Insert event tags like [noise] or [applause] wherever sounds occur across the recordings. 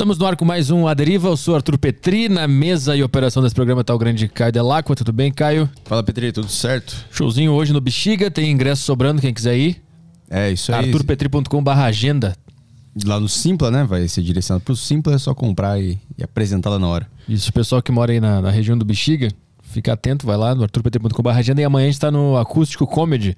Estamos no ar com mais um A Deriva. Eu sou Arthur Petri, na mesa e operação desse programa está o grande Caio Delacqua. Tudo bem, Caio? Fala, Petri, tudo certo? Showzinho hoje no Bexiga, tem ingresso sobrando, quem quiser ir. É, isso aí. arturpetri.com agenda. Lá no Simpla, né? Vai ser direcionado pro Simpla, é só comprar e, e apresentar lá na hora. Isso, o pessoal que mora aí na, na região do Bexiga, fica atento, vai lá no arturpetri.com agenda e amanhã a gente está no Acústico Comedy,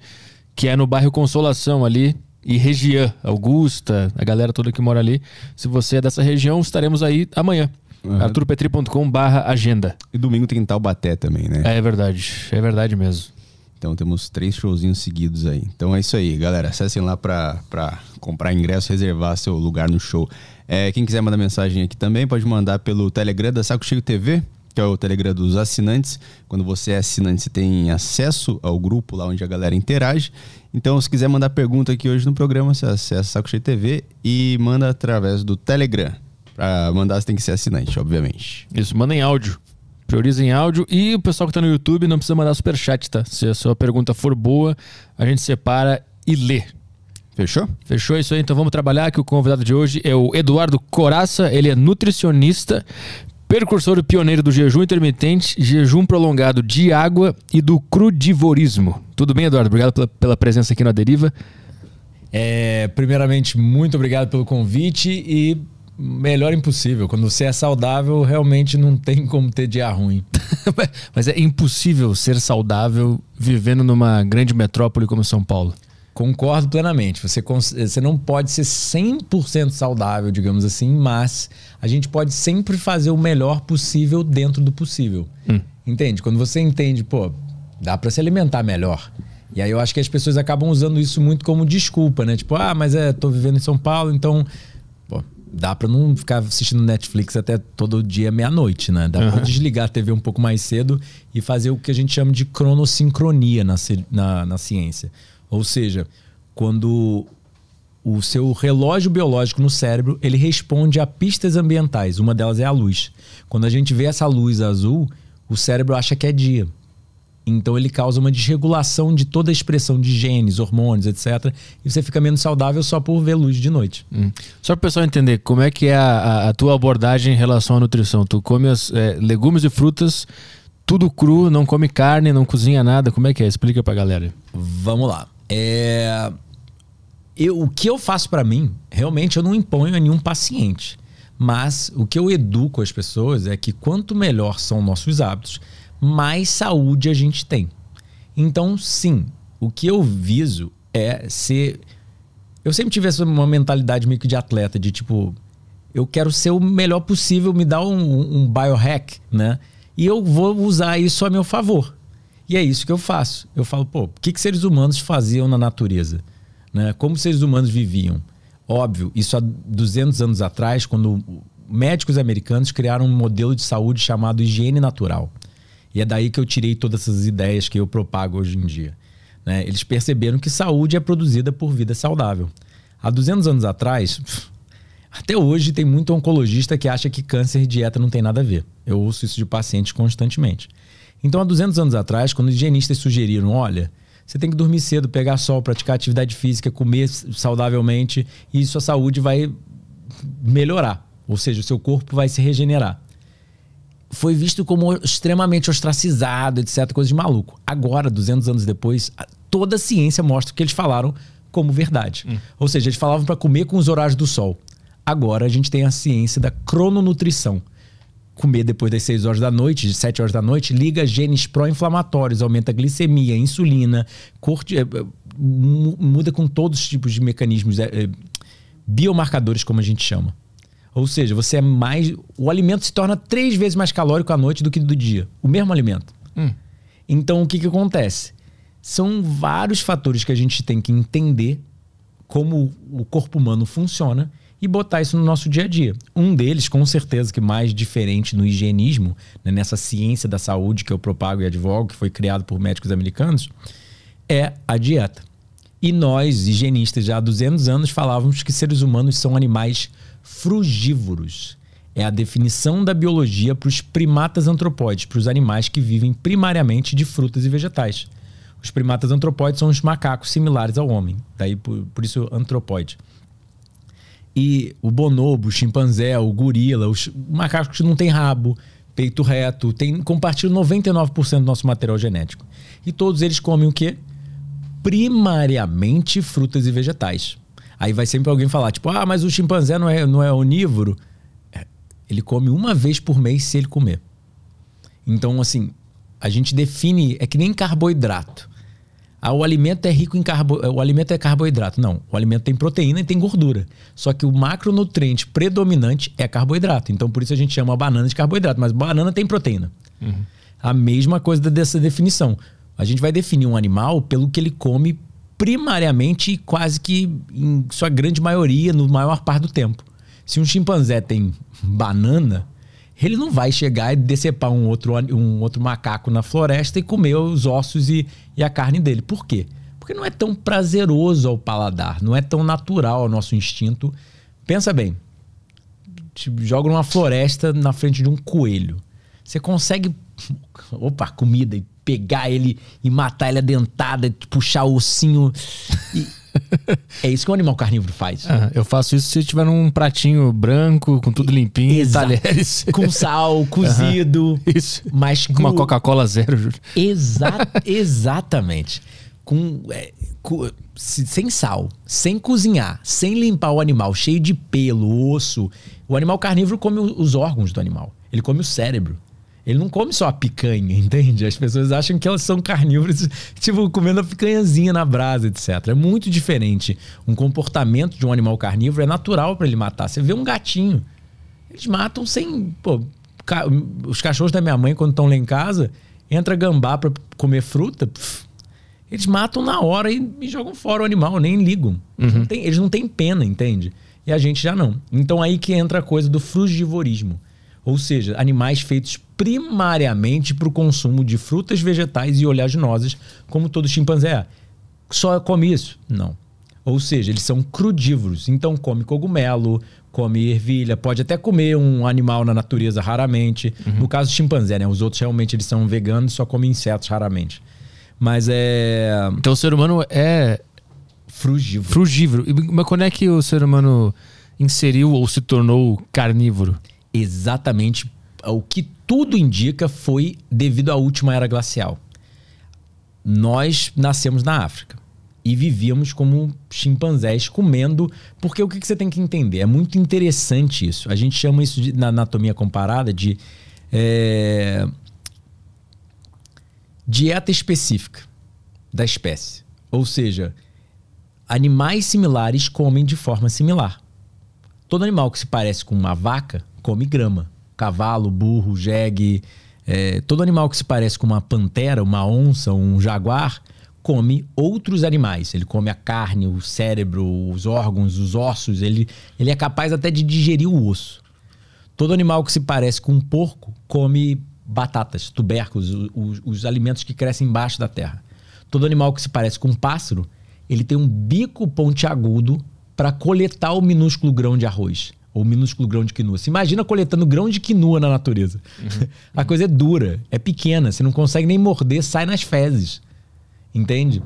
que é no bairro Consolação ali, e região, Augusta, a galera toda que mora ali. Se você é dessa região, estaremos aí amanhã. Uhum. arturpetri.com barra agenda. E domingo tem Taubaté também, né? É verdade, é verdade mesmo. Então temos três showzinhos seguidos aí. Então é isso aí, galera. Acessem lá pra, pra comprar ingresso, reservar seu lugar no show. É, quem quiser mandar mensagem aqui também, pode mandar pelo Telegram da Saco Cheio TV que é o Telegram dos assinantes. Quando você é assinante, você tem acesso ao grupo lá onde a galera interage. Então, se quiser mandar pergunta aqui hoje no programa, você acessa Saco Cheio TV e manda através do Telegram. Para mandar, você tem que ser assinante, obviamente. Isso, manda em áudio. Prioriza em áudio. E o pessoal que está no YouTube não precisa mandar superchat, tá? Se a sua pergunta for boa, a gente separa e lê. Fechou? Fechou isso aí, então vamos trabalhar que o convidado de hoje é o Eduardo Coraça, ele é nutricionista, Percursor e pioneiro do jejum intermitente, jejum prolongado de água e do crudivorismo. Tudo bem, Eduardo? Obrigado pela, pela presença aqui na Deriva. É, primeiramente, muito obrigado pelo convite e melhor impossível. Quando você é saudável, realmente não tem como ter dia ruim. [laughs] Mas é impossível ser saudável vivendo numa grande metrópole como São Paulo. Concordo plenamente. Você, você não pode ser 100% saudável, digamos assim, mas a gente pode sempre fazer o melhor possível dentro do possível. Hum. Entende? Quando você entende, pô, dá para se alimentar melhor. E aí eu acho que as pessoas acabam usando isso muito como desculpa, né? Tipo, ah, mas é, tô vivendo em São Paulo, então, pô, dá para não ficar assistindo Netflix até todo dia meia-noite, né? Dá uhum. para desligar a TV um pouco mais cedo e fazer o que a gente chama de cronossincronia na, na, na ciência. Ou seja, quando o seu relógio biológico no cérebro, ele responde a pistas ambientais. Uma delas é a luz. Quando a gente vê essa luz azul, o cérebro acha que é dia. Então ele causa uma desregulação de toda a expressão de genes, hormônios, etc. E você fica menos saudável só por ver luz de noite. Hum. Só para o pessoal entender, como é que é a, a, tua abordagem em relação à nutrição? Tu come as, é, legumes e frutas tudo cru, não come carne, não cozinha nada. Como é que é? Explica para a galera. Vamos lá. É... Eu, o que eu faço para mim, realmente eu não imponho a nenhum paciente. Mas o que eu educo as pessoas é que quanto melhor são nossos hábitos, mais saúde a gente tem. Então, sim, o que eu viso é ser. Eu sempre tive essa uma mentalidade meio que de atleta, de tipo, eu quero ser o melhor possível, me dá um, um biohack, né? E eu vou usar isso a meu favor. E é isso que eu faço. Eu falo, pô, o que, que seres humanos faziam na natureza? Né? Como seres humanos viviam? Óbvio, isso há 200 anos atrás, quando médicos americanos criaram um modelo de saúde chamado higiene natural. E é daí que eu tirei todas essas ideias que eu propago hoje em dia. Né? Eles perceberam que saúde é produzida por vida saudável. Há 200 anos atrás, até hoje tem muito oncologista que acha que câncer e dieta não tem nada a ver. Eu ouço isso de pacientes constantemente. Então, há 200 anos atrás, quando higienistas sugeriram, olha, você tem que dormir cedo, pegar sol, praticar atividade física, comer saudavelmente e sua saúde vai melhorar. Ou seja, o seu corpo vai se regenerar. Foi visto como extremamente ostracizado, etc., coisa de maluco. Agora, 200 anos depois, toda a ciência mostra que eles falaram como verdade. Hum. Ou seja, eles falavam para comer com os horários do sol. Agora a gente tem a ciência da crononutrição comer depois das 6 horas da noite, de 7 horas da noite, liga genes pró-inflamatórios, aumenta a glicemia, a insulina, corte, é, muda com todos os tipos de mecanismos é, biomarcadores, como a gente chama. Ou seja, você é mais. O alimento se torna três vezes mais calórico à noite do que do dia. O mesmo alimento. Hum. Então, o que, que acontece? São vários fatores que a gente tem que entender como o corpo humano funciona e botar isso no nosso dia a dia. Um deles, com certeza, que mais diferente no higienismo, né, nessa ciência da saúde que eu propago e advogo, que foi criado por médicos americanos, é a dieta. E nós, higienistas, já há 200 anos falávamos que seres humanos são animais frugívoros. É a definição da biologia para os primatas antropóides, para os animais que vivem primariamente de frutas e vegetais. Os primatas antropóides são os macacos similares ao homem, daí por, por isso antropóide. E o bonobo, o chimpanzé, o gorila, os macacos que não tem rabo, peito reto, tem, compartilham 99% do nosso material genético. E todos eles comem o quê? Primariamente frutas e vegetais. Aí vai sempre alguém falar, tipo, ah, mas o chimpanzé não é, não é onívoro. É, ele come uma vez por mês se ele comer. Então, assim, a gente define, é que nem carboidrato. Ah, o alimento é rico em carbo, o alimento é carboidrato. Não, o alimento tem proteína e tem gordura. Só que o macronutriente predominante é carboidrato. Então por isso a gente chama a banana de carboidrato, mas banana tem proteína. Uhum. A mesma coisa dessa definição. A gente vai definir um animal pelo que ele come primariamente e quase que em sua grande maioria, no maior parte do tempo. Se um chimpanzé tem banana, ele não vai chegar e decepar um outro, um outro macaco na floresta e comer os ossos e, e a carne dele. Por quê? Porque não é tão prazeroso ao paladar, não é tão natural ao nosso instinto. Pensa bem, te joga numa floresta na frente de um coelho. Você consegue, [laughs] opa, comida, e pegar ele e matar ele a dentada, puxar o ossinho. E, é isso que o animal carnívoro faz. Ah, eu faço isso se tiver num pratinho branco, com tudo limpinho, Exato. talheres. Com sal, cozido. Isso. Mas com... Uma Coca-Cola zero, Júlio. Exa [laughs] exatamente. Com, é, com, sem sal, sem cozinhar, sem limpar o animal, cheio de pelo, osso. O animal carnívoro come os órgãos do animal. Ele come o cérebro. Ele não come só a picanha, [laughs] entende? As pessoas acham que elas são carnívoras, [laughs] tipo, comendo a picanhazinha na brasa, etc. É muito diferente. Um comportamento de um animal carnívoro é natural para ele matar. Você vê um gatinho, eles matam sem. Pô, ca... os cachorros da minha mãe, quando estão lá em casa, entra gambá para comer fruta, pff, eles matam na hora e, e, jogam fora o animal, nem ligam. Uhum. Não eles não têm pena, entende? E a gente já não. Então aí que entra a coisa do frugivorismo. Ou seja, animais feitos primariamente para o consumo de frutas, vegetais e oleaginosas, como todo chimpanzé é. Só come isso? Não. Ou seja, eles são crudívoros. Então come cogumelo, come ervilha, pode até comer um animal na natureza raramente. Uhum. No caso do chimpanzé, né? Os outros realmente eles são veganos, só comem insetos raramente. Mas é. Então o ser humano é frugívoro. Frugívoro. Mas quando é que o ser humano inseriu ou se tornou carnívoro? Exatamente o que tudo indica foi devido à última era glacial. Nós nascemos na África e vivíamos como chimpanzés comendo, porque o que você tem que entender? É muito interessante isso. A gente chama isso de, na anatomia comparada de é, dieta específica da espécie. Ou seja, animais similares comem de forma similar. Todo animal que se parece com uma vaca come grama cavalo, burro, jegue, é, todo animal que se parece com uma pantera, uma onça, um jaguar, come outros animais. Ele come a carne, o cérebro, os órgãos, os ossos. Ele, ele é capaz até de digerir o osso. Todo animal que se parece com um porco come batatas, tubérculos, os, os alimentos que crescem embaixo da terra. Todo animal que se parece com um pássaro, ele tem um bico pontiagudo para coletar o minúsculo grão de arroz ou minúsculo grão de quinua. Se imagina coletando grão de quinua na natureza. Uhum. [laughs] A coisa é dura, é pequena, você não consegue nem morder, sai nas fezes. Entende?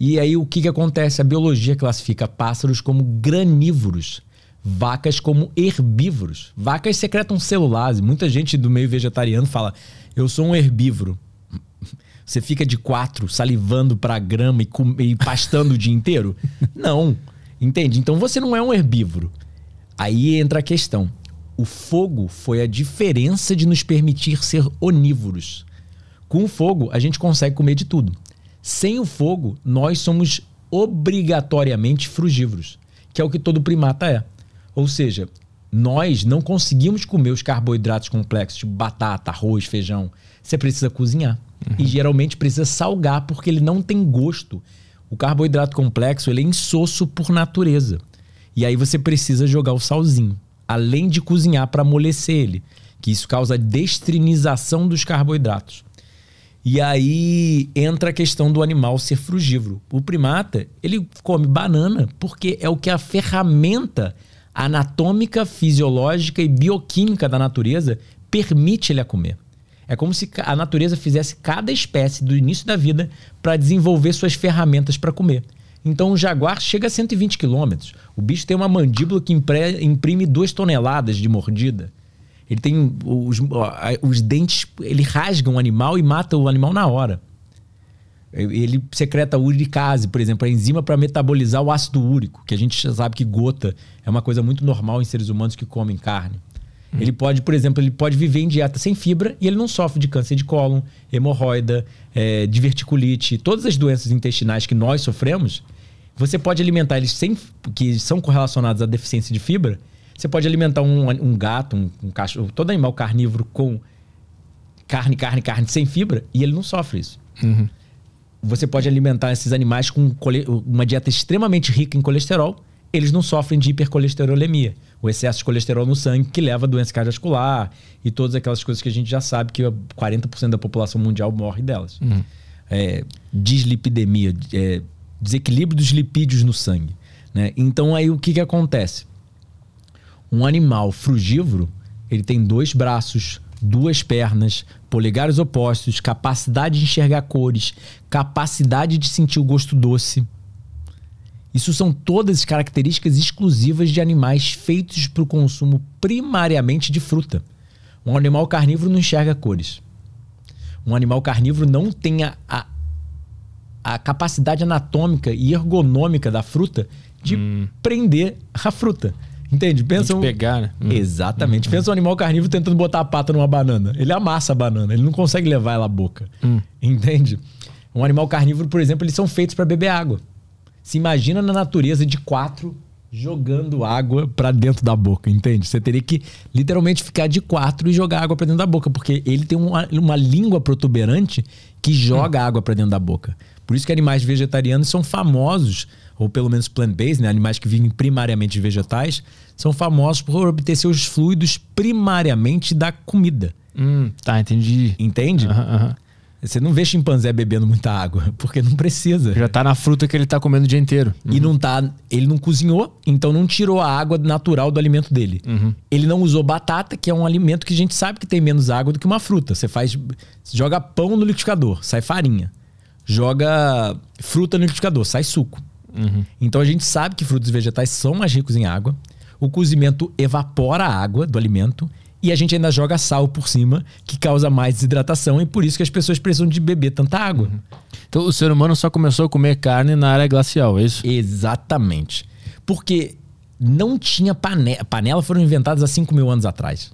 E aí o que, que acontece? A biologia classifica pássaros como granívoros, vacas como herbívoros. Vacas secretam celulase. Muita gente do meio vegetariano fala: eu sou um herbívoro. [laughs] Você fica de quatro salivando para grama e, e pastando o dia inteiro? [laughs] Não. Entende? Então você não é um herbívoro. Aí entra a questão. O fogo foi a diferença de nos permitir ser onívoros. Com o fogo, a gente consegue comer de tudo. Sem o fogo, nós somos obrigatoriamente frugívoros, que é o que todo primata é. Ou seja, nós não conseguimos comer os carboidratos complexos, tipo batata, arroz, feijão. Você precisa cozinhar. Uhum. E geralmente precisa salgar, porque ele não tem gosto. O carboidrato complexo ele é insosso por natureza. E aí você precisa jogar o salzinho, além de cozinhar para amolecer ele, que isso causa destrinização dos carboidratos. E aí entra a questão do animal ser frugívoro. O primata, ele come banana porque é o que a ferramenta anatômica, fisiológica e bioquímica da natureza permite ele a comer. É como se a natureza fizesse cada espécie do início da vida para desenvolver suas ferramentas para comer. Então o jaguar chega a 120 quilômetros. O bicho tem uma mandíbula que imprime 2 toneladas de mordida. Ele tem os, os dentes, ele rasga um animal e mata o animal na hora. Ele secreta uricase, por exemplo, a enzima para metabolizar o ácido úrico, que a gente já sabe que gota é uma coisa muito normal em seres humanos que comem carne. Ele pode, por exemplo, ele pode viver em dieta sem fibra e ele não sofre de câncer de cólon, hemorroida, eh, diverticulite, todas as doenças intestinais que nós sofremos. Você pode alimentar eles sem, que são correlacionados à deficiência de fibra. Você pode alimentar um, um gato, um, um cachorro, todo animal carnívoro com carne, carne, carne sem fibra e ele não sofre isso. Você pode alimentar esses animais com uma dieta extremamente rica em colesterol, eles não sofrem de hipercolesterolemia, o excesso de colesterol no sangue que leva a doença cardiovascular e todas aquelas coisas que a gente já sabe que 40% da população mundial morre delas. É, dislipidemia, é, desequilíbrio dos lipídios no sangue. né? Então aí o que, que acontece? Um animal frugívoro, ele tem dois braços, duas pernas, polegares opostos, capacidade de enxergar cores, capacidade de sentir o gosto doce. Isso são todas características exclusivas de animais feitos para o consumo primariamente de fruta. Um animal carnívoro não enxerga cores. Um animal carnívoro não tem a, a, a capacidade anatômica e ergonômica da fruta de prender a fruta. Entende? Pensa um- pegar, né? Hum. Exatamente. Pensa um animal carnívoro tentando botar a pata numa banana. Ele amassa a banana, ele não consegue levar ela à boca. Entende? Um animal carnívoro, por exemplo, eles são feitos para beber água. Se imagina na natureza de quatro jogando água para dentro da boca, entende? Você teria que literalmente ficar de quatro e jogar água para dentro da boca, porque ele tem uma, uma língua protuberante que joga água para dentro da boca. Por isso que animais vegetarianos são famosos, ou pelo menos plant-based, né? animais que vivem primariamente de vegetais, são famosos por obter seus fluidos primariamente da comida. Hum, tá, entendi. Entende? Aham. Você não vê chimpanzé bebendo muita água, [laughs] porque não precisa. Já tá na fruta que ele tá comendo o dia inteiro. E não tá. Ele não cozinhou, então não tirou a água natural do alimento dele. Ele não usou batata, que é um alimento que a gente sabe que tem menos água do que uma fruta. Você faz. Você joga pão no liquidificador, sai farinha. Joga fruta no liquidificador, sai suco. Então a gente sabe que frutos e vegetais são mais ricos em água. O cozimento evapora a água do alimento. E a gente ainda joga sal por cima, que causa mais desidratação, e por isso que as pessoas precisam de beber tanta água. Então o ser humano só começou a comer carne na área glacial, é isso? Exatamente. Porque não tinha panela. Panelas foram inventadas há 5 mil anos atrás.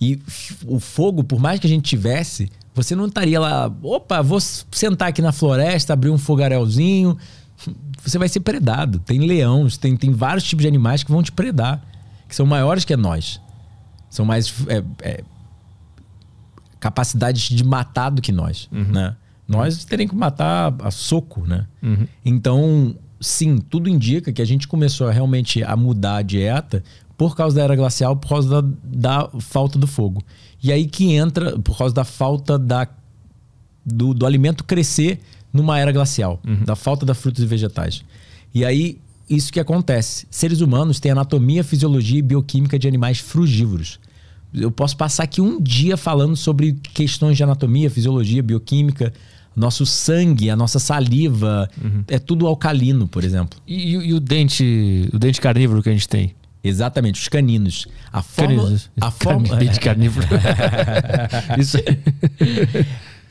E o fogo, por mais que a gente tivesse, você não estaria lá. Opa, vou sentar aqui na floresta, abrir um fogarelzinho. Você vai ser predado. Tem leões, tem, tem vários tipos de animais que vão te predar, que são maiores que nós. São mais. é, é, capacidades de matar do que nós, né? Nós teremos que matar a soco, né? Então, sim, tudo indica que a gente começou a realmente a mudar a dieta por causa da era glacial, por causa da, da falta do fogo. E aí que entra, por causa da falta da, do, do alimento crescer numa era glacial, da falta da frutas e vegetais. E aí, isso que acontece. Seres humanos têm anatomia, fisiologia e bioquímica de animais frugívoros. Eu posso passar aqui um dia falando sobre questões de anatomia, fisiologia, bioquímica. Nosso sangue, a nossa saliva, é tudo alcalino, por exemplo. E, e- e o dente, o dente carnívoro que a gente tem? Exatamente, os caninos. A fórmula, a fórmula, Dente carnívoro. [laughs] isso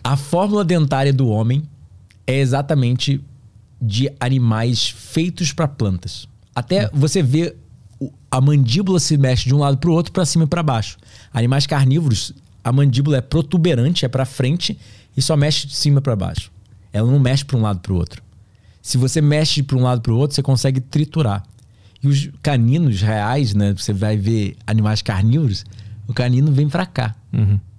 A fórmula dentária do homem é exatamente de animais feitos para plantas. Até você vê a mandíbula se mexe de um lado para o outro, para cima e para baixo. Animais carnívoros, a mandíbula é protuberante, é para frente e só mexe de cima para baixo. Ela não mexe para um lado para o outro. Se você mexe para um lado para o outro, você consegue triturar. E os caninos reais, né? Você vai ver animais carnívoros, o canino vem para cá.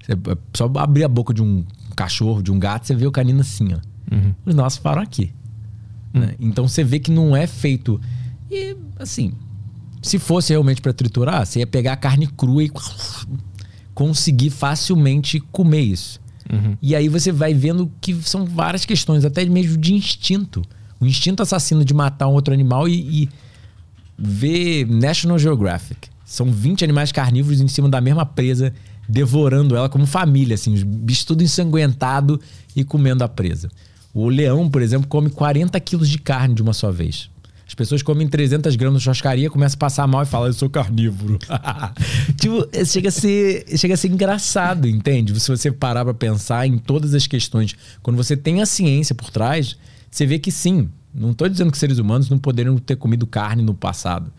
Você é só abrir a boca de um cachorro, de um gato, você vê o canino assim, ó. Os nossos param aqui. né? Então você vê que não é feito. E assim, se fosse realmente para triturar, você ia pegar a carne crua e conseguir facilmente comer isso. E aí você vai vendo que são várias questões, até mesmo de instinto. O instinto assassino de matar um outro animal e, e ver National Geographic. São 20 animais carnívoros em cima da mesma presa, devorando ela como família, assim, os bichos tudo ensanguentado e comendo a presa. O leão, por exemplo, come 40 quilos de carne de uma só vez. As pessoas comem 300 gramas de churrascaria, começam a passar mal e falam, eu sou carnívoro. [laughs] tipo, chega a, ser, chega a ser engraçado, entende? Se você parar pra pensar em todas as questões. Quando você tem a ciência por trás, você vê que sim, não estou dizendo que seres humanos não poderiam ter comido carne no passado.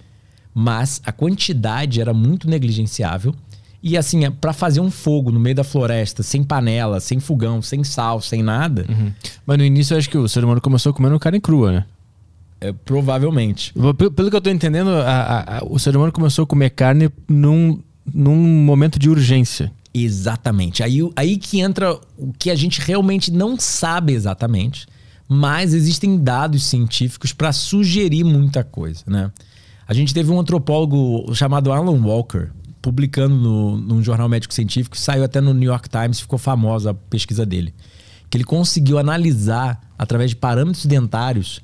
Mas a quantidade era muito negligenciável. E assim, para fazer um fogo no meio da floresta, sem panela, sem fogão, sem sal, sem nada. Uhum. Mas no início eu acho que o ser humano começou comendo carne crua, né? É, provavelmente. Pelo, pelo que eu tô entendendo, a, a, a, o ser humano começou a comer carne num, num momento de urgência. Exatamente. Aí, aí que entra o que a gente realmente não sabe exatamente, mas existem dados científicos para sugerir muita coisa, né? A gente teve um antropólogo chamado Alan Walker, publicando no, num jornal médico científico, saiu até no New York Times, ficou famosa a pesquisa dele. Que ele conseguiu analisar, através de parâmetros dentários,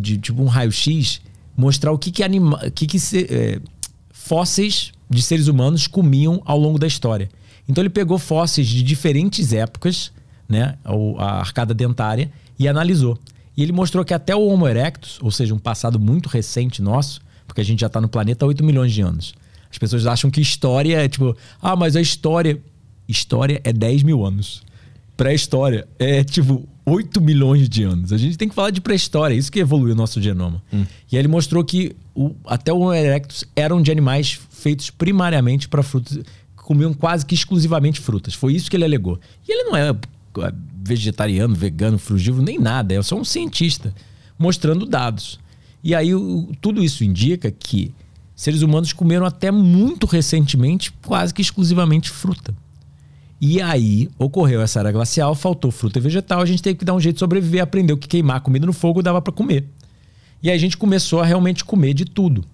de tipo um raio-x, mostrar o que, que, anima, que, que se, é, fósseis de seres humanos comiam ao longo da história. Então ele pegou fósseis de diferentes épocas, né, a arcada dentária, e analisou. E ele mostrou que até o Homo erectus, ou seja, um passado muito recente nosso, porque a gente já está no planeta há 8 milhões de anos. As pessoas acham que história é tipo, ah, mas a história. História é 10 mil anos. Pré-história é tipo 8 milhões de anos. A gente tem que falar de pré-história, isso que evoluiu o nosso genoma. Hum. E aí ele mostrou que o, até o Homo erectus eram de animais feitos primariamente para frutas, comiam quase que exclusivamente frutas. Foi isso que ele alegou. E ele não é, é vegetariano, vegano, frugívoro, nem nada. É só um cientista mostrando dados. E aí tudo isso indica que seres humanos comeram até muito recentemente quase que exclusivamente fruta. E aí ocorreu essa era glacial, faltou fruta e vegetal, a gente teve que dar um jeito de sobreviver, aprendeu que queimar comida no fogo dava para comer. E aí a gente começou a realmente comer de tudo,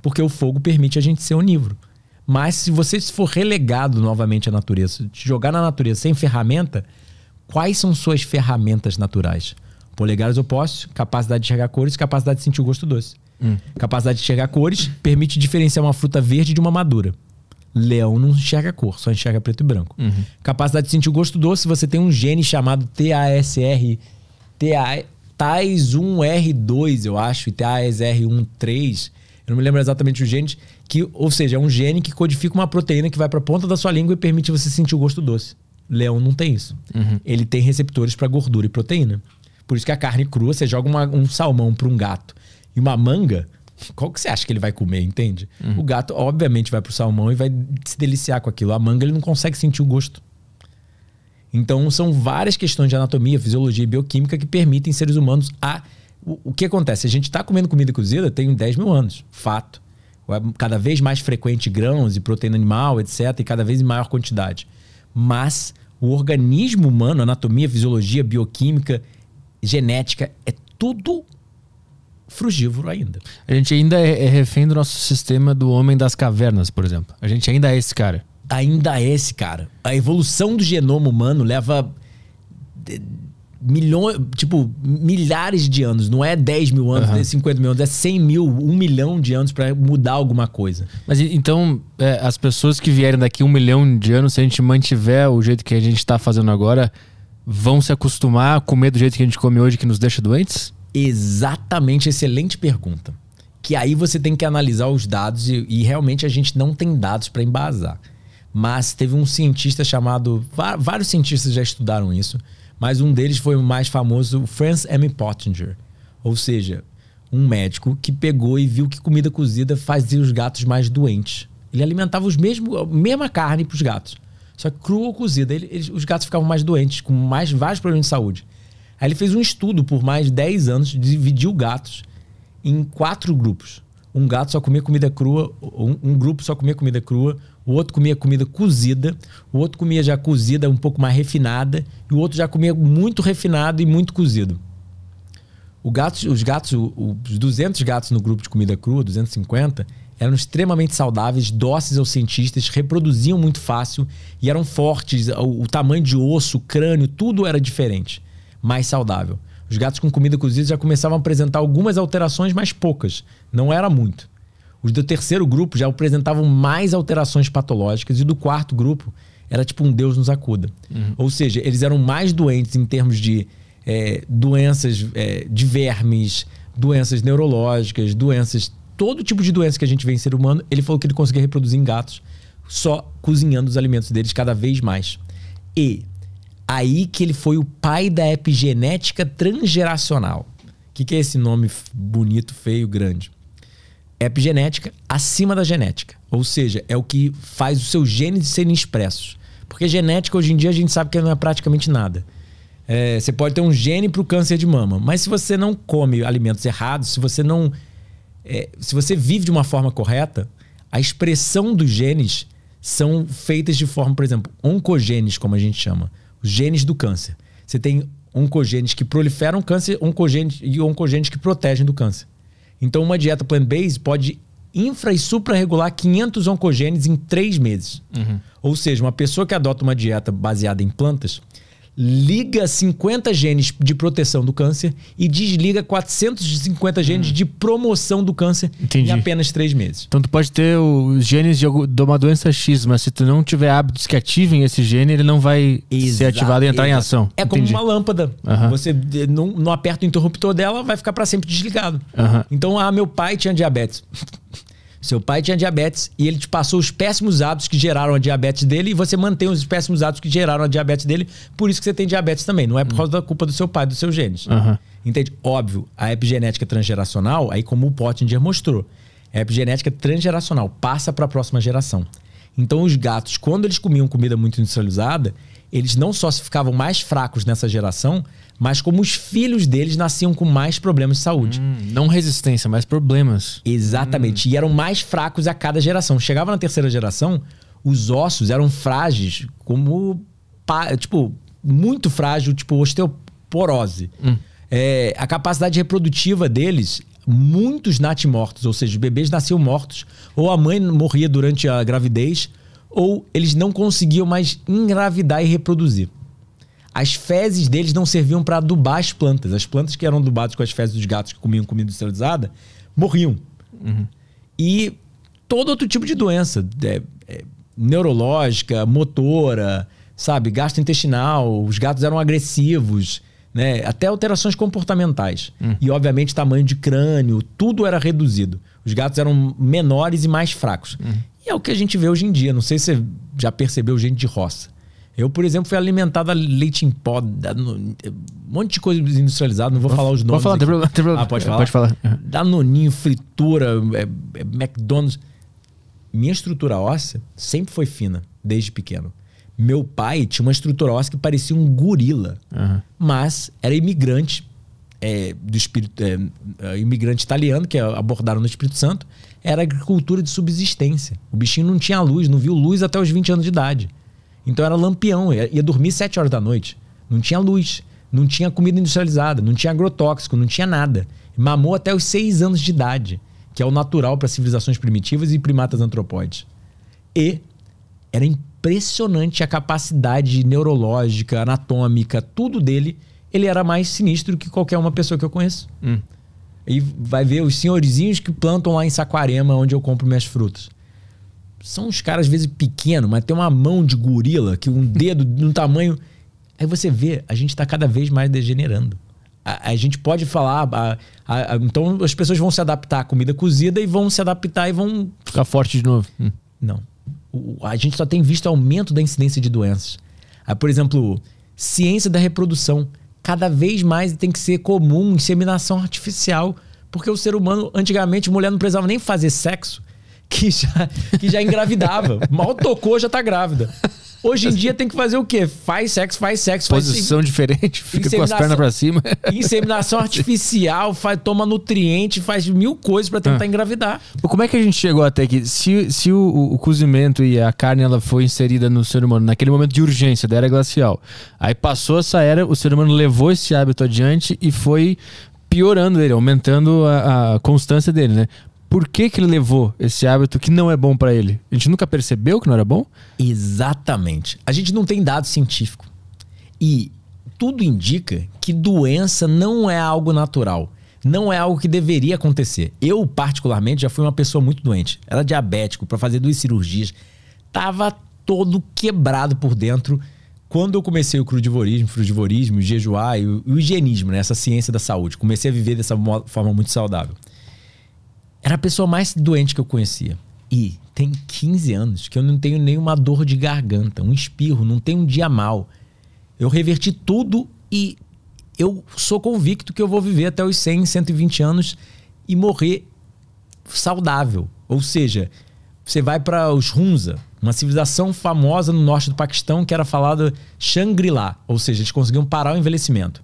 porque o fogo permite a gente ser onívoro. Mas se você for relegado novamente à natureza, te jogar na natureza sem ferramenta, quais são suas ferramentas naturais? Polegares opostos, capacidade de enxergar cores, capacidade de sentir o gosto doce. Hum. Capacidade de enxergar cores permite diferenciar uma fruta verde de uma madura. Leão não enxerga cor, só enxerga preto e branco. Uhum. Capacidade de sentir o gosto doce, você tem um gene chamado TASR, TAS1R2, eu acho, e TASR13. Eu não me lembro exatamente o gene, que, ou seja, é um gene que codifica uma proteína que vai para a ponta da sua língua e permite você sentir o gosto doce. Leão não tem isso. Uhum. Ele tem receptores para gordura e proteína. Por isso que a carne crua, você joga uma, um salmão para um gato e uma manga, qual que você acha que ele vai comer, entende? Uhum. O gato, obviamente, vai pro salmão e vai se deliciar com aquilo. A manga, ele não consegue sentir o gosto. Então, são várias questões de anatomia, fisiologia e bioquímica que permitem seres humanos a. O, o que acontece? A gente está comendo comida cozida tem 10 mil anos, fato. Cada vez mais frequente grãos e proteína animal, etc., e cada vez em maior quantidade. Mas o organismo humano, anatomia, fisiologia, bioquímica, genética, é tudo frugívoro ainda. A gente ainda é, é refém do nosso sistema do homem das cavernas, por exemplo. A gente ainda é esse cara. Ainda é esse cara. A evolução do genoma humano leva milhões, tipo, milhares de anos. Não é 10 mil anos, uhum. nem 50 mil anos, é 100 mil, 1 milhão de anos para mudar alguma coisa. Mas então, é, as pessoas que vierem daqui um milhão de anos, se a gente mantiver o jeito que a gente está fazendo agora, vão se acostumar a comer do jeito que a gente come hoje, que nos deixa doentes? Exatamente, excelente pergunta. Que aí você tem que analisar os dados e, e realmente a gente não tem dados para embasar. Mas teve um cientista chamado. Vários cientistas já estudaram isso, mas um deles foi o mais famoso, Franz M. Pottinger. Ou seja, um médico que pegou e viu que comida cozida fazia os gatos mais doentes. Ele alimentava os mesmo, a mesma carne para os gatos. Só que crua ou cozida, ele, ele, os gatos ficavam mais doentes, com mais vários problemas de saúde. Aí ele fez um estudo por mais de 10 anos, dividiu gatos em quatro grupos. Um gato só comia comida crua, um, um, grupo só comia comida crua, o outro comia comida cozida, o outro comia já cozida um pouco mais refinada, e o outro já comia muito refinado e muito cozido. Gato, os gatos, os 200 gatos no grupo de comida crua, 250, eram extremamente saudáveis, dóceis aos cientistas, reproduziam muito fácil e eram fortes. O, o tamanho de osso, crânio, tudo era diferente mais saudável. Os gatos com comida cozida já começavam a apresentar algumas alterações, mas poucas. Não era muito. Os do terceiro grupo já apresentavam mais alterações patológicas e do quarto grupo era tipo um Deus nos acuda. Uhum. Ou seja, eles eram mais doentes em termos de é, doenças é, de vermes, doenças neurológicas, doenças, todo tipo de doença que a gente vê em ser humano, ele falou que ele conseguia reproduzir em gatos só cozinhando os alimentos deles cada vez mais. E aí que ele foi o pai da epigenética transgeracional. O que, que é esse nome bonito, feio, grande? Epigenética acima da genética. Ou seja, é o que faz os seus genes serem expressos. Porque genética, hoje em dia, a gente sabe que não é praticamente nada. É, você pode ter um gene para o câncer de mama, mas se você não come alimentos errados, se você não. É, se você vive de uma forma correta, a expressão dos genes são feitas de forma, por exemplo, oncogenes, como a gente chama, os genes do câncer. Você tem oncogenes que proliferam câncer oncogenes, e oncogenes que protegem do câncer. Então, uma dieta plant-based pode infra e supra-regular 500 oncogenes em três meses. Uhum. Ou seja, uma pessoa que adota uma dieta baseada em plantas, liga 50 genes de proteção do câncer e desliga 450 genes hum. de promoção do câncer Entendi. em apenas três meses. Então tu pode ter os genes de, uma doença X, mas se tu não tiver hábitos que ativem esse gene, ele não vai exato, ser ativado e entrar exato. em ação. É Entendi. como uma lâmpada. Você não, não, aperta o interruptor dela, vai ficar para sempre desligado. Então, ah, meu pai tinha diabetes. Seu pai tinha diabetes e ele te passou os péssimos hábitos que geraram a diabetes dele e você mantém os péssimos hábitos que geraram a diabetes dele, por isso que você tem diabetes também. Não é por causa da culpa do seu pai, dos seus genes. Uhum. Entende? Óbvio, a epigenética transgeracional, aí como o Pottinger mostrou, a epigenética transgeracional passa para a próxima geração. Então os gatos, quando eles comiam comida muito industrializada, eles não só se ficavam mais fracos nessa geração, mas como os filhos deles nasciam com mais problemas de saúde. Hum, não resistência, mas problemas. Exatamente. Hum. E eram mais fracos a cada geração. Chegava na terceira geração, os ossos eram frágeis, como. Tipo, muito frágil, tipo osteoporose. Hum. É, a capacidade reprodutiva deles, muitos natimortos, ou seja, os bebês nasciam mortos, ou a mãe morria durante a gravidez, ou eles não conseguiam mais engravidar e reproduzir as fezes deles não serviam para adubar as plantas. As plantas que eram adubadas com as fezes dos gatos que comiam comida industrializada morriam. Uhum. E todo outro tipo de doença, é, é, neurológica, motora, sabe, gastrointestinal, os gatos eram agressivos, né? Até alterações comportamentais. Uhum. E, obviamente, tamanho de crânio, tudo era reduzido. Os gatos eram menores e mais fracos. Uhum. É o que a gente vê hoje em dia. Não sei se você já percebeu gente de roça. Eu, por exemplo, fui alimentado a leite em pó, um monte de coisa industrializada, não vou falar os nomes. Pode falar, tem problema, tem problema. Ah, pode falar? Pode falar. Danoninho, fritura, é, é, McDonald's. Minha estrutura óssea sempre foi fina, desde pequeno. Meu pai tinha uma estrutura óssea que parecia um gorila, uhum. mas era imigrante é, do espírito, é, é, imigrante italiano que abordaram no Espírito Santo. Era agricultura de subsistência. O bichinho não tinha luz, não viu luz até os 20 anos de idade. Então era lampião, ia, ia dormir 7 horas da noite. Não tinha luz, não tinha comida industrializada, não tinha agrotóxico, não tinha nada. Mamou até os 6 anos de idade, que é o natural para civilizações primitivas e primatas antropóides. E era impressionante a capacidade neurológica, anatômica, tudo dele. Ele era mais sinistro que qualquer uma pessoa que eu conheço. Hum. E vai ver os senhorizinhos que plantam lá em Saquarema, onde eu compro minhas frutas são uns caras, às vezes, pequenos, mas tem uma mão de gorila, que um dedo no tamanho. Aí você vê, a gente está cada vez mais degenerando. A, a gente pode falar. A, a, então as pessoas vão se adaptar à comida cozida e vão se adaptar e vão. Ficar forte de novo. Hum. Não. O, a gente só tem visto aumento da incidência de doenças. Ah, por exemplo, ciência da reprodução. Cada vez mais tem que ser comum inseminação artificial. Porque o ser humano, antigamente, mulher não precisava nem fazer sexo que já, que já engravidava. [laughs] Mal tocou, já tá grávida. Hoje em dia tem que fazer o quê? Faz sexo, faz sexo, Posição faz... diferente, fica com as pernas pra [laughs] cima. Inseminação artificial, faz, toma nutriente, faz mil coisas para tentar ah. engravidar. Como é que a gente chegou até aqui? Se, se o, o, cozimento e a carne ela foi inserida no ser humano naquele momento de urgência da era glacial, aí passou essa era, o ser humano levou esse hábito adiante e foi piorando ele, aumentando a, a, constância dele, né? Por que, que ele levou esse hábito que não é bom para ele? A gente nunca percebeu que não era bom? Exatamente. A gente não tem dado científico. E tudo indica que doença não é algo natural. Não é algo que deveria acontecer. Eu, particularmente, já fui uma pessoa muito doente. Era diabético, para fazer duas cirurgias. Tava todo quebrado por dentro. quando eu comecei o crudivorismo, frudivorismo, o jejuar e o, o higienismo, né? essa ciência da saúde, comecei a viver dessa forma muito saudável. Era a pessoa mais doente que eu conhecia. E tem 15 anos que eu não tenho nenhuma dor de garganta, um espirro, não tenho um dia mal. Eu reverti tudo e eu sou convicto que eu vou viver até os 100, 120 anos e morrer saudável. Ou seja, você vai para os Hunza, uma civilização famosa no norte do Paquistão que era falada Shangri-La, ou seja, eles conseguiam parar o envelhecimento.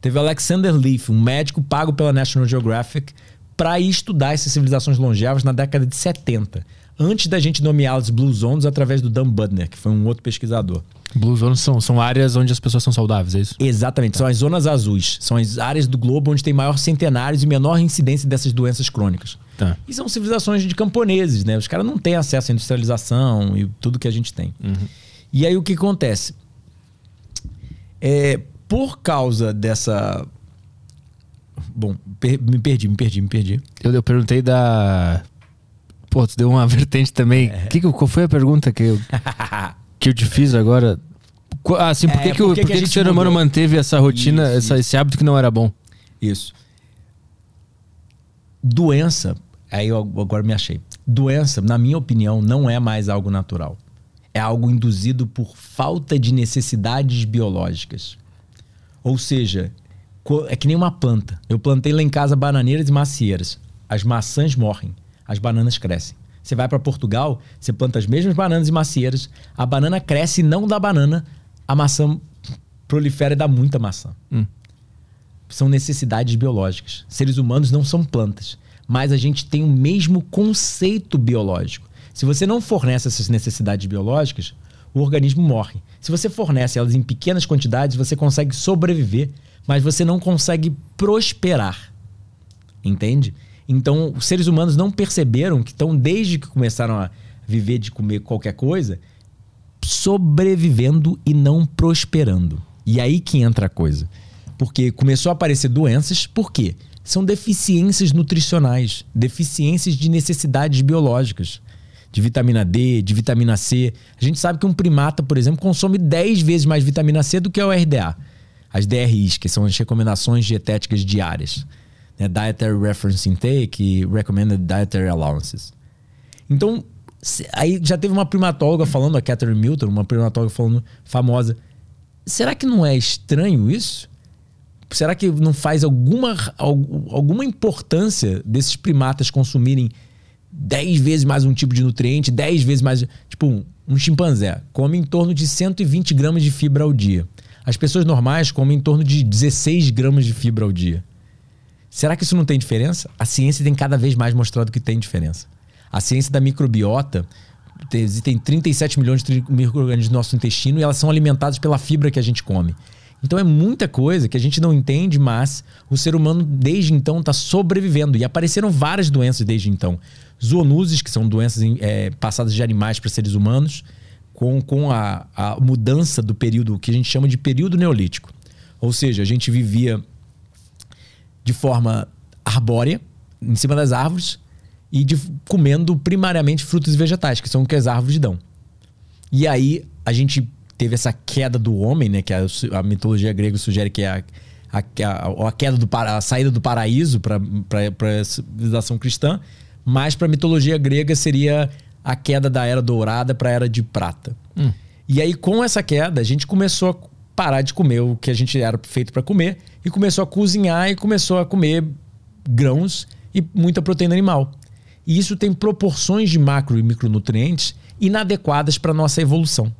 Teve Alexander Leaf, um médico pago pela National Geographic, para estudar essas civilizações longevas na década de 70, antes da gente nomeá-las Blue Zones através do Dan Budner, que foi um outro pesquisador. Blue Zones são, são áreas onde as pessoas são saudáveis, é isso? Exatamente, são as zonas azuis. São as áreas do globo onde tem maior centenários e menor incidência dessas doenças crônicas. Tá. E são civilizações de camponeses, né? Os caras não têm acesso à industrialização e tudo que a gente tem. Uhum. E aí o que acontece? É, por causa dessa. Bom, per... me perdi, me perdi, me perdi. Eu, eu perguntei da. Pô, tu deu uma [laughs] vertente também. É. Que, qual foi a pergunta que eu, [laughs] que eu te fiz agora? Ah, sim, por que, é, que, o, por que, que, que o ser humano mudou? manteve essa rotina, isso, essa, isso. esse hábito que não era bom? Isso. Doença Aí eu agora me achei. Doença, na minha opinião, não é mais algo natural. É algo induzido por falta de necessidades biológicas. Ou seja, é que nem uma planta. Eu plantei lá em casa bananeiras e macieiras. As maçãs morrem, as bananas crescem. Você vai para Portugal, você planta as mesmas bananas e macieiras, a banana cresce e não dá banana, a maçã prolifera e dá muita maçã. Hum. São necessidades biológicas. Seres humanos não são plantas mas a gente tem o mesmo conceito biológico. Se você não fornece essas necessidades biológicas, o organismo morre. Se você fornece elas em pequenas quantidades, você consegue sobreviver, mas você não consegue prosperar. Entende? Então, os seres humanos não perceberam que estão, desde que começaram a viver de comer qualquer coisa, sobrevivendo e não prosperando. E aí que entra a coisa. Porque começou a aparecer doenças, por quê? são deficiências nutricionais, deficiências de necessidades biológicas, de vitamina D, de vitamina C. A gente sabe que um primata, por exemplo, consome 10 vezes mais vitamina C do que o RDA. As DRIs, que são as recomendações dietéticas diárias. Né? Dietary Reference Intake e Recommended Dietary Allowances. Então, aí já teve uma primatóloga falando, a Catherine Milton, uma primatóloga falando famosa. Será que não é estranho isso? será que não faz alguma, alguma importância desses primatas consumirem 10 vezes mais um tipo de nutriente, 10 vezes mais. Tipo, um, um chimpanzé come em torno de 120 gramas de fibra ao dia. As pessoas normais comem em torno de 16 gramas de fibra ao dia. Será que isso não tem diferença? A ciência tem cada vez mais mostrado que tem diferença. A ciência da microbiota tem 37 milhões de micro-organismos no nosso intestino e elas são alimentadas pela fibra que a gente come. Então é muita coisa que a gente não entende, mas o ser humano desde então está sobrevivendo. E apareceram várias doenças desde então. Zoonoses, que são doenças é, passadas de animais para seres humanos, com, com a, a mudança do período que a gente chama de período neolítico. Ou seja, a gente vivia de forma arbórea, em cima das árvores, e de, comendo primariamente frutos e vegetais, que são o que as árvores dão. E aí a gente teve essa queda do homem, né? Que a, a mitologia grega sugere que é a, a, a, queda do a saída do paraíso para a civilização cristã, mas para a mitologia grega seria a queda da era dourada para a era de prata. Hum. E aí com essa queda a gente começou a parar de comer o que a gente era feito para comer e começou a cozinhar e começou a comer grãos e muita proteína animal. E isso tem proporções de macro e micronutrientes inadequadas para nossa evolução.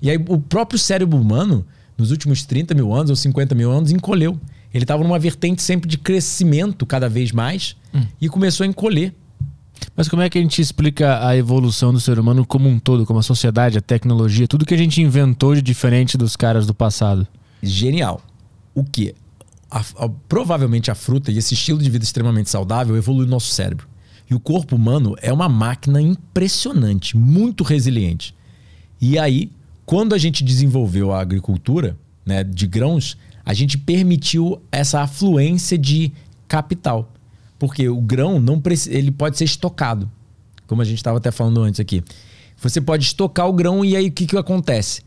E aí o próprio cérebro humano, nos últimos 30 mil anos ou 50 mil anos, encolheu. Ele estava numa vertente sempre de crescimento cada vez mais hum. e começou a encolher. Mas como é que a gente explica a evolução do ser humano como um todo, como a sociedade, a tecnologia, tudo que a gente inventou de diferente dos caras do passado? Genial. O que? provavelmente a fruta e esse estilo de vida extremamente saudável evolui o nosso cérebro. E o corpo humano é uma máquina impressionante, muito resiliente. E aí, quando a gente desenvolveu a agricultura né, de grãos, a gente permitiu essa afluência de capital. Porque o grão não ele pode ser estocado, como a gente estava até falando antes aqui. Você pode estocar o grão e aí o que, que acontece?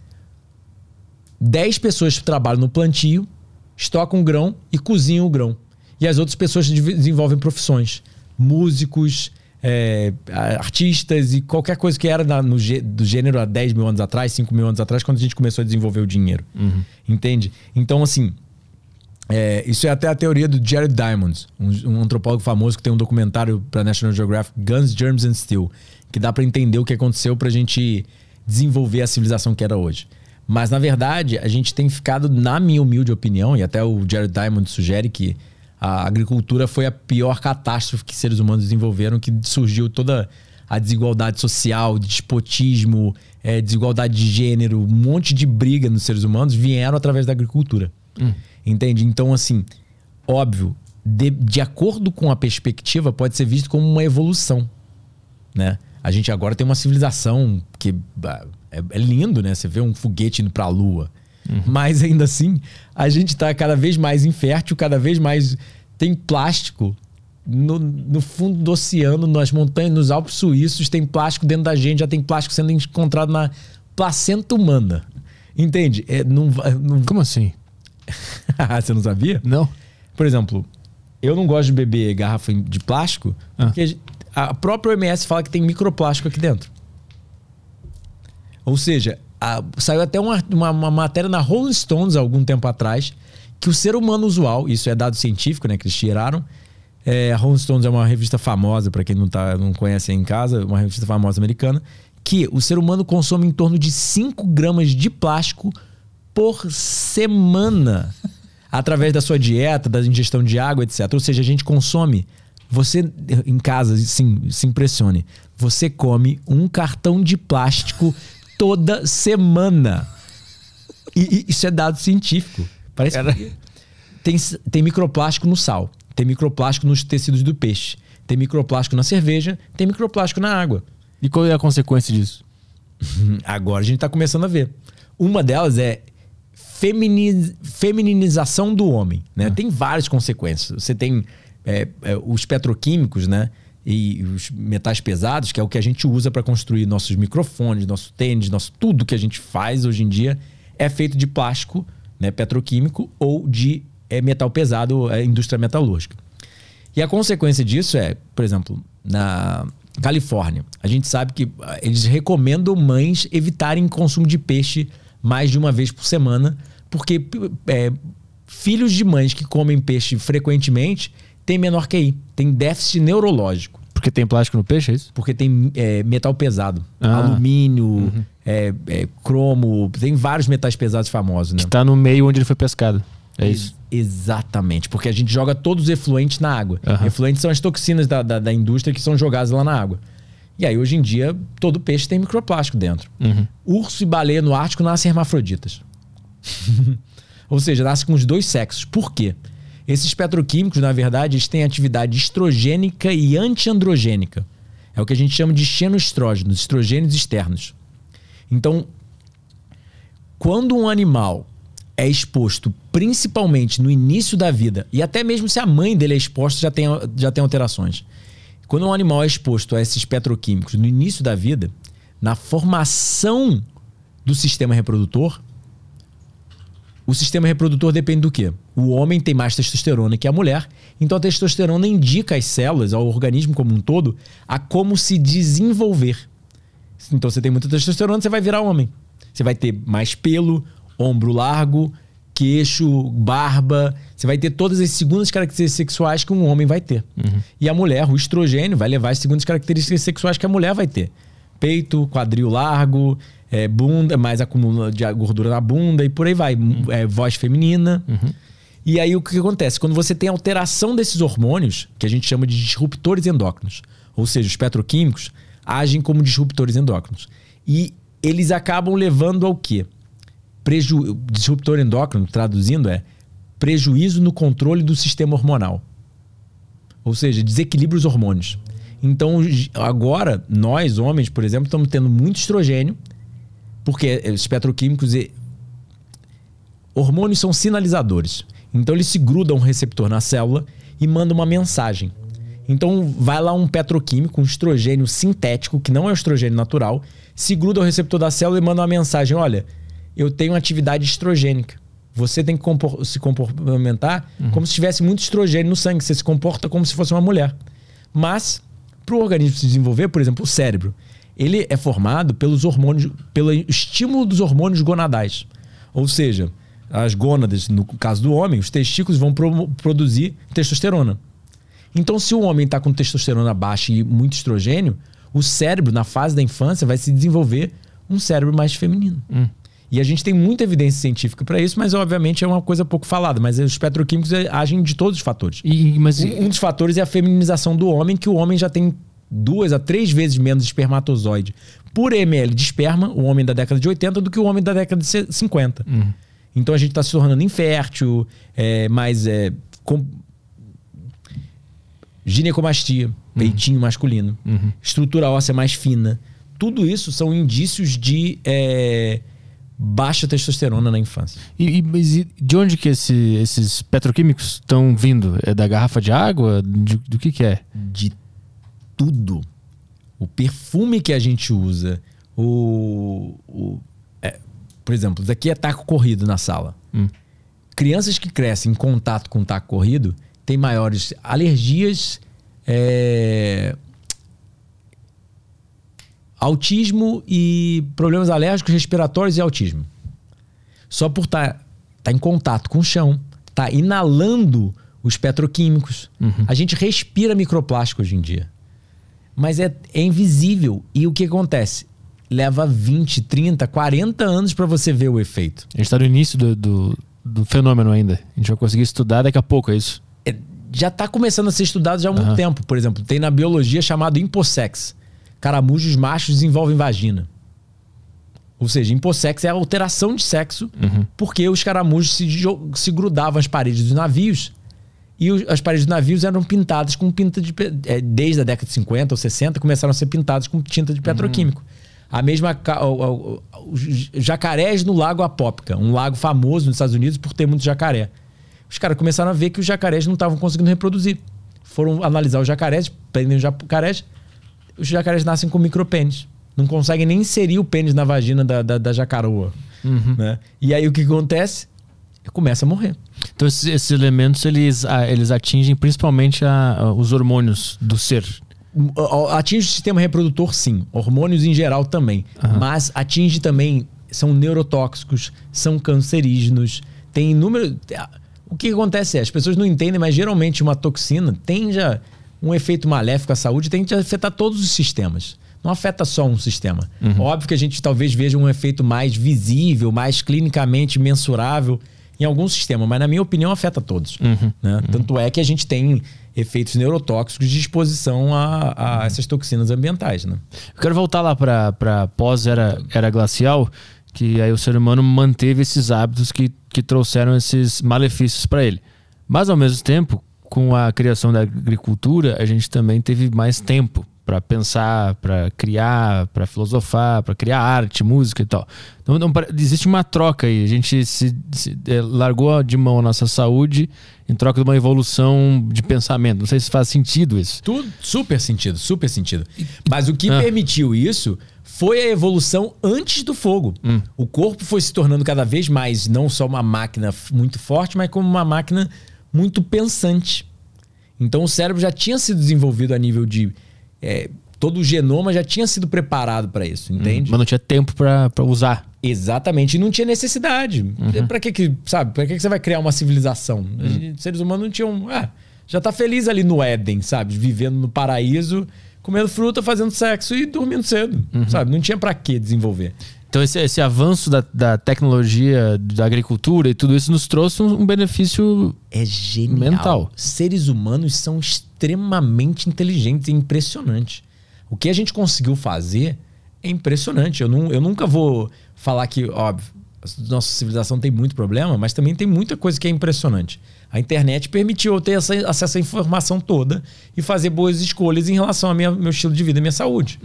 10 pessoas trabalham no plantio, estocam grão e cozinham o grão. E as outras pessoas desenvolvem profissões. Músicos, é, artistas e qualquer coisa que era na, no, do gênero há 10 mil anos atrás, 5 mil anos atrás, quando a gente começou a desenvolver o dinheiro. Uhum. Entende? Então, assim, é, isso é até a teoria do Jared Diamond, um, um antropólogo famoso que tem um documentário para National Geographic, Guns, Germs and Steel, que dá para entender o que aconteceu para a gente desenvolver a civilização que era hoje. Mas, na verdade, a gente tem ficado, na minha humilde opinião, e até o Jared Diamond sugere que a agricultura foi a pior catástrofe que seres humanos desenvolveram, que surgiu toda a desigualdade social, despotismo, é, desigualdade de gênero, um monte de briga nos seres humanos vieram através da agricultura. Hum. Entende? Então, assim, óbvio, de, de acordo com a perspectiva, pode ser visto como uma evolução, né? A gente agora tem uma civilização que é, é lindo, né? Você vê um foguete indo para a Lua. Uhum. Mas ainda assim, a gente está cada vez mais infértil, cada vez mais tem plástico no, no, fundo do oceano, nas montanhas, nos Alpes suíços, tem plástico dentro da gente, já tem plástico sendo encontrado na placenta humana. Entende? É, não, não... Como assim? [laughs] Você não sabia? Não. Por exemplo, eu não gosto de beber garrafa de plástico, ah. porque a própria OMS fala que tem microplástico aqui dentro. Ou seja, a, saiu até uma, uma, uma, matéria na Rolling Stones há algum tempo atrás que o ser humano usual, isso é dado científico, né, que eles tiraram. É, a Rolling Stones é uma revista famosa, para quem não, tá, não conhece aí em casa, uma revista famosa americana, que o ser humano consome em torno de 5 gramas de plástico por semana através da sua dieta, da ingestão de água, etc. Ou seja, a gente consome. Você em casa, sim, se impressione. Você come um cartão de plástico toda semana. E, e isso é dado científico. Parece que tem, tem microplástico no sal, tem microplástico nos tecidos do peixe, tem microplástico na cerveja, tem microplástico na água. E qual é a consequência disso? [laughs] Agora a gente está começando a ver. Uma delas é feminiz, femininização do homem. Né? Ah. Tem várias consequências. Você tem é, é, os petroquímicos, né? E os metais pesados, que é o que a gente usa para construir nossos microfones, nosso tênis, nosso tudo que a gente faz hoje em dia é feito de plástico, né, petroquímico ou de é, metal pesado, é, indústria metalúrgica. E a consequência disso é, por exemplo, na Califórnia, a gente sabe que ah, eles recomendam mães evitarem consumo de peixe mais de uma vez por semana, porque é, filhos de mães que comem peixe frequentemente têm menor QI, tem déficit neurológico. Porque tem plástico no peixe, é isso? Porque tem é, metal pesado. Ah. Alumínio, uhum. é, é, cromo, tem vários metais pesados famosos, né? Que tá no meio onde ele foi pescado. É isso? Exatamente, porque a gente joga todos os efluentes na água. Uhum. Efluentes são as toxinas da, da, da indústria que são jogadas lá na água. E aí, hoje em dia, todo peixe tem microplástico dentro. Uhum. Urso e baleia no Ártico nascem hermafroditas. [laughs] Ou seja, nascem com os dois sexos. Por quê? Esses petroquímicos, na verdade, eles têm atividade estrogênica e antiandrogênica. É o que a gente chama de xenoestrógenos, estrogênios externos. Então, quando um animal é exposto principalmente no início da vida, e até mesmo se a mãe dele é exposta, já tem, já tem alterações. Quando um animal é exposto a esses petroquímicos no início da vida, na formação do sistema reprodutor, o sistema reprodutor depende do quê? O homem tem mais testosterona que a mulher, então a testosterona indica às células, ao organismo como um todo, a como se desenvolver. Então você tem muita testosterona, você vai virar homem. Você vai ter mais pelo, ombro largo, queixo, barba. Você vai ter todas as segundas características sexuais que um homem vai ter. Uhum. E a mulher, o estrogênio, vai levar as segundas características sexuais que a mulher vai ter. Peito, quadril largo, é, bunda, mais acúmulo de gordura na bunda e por aí vai. Uhum. É, voz feminina. Uhum. E aí o que acontece? Quando você tem alteração desses hormônios, que a gente chama de disruptores endócrinos, ou seja, os petroquímicos agem como disruptores endócrinos. E eles acabam levando ao quê? Preju... Disruptor endócrino, traduzindo, é prejuízo no controle do sistema hormonal. Ou seja, desequilibra os hormônios. Então, agora, nós, homens, por exemplo, estamos tendo muito estrogênio, porque os petroquímicos e hormônios são sinalizadores. Então, eles se grudam um receptor na célula e mandam uma mensagem. Então, vai lá um petroquímico, um estrogênio sintético, que não é o estrogênio natural, se gruda ao receptor da célula e manda uma mensagem: olha, eu tenho atividade estrogênica. Você tem que compor- se comportar como se tivesse muito estrogênio no sangue. Você se comporta como se fosse uma mulher. Mas, para o organismo se desenvolver, por exemplo, o cérebro, ele é formado pelos hormônios, pelo estímulo dos hormônios gonadais. Ou seja, as gônadas, no caso do homem, os testículos vão pro- produzir testosterona. Então, se o homem está com testosterona baixa e muito estrogênio, o cérebro, na fase da infância, vai se desenvolver um cérebro mais feminino. E a gente tem muita evidência científica para isso, mas obviamente é uma coisa pouco falada. Mas os petroquímicos eh, agem de todos os fatores. E, mas Um um dos fatores é a feminização do homem, que o homem já tem duas a três vezes menos espermatozoide por ml de esperma, o homem da década de 80, do que o homem da década de se- 50. Então a gente está se tornando infértil, é, mais é, com... ginecomastia, peitinho masculino, estrutura óssea mais fina. Tudo isso são indícios de é, baixa testosterona na infância. E, e- mas e de onde que esse- esses petroquímicos estão vindo? É da garrafa de água? De- do que que é? de tudo. O perfume que a gente usa, o. o- é, por exemplo, isso aqui é taco corrido na sala. Crianças que crescem em contato com taco corrido têm maiores alergias, é, autismo e problemas alérgicos respiratórios e autismo. Só por estar em contato com o chão, tá inalando os petroquímicos. A gente respira microplástico hoje em dia. Mas é, é invisível. E o que acontece? Leva 20, 30, 40 anos para você ver o efeito. A gente está no início do, do, do fenômeno ainda. A gente vai conseguir estudar daqui a pouco, é isso? É, já está começando a ser estudado já há muito Aham. tempo. Por exemplo, tem na biologia chamado impossex. Caramujos machos desenvolvem vagina. Ou seja, impossex é a alteração de sexo porque os caramujos se, se grudavam às paredes dos navios e os- as paredes dos navios eram pintadas com tinta de... é, desde a década de 50 ou 60 começaram a ser pintadas com tinta de petroquímico. A mesma... Os jacarés no Lago Apópica, um lago famoso nos Estados Unidos por ter muito jacaré. Os caras começaram a ver que os jacarés não estavam conseguindo reproduzir. Foram analisar os jacarés, prendem os jacarés, os jacarés nascem com micropênis. Não conseguem nem inserir o pênis na vagina da, da, da jacaroa. Né? E aí o que acontece? Começa a morrer. Então esses, esses elementos, eles, ah, eles atingem principalmente a- a- os hormônios do ser. Atinge o sistema reprodutor, sim. Hormônios em geral também. Mas atinge também. São neurotóxicos, são cancerígenos, tem inúmero. O que acontece é, as pessoas não entendem, mas geralmente uma toxina tende a um efeito maléfico à saúde, tende a afetar todos os sistemas. Não afeta só um sistema. Óbvio que a gente talvez veja um efeito mais visível, mais clinicamente mensurável em algum sistema, mas na minha opinião afeta todos. né? Tanto é que a gente tem efeitos neurotóxicos de exposição a, a essas toxinas ambientais. Né? Eu quero voltar lá para pós-era era glacial, que aí o ser humano manteve esses hábitos que, que trouxeram esses malefícios para ele. Mas, ao mesmo tempo, com a criação da agricultura, a gente também teve mais tempo para pensar, para criar, para filosofar, para criar arte, música e tal. Então, não existe uma troca aí. A gente se, se, eh, largou de mão a nossa saúde em troca de uma evolução de pensamento. Não sei se faz sentido isso. Tudo super sentido, super sentido. Mas o que Ah. permitiu isso foi a evolução antes do fogo. O corpo foi se tornando cada vez mais não só uma máquina muito forte, mas como uma máquina muito pensante. Então o cérebro já tinha sido desenvolvido a nível de. é, todo o genoma já tinha sido preparado para isso, entende? Mas não tinha tempo para usar. Exatamente, e não tinha necessidade. Pra que que, sabe, pra que que você vai criar uma civilização? A gente- seres humanos não tinham, ah, já tá feliz ali no Éden, sabe, vivendo no paraíso, comendo fruta, fazendo sexo e dormindo cedo, sabe? Não tinha pra que desenvolver. Então esse, esse avanço da, da tecnologia, da agricultura e tudo isso nos trouxe um, um benefício É genial. Mental. Seres humanos são extremamente inteligentes e impressionante. O que a gente conseguiu fazer é impressionante. Eu, não, eu nunca vou falar que, óbvio, a nossa civilização tem muito problema, mas também tem muita coisa que é impressionante. A internet permitiu eu ter essa, acesso à informação toda e fazer boas escolhas em relação ao minha- meu estilo de vida e minha saúde.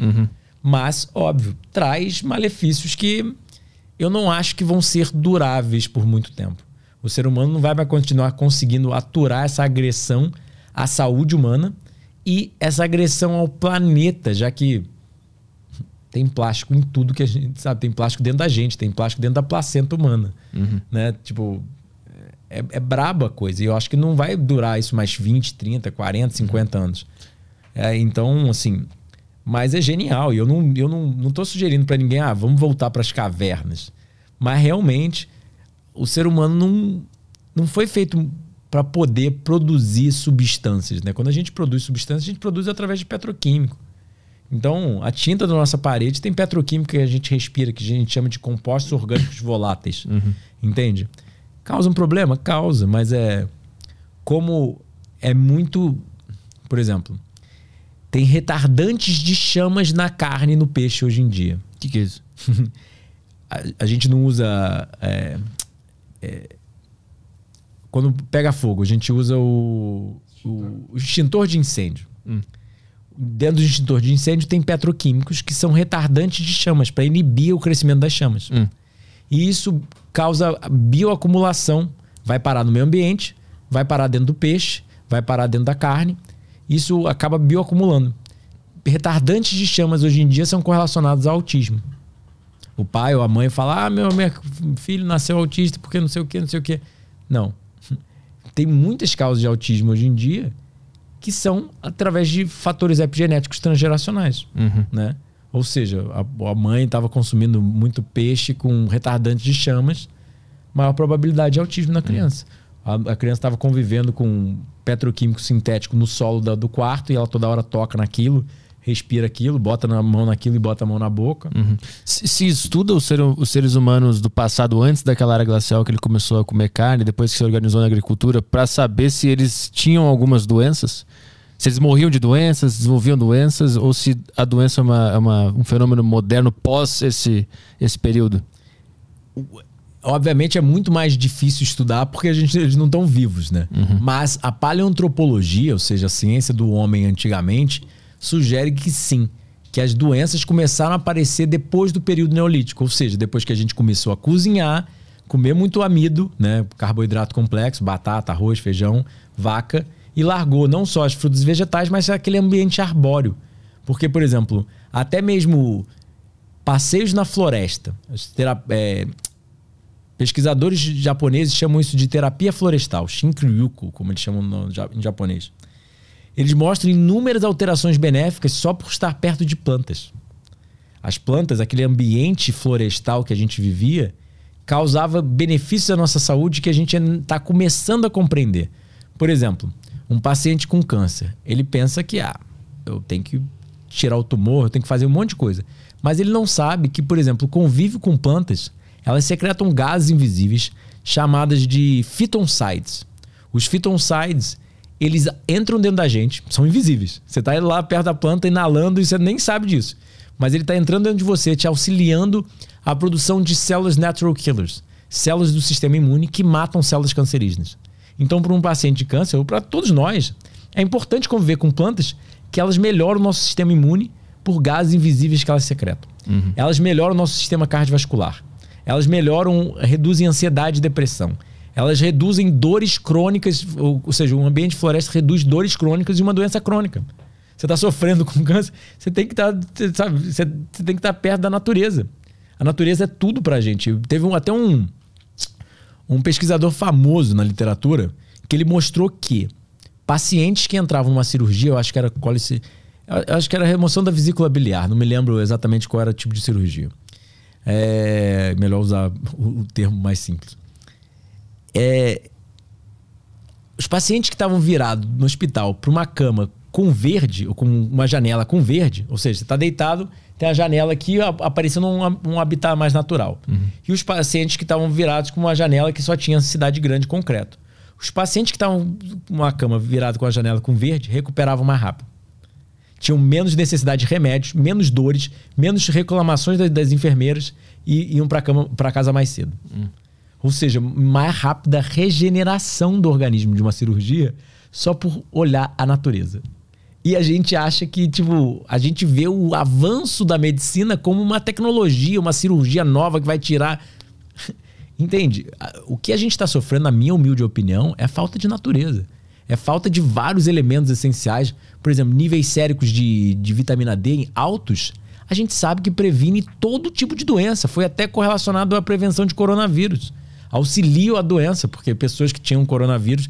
Mas, óbvio, traz malefícios que eu não acho que vão ser duráveis por muito tempo. O ser humano não vai mais continuar conseguindo aturar essa agressão à saúde humana e essa agressão ao planeta, já que tem plástico em tudo que a gente sabe. Tem plástico dentro da gente, tem plástico dentro da placenta humana. Uhum. Né? Tipo, é, é braba a coisa. E eu acho que não vai durar isso mais 20, 30, 40, 50 anos. É, então, assim. Mas é genial. E eu não, eu não, não tô sugerindo para ninguém, ah, vamos voltar para as cavernas. Mas realmente, o ser humano não, não foi feito para poder produzir substâncias. Né? Quando a gente produz substâncias, a gente produz através de petroquímico. Então, a tinta da nossa parede tem petroquímica que a gente respira, que a gente chama de compostos orgânicos [laughs] voláteis. Uhum. Entende? Causa um problema? Causa, mas é. Como é muito. Por exemplo, tem retardantes de chamas na carne e no peixe hoje em dia. O que, que é isso? [laughs] a, a gente não usa. é, é, quando pega fogo, a gente usa o, o, o extintor de incêndio. Hum. Dentro do extintor de incêndio tem petroquímicos que são retardantes de chamas, para inibir o crescimento das chamas. Hum. E isso causa bioacumulação. Vai parar no meio ambiente, vai parar dentro do peixe, vai parar dentro da carne. Isso acaba bioacumulando. Retardantes de chamas hoje em dia são correlacionados ao autismo. O pai ou a mãe fala: Ah, meu, meu filho nasceu autista porque não sei o que, não sei o que. Não. [laughs] Tem muitas causas de autismo hoje em dia que são através de fatores epigenéticos transgeracionais. Uhum. Né? Ou seja, a, a mãe estava consumindo muito peixe com retardante de chamas, maior probabilidade de autismo na criança. A, a criança estava convivendo com petroquímico sintético no solo da- do quarto e ela toda hora toca naquilo, respira aquilo, bota na mão naquilo e bota a mão na boca. Uhum. Se, se estuda o ser- os seres humanos do passado, antes daquela era glacial que ele começou a comer carne, depois que se organizou na agricultura, para saber se eles tinham algumas doenças? Se eles morriam de doenças, desenvolviam doenças, ou se a doença é, uma- é uma- um fenômeno moderno pós esse, esse período? Obviamente é muito mais difícil estudar porque a gente, eles não estão vivos, né? Mas a paleoantropologia, ou seja, a ciência do homem antigamente, sugere que sim, que as doenças começaram a aparecer depois do período neolítico, ou seja, depois que a gente começou a cozinhar, comer muito amido, né? Carboidrato complexo, batata, arroz, feijão, vaca, e largou não só as frutas e vegetais, mas aquele ambiente arbóreo. Porque, por exemplo, até mesmo passeios na floresta, é, Pesquisadores japoneses chamam isso de terapia florestal, Shinryuku, como eles chamam no, em japonês. Eles mostram inúmeras alterações benéficas só por estar perto de plantas. As plantas, aquele ambiente florestal que a gente vivia, causava benefícios à nossa saúde que a gente está começando a compreender. Por exemplo, um paciente com câncer, ele pensa que ah, eu tenho que tirar o tumor, eu tenho que fazer um monte de coisa. Mas ele não sabe que, por exemplo, o convívio com plantas, elas secretam gases invisíveis chamadas de phytoncides. Os phytoncides, eles entram dentro da gente, são invisíveis. Você está lá perto da planta inalando e você nem sabe disso. Mas ele está entrando dentro de você, te auxiliando a produção de células natural killers, células do sistema imune que matam células cancerígenas. Então, para um paciente de câncer, ou para todos nós, é importante conviver com plantas que elas melhoram o nosso sistema imune por gases invisíveis que elas secretam. Elas melhoram o nosso sistema cardiovascular. Elas melhoram, reduzem ansiedade e depressão. Elas reduzem dores crônicas, ou, ou seja, um ambiente de floresta reduz dores crônicas e uma doença crônica. Você está sofrendo com câncer, você tem que estar, sabe, você, tem que estar perto da natureza. A natureza é tudo pra gente. Teve um- até um, um pesquisador famoso na literatura que ele mostrou que pacientes que entravam numa cirurgia, eu acho que era cólice, acho que era remoção da vesícula biliar, não me lembro exatamente qual era o tipo de cirurgia. É melhor usar o, o termo mais simples. É, os pacientes que estavam virados no hospital para uma cama com verde, ou com uma janela com verde, ou seja, você está deitado, tem a janela aqui aparecendo um, um habitat mais natural. E os pacientes que estavam virados com uma janela que só tinha cidade grande concreto. Os pacientes que estavam com uma cama virada com a janela com verde recuperavam mais rápido. Tinham menos necessidade de remédios, menos dores, menos reclamações das, das enfermeiras e iam para casa mais cedo. Ou seja, mais rápida regeneração do organismo de uma cirurgia só por olhar a natureza. E a gente acha que, tipo, a gente vê o avanço da medicina como uma tecnologia, uma cirurgia nova que vai tirar. [laughs] Entende? O que a gente está sofrendo, na minha humilde opinião, é falta de natureza. É falta de vários elementos essenciais. Por exemplo, níveis séricos de, de vitamina D altos a gente sabe que previne todo tipo de doença. Foi até correlacionado à prevenção de coronavírus. Auxilia a doença, porque pessoas que tinham coronavírus,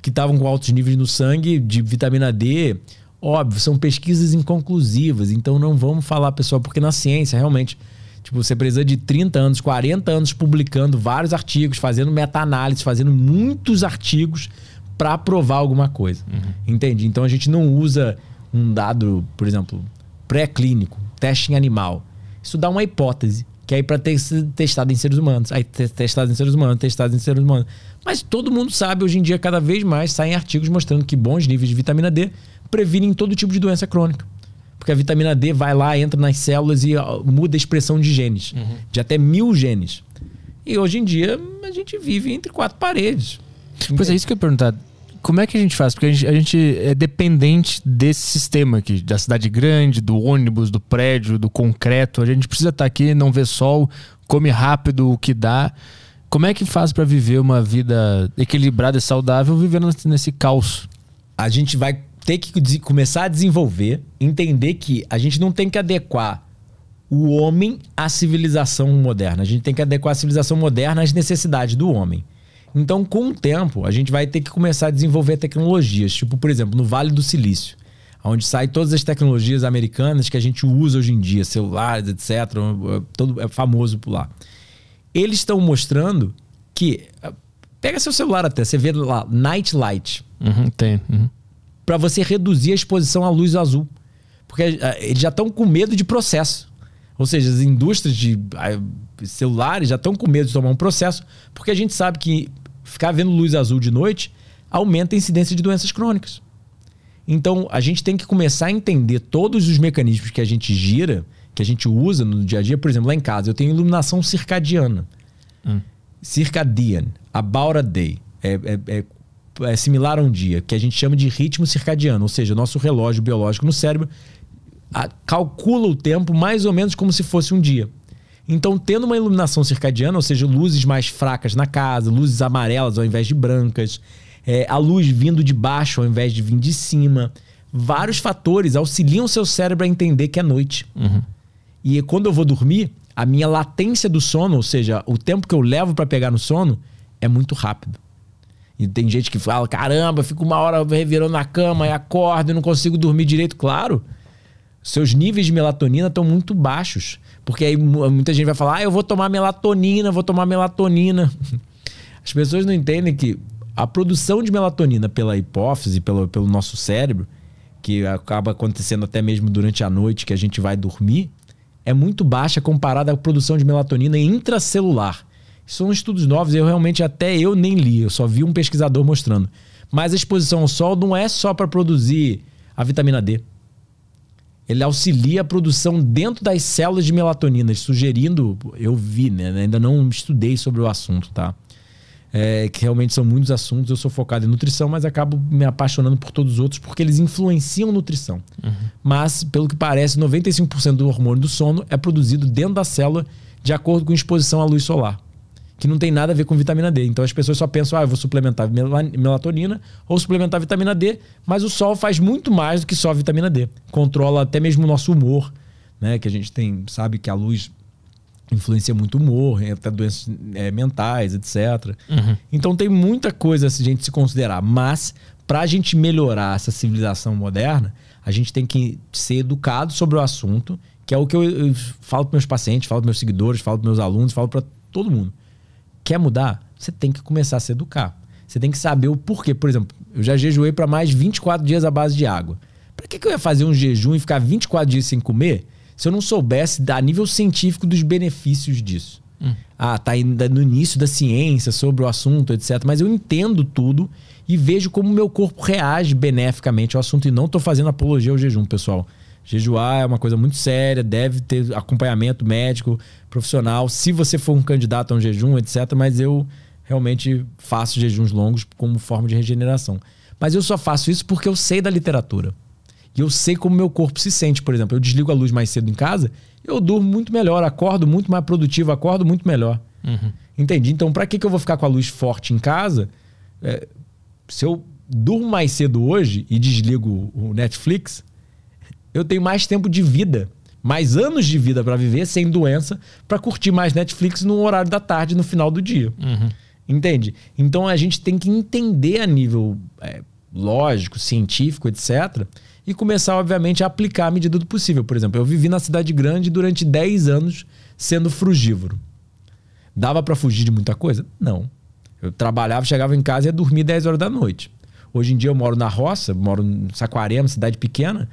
que estavam com altos níveis no sangue de vitamina D, óbvio, são pesquisas inconclusivas. Então não vamos falar, pessoal, porque na ciência, realmente, tipo, você precisa de 30 anos, 40 anos publicando vários artigos, fazendo meta-análise, fazendo muitos artigos para provar alguma coisa. Uhum. Entende? Então a gente não usa um dado, por exemplo, pré-clínico, teste em animal. Isso dá uma hipótese, que é aí para ter sido testado em seres humanos, aí testado em seres humanos, testado em seres humanos. Mas todo mundo sabe, hoje em dia, cada vez mais saem artigos mostrando que bons níveis de vitamina D previnem todo tipo de doença crônica. Porque a vitamina D vai lá, entra nas células e muda a expressão de genes, uhum. de até mil genes. E hoje em dia a gente vive entre quatro paredes. Pois é, isso que eu ia perguntar. Como é que a gente faz? Porque a gente, a gente, é dependente desse sistema aqui, da cidade grande, do ônibus, do prédio, do concreto. A gente precisa estar aqui, não ver sol, come rápido o que dá. Como é que faz para viver uma vida equilibrada e saudável vivendo nesse caos? A gente vai ter que começar a desenvolver, entender que a gente não tem que adequar o homem à civilização moderna. A gente tem que adequar a civilização moderna às necessidades do homem. Então, com o tempo, a gente vai ter que começar a desenvolver tecnologias, tipo, por exemplo, no Vale do Silício, onde saem todas as tecnologias americanas que a gente usa hoje em dia, celulares, etc. É, todo é famoso por lá. Eles estão mostrando que pega seu celular até, você vê lá night light. Uhum, tem. Uhum. Para você reduzir a exposição à luz azul, porque é, eles já estão com medo de processo. Ou seja, as indústrias de celulares já estão com medo de tomar um processo, porque a gente sabe que ficar vendo luz azul de noite aumenta a incidência de doenças crônicas. Então, a gente tem que começar a entender todos os mecanismos que a gente gira, que a gente usa no dia a dia. Por exemplo, lá em casa, eu tenho iluminação circadiana. Hum. Circadian, about a day. É, é, é, é, similar a um dia, que a gente chama de ritmo circadiano, ou seja, nosso relógio biológico no cérebro a, calcula o tempo mais ou menos como se fosse um dia. Então, tendo uma iluminação circadiana, ou seja, luzes mais fracas na casa, luzes amarelas ao invés de brancas, é, a luz vindo de baixo ao invés de vir de cima, vários fatores auxiliam o seu cérebro a entender que é noite. Uhum. E quando eu vou dormir, a minha latência do sono, ou seja, o tempo que eu levo para pegar no sono, é muito rápido. E tem gente que fala: caramba, fico uma hora revirando na cama e acordo e não consigo dormir direito. Claro, seus níveis de melatonina estão muito baixos. Porque aí muita gente vai falar, ah, eu vou tomar melatonina, vou tomar melatonina. [laughs] As pessoas não entendem que a produção de melatonina pela hipófise, pelo, pelo nosso cérebro, que acaba acontecendo até mesmo durante a noite que a gente vai dormir, é muito baixa comparada à produção de melatonina intracelular. São estudos novos, eu realmente até eu nem li, eu só vi um pesquisador mostrando. Mas a exposição ao sol não é só para produzir a vitamina D ele auxilia a produção dentro das células de melatonina, sugerindo, eu vi, né? Ainda não estudei sobre o assunto, tá? É, que realmente são muitos assuntos. Eu sou focado em nutrição, mas acabo me apaixonando por todos os outros porque eles influenciam nutrição. Uhum. Mas, pelo que parece, 95% do hormônio do sono é produzido dentro da célula de acordo com exposição à luz solar que não tem nada a ver com vitamina D. Então as pessoas só pensam, ah, eu vou suplementar melatonina ou suplementar vitamina D, mas o sol faz muito mais do que só vitamina D. Controla até mesmo o nosso humor, né? Que a gente tem, sabe que a luz influencia muito o humor, até doenças é, mentais, etc. Uhum. Então tem muita coisa a gente se considerar, mas para a gente melhorar essa civilização moderna, a gente tem que ser educado sobre o assunto, que é o que eu, eu falo para meus pacientes, falo para meus seguidores, falo para meus alunos, falo para todo mundo. Quer mudar? Você tem que começar a se educar. Você tem que saber o porquê. Por exemplo, eu já jejuei para mais 24 dias à base de água. Para que, que eu ia fazer um jejum e ficar 24 dias sem comer se eu não soubesse a nível científico dos benefícios disso? Hum. Ah, tá ainda no início da ciência sobre o assunto, etc. Mas eu entendo tudo e vejo como o meu corpo reage beneficamente ao assunto e não estou fazendo apologia ao jejum, pessoal. Jejuar é uma coisa muito séria, deve ter acompanhamento médico, profissional, se você for um candidato a um jejum, etc. Mas eu realmente faço jejuns longos como forma de regeneração. Mas eu só faço isso porque eu sei da literatura. E eu sei como meu corpo se sente. Por exemplo, eu desligo a luz mais cedo em casa, eu durmo muito melhor, acordo muito mais produtivo, acordo muito melhor. Uhum. Entendi? Então, para que, que eu vou ficar com a luz forte em casa? É, se eu durmo mais cedo hoje e desligo o Netflix, eu tenho mais tempo de vida mais anos de vida para viver sem doença, para curtir mais Netflix no horário da tarde, no final do dia. Uhum. Entende? Então a gente tem que entender a nível é, lógico, científico, etc. E começar, obviamente, a aplicar à medida do possível. Por exemplo, eu vivi na cidade grande durante 10 anos sendo frugívoro. Dava para fugir de muita coisa? Não. Eu trabalhava, chegava em casa e ia dormir 10 horas da noite. Hoje em dia eu moro na roça, moro em Saquarema, cidade pequena.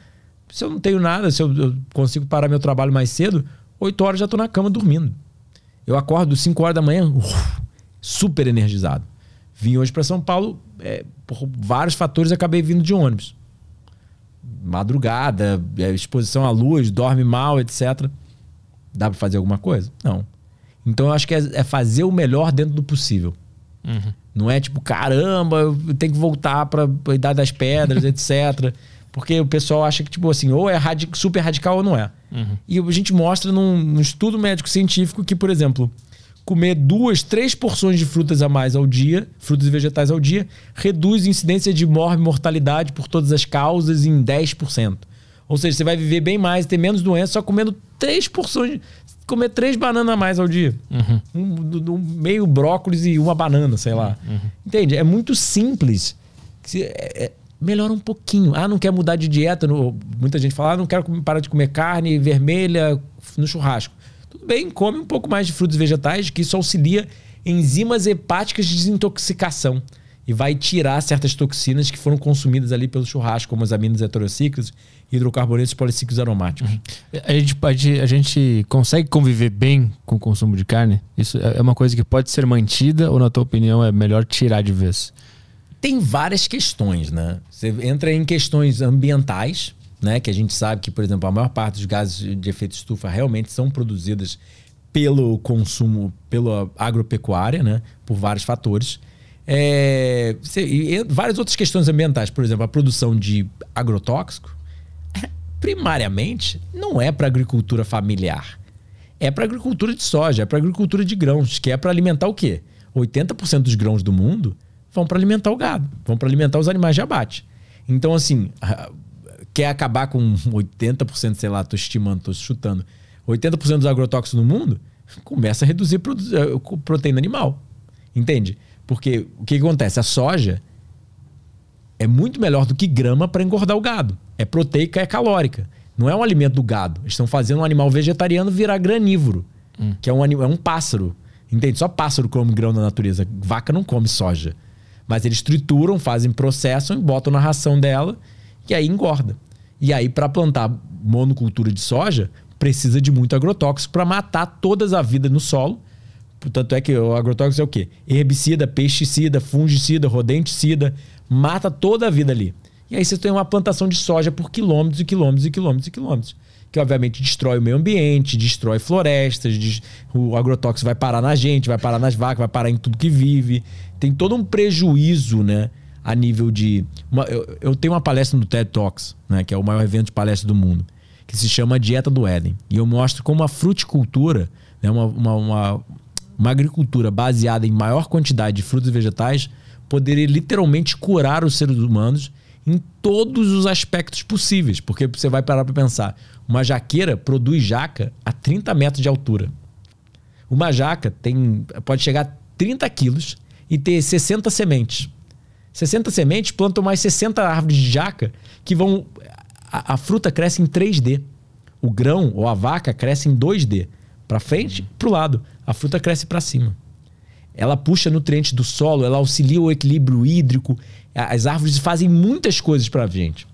Se eu não tenho nada, se eu, eu consigo parar meu trabalho mais cedo, 8 horas já estou na cama dormindo. Eu acordo 5 horas da manhã, uf, super energizado. Vim hoje para São Paulo, é, por vários fatores, acabei vindo de ônibus. Madrugada, é, exposição à luz, dorme mal, etc. Dá para fazer alguma coisa? Não. Então eu acho que é, é fazer o melhor dentro do possível. Uhum. Não é tipo, caramba, eu tenho que voltar para a Idade das Pedras, etc. [laughs] Porque o pessoal acha que, tipo assim, ou é radic super radical ou não é. Uhum. E a gente mostra num, num estudo médico científico que, por exemplo, comer duas, três porções de frutas a mais ao dia, frutas e vegetais ao dia, reduz a incidência de morte e mortalidade por todas as causas em 10%. Ou seja, você vai viver bem mais, ter menos doença só comendo três porções. Comer três bananas a mais ao dia. Uhum. Um, um, meio brócolis e uma banana, sei lá. Uhum. Entende? É muito simples. É, é, melhora um pouquinho. Ah, não quer mudar de dieta. No, muita gente fala, ah, não quero parar de comer carne vermelha no churrasco. Tudo bem, come um pouco mais de frutos e vegetais, que isso auxilia enzimas hepáticas de desintoxicação e vai tirar certas toxinas que foram consumidas ali pelo churrasco, como as aminas heterocíclicos e hidrocarbonetos policíclicos aromáticos. Uhum. A, gente pode, a gente consegue conviver bem com o consumo de carne? Isso é uma coisa que pode ser mantida ou, na tua opinião, é melhor tirar de vez? Tem várias questões, né? Você entra em questões ambientais, né? Que a gente sabe que, por exemplo, a maior parte dos gases de efeito estufa realmente são produzidas pelo consumo, pela agropecuária, né? Por vários fatores. É, e várias outras questões ambientais, por exemplo, a produção de agrotóxico, primariamente, não é para agricultura familiar. É para agricultura de soja, é para agricultura de grãos, que é para alimentar o quê? 80% dos grãos do mundo vão para alimentar o gado, vão para alimentar os animais de abate. Então, assim, quer acabar com 80%, sei lá, tô estimando, tô chutando, 80% dos agrotóxicos no mundo, começa a reduzir eh, proteína animal. Entende? Porque o que, que acontece? A soja é muito melhor do que grama para engordar o gado. É proteica, é calórica. Não é um alimento do gado. Eles estão fazendo um animal vegetariano virar granívoro, hum. que é um, é um pássaro. Entende? Só pássaro come grão na natureza. Vaca não come soja. Mas eles trituram, fazem, processam botam na ração dela e aí engorda. E aí, para plantar monocultura de soja, precisa de muito agrotóxico para matar toda a vida no solo Portanto, é que o agrotóxico é o quê? Herbicida, pesticida, fungicida, rodenticida, mata toda a vida ali. E aí você tem uma plantação de soja por quilômetros e quilômetros e quilômetros e quilômetros. Que obviamente destrói o meio ambiente, destrói florestas, o agrotóxico vai parar na gente, vai parar nas vacas, vai parar em tudo que vive. Tem todo um prejuízo, né? A nível de. Uma, eu, eu, tenho uma palestra no TED Talks, né, que é o maior evento de palestra do mundo, que se chama Dieta do Éden. E eu mostro como a fruticultura, né, uma, uma, uma uma agricultura baseada em maior quantidade de frutos e vegetais poderia literalmente curar os seres humanos em todos os aspectos possíveis. Porque você vai parar para pensar: uma jaqueira produz jaca a 30 metros de altura. Uma jaca tem, pode chegar a 30 quilos e ter 60 sementes. 60 sementes plantam mais 60 árvores de jaca que vão. A, a fruta cresce em 3D. O grão ou a vaca cresce em 2D. Para frente, para o lado a fruta cresce para cima. Ela puxa nutrientes do solo, ela auxilia o equilíbrio hídrico. As árvores fazem muitas coisas para a gente.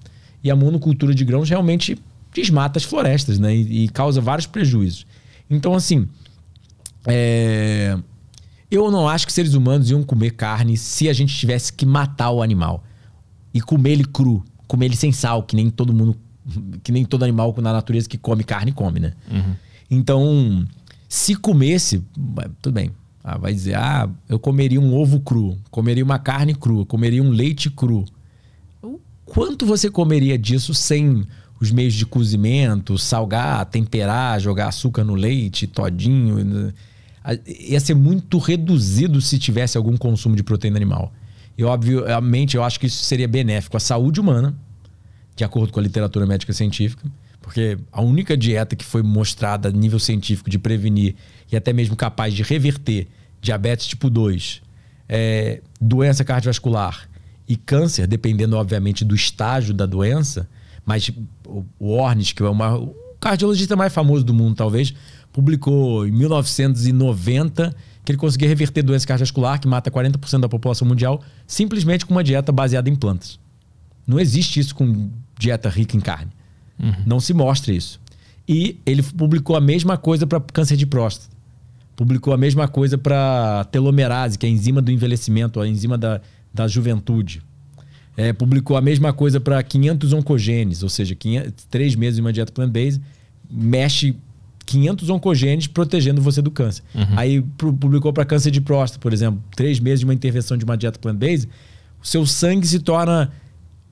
E a monocultura de grãos realmente desmata as florestas né? e, e causa vários prejuízos. Então, assim, é... eu não acho que seres humanos iam comer carne se a gente tivesse que matar o animal e comer ele cru, comer ele sem sal, que nem todo mundo, que nem todo animal na natureza que come carne come, né? Uhum. Então, se comesse, tudo bem. Ah, vai dizer, ah, eu comeria um ovo cru, comeria uma carne crua, comeria um leite cru. Quanto você comeria disso sem os meios de cozimento, salgar, temperar, jogar açúcar no leite, todinho? Ia ser muito reduzido se tivesse algum consumo de proteína animal. E, obviamente, eu acho que isso seria benéfico à saúde humana, de acordo com a literatura médica científica, Porque a única dieta que foi mostrada a nível científico de prevenir e até mesmo capaz de reverter diabetes tipo 2, é, doença cardiovascular e câncer, dependendo, obviamente, do estágio da doença, mas o, o Ornish, que é o cardiologista mais famoso do mundo, talvez, publicou em 1990 que ele conseguia reverter doença cardiovascular, que mata 40% da população mundial, simplesmente com uma dieta baseada em plantas. Não existe isso com dieta rica em carne. Uhum. Não se mostra isso. E ele publicou a mesma coisa para câncer de próstata. Publicou a mesma coisa para telomerase, que é a enzima do envelhecimento, a enzima da, da juventude. É, publicou a mesma coisa para 500 oncogenes, ou seja, 500, três meses de uma dieta plant-based, mexe 500 oncogenes protegendo você do câncer. Uhum. Aí publicou para câncer de próstata, por exemplo, três meses de uma intervenção de uma dieta plant-based, o seu sangue se torna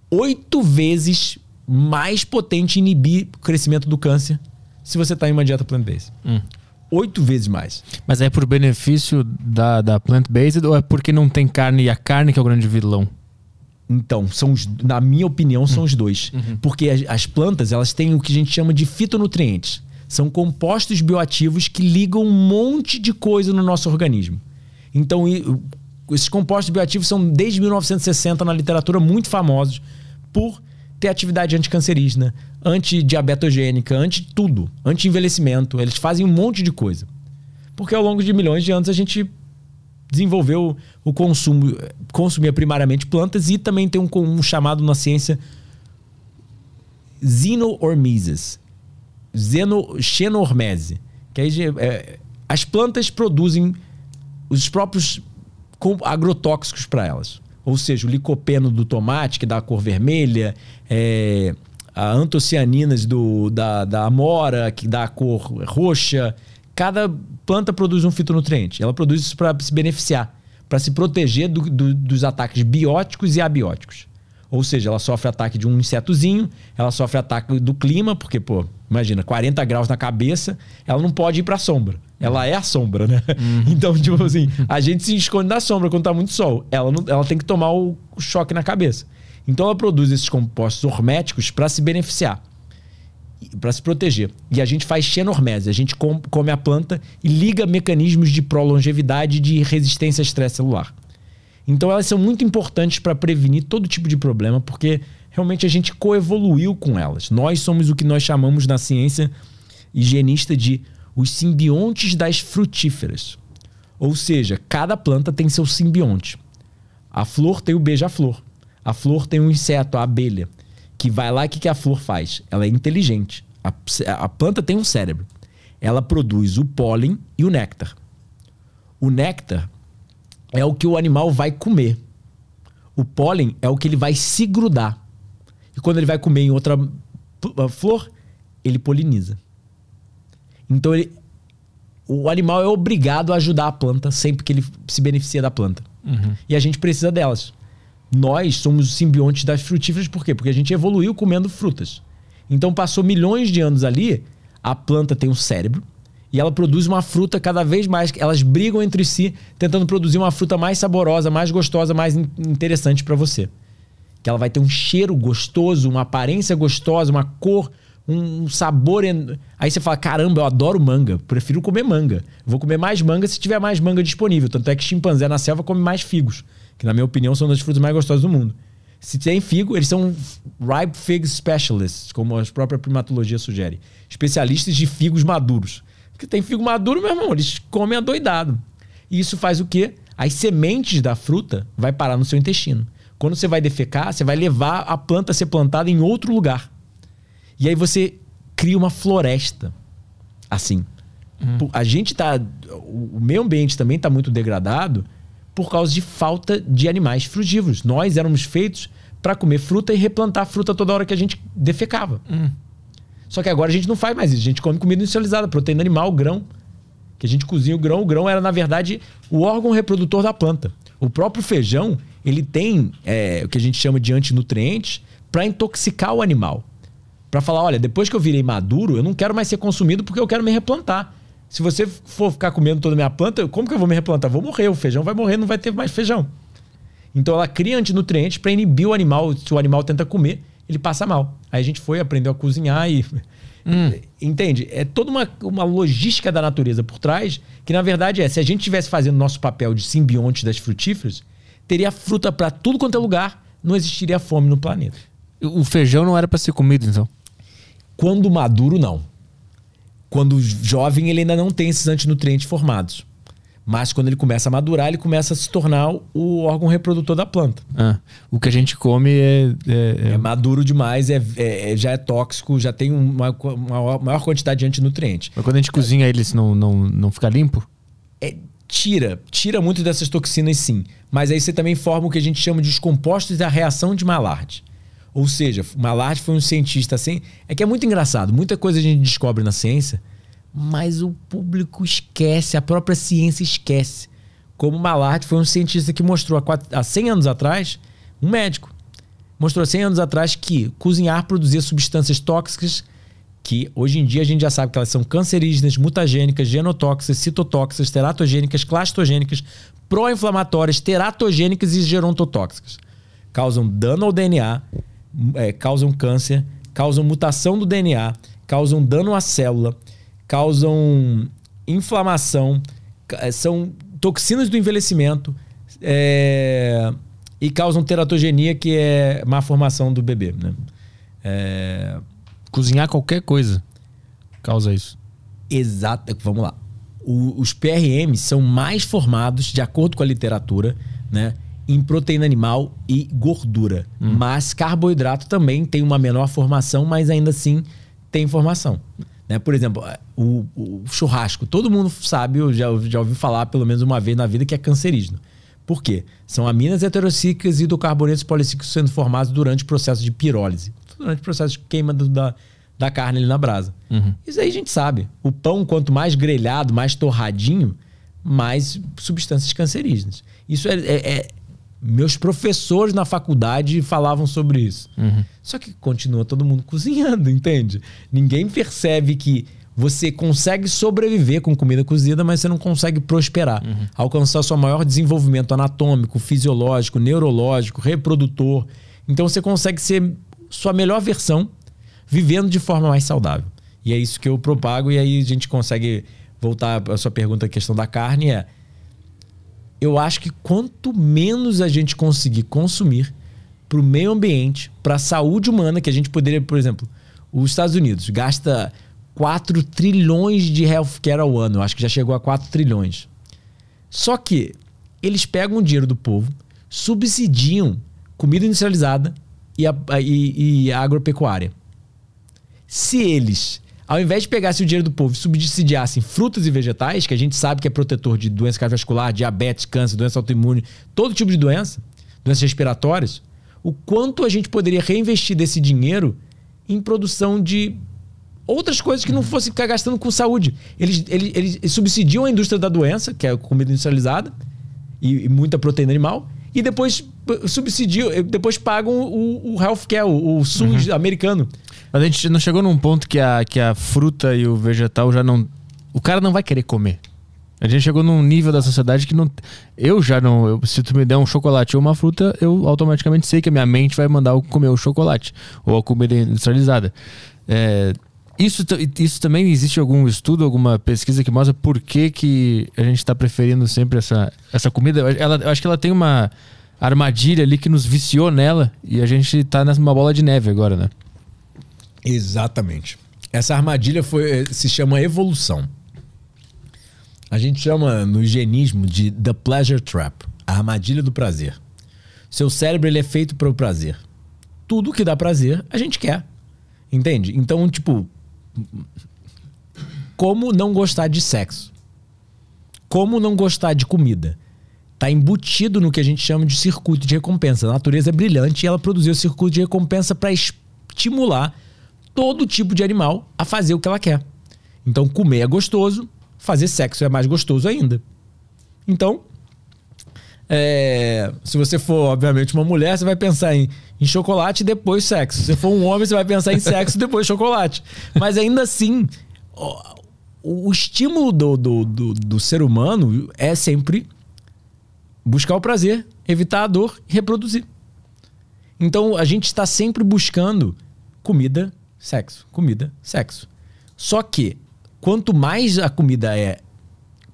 oito vezes mais potente inibir o crescimento do câncer se você está em uma dieta plant-based. Hum. Oito vezes mais. Mas é por benefício da, da plant-based ou é porque não tem carne e a carne que é o grande vilão? Então, são os, na minha opinião, são hum. os dois. Uhum. Porque as, as, plantas, elas têm o que a gente chama de fitonutrientes. São compostos bioativos que ligam um monte de coisa no nosso organismo. Então, esses compostos bioativos são desde 1960 na literatura muito famosos por ter atividade anticancerígena, antidiabetogênica, anti-tudo, anti-envelhecimento. Eles fazem um monte de coisa. Porque ao longo de milhões de anos a gente desenvolveu o consumo, consumia primariamente plantas e também tem um, um chamado na ciência xenormesis, Zeno, xenormese, que aí é, as plantas produzem os próprios agrotóxicos para elas ou seja, o licopeno do tomate, que dá a cor vermelha, é, a antocianinas do, da, da amora, que dá a cor roxa. Cada planta produz um fitonutriente. Ela produz isso para se beneficiar, para se proteger do, do, dos ataques bióticos e abióticos. Ou seja, ela sofre ataque de um insetozinho, ela sofre ataque do clima, porque, pô, imagina, 40 graus na cabeça, ela não pode ir para a sombra. Ela é a sombra, né? Uhum. [laughs] Então, tipo assim, a gente se esconde na sombra quando tá muito sol. Ela, não, ela tem que tomar o, o choque na cabeça. Então, ela produz esses compostos horméticos para se beneficiar, para se proteger. E a gente faz xenormese, a gente come a planta e liga mecanismos de prolongevidade e de resistência a estresse celular. Então elas são muito importantes para prevenir todo tipo de problema, porque realmente a gente coevoluiu com elas. Nós somos o que nós chamamos na ciência higienista de os simbiontes das frutíferas. Ou seja, cada planta tem seu simbionte. A flor tem o beija-flor. A flor tem um inseto, a abelha, que vai lá o que, que a flor faz? Ela é inteligente. A, a planta tem um cérebro. Ela produz o pólen e o néctar. O néctar é o que o animal vai comer. O pólen é o que ele vai se grudar. E quando ele vai comer em outra flor, ele poliniza. Então ele, o animal é obrigado a ajudar a planta sempre que ele se beneficia da planta. Uhum. E a gente precisa delas. Nós somos os simbiontes das frutíferas, por quê? Porque a gente evoluiu comendo frutas. Então passou milhões de anos ali, a planta tem um cérebro, e ela produz uma fruta cada vez mais. Elas brigam entre si, tentando produzir uma fruta mais saborosa, mais gostosa, mais interessante para você. Que ela vai ter um cheiro gostoso, uma aparência gostosa, uma cor, um sabor. En... Aí você fala: caramba, eu adoro manga, prefiro comer manga. Vou comer mais manga se tiver mais manga disponível. Tanto é que chimpanzé na selva come mais figos, que na minha opinião são das frutas mais gostosas do mundo. Se tem figo, eles são ripe fig specialists, como a própria primatologia sugere. Especialistas de figos maduros. Porque tem figo maduro, meu irmão, eles comem adoidado. E isso faz o quê? As sementes da fruta vai parar no seu intestino. Quando você vai defecar, você vai levar a planta a ser plantada em outro lugar. E aí você cria uma floresta. Assim. Hum. A gente tá. O meio ambiente também está muito degradado por causa de falta de animais frutívoros. Nós éramos feitos para comer fruta e replantar fruta toda hora que a gente defecava. Hum. Só que agora a gente não faz mais isso. A gente come comida industrializada, proteína animal, grão. Que a gente cozinha o grão. O grão era, na verdade, o órgão reprodutor da planta. O próprio feijão, ele tem é, o que a gente chama de antinutrientes para intoxicar o animal. Para falar, olha, depois que eu virei maduro, eu não quero mais ser consumido porque eu quero me replantar. Se você for ficar comendo toda a minha planta, como que eu vou me replantar? Vou morrer, o feijão vai morrer, não vai ter mais feijão. Então ela cria antinutrientes para inibir o animal, se o animal tenta comer, ele passa mal. Aí a gente foi, aprendeu a cozinhar e. Hum. Entende? É toda uma, uma logística da natureza por trás, que na verdade é: se a gente estivesse fazendo nosso papel de simbionte das frutíferas, teria fruta para tudo quanto é lugar, não existiria fome no planeta. O feijão não era para ser comido, então? Quando maduro, não. Quando jovem, ele ainda não tem esses antinutrientes formados. Mas quando ele começa a madurar, ele começa a se tornar o órgão reprodutor da planta. Ah, o que a gente come é. É, é... é maduro demais, é, é, já é tóxico, já tem uma, uma, maior quantidade de antinutrientes. Mas quando a gente cozinha ele, não, não, não fica limpo? É, tira, tira muito dessas toxinas sim. Mas aí você também forma o que a gente chama de os compostos da reação de Maillard. Ou seja, Maillard foi um cientista assim. É que é muito engraçado. Muita coisa a gente descobre na ciência mas o público esquece, a própria ciência esquece. Como Maillard foi um cientista que mostrou há, quatro, há 100 anos atrás, um médico, mostrou há 100 anos atrás que cozinhar produzia substâncias tóxicas que hoje em dia a gente já sabe que elas são cancerígenas, mutagênicas, genotóxicas, citotóxicas, teratogênicas, clastogênicas, pró-inflamatórias, teratogênicas e gerontotóxicas. Causam dano ao DNA, é, causam câncer, causam mutação do DNA, causam dano à célula, causam inflamação, eh, são toxinas do envelhecimento é, e causam teratogenia, que é má formação do bebê. Né? É... Cozinhar qualquer coisa causa isso. Exato. Vamos lá. O, os PRMs são mais formados, de acordo com a literatura, né, em proteína animal e gordura. Hum. Mas carboidrato também tem uma menor formação, mas ainda assim tem formação. Né? Por exemplo, o, o, churrasco. Todo mundo sabe, eu já, já ouvi falar pelo menos uma vez na vida que é cancerígeno. Por quê? São aminas heterocíclicas e hidrocarbonetos policíclicos sendo formados durante o processo de pirólise. Durante o processo de queima do, da, da carne ali na brasa. Uhum. Isso aí a gente sabe. O pão, quanto mais grelhado, mais torradinho, mais substâncias cancerígenas. Isso é, é, é meus professores na faculdade falavam sobre isso. Uhum. Só que continua todo mundo cozinhando, entende? Ninguém percebe que você consegue sobreviver com comida cozida, mas você não consegue prosperar. Uhum. Alcançar seu maior desenvolvimento anatômico, fisiológico, neurológico, reprodutor. Então você consegue ser sua melhor versão vivendo de forma mais saudável. E é isso que eu propago, e aí a gente consegue voltar à sua pergunta, a questão da carne é eu acho que quanto menos a gente conseguir consumir para o meio ambiente, para a saúde humana, que a gente poderia, por exemplo, os Estados Unidos gasta 4 trilhões de healthcare ao ano, eu acho que já chegou a 4 trilhões. Só que eles pegam o dinheiro do povo, subsidiam comida industrializada e, a, e, e a agropecuária. Se eles ao invés de pegasse o dinheiro do povo e subsidiassem frutas e vegetais, que a gente sabe que é protetor de doença cardiovascular, diabetes, câncer, doença autoimune, todo tipo de doença, doenças respiratórias, o quanto a gente poderia reinvestir desse dinheiro em produção de outras coisas que não fosse ficar gastando com saúde. Eles, eles, eles subsidiam a indústria da doença, que é a comida industrializada, e, e muita proteína animal, e depois subsidiam, depois pagam o, o healthcare, o, o SUS uhum. americano. Mas a gente não chegou num ponto que a, que a fruta e o vegetal já não. O cara não vai querer comer. A gente chegou num nível da sociedade que não. Eu já não. Eu, se tu me der um chocolate ou uma fruta, eu automaticamente sei que a minha mente vai mandar eu comer o chocolate ou a comida industrializada. É, isso, isso também existe algum estudo, alguma pesquisa que mostra por que, que a gente está preferindo sempre essa, essa comida? Ela, eu acho que ela tem uma armadilha ali que nos viciou nela e a gente está numa bola de neve agora, né? Exatamente. Essa armadilha foi, eh, se chama evolução. A gente chama no higienismo de the pleasure trap, a armadilha do prazer. Seu cérebro ele é feito para o prazer. Tudo que dá prazer, a gente quer. Entende? Então, tipo, como não gostar de sexo? Como não gostar de comida? Tá embutido no que a gente chama de circuito de recompensa. A natureza é brilhante e ela produziu o circuito de recompensa para estimular todo tipo de animal a fazer o que ela quer. Então, comer é gostoso, fazer sexo é mais gostoso ainda. Então, é, se você for, obviamente, uma mulher, você vai pensar em, em chocolate e depois sexo. Se for um homem, você vai pensar em sexo e depois chocolate. Mas ainda assim, o, o estímulo do, do, do, do ser humano é sempre buscar o prazer, evitar a dor e reproduzir. Então a gente está sempre buscando comida, sexo, comida, sexo. Só que quanto mais a comida é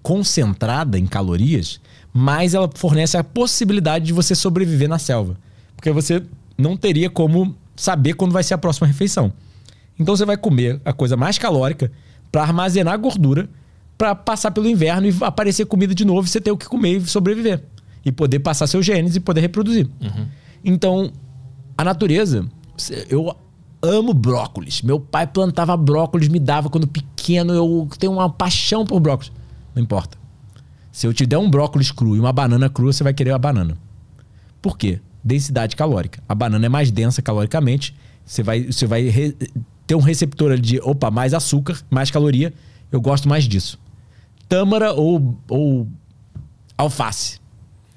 concentrada em calorias, mais ela fornece a possibilidade de você sobreviver na selva. Porque você não teria como saber quando vai ser a próxima refeição. Então você vai comer a coisa mais calórica para armazenar gordura, para passar pelo inverno e aparecer comida de novo e você ter o que comer e sobreviver. E poder passar seus genes e poder reproduzir. Uhum. Então, a natureza, eu amo brócolis. Meu pai plantava brócolis, me dava quando pequeno. Eu tenho uma paixão por brócolis. Não importa. Se eu te der um brócolis cru e uma banana crua, você vai querer a banana. Por quê? Densidade calórica. A banana é mais densa caloricamente. Você vai, você vai re, ter um receptor ali de, opa, mais açúcar, mais caloria. Eu gosto mais disso. Tâmara ou, ou alface.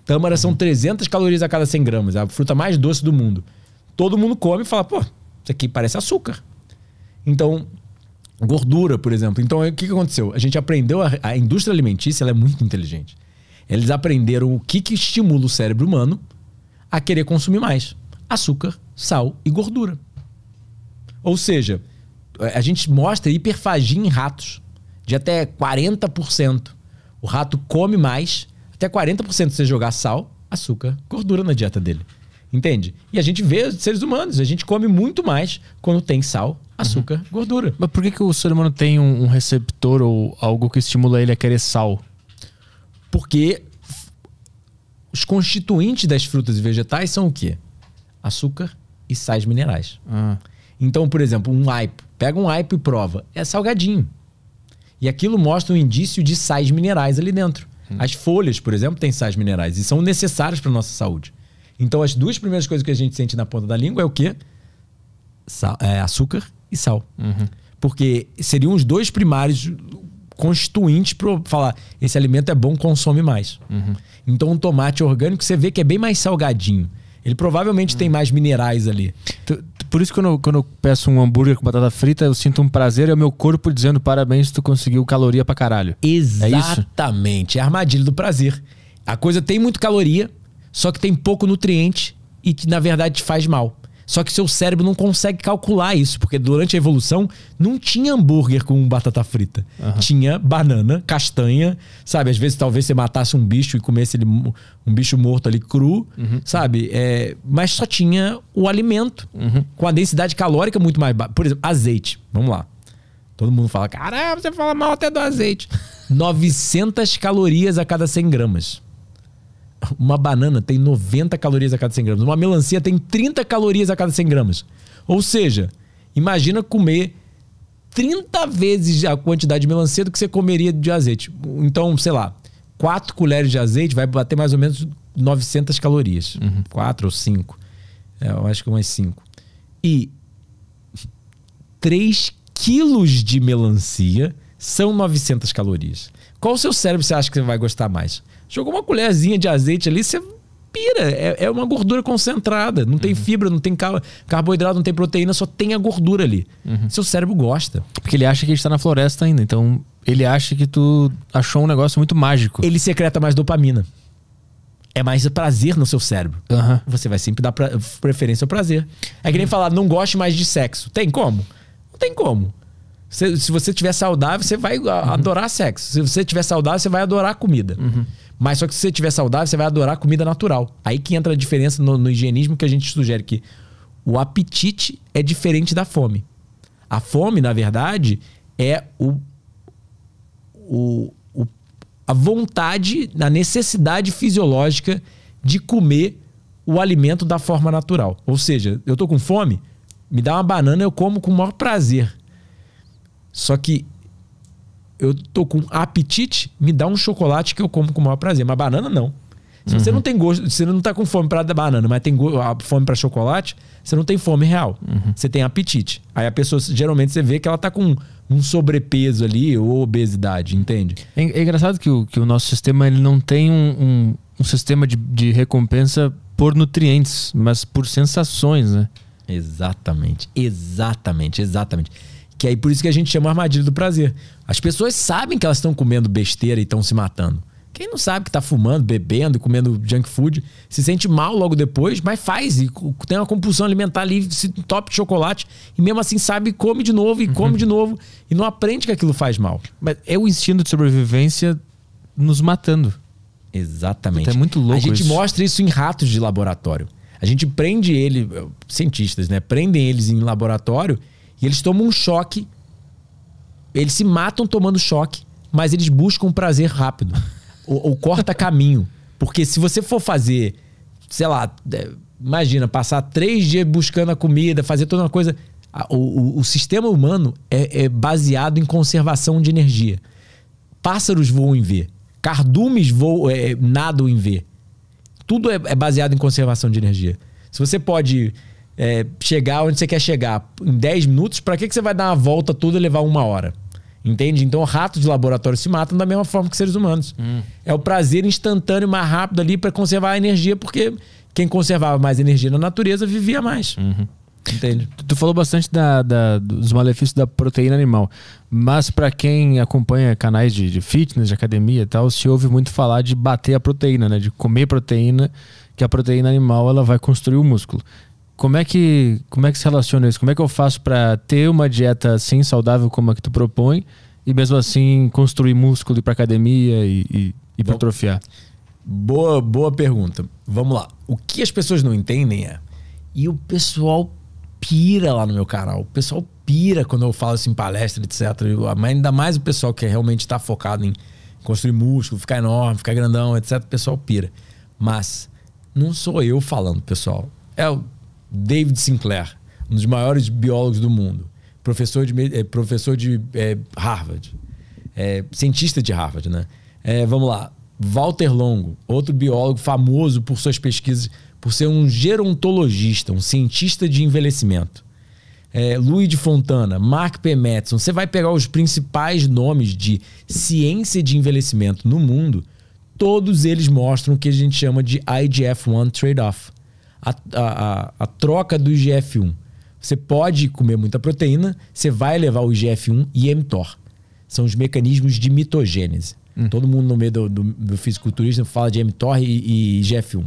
Tâmara são 300 calorias a cada 100 gramas. É a fruta mais doce do mundo. Todo mundo come e fala, pô, isso aqui parece açúcar. Então, gordura, por exemplo. Então, o que, que aconteceu? A gente aprendeu, a, a indústria alimentícia é muito inteligente. Eles aprenderam o que, que estimula o cérebro humano a querer consumir mais: açúcar, sal e gordura. Ou seja, a gente mostra hiperfagia em ratos de até 40%. O rato come mais, até 40% se você jogar sal, açúcar, gordura na dieta dele. Entende? E a gente vê seres humanos, a gente come muito mais quando tem sal, açúcar, uhum. gordura. Mas por que, que o ser humano tem um, um receptor ou algo que estimula ele a querer sal? Porque os constituintes das frutas e vegetais são o quê? Açúcar e sais minerais. Ah. Então, por exemplo, um aipo. Pega um aipo e prova. É salgadinho. E aquilo mostra um indício de sais minerais ali dentro. Hum. As folhas, por exemplo, têm sais minerais e são necessárias para nossa saúde. Então, as duas primeiras coisas que a gente sente na ponta da língua é o quê? Sal, é, açúcar e sal. Uhum. Porque seriam os dois primários constituintes para falar esse alimento é bom, consome mais. Uhum. Então, um tomate orgânico você vê que é bem mais salgadinho. Ele provavelmente uhum. tem mais minerais ali. Por isso, quando eu, quando eu peço um hambúrguer com batata frita, eu sinto um prazer. É o meu corpo dizendo parabéns, tu conseguiu caloria pra caralho. Exatamente. É, é a armadilha do prazer. A coisa tem muito caloria, só que tem pouco nutriente e que na verdade te faz mal. Só que seu cérebro não consegue calcular isso, porque durante a evolução não tinha hambúrguer com batata frita. Uhum. Tinha banana, castanha, sabe? Às vezes talvez você matasse um bicho e comesse ele, um bicho morto ali cru, uhum. sabe? É, mas só tinha o alimento, uhum. com a densidade calórica muito mais baixa. Por exemplo, azeite. Vamos lá. Todo mundo fala, caramba, você fala mal até do azeite. [laughs] 900 calorias a cada 100 gramas. Uma banana tem 90 calorias a cada 100 gramas. Uma melancia tem 30 calorias a cada 100 gramas. Ou seja, imagina comer 30 vezes a quantidade de melancia do que você comeria de azeite. Então, sei lá, 4 colheres de azeite vai bater mais ou menos 900 calorias. Uhum. 4 ou 5. É, eu acho que umas 5. E 3 quilos de melancia são 900 calorias. Qual o seu cérebro você acha que você vai gostar mais? Jogou uma colherzinha de azeite ali, você pira. É, é uma gordura concentrada. Não tem uhum. fibra, não tem carboidrato, não tem proteína, só tem a gordura ali. Uhum. Seu cérebro gosta. Porque ele acha que a gente tá na floresta ainda. Então, ele acha que tu achou um negócio muito mágico. Ele secreta mais dopamina. É mais prazer no seu cérebro. Uhum. Você vai sempre dar preferência ao prazer. É que nem falar, não goste mais de sexo. Tem como? Não tem como. Se, se você estiver saudável, você vai adorar sexo. Se você estiver saudável, você vai adorar comida. Mas só que se você estiver saudável, você vai adorar comida natural. Aí que entra a diferença no, no higienismo que a gente sugere que o apetite é diferente da fome. A fome, na verdade, é o, o, o, a vontade, a necessidade fisiológica de comer o alimento da forma natural. Ou seja, eu tô com fome, me dá uma banana, eu como com o maior prazer. Só que eu tô com apetite, me dá um chocolate que eu como com o maior prazer. Mas banana não. Se uhum. você não tem gosto, você não tá com fome para banana, mas tem fome para chocolate, você não tem fome real. Uhum. Você tem apetite. Aí a pessoa, geralmente, você vê que ela tá com um sobrepeso ali ou obesidade, entende? É, é engraçado que o, que o nosso sistema ele não tem um, um, um sistema de, de recompensa por nutrientes, mas por sensações, né? Exatamente, exatamente, exatamente. Que aí por isso que a gente chama armadilha do prazer. As pessoas sabem que elas estão comendo besteira e estão se matando. Quem não sabe que tá fumando, bebendo, comendo junk food, se sente mal logo depois, mas faz e tem uma compulsão alimentar ali, se top de chocolate e mesmo assim sabe, come de novo e uhum. come de novo e não aprende que aquilo faz mal. Mas é o instinto de sobrevivência nos matando. Exatamente. é muito louco A gente isso. mostra isso em ratos de laboratório. A gente prende ele, cientistas, né? Prendem eles em laboratório e eles tomam um choque. Eles se matam tomando choque, mas eles buscam um prazer rápido. ou, ou corta caminho. Porque se você for fazer, sei lá, é, imagina, passar três dias buscando a comida, fazer toda uma coisa. O, o, o sistema humano é, é, baseado em conservação de energia. Pássaros voam em V. Cardumes voam, é, nadam em V. Tudo é, é, baseado em conservação de energia. Se você pode é, chegar onde você quer chegar em 10 minutos, para que, que você vai dar uma volta toda e levar uma hora? Entende? Então, ratos de laboratório se matam da mesma forma que seres humanos. Hum. É o prazer instantâneo mais rápido ali para conservar a energia, porque quem conservava mais energia na natureza vivia mais. Uhum. Entende? Tu falou bastante da, da, dos malefícios da proteína animal, mas para quem acompanha canais de, de, fitness, de academia e tal, se ouve muito falar de bater a proteína, né? De comer proteína, que a proteína animal ela vai construir o músculo. Como é que como é que se relaciona isso? Como é que eu faço para ter uma dieta assim saudável como a que tu propõe e mesmo assim construir músculo ir para academia e, e, e hipertrofiar? Boa, boa pergunta. Vamos lá. O que as pessoas não entendem é e o pessoal pira lá no meu canal. O pessoal pira quando eu falo assim palestra, etc. Mas ainda mais o pessoal que realmente está focado em construir músculo, ficar enorme, ficar grandão, etc. O pessoal pira. Mas não sou eu falando, pessoal. É o David Sinclair, um dos maiores biólogos do mundo, professor de, é, professor de é, Harvard, é, cientista de Harvard, né? Vamos lá. Walter Longo, outro biólogo famoso por suas pesquisas, por ser um gerontologista, um cientista de envelhecimento. É, Louis de Fontana, Mark P. Madison. Você vai pegar os principais nomes de ciência de envelhecimento no mundo, todos eles mostram o que a gente chama de IGF-1 trade-off a, a, a troca do IGF-1. Você pode comer muita proteína, você vai levar o IGF-1 e mTOR. São os mecanismos de mitogênese. Hum. Todo mundo no meio do, do, do fisiculturismo fala de mTOR e, e IGF-1.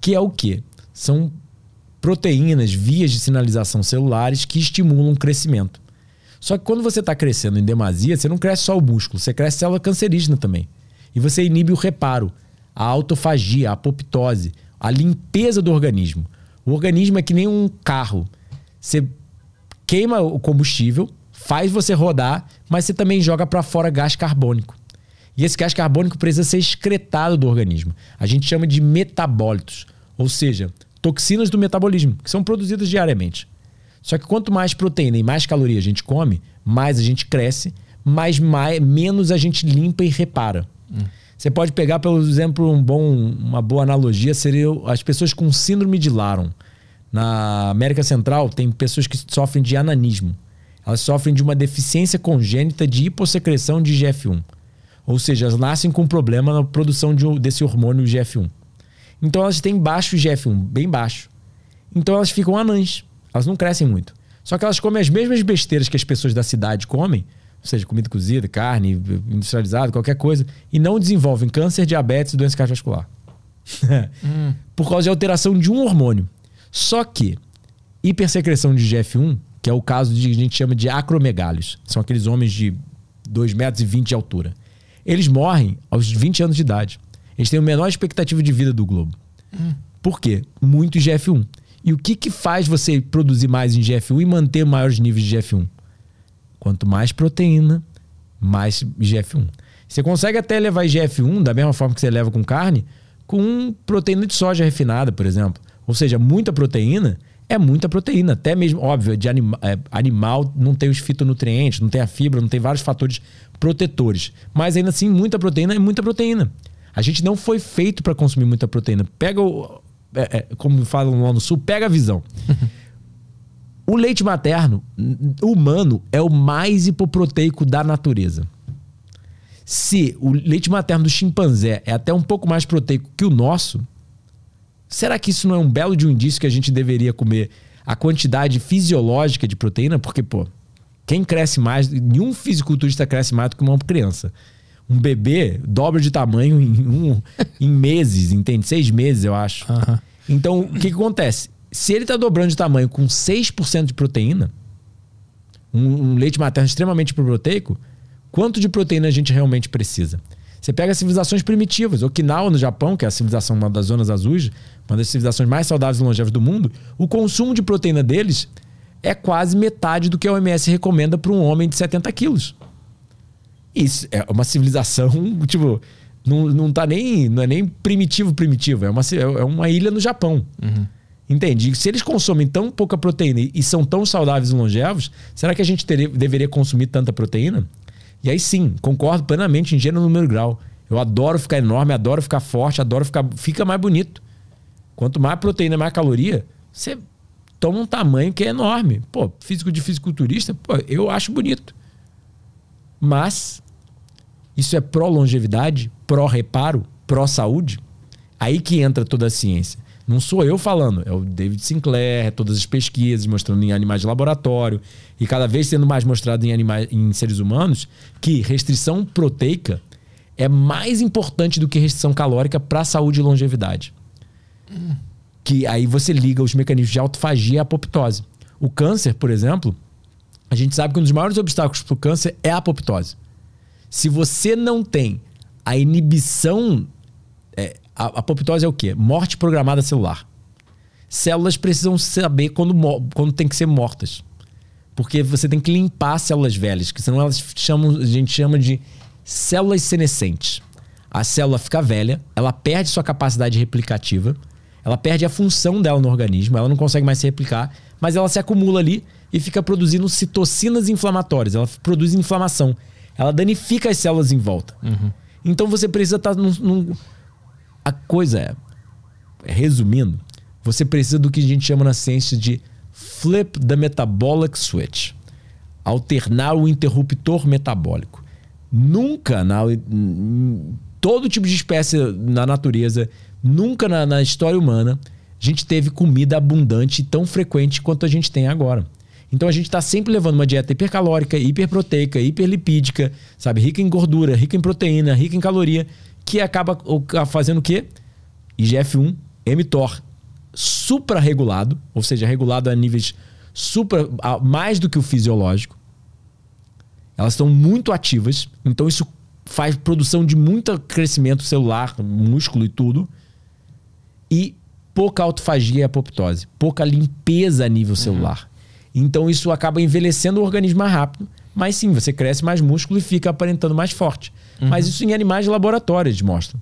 Que é o quê? São proteínas, vias de sinalização celulares que estimulam o crescimento. Só que quando você está crescendo em demasia, você não cresce só o músculo, você cresce célula cancerígena também. E você inibe o reparo, a autofagia, a apoptose, a limpeza do organismo. O organismo é que nem um carro. Você queima o combustível, faz você rodar, mas você também joga para fora gás carbônico. E esse gás carbônico precisa ser excretado do organismo. A gente chama de metabólitos, ou seja, toxinas do metabolismo, que são produzidas diariamente. Só que quanto mais proteína e mais caloria a gente come, mais a gente cresce, mais, mais menos a gente limpa e repara. Hum. Você pode pegar, por exemplo, um bom, uma boa analogia seria as pessoas com síndrome de Laron. Na América Central, tem pessoas que sofrem de ananismo. Elas sofrem de uma deficiência congênita de hipossecreção de IGF-1. Ou seja, elas nascem com problema na produção de, desse hormônio IGF-1. Então elas têm baixo IGF-1, bem baixo. Então elas ficam anãs. Elas não crescem muito. Só que elas comem as mesmas besteiras que as pessoas da cidade comem, seja comida cozida, carne, industrializada, qualquer coisa, e não desenvolvem câncer, diabetes e doença cardiovascular. [laughs] hum. Por causa de alteração de um hormônio. Só que hipersecreção de GF1, que é o caso de que a gente chama de acromegálios, são aqueles homens de 2,20 metros e 20 de altura. Eles morrem aos 20 anos de idade. Eles têm a menor expectativa de vida do globo. Hum. Por quê? Muito GF1. E o que, que faz você produzir mais em GF1 e manter maiores níveis de GF1? Quanto mais proteína, mais IGF-1. Você consegue até levar IGF-1 da mesma forma que você leva com carne, com proteína de soja refinada, por exemplo. Ou seja, muita proteína é muita proteína. Até mesmo, óbvio, de anima, é, animal não tem os fitonutrientes, não tem a fibra, não tem vários fatores protetores. Mas ainda assim, muita proteína é muita proteína. A gente não foi feito para consumir muita proteína. Pega o. É, é, como falam lá no sul, pega a visão. [laughs] O leite materno humano é o mais hipoproteico da natureza. Se o leite materno do chimpanzé é até um pouco mais proteico que o nosso, será que isso não é um belo de um indício que a gente deveria comer a quantidade fisiológica de proteína? Porque, pô, quem cresce mais, nenhum fisiculturista cresce mais do que uma criança. Um bebê dobra de tamanho em, um, em meses, entende? Seis meses, eu acho. Aham. Então, o que, que acontece? Se ele está dobrando de tamanho com 6% de proteína, um, um leite materno extremamente proteico, quanto de proteína a gente realmente precisa? Você pega civilizações primitivas, Okinawa no Japão, que é a civilização, uma das zonas azuis, uma das civilizações mais saudáveis e longevas do mundo, o consumo de proteína deles é quase metade do que a OMS recomenda para um homem de 70 quilos. Isso é uma civilização, [laughs] tipo, não, não tá nem. Não é nem primitivo, primitivo. É uma, ci- é uma ilha no Japão. Entende? E se eles consomem tão pouca proteína e são tão saudáveis e longevos, será que a gente deveria consumir tanta proteína? E aí sim, concordo plenamente em gênero, número grau. Eu adoro ficar enorme, adoro ficar forte, adoro ficar. Fica mais bonito. Quanto mais proteína, mais caloria, você toma um tamanho que é enorme. Pô, físico de fisiculturista, pô, eu acho bonito. Mas isso é pró-longevidade, pró-reparo, pró-saúde? Aí que entra toda a ciência. Não sou eu falando, é o David Sinclair, é todas as pesquisas mostrando em animais de laboratório e cada vez sendo mais mostrado em, animais, em seres humanos que restrição proteica é mais importante do que restrição calórica para a saúde e longevidade. Que aí você liga os mecanismos de autofagia e apoptose. O câncer, por exemplo, a gente sabe que um dos maiores obstáculos para o câncer é a apoptose. Se você não tem a inibição. é, a apoptose é o quê? Morte programada celular. Células precisam saber quando, quando tem que ser mortas. Porque você tem que limpar as células velhas, que senão elas chamam, a gente chama de células senescentes. A célula fica velha, ela perde sua capacidade replicativa, ela perde a função dela no organismo, ela não consegue mais se replicar, mas ela se acumula ali e fica produzindo citocinas inflamatórias, ela produz inflamação. Ela danifica as células em volta. Então você precisa estar num, num- A coisa é, resumindo, você precisa do que a gente chama na ciência de flip the metabolic switch. Alternar o interruptor metabólico. Nunca na em todo tipo de espécie na natureza, nunca na, na história humana, a gente teve comida abundante e tão frequente quanto a gente tem agora. Então a gente está sempre levando uma dieta hipercalórica, hiperproteica, hiperlipídica, sabe, rica em gordura, rica em proteína, rica em caloria, que acaba fazendo o quê? IGF-1, mTOR suprarregulado, ou seja, regulado a níveis supra, a- mais do que o fisiológico. Elas estão muito ativas, então isso faz produção de muito crescimento celular, músculo e tudo. E pouca autofagia e apoptose, pouca limpeza a nível celular. Então isso acaba envelhecendo o organismo mais rápido, mas sim, você cresce mais músculo e fica aparentando mais forte. Mas isso em animais de laboratório eles mostram.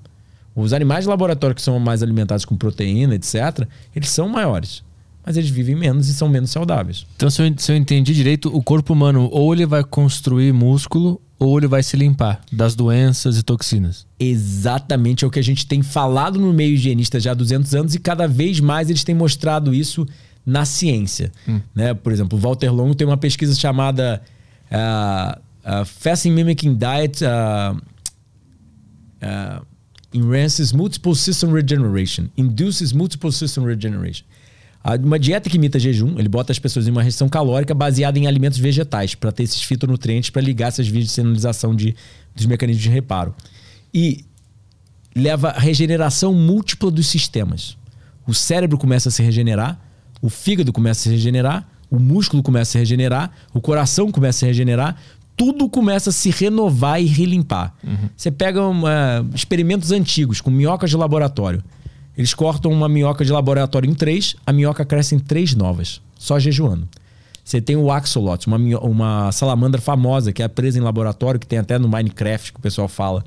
Os animais de laboratório que são mais alimentados com proteína, etc., eles são maiores. Mas eles vivem menos e são menos saudáveis. Então, se eu, se eu entendi direito, o corpo humano ou ele vai construir músculo ou ele vai se limpar das doenças e toxinas. Exatamente é o que a gente tem falado no meio higienista já há 200 anos e cada vez mais eles têm mostrado isso na ciência. Né? Por exemplo, o Walter Longo tem uma pesquisa chamada uh, uh, Fasting Mimicking Diet uh, uh, Enhances Multiple System Regeneration. Induces Multiple System Regeneration. Ah, Uma dieta que imita jejum, ele bota as pessoas em uma restrição calórica baseada em alimentos vegetais, para ter esses fitonutrientes para ligar essas vias de sinalização de, dos mecanismos de reparo. E leva à regeneração múltipla dos sistemas. O cérebro começa a se regenerar, o fígado começa a se regenerar, o músculo começa a se regenerar, o coração começa a se regenerar, tudo começa a se renovar e relimpar. Você pega uma- experimentos antigos com minhocas de laboratório. Eles cortam uma minhoca de laboratório em três, a minhoca cresce em três novas, só jejuando. Você tem o axolotl, uma, uma salamandra famosa que é presa em laboratório, que tem até no Minecraft que o pessoal fala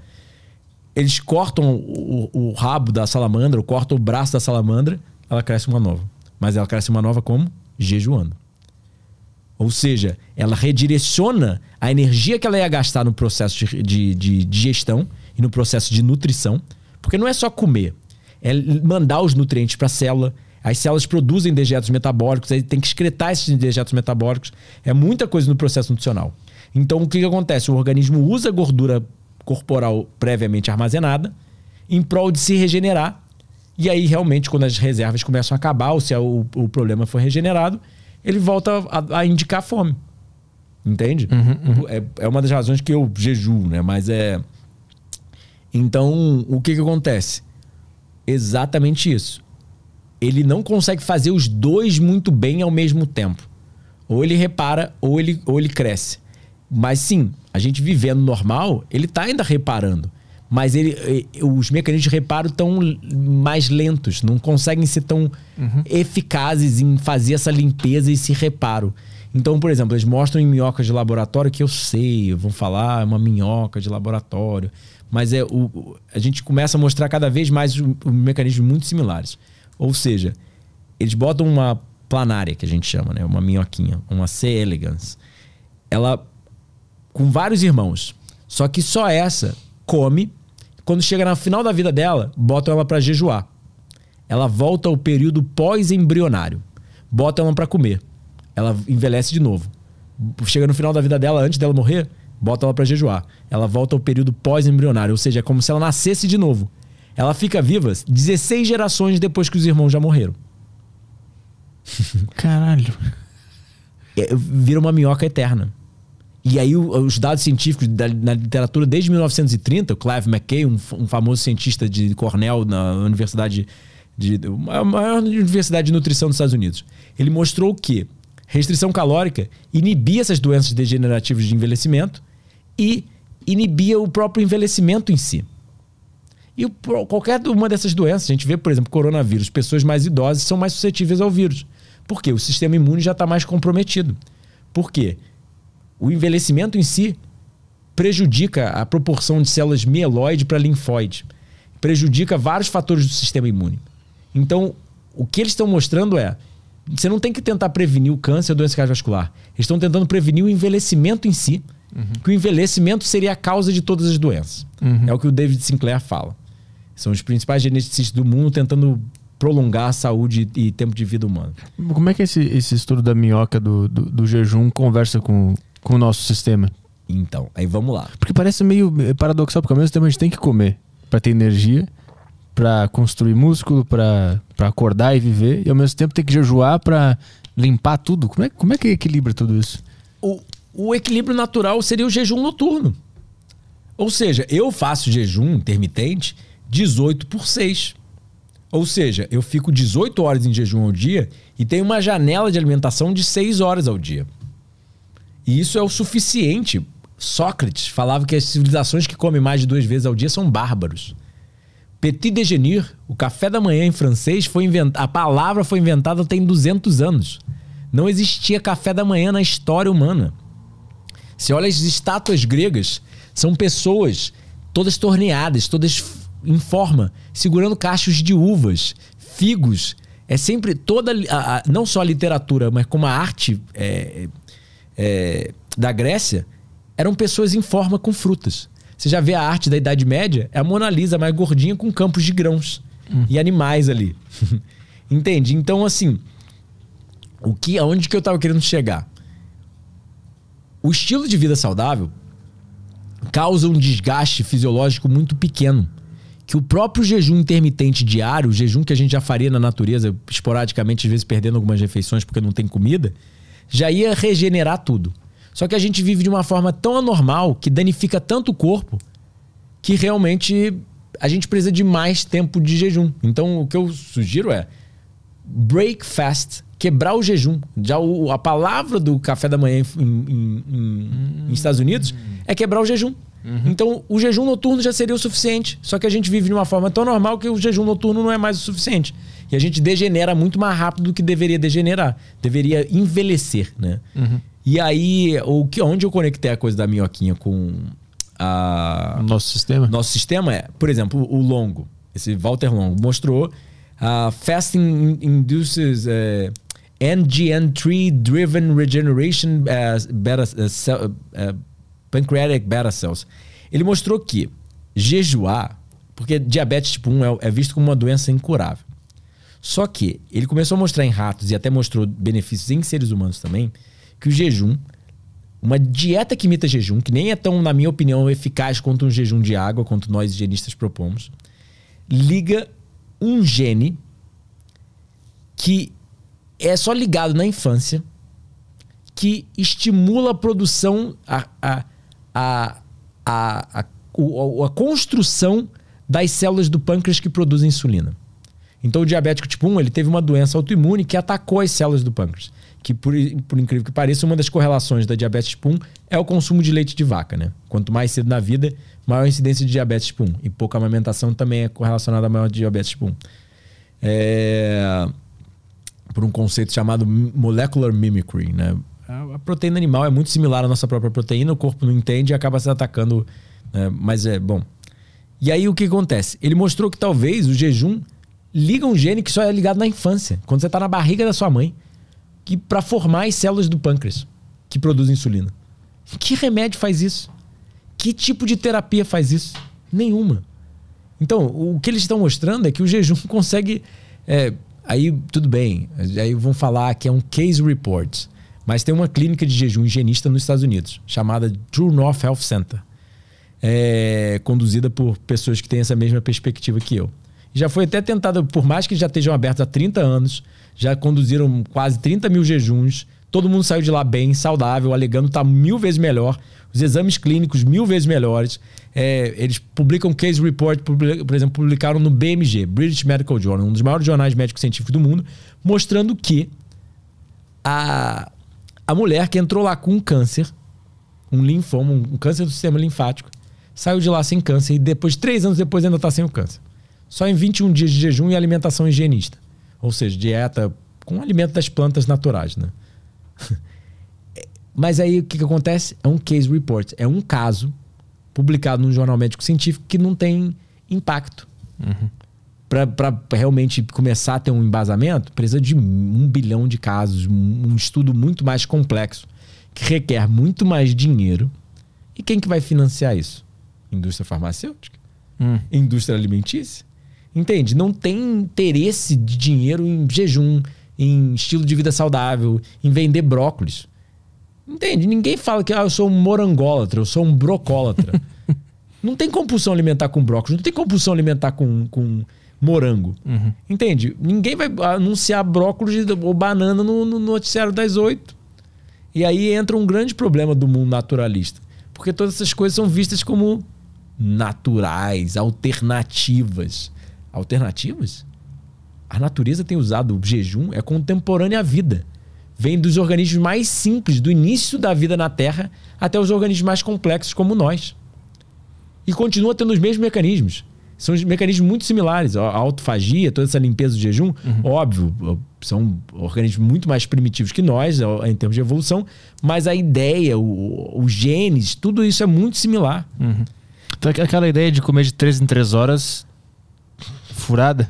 eles cortam o, o rabo da salamandra, ou cortam o braço da salamandra, ela cresce uma nova. Mas ela cresce uma nova como? Jejuando. Ou seja, ela redireciona a energia que ela ia gastar no processo de, de, de digestão e no processo de nutrição. Porque não é só comer, é mandar os nutrientes para a célula. As células produzem dejetos metabólicos, aí tem que excretar esses dejetos metabólicos. É muita coisa no processo nutricional. Então, o que, que acontece? O organismo usa gordura corporal previamente armazenada em prol de se regenerar. E aí, realmente, quando as reservas começam a acabar, ou se o, o problema foi regenerado, ele volta a, a indicar fome. Entende? É, é uma das razões que eu jejuo, né? Mas é. Então, o que, que acontece? Exatamente isso. Ele não consegue fazer os dois muito bem ao mesmo tempo. Ou ele repara, ou ele, ou ele cresce. Mas sim, a gente vivendo normal, ele está ainda reparando. Mas ele, eh, os mecanismos de reparo estão mais lentos, não conseguem ser tão uhum. eficazes em fazer essa limpeza e esse reparo. Então, por exemplo, eles mostram em minhocas de laboratório que eu sei, vão falar é uma minhoca de laboratório, mas é o, a gente começa a mostrar cada vez mais mecanismos muito similares. Ou seja, eles botam uma planária, que a gente chama, né? uma minhoquinha, uma C. elegans. Ela com vários irmãos. Só que só essa come. Quando chega no final da vida dela, botam ela para jejuar. Ela volta ao período pós-embrionário. Botam ela para comer ela envelhece de novo. Chega no final da vida dela, antes dela morrer, bota ela para jejuar. Ela volta ao período pós-embrionário, ou seja, é como se ela nascesse de novo. Ela fica viva 16 gerações depois que os irmãos já morreram. Caralho. [laughs] É, vira uma minhoca eterna. E aí os dados científicos da, na literatura desde 1930, o Clive McKay, um, um famoso cientista de Cornell na Universidade de, a maior universidade de nutrição dos Estados Unidos, ele mostrou que restrição calórica inibia essas doenças degenerativas de envelhecimento e inibia o próprio envelhecimento em si. E qualquer uma dessas doenças, a gente vê, por exemplo, coronavírus, pessoas mais idosas são mais suscetíveis ao vírus. Por quê? O sistema imune já está mais comprometido. Por quê? O envelhecimento em si prejudica a proporção de células mieloide para linfóide. Prejudica vários fatores do sistema imune. Então, o que eles estão mostrando é você não tem que tentar prevenir o câncer ou a doença cardiovascular. Eles estão tentando prevenir o envelhecimento em si, uhum. que o envelhecimento seria a causa de todas as doenças. Uhum. É o que o David Sinclair fala. São os principais geneticistas do mundo tentando prolongar a saúde e tempo de vida humana. Como é que esse, esse estudo da minhoca do, do, do jejum conversa com, com o nosso sistema? Então, aí vamos lá. Porque parece meio paradoxal, porque ao mesmo tempo a gente tem que comer para ter energia, para construir músculo, para acordar e viver, e ao mesmo tempo tem que jejuar para limpar tudo. Como é, como é que equilibra tudo isso? O, o equilíbrio natural seria o jejum noturno. Ou seja, eu faço jejum intermitente 18 por 6. Ou seja, eu fico 18 horas em jejum ao dia e tenho uma janela de alimentação de 6 horas ao dia. E isso é o suficiente. Sócrates falava que as civilizações que comem mais de duas vezes ao dia são bárbaros. Petit déjeuner, o café da manhã em francês, foi inventado. A palavra foi inventada tem 200 anos. Não existia café da manhã na história humana. Se olha as estátuas gregas, são pessoas todas torneadas, todas em forma, segurando cachos de uvas, figos. É sempre toda, a, a, não só a literatura, mas como a arte é, é, da Grécia, eram pessoas em forma com frutas. Você já vê a arte da Idade Média? É a Mona Lisa mais gordinha com campos de grãos hum. e animais ali. [laughs] Entende? Então, assim, o que, aonde que eu estava querendo chegar? O estilo de vida saudável causa um desgaste fisiológico muito pequeno. Que o próprio jejum intermitente diário, o jejum que a gente já faria na natureza, esporadicamente, às vezes perdendo algumas refeições porque não tem comida, já ia regenerar tudo. Só que a gente vive de uma forma tão anormal que danifica tanto o corpo que realmente a gente precisa de mais tempo de jejum. Então o que eu sugiro é break fast, quebrar o jejum. Já o, a palavra do café da manhã em, em, em, hum. em Estados Unidos é quebrar o jejum. Uhum. Então, o jejum noturno já seria o suficiente. Só que a gente vive de uma forma tão normal que o jejum noturno não é mais o suficiente. E a gente degenera muito mais rápido do que deveria degenerar. Deveria envelhecer, né? Uhum. E aí, o que, onde eu conectei a coisa da minhoquinha com a... Nosso sistema? Nosso sistema é, por exemplo, o longo. Esse Walter Longo mostrou uh, fasting induces uh, NGN3 driven regeneration uh, cell, uh, pancreatic beta cells. Ele mostrou que jejuar, porque diabetes tipo 1 é, é visto como uma doença incurável. Só que ele começou a mostrar em ratos e até mostrou benefícios em seres humanos também, que o jejum, uma dieta que imita jejum, que nem é tão, na minha opinião, eficaz quanto um jejum de água, quanto nós higienistas propomos, liga um gene que é só ligado na infância, que estimula a produção, a, a, a, a, a a construção das células do pâncreas que produzem insulina. Então o diabético tipo 1 ele teve uma doença autoimune que atacou as células do pâncreas. Que por, por incrível que pareça, uma das correlações da diabetes tipo 1 é o consumo de leite de vaca, né? Quanto mais cedo na vida, maior a incidência de diabetes tipo 1. E pouca amamentação também é correlacionada a maior diabetes tipo 1. É, por um conceito chamado molecular mimicry, né? A proteína animal é muito similar à nossa própria proteína, o corpo não entende e acaba se atacando. né? Mas é bom. E aí o que acontece? Ele mostrou que talvez o jejum liga um gene que só é ligado na infância, quando você está na barriga da sua mãe, que para formar as células do pâncreas que produzem insulina. Que remédio faz isso? Que tipo de terapia faz isso? Nenhuma. Então, o que eles estão mostrando é que o jejum [laughs] consegue. é, aí, tudo bem. Aí vão falar que é um case report. Mas tem uma clínica de jejum higienista nos Estados Unidos, chamada True North Health Center. É, conduzida por pessoas que têm essa mesma perspectiva que eu. Já foi até tentada, por mais que já estejam abertos há 30 anos, já conduziram quase 30 mil jejuns. Todo mundo saiu de lá bem, saudável, alegando estar mil vezes melhor. Os exames clínicos mil vezes melhores. É, eles publicam case report, por exemplo, publicaram no BMG, British Medical Journal, um dos maiores jornais médicos científicos do mundo, mostrando que a, a mulher que entrou lá com um câncer, um linfoma, um câncer do sistema linfático, saiu de lá sem câncer e depois, três anos depois, ainda está sem o câncer. Só em 21 dias de jejum e alimentação higienista. Ou seja, dieta com alimento das plantas naturais, né? [laughs] Mas aí o que, que acontece? É um case report. É um caso publicado num jornal médico científico que não tem impacto. Para realmente começar a ter um embasamento, precisa de um bilhão de casos, um, estudo muito mais complexo, que requer muito mais dinheiro. E quem que vai financiar isso? Indústria farmacêutica? Hum. Indústria alimentícia? Entende? Não tem interesse de dinheiro em jejum, em estilo de vida saudável, em vender brócolis. Entende? Ninguém fala que ah, eu sou um morangólatra, eu sou um brocólatra. [laughs] não tem compulsão alimentar com brócolis, não tem compulsão alimentar com, com morango. Entende? Ninguém vai anunciar brócolis ou banana no, no noticiário das oito. E aí entra um grande problema do mundo naturalista. Porque todas essas coisas são vistas como naturais, alternativas. Alternativas? A natureza tem usado o jejum, é contemporânea à vida. Vem dos organismos mais simples, do início da vida na Terra, até os organismos mais complexos como nós. E continua tendo os mesmos mecanismos. São os mecanismos muito similares. A autofagia, toda essa limpeza do jejum, óbvio, são organismos muito mais primitivos que nós, em termos de evolução, mas a ideia, o- os genes, tudo isso é muito similar. Então, aquela ideia de comer de 3 em 3 horas furada.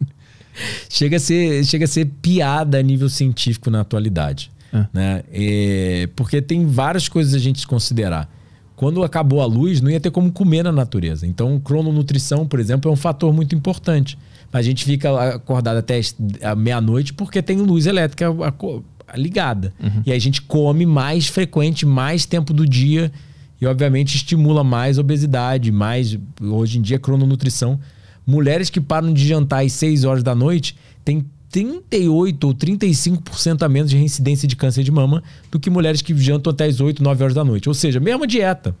[laughs] chega a ser, chega a ser piada a nível científico na atualidade. É. Né? É, porque tem várias coisas a gente considerar. Quando acabou a luz, não ia ter como comer na natureza. Então, crononutrição, por exemplo, é um fator muito importante. A gente fica acordado até a meia-noite porque tem luz elétrica ligada. E aí a gente come mais frequente, mais tempo do dia e, obviamente, estimula mais obesidade, mais, hoje em dia, crononutrição. Mulheres que param de jantar às 6 horas da noite têm 38 ou 35% a menos de reincidência de câncer de mama do que mulheres que jantam até as 8, 9 horas da noite. Ou seja, mesma dieta.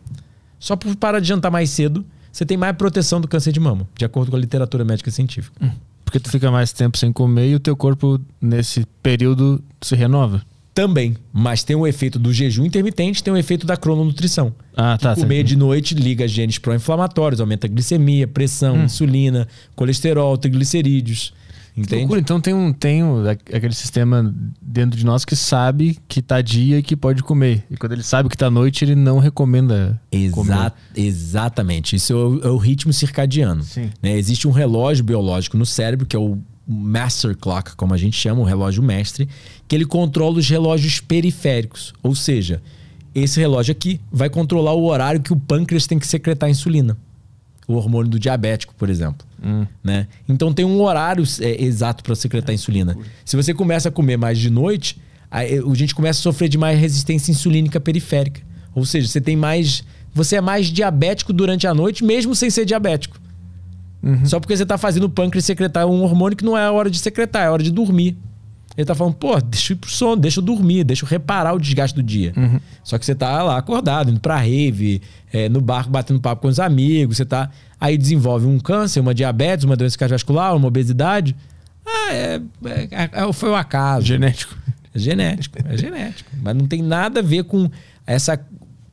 Só por parar de jantar mais cedo, você tem mais proteção do câncer de mama, de acordo com a literatura médica científica. Porque tu fica mais tempo sem comer e o teu corpo, nesse período, se renova. Também, mas tem o efeito do jejum intermitente, tem o efeito da crononutrição. Ah, tá. Comer de noite liga genes pró-inflamatórios, aumenta a glicemia, pressão, insulina, colesterol, triglicerídeos. Entende? loucura. Então tem, um, tem um, aquele sistema dentro de nós que sabe que tá dia e que pode comer. E quando ele sabe que tá noite, ele não recomenda comer. Exa exatamente. Isso é o, é o ritmo circadiano. Né? Existe um relógio biológico no cérebro, que é o master clock, como a gente chama, o relógio mestre, que ele controla os relógios periféricos. Ou seja, esse relógio aqui vai controlar o horário que o pâncreas tem que secretar insulina. O hormônio do diabético, por exemplo. Né? Então tem um horário é, exato para secretar insulina. Se você começa a comer mais de noite, aí, a gente começa a sofrer de mais resistência insulínica periférica. Ou seja, você tem mais. Você é mais diabético durante a noite, mesmo sem ser diabético. Só porque você está fazendo o pâncreas secretar um hormônio que não é a hora de secretar, é a hora de dormir. Ele tá falando, pô, deixa eu ir pro sono, deixa eu dormir, deixa eu reparar o desgaste do dia. Só que você tá lá acordado, indo pra rave, é, no barco batendo papo com os amigos, você tá. Aí desenvolve um câncer, uma diabetes, uma doença cardiovascular, uma obesidade. Ah, é, é- é- foi o acaso. Genético. É genético, é genético. Mas não tem nada a ver com essa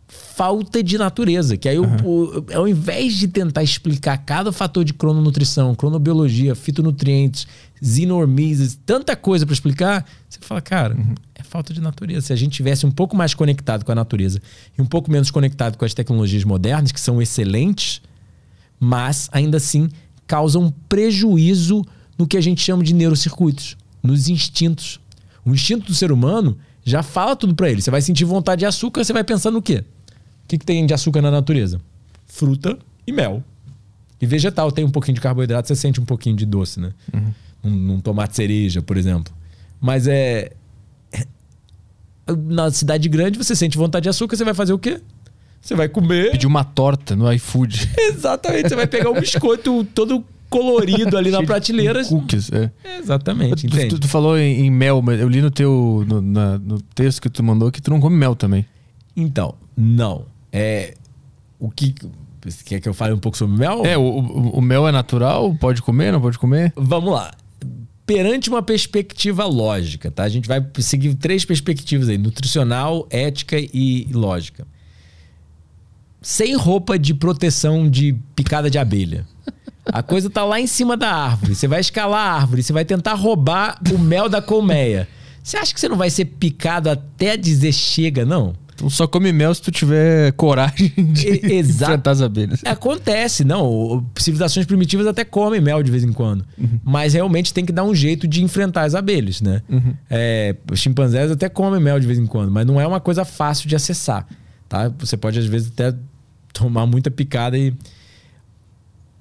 falta de natureza. Que aí, o- o- ao invés de tentar explicar cada fator de crononutrição, cronobiologia, fitonutrientes, zinormises, tanta coisa para explicar, você fala, cara, é falta de natureza. Se a gente tivesse um pouco mais conectado com a natureza e um pouco menos conectado com as tecnologias modernas, que são excelentes, mas ainda assim causam prejuízo no que a gente chama de neurocircuitos, nos instintos. O instinto do ser humano já fala tudo pra ele. Você vai sentir vontade de açúcar, você vai pensar no quê? O que, que tem de açúcar na natureza? Fruta e mel. E vegetal tem um pouquinho de carboidrato, você sente um pouquinho de doce, né? Num, num tomate cereja, por exemplo. Mas é. é- Na cidade grande, você sente vontade de açúcar, você vai fazer o quê? Você vai comer. Pedir uma torta no iFood. [laughs] Exatamente. Você vai pegar um biscoito todo colorido ali na prateleira. Cookies, é. Exatamente, Tu, tu- tu falou em, em mel, mas eu li no teu no, na- no texto que tu mandou que tu não come mel também. Então, não. É. O que. Você quer que eu fale um pouco sobre mel? É, o, o- o mel é natural? Pode comer, não pode comer? Vamos lá. Perante uma perspectiva lógica, tá? A gente vai seguir três perspectivas aí: nutricional, ética e lógica. Sem roupa de proteção de picada de abelha. A coisa tá lá em cima da árvore. Você vai escalar a árvore, você vai tentar roubar o mel da colmeia. Você acha que você não vai ser picado até dizer chega, não? Só come mel se tu tiver coragem de [laughs] exato. enfrentar as abelhas. Acontece, não. Civilizações primitivas até comem mel de vez em quando. Mas realmente tem que dar um jeito de enfrentar as abelhas, né? É, os chimpanzés até comem mel de vez em quando, mas não é uma coisa fácil de acessar. Tá? Você pode, às vezes, até tomar muita picada e.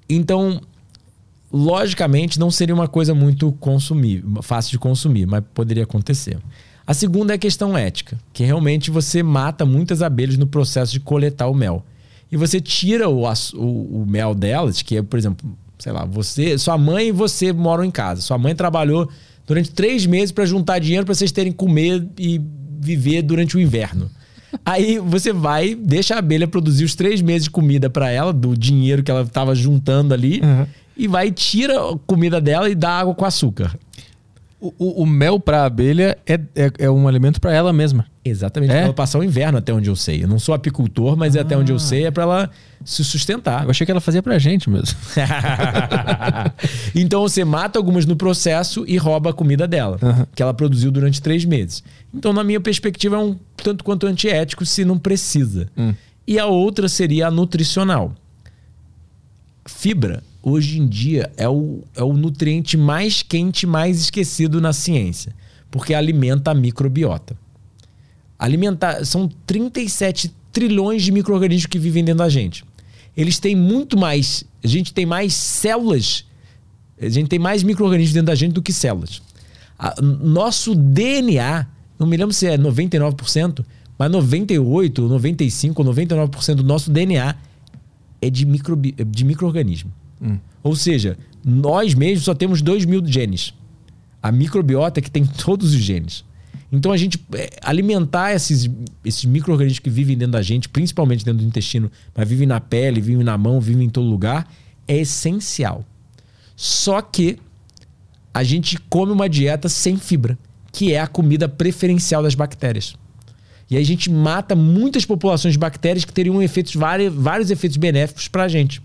Então, logicamente, não seria uma coisa muito consumir, fácil de consumir, mas poderia acontecer. A segunda é a questão ética, que realmente você mata muitas abelhas no processo de coletar o mel. E você tira o, o- o mel delas, que é, por exemplo, sei lá, você, sua mãe e você moram em casa. Sua mãe trabalhou durante três meses para juntar dinheiro para vocês terem que comer e viver durante o inverno. Aí você vai, deixa a abelha produzir os três meses de comida para ela, do dinheiro que ela estava juntando ali, e vai, tira a comida dela e dá água com açúcar. O, o- o mel pra abelha é, é, é um alimento pra ela mesma. Exatamente, É? ela passar o inverno até onde eu sei. Eu não sou apicultor, mas é até onde eu sei, é para ela se sustentar. Eu achei que ela fazia pra gente mesmo. [laughs] então você mata algumas no processo e rouba a comida dela, que ela produziu durante três meses. Então, na minha perspectiva, é um tanto quanto antiético se não precisa. E a outra seria a nutricional. Fibra, hoje em dia, é o, é o nutriente mais quente, mais esquecido na ciência, porque alimenta a microbiota. Alimentar, são 37 trilhões de micro-organismos que vivem dentro da gente. Eles têm muito mais. A gente tem mais células. A gente tem mais micro-organismos dentro da gente do que células. A- nosso DNA, não me lembro se é 99%, mas 98, 95, 99% do nosso DNA é de, microbi- de micro-organismo. Ou seja, nós mesmos só temos 2 mil genes. A microbiota que tem [laughs] todos os genes. Então a gente é, alimentar esses, esses micro-organismos que vivem dentro da gente, principalmente dentro do intestino, mas vivem na pele, vivem na mão, vivem em todo lugar, é essencial. Só que a gente come uma dieta sem fibra, que é a comida preferencial das bactérias. E aí a gente mata muitas populações de bactérias que teriam efeitos, vários efeitos benéficos para a gente.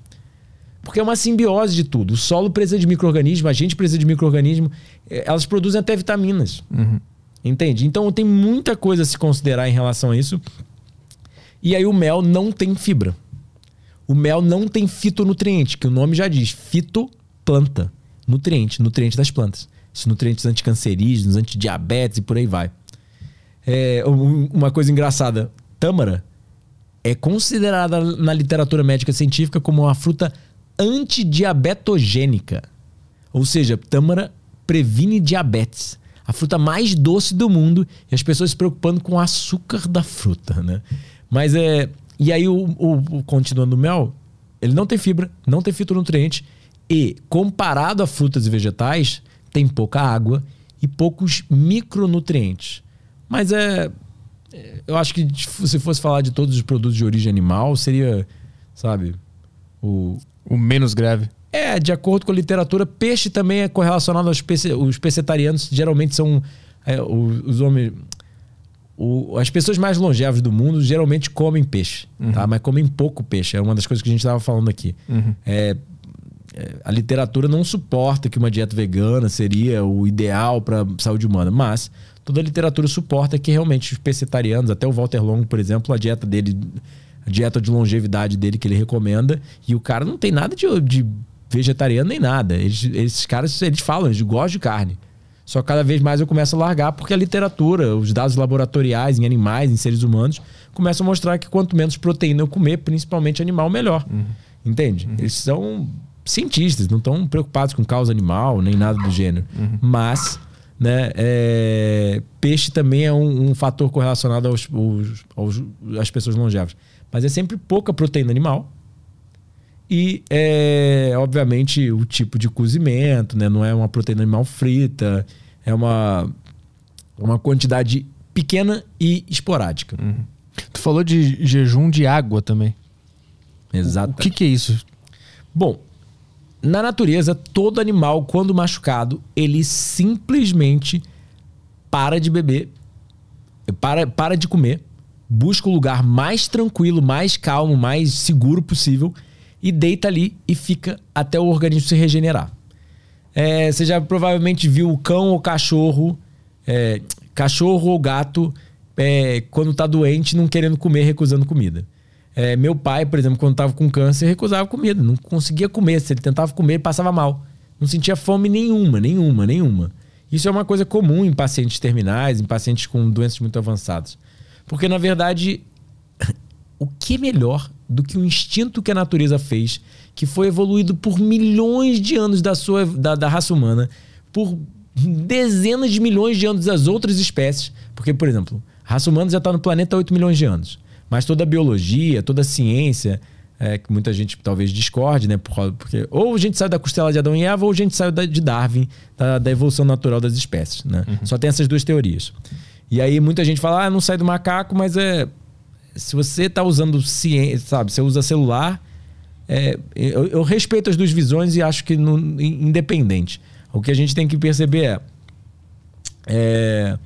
Porque é uma simbiose de tudo. O solo precisa de micro-organismo, a gente precisa de micro-organismo. eh, Elas produzem até vitaminas. Entende? Então tem muita coisa a se considerar em relação a isso. E aí o mel não tem fibra. O mel não tem fitonutriente, que o nome já diz, fitoplanta. Nutriente, nutriente das plantas. Esses nutrientes anticancerígenos, antidiabetes e por aí vai. É, um- uma coisa engraçada, tâmara é considerada na literatura médica científica como uma fruta antidiabetogênica. Ou seja, tâmara previne diabetes. A fruta mais doce do mundo e as pessoas se preocupando com o açúcar da fruta, né? Mas é. E aí, o, o, o- continuando o mel, ele não tem fibra, não tem fitonutriente e, comparado a frutas e vegetais, tem pouca água e poucos micronutrientes. Mas é. é eu acho que se fosse falar de todos os produtos de origem animal, seria, sabe, o. O menos grave. É, de acordo com a literatura, peixe também é correlacionado aos pece, os pescetarianos, geralmente são é, os, os homens. O, as pessoas mais longevas do mundo geralmente comem peixe, uhum. tá? mas comem pouco peixe. É uma das coisas que a gente estava falando aqui. Uhum. É, é, a literatura não suporta que uma dieta vegana seria o ideal para saúde humana, mas toda a literatura suporta que realmente os pescetarianos, até o Walter Long, por exemplo, a dieta dele, a dieta de longevidade dele que ele recomenda, e o cara não tem nada de, de vegetariano nem nada. Eles, esses caras, eles falam, eles gostam de carne. Só cada vez mais eu começo a largar porque a literatura, os dados laboratoriais em animais, em seres humanos, começam a mostrar que quanto menos proteína eu comer, principalmente animal, melhor. Uhum. Entende? Uhum. Eles são cientistas, não estão preocupados com causa animal, nem nada do gênero. Uhum. Mas, né, é, peixe também é um, um fator correlacionado aos, aos, aos, às pessoas longevas. Mas é sempre pouca proteína animal, e, é, obviamente, o tipo de cozimento, né? Não é uma proteína animal frita, é uma, uma quantidade pequena e esporádica. Uhum. Tu falou de jejum de água também. Exato. O que, que é isso? Bom, na natureza, todo animal, quando machucado, ele simplesmente para de beber, para, para de comer, busca o lugar mais tranquilo, mais calmo, mais seguro possível e deita ali e fica até o organismo se regenerar. É, você já provavelmente viu o cão ou cachorro, é, cachorro ou gato, é, quando está doente, não querendo comer, recusando comida. É, meu pai, por exemplo, quando estava com câncer, recusava comida, não conseguia comer. Se ele tentava comer, passava mal. Não sentia fome nenhuma, nenhuma, nenhuma. Isso é uma coisa comum em pacientes terminais, em pacientes com doenças muito avançadas. Porque, na verdade, o que é melhor do que o instinto que a natureza fez, que foi evoluído por milhões de anos da, sua, da, da raça humana, por dezenas de milhões de anos das outras espécies. Porque, por exemplo, a raça humana já está no planeta há 8 milhões de anos. Mas toda a biologia, toda a ciência, é, que muita gente talvez discorde, né? Porque ou a gente saiu da costela de Adão e Eva, ou a gente saiu da, de Darwin, da, da, evolução natural das espécies. Né? Uhum. Só tem essas duas teorias. E aí muita gente fala, ah, não sai do macaco, mas é se você está usando ciência, sabe, você usa celular, é, eu, eu, respeito as duas visões e acho que no, independente. O que a gente tem que perceber é, é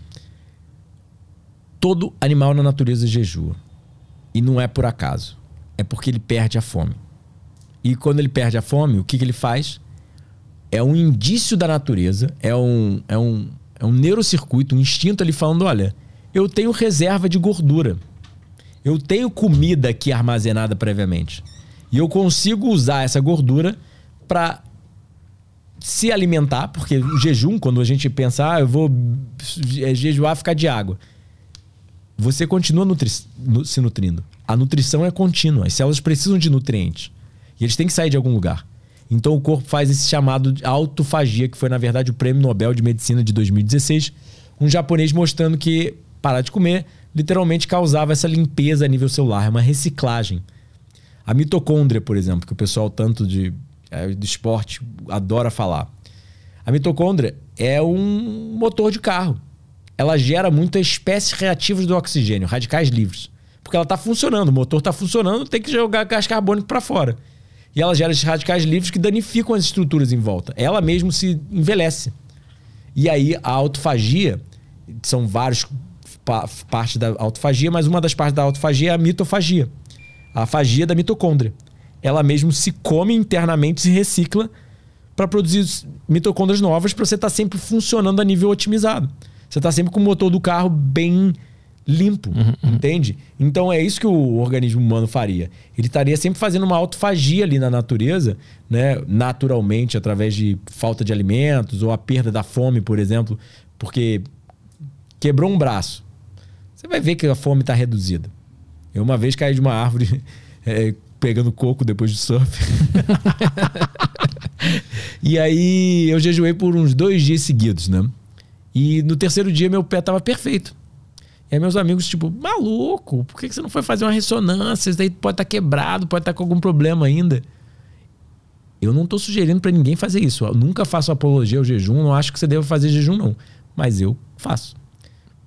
todo animal na natureza jejua. E não é por acaso. É porque ele perde a fome. E quando ele perde a fome, o que, que ele faz? É um indício da natureza, é um, é, um, é um neurocircuito, um instinto ali falando: olha, eu tenho reserva de gordura. Eu tenho comida aqui armazenada previamente. E eu consigo usar essa gordura para se alimentar, porque o jejum, quando a gente pensa, ah, eu vou jejuar, ficar de água. Você continua nutri se nutrindo. A nutrição é contínua. As células precisam de nutrientes. E eles têm que sair de algum lugar. Então o corpo faz esse chamado de autofagia, que foi, na verdade, o prêmio Nobel de Medicina de 2016. Um japonês mostrando que parar de comer literalmente causava essa limpeza a nível celular, é uma reciclagem. A mitocôndria, por exemplo, que o pessoal tanto de, é, de esporte adora falar. A mitocôndria é um motor de carro. Ela gera muitas espécies reativas do oxigênio, radicais livres. Porque ela está funcionando, o motor está funcionando, tem que jogar gás carbônico para fora. E ela gera esses radicais livres que danificam as estruturas em volta. Ela mesmo se envelhece. E aí a autofagia, são vários parte da autofagia, mas uma das partes da autofagia é a mitofagia. A fagia da mitocôndria. Ela mesmo se come internamente, se recicla para produzir mitocôndrias novas para você estar tá sempre funcionando a nível otimizado. Você está sempre com o motor do carro bem limpo, uhum, uhum. entende? Então é isso que o organismo humano faria. Ele estaria sempre fazendo uma autofagia ali na natureza, né? naturalmente, através de falta de alimentos ou a perda da fome, por exemplo, porque quebrou um braço você vai ver que a fome está reduzida. Eu uma vez caí de uma árvore é, [laughs] pegando coco depois do surf. [laughs] e aí eu jejuei por uns dois dias seguidos, né? E no terceiro dia meu pé estava perfeito. E aí meus amigos, tipo, maluco, por que você não foi fazer uma ressonância? Isso daí pode estar tá quebrado, pode estar tá com algum problema ainda. Eu não estou sugerindo para ninguém fazer isso. Eu nunca faço apologia ao jejum, não acho que você deva fazer jejum, não. mas eu faço.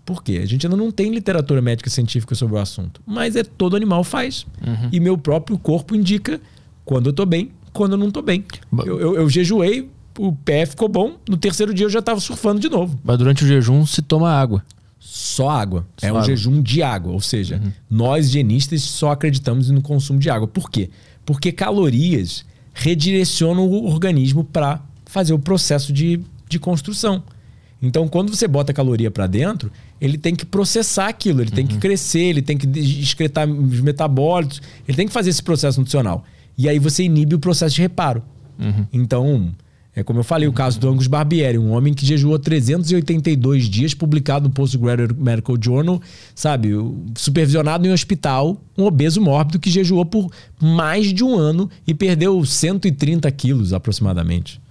Por quê? A gente ainda não tem literatura médica científica sobre o assunto. Mas é todo animal faz. Uhum. E meu próprio corpo indica quando eu tô bem, quando eu não tô bem. Eu, eu, eu jejuei, o pé ficou bom. No terceiro dia eu já tava surfando de novo. Mas durante o jejum se toma água. Só água. Só é um água. jejum de água. Ou seja, nós higienistas só acreditamos no consumo de água. Por quê? Porque calorias redirecionam o organismo para fazer o processo de, de construção. Então, quando você bota caloria para dentro, ele tem que processar aquilo, ele tem que crescer, ele tem que excretar os metabólitos, ele tem que fazer esse processo nutricional. E aí você inibe o processo de reparo. Então, é como eu falei, o caso do Angus Barbieri, um homem que jejuou 382 dias, publicado no Postgraduate Medical Journal, sabe, supervisionado em um hospital, um obeso mórbido que jejuou por mais de um ano e perdeu 130 quilos aproximadamente.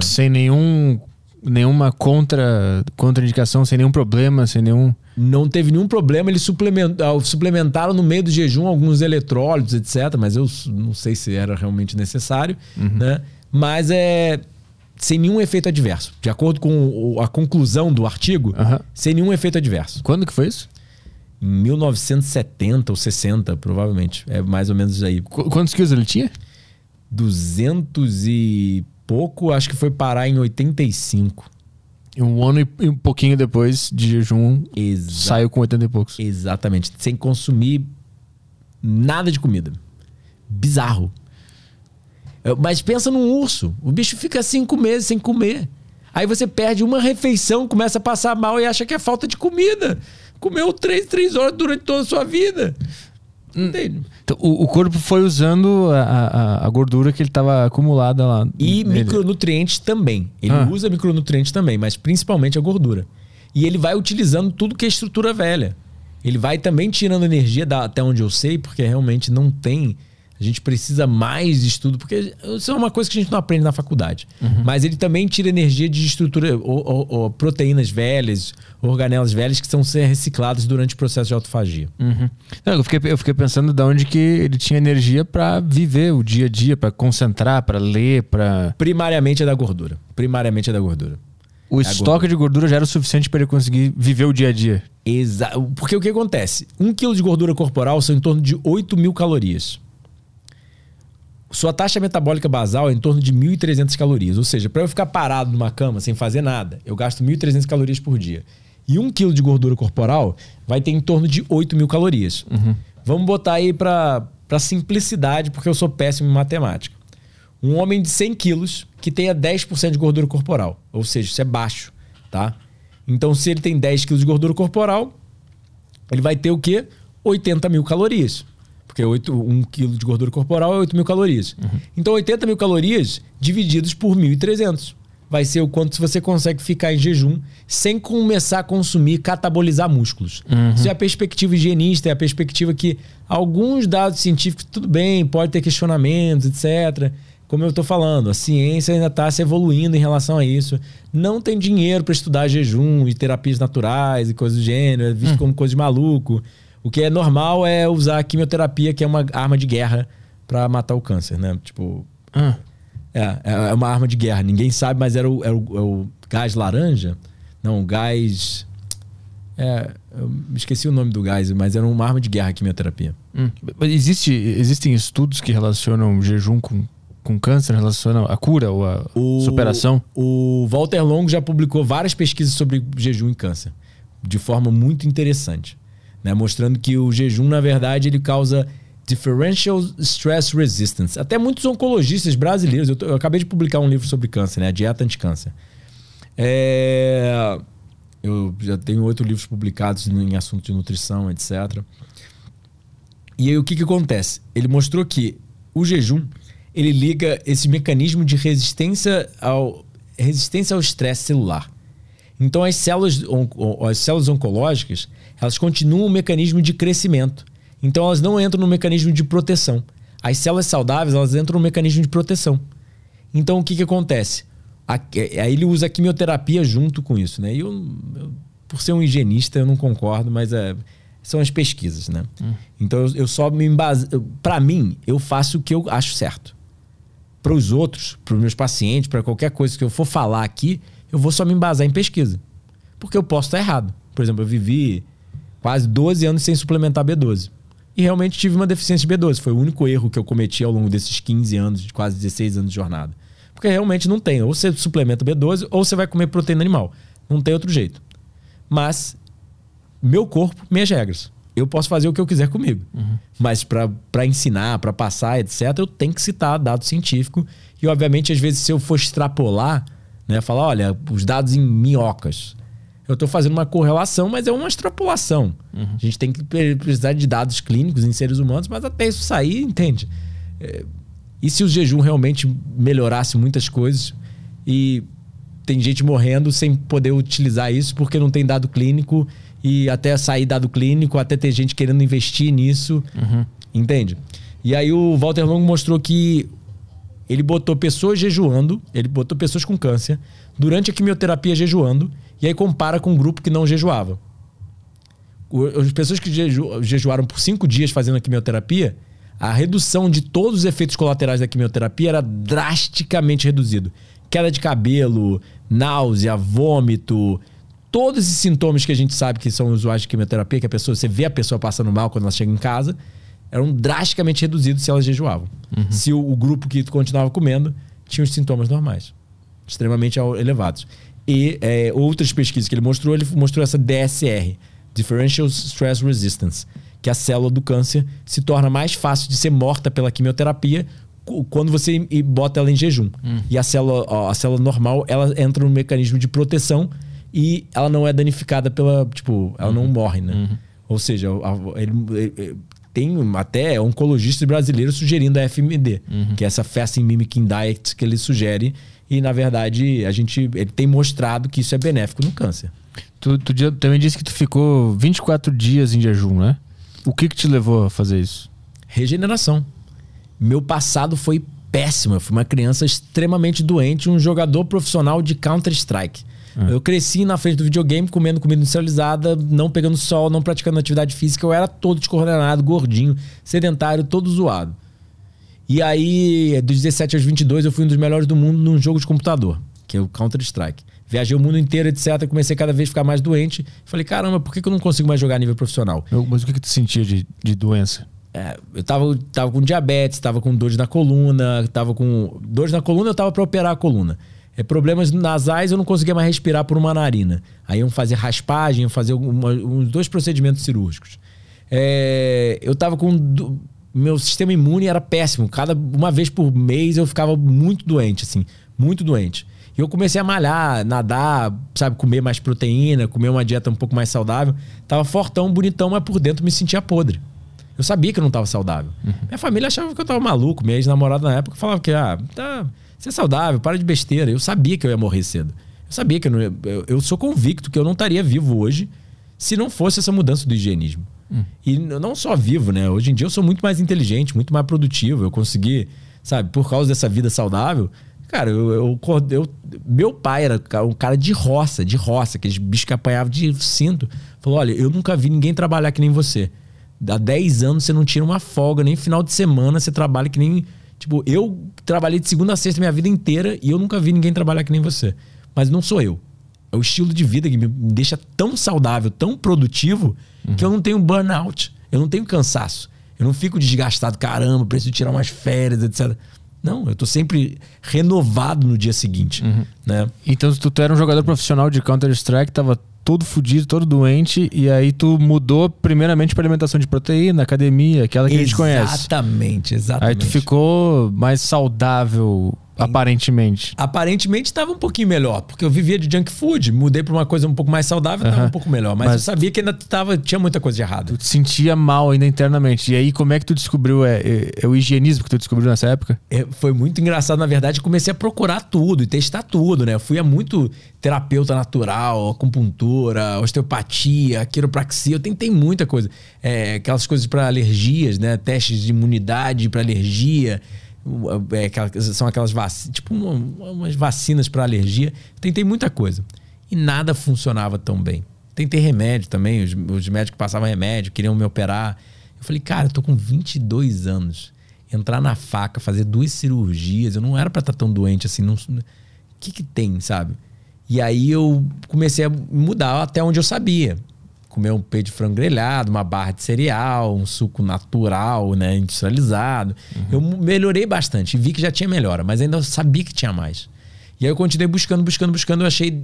Sem nenhum, nenhuma contra, contraindicação, sem nenhum problema, sem nenhum. Não teve nenhum problema, eles suplementaram, suplementaram no meio do jejum alguns eletrólitos, etc. Mas eu não sei se era realmente necessário, né? Mas é sem nenhum efeito adverso. De acordo com a conclusão do artigo, sem nenhum efeito adverso. Quando que foi isso? Em 1970 ou 60, provavelmente. É mais ou menos aí. Qu- quantos quilos ele tinha? 200 e pouco, acho que foi parar em 85. E Um ano e e um pouquinho depois de jejum, Exa saiu com 80 e poucos. Exatamente. Sem consumir nada de comida. Bizarro. Mas pensa num urso. O bicho fica cinco meses sem comer. Aí você perde uma refeição, começa a passar mal e acha que é falta de comida. Comeu três, três horas durante toda a sua vida. Entende? Então, o, o corpo foi usando a, a, a gordura que ele estava acumulada lá. E nele. micronutrientes também. Ele Ah. usa micronutrientes também, mas principalmente a gordura. E ele vai utilizando tudo que é estrutura velha. Ele vai também tirando energia, da, até onde eu sei, porque realmente não tem. A gente precisa mais de estudo, porque isso é uma coisa que a gente não aprende na faculdade. Mas ele também tira energia de estrutura, ou, ou- ou proteínas velhas, organelas velhas que são ser recicladas durante o processo de autofagia. Uhum. Não, eu, fiquei, eu fiquei pensando de onde que ele tinha energia para viver o dia a dia, para concentrar, para ler, para Primariamente é da gordura. Primariamente é da gordura. O a estoque de gordura já era o suficiente para ele conseguir viver o dia a dia. Exa Porque o que acontece? Um quilo de gordura corporal são em torno de 8 mil calorias. Sua taxa metabólica basal é em torno de 1.300 calorias. Ou seja, para eu ficar parado numa cama sem fazer nada, eu gasto 1.300 calorias por dia. E um quilo de gordura corporal vai ter em torno de 8 mil calorias. Vamos botar aí para simplicidade, porque eu sou péssimo em matemática. Um homem de 100 quilos que tenha 10% de gordura corporal. Ou seja, isso é baixo, tá? Então, se ele tem 10 quilos de gordura corporal, ele vai ter o quê? 80 mil calorias. Porque 8, 1 quilo de gordura corporal é 8 mil calorias. Então, 80 mil calorias divididos por 1.300. Vai ser o quanto você consegue ficar em jejum sem começar a consumir, catabolizar músculos. Isso é a perspectiva higienista, é a perspectiva que alguns dados científicos, tudo bem, pode ter questionamentos, etc. Como eu estou falando, a ciência ainda está se evoluindo em relação a isso. Não tem dinheiro para estudar jejum e terapias naturais e coisas do gênero, é visto como coisa de maluco. O que é normal é usar a quimioterapia, que é uma arma de guerra para matar o câncer, né? Tipo, Ah, é, é uma arma de guerra. Ninguém sabe, mas era o, era o, é o gás laranja? Não, o gás. É, eu esqueci o nome do gás, mas era uma arma de guerra a quimioterapia. hum. Existe, existem estudos que relacionam jejum com, com câncer, relacionam a cura ou a superação? O Walter Longo já publicou várias pesquisas sobre jejum e câncer, de forma muito interessante, né? mostrando que o jejum, na verdade, ele causa differential stress resistance. Até muitos oncologistas brasileiros, eu, tô- eu acabei de publicar um livro sobre câncer, né? A dieta anticâncer. É, eu já tenho oito livros publicados em assuntos de nutrição, etc. E aí o que, que acontece? Ele mostrou que o jejum ele liga esse mecanismo de resistência ao resistência ao estresse celular. Então as células, as células oncológicas elas continuam um mecanismo de crescimento. Então elas não entram no mecanismo de proteção. As células saudáveis elas entram no mecanismo de proteção. Então o que, que acontece? A- Aí ele usa a quimioterapia junto com isso, né? E eu, eu, por ser um higienista, eu não concordo, mas é, são as pesquisas, né? Então eu, eu só me embase... Para mim, eu faço o que eu acho certo. Para os outros, para os meus pacientes, para qualquer coisa que eu for falar aqui, eu vou só me embasar em pesquisa. porque eu posso estar errado. Por exemplo, eu vivi quase 12 anos sem suplementar B12. E realmente tive uma deficiência de B12. Foi o único erro que eu cometi ao longo desses 15 anos, de quase 16 anos de jornada. Porque realmente não tem. Ou você suplementa B12 ou você vai comer proteína animal. Não tem outro jeito. Mas meu corpo, minhas regras. Eu posso fazer o que eu quiser comigo. Uhum. Mas para ensinar, para passar, etc., eu tenho que citar dado científico. E, obviamente, às vezes, se eu for extrapolar, né, falar, olha, os dados em minhocas. Eu estou fazendo uma correlação, mas é uma extrapolação. Uhum. A gente tem que precisar de dados clínicos em seres humanos, mas até isso sair, entende? É, e se o jejum realmente melhorasse muitas coisas e tem gente morrendo sem poder utilizar isso porque não tem dado clínico e até sair dado clínico, até ter gente querendo investir nisso, uhum. entende? E aí o Walter Longo mostrou que ele botou pessoas jejuando, ele botou pessoas com câncer durante a quimioterapia jejuando e aí compara com um grupo que não jejuava. As pessoas que jeju, jejuaram por cinco dias fazendo a quimioterapia, a redução de todos os efeitos colaterais da quimioterapia era drasticamente reduzido. Queda de cabelo, náusea, vômito, todos esses sintomas que a gente sabe que são usuários de quimioterapia, que a pessoa, você vê a pessoa passando mal quando ela chega em casa, eram drasticamente reduzidos se elas jejuavam. Uhum. Se o, o, grupo que continuava comendo tinha os sintomas normais, extremamente elevados. E é, outras pesquisas que ele mostrou, ele mostrou essa DSR, Differential Stress Resistance, que a célula do câncer se torna mais fácil de ser morta pela quimioterapia quando você bota ela em jejum. Uhum. E a célula, a célula normal, ela entra no mecanismo de proteção e ela não é danificada pela. Tipo, ela uhum. não morre, né? Uhum. Ou seja, ele, ele, tem até oncologistas brasileiros sugerindo a FMD, uhum. que é essa Fasting Mimicking Diet que ele sugere. E, na verdade, a gente ele tem mostrado que isso é benéfico no câncer. Tu, tu também disse que tu ficou 24 dias em jejum, né? O que, que te levou a fazer isso? Regeneração. Meu passado foi péssimo. Eu fui uma criança extremamente doente, um jogador profissional de Counter-Strike. É. Eu cresci na frente do videogame, comendo comida industrializada, não pegando sol, não praticando atividade física. Eu era todo descoordenado, gordinho, sedentário, todo zoado. E aí, dos 17 aos 22, eu fui um dos melhores do mundo num jogo de computador, que é o Counter-Strike. Viajei o mundo inteiro, etc. Comecei cada vez a ficar mais doente. Falei, caramba, por que eu não consigo mais jogar a nível profissional? Mas o que, que tu sentia de, de doença? É, eu tava, tava com diabetes, tava com dores na coluna, tava com. Dores na coluna, eu tava para operar a coluna é, problemas nasais, eu não conseguia mais respirar por uma narina. Aí iam fazer raspagem, iam fazer uma, uns dois procedimentos cirúrgicos. É, eu tava com. Meu sistema imune era péssimo. Cada uma vez por mês eu ficava muito doente, assim, muito doente. E eu comecei a malhar, nadar, sabe, comer mais proteína, comer uma dieta um pouco mais saudável. Tava fortão, bonitão, mas por dentro me sentia podre. Eu sabia que eu não tava saudável. Uhum. Minha família achava que eu tava maluco. Minha ex-namorada na época falava que, ah, tá você é saudável, para de besteira. Eu sabia que eu ia morrer cedo. Eu sabia que eu não ia, eu, eu sou convicto que eu não estaria vivo hoje se não fosse essa mudança do higienismo. Hum. E não só vivo, né? Hoje em dia eu sou muito mais inteligente, muito mais produtivo. Eu consegui, sabe, por causa dessa vida saudável. Cara, eu, eu, eu meu pai era um cara de roça, de roça, aqueles bichos que apanhavam de cinto. Falou: olha, eu nunca vi ninguém trabalhar que nem você. Há 10 anos você não tira uma folga, nem final de semana você trabalha que nem Tipo, eu trabalhei de segunda a sexta minha vida inteira e eu nunca vi ninguém trabalhar que nem você. Mas não sou eu. É o estilo de vida que me deixa tão saudável, tão produtivo, uhum. que eu não tenho burnout. Eu não tenho cansaço. Eu não fico desgastado, caramba, preciso tirar umas férias, etc. Não, eu tô sempre renovado no dia seguinte. Uhum. Né? Então, tu, tu era um jogador profissional de Counter-Strike, tava todo fudido, todo doente, e aí tu mudou primeiramente para alimentação de proteína, academia, aquela que exatamente, a gente conhece. Exatamente, exatamente. Aí tu ficou mais saudável Aparentemente. Aparentemente estava um pouquinho melhor, porque eu vivia de junk food, mudei para uma coisa um pouco mais saudável, estava um pouco melhor. Mas, mas, eu sabia que ainda tava, tinha muita coisa de errado. Tu te sentia mal ainda internamente. E aí, como é que tu descobriu? É, é, é o higienismo que tu descobriu nessa época? É, foi muito engraçado, na verdade, comecei a procurar tudo e testar tudo, né? Eu fui a muito terapeuta natural, acupuntura, osteopatia, quiropraxia, eu tentei muita coisa. É, aquelas coisas para alergias, né? Testes de imunidade para alergia. É, são aquelas vacinas, tipo uma, umas vacinas para alergia. Tentei muita coisa e nada funcionava tão bem. Tentei remédio também, os, os médicos passavam remédio, queriam me operar. Eu falei, cara, eu tô com 22 anos. Entrar na faca, fazer duas cirurgias, eu não era para estar tá tão doente assim. O que que tem, sabe? E aí eu comecei a mudar até onde eu sabia. Comer um peito de frango grelhado, uma barra de cereal, um suco natural, né, industrializado. Eu melhorei bastante, vi que já tinha melhora, mas ainda sabia que tinha mais. E aí eu continuei buscando, buscando, buscando. Eu achei,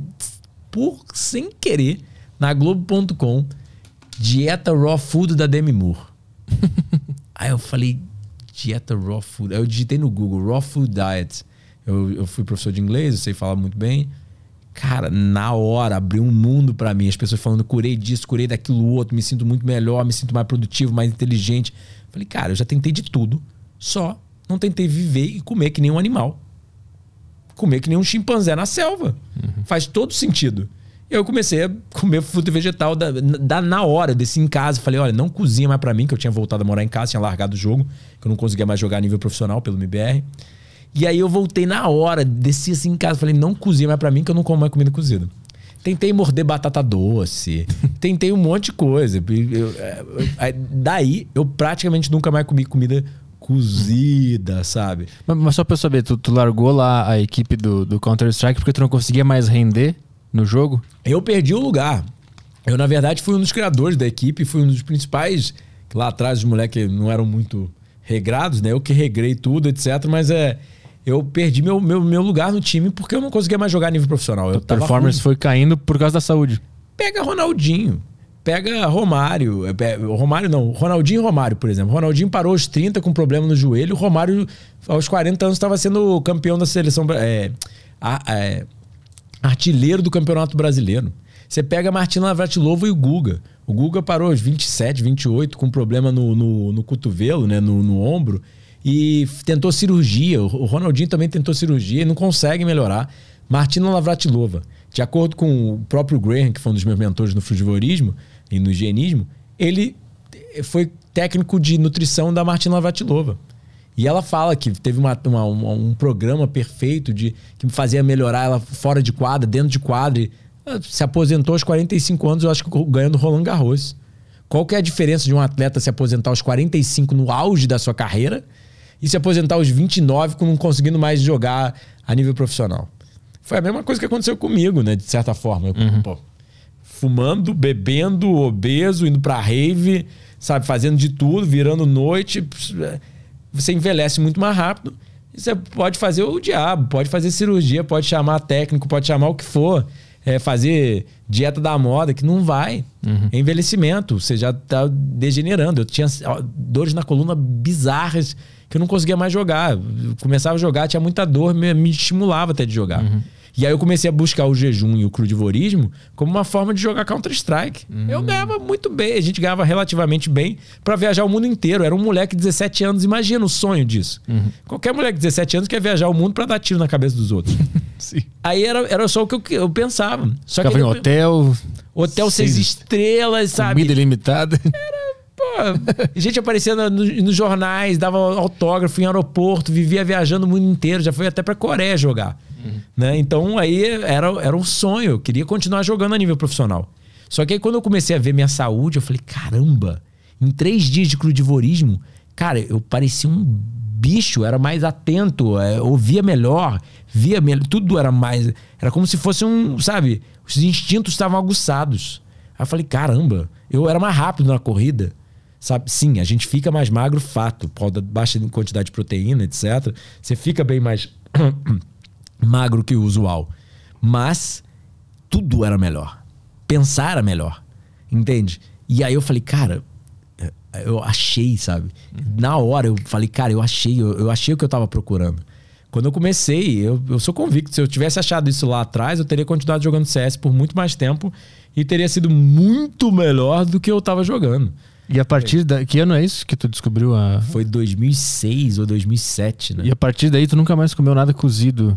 por sem querer, na Globo.com, dieta raw food da Demi Moore. [laughs] aí eu falei, dieta raw food. Aí eu digitei no Google, raw food diet. Eu, eu fui professor de inglês, eu sei falar muito bem. Cara, na hora abriu um mundo pra mim. As pessoas falando, curei disso, curei daquilo outro, me sinto muito melhor, me sinto mais produtivo, mais inteligente. Falei, cara, eu já tentei de tudo, só não tentei viver e comer que nem um animal. Comer que nem um chimpanzé na selva. Faz todo sentido. E eu comecei a comer fruta e vegetal da, da- na hora, desci em casa. Falei, olha, não cozinha mais pra mim, que eu tinha voltado a morar em casa, tinha largado o jogo, que eu não conseguia mais jogar a nível profissional pelo MBR. E aí eu voltei na hora, desci assim em casa, falei, não cozinha mais pra mim, que eu não como mais comida cozida. Tentei morder batata doce, [laughs] tentei um monte de coisa. Eu- é, eu- aí, daí, eu praticamente nunca mais comi comida cozida, sabe? Mas, mas só pra eu saber, tu, tu largou lá a equipe do, do Counter-Strike porque tu não conseguia mais render no jogo? Eu perdi o lugar. Eu, na verdade, fui um dos criadores da equipe, fui um dos principais. Lá atrás, os moleques não eram muito regrados, né? Eu que regrei tudo, etc. Mas é. Eu perdi meu, meu, meu lugar no time porque eu não conseguia mais jogar a nível profissional. A performance ruim. foi caindo por causa da saúde. Pega Ronaldinho. Pega Romário. é, Romário não. Ronaldinho e Romário, por exemplo. Ronaldinho parou aos 30 com problema no joelho. O Romário, aos 40 anos, estava sendo campeão da seleção. É, a- é, artilheiro do Campeonato Brasileiro. Você pega Martina Navratilova e o Guga. O Guga parou aos 27, 28 com problema no, no, no cotovelo, né, no, no ombro, e tentou cirurgia. O Ronaldinho também tentou cirurgia e não consegue melhorar. Martina Navratilova, de acordo com o próprio Graham, que foi um dos meus mentores no frugivorismo e no higienismo, ele eh, foi técnico de nutrição da Martina Navratilova. E ela fala que teve uma- uma- um programa perfeito de que me fazia melhorar ela fora de quadra, dentro de quadra. Ela se aposentou aos 45 anos, eu acho que ganhando Roland Garros. Qual que é a diferença de um atleta se aposentar aos 45 no auge da sua carreira e se aposentar aos 29 com não conseguindo mais jogar a nível profissional? Foi a mesma coisa que aconteceu comigo, né? De certa forma. Eu, pô, fumando, bebendo, obeso, indo pra rave, sabe, fazendo de tudo, virando noite. Você envelhece muito mais rápido. E Você pode fazer o diabo, pode fazer cirurgia, pode chamar técnico, pode chamar o que for. É, fazer dieta da moda, que não vai. É envelhecimento, você já tá degenerando. Eu tinha dores na coluna bizarras que eu não conseguia mais jogar. Eu começava a jogar, tinha muita dor, me, me estimulava até de jogar. E aí eu comecei a buscar o jejum e o crudivorismo como uma forma de jogar Counter-Strike. Eu ganhava muito bem, a gente ganhava relativamente bem pra viajar o mundo inteiro. Era um moleque de 17 anos, imagina o sonho disso. Qualquer moleque de 17 anos quer viajar o mundo pra dar tiro na cabeça dos outros. [laughs] Sim. Aí era, era só o que eu, eu pensava. Só que Ficava em aí eu- hotel, hotel seis estrelas, sabe? comida ilimitada. Pô, [laughs] gente aparecia no- no- nos jornais, dava autógrafo em aeroporto, vivia viajando o mundo inteiro, já foi até pra Coreia jogar. Né? Então aí era, era um sonho, eu queria continuar jogando a nível profissional. Só que aí quando eu comecei a ver minha saúde, eu falei, caramba, em três dias de crudivorismo, cara, eu parecia um bicho, era mais atento, é, ouvia melhor, via melhor, tudo era mais. Era como se fosse um, sabe, os instintos estavam aguçados. Aí eu falei, caramba, eu era mais rápido na corrida. Sabe? Sim, a gente fica mais magro, fato. Por causa da baixa quantidade de proteína, etc. Você fica bem mais [clears throat] magro que o usual. Mas tudo era melhor. Pensar era melhor. Entende? E aí eu falei, cara, é, eu achei, sabe? Na hora eu falei, cara, eu achei, eu, eu achei o que eu tava procurando. Quando eu comecei, eu, eu sou convicto, se eu tivesse achado isso lá atrás, eu teria continuado jogando CS por muito mais tempo e teria sido muito melhor do que eu tava jogando. E a partir da. Que ano é isso que tu descobriu a. Foi 2006 ou 2007, né? E a partir daí tu nunca mais comeu nada cozido.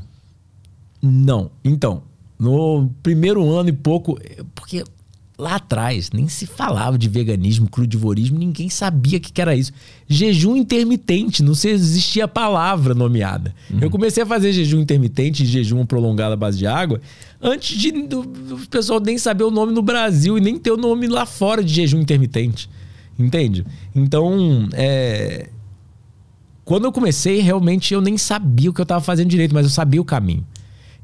Não. Então, no primeiro ano e pouco, porque lá atrás nem se falava de veganismo, crudivorismo, ninguém sabia o que, que era isso. Jejum intermitente, não se existia a palavra nomeada. Eu comecei a fazer jejum intermitente, jejum prolongado à base de água, antes de do pessoal nem saber o nome no Brasil e nem ter o nome lá fora de jejum intermitente. Entende? Então, é, quando eu comecei, realmente eu nem sabia o que eu estava fazendo direito, mas eu sabia o caminho.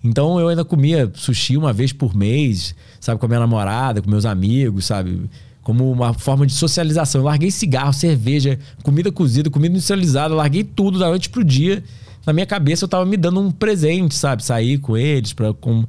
Então eu ainda comia sushi uma vez por mês, sabe, com a minha namorada, com meus amigos, sabe? Como uma forma de socialização. Eu larguei cigarro, cerveja, comida cozida, comida industrializada, larguei tudo da noite pro dia. Na minha cabeça eu tava me dando um presente, sabe? Sair com eles, pra, com...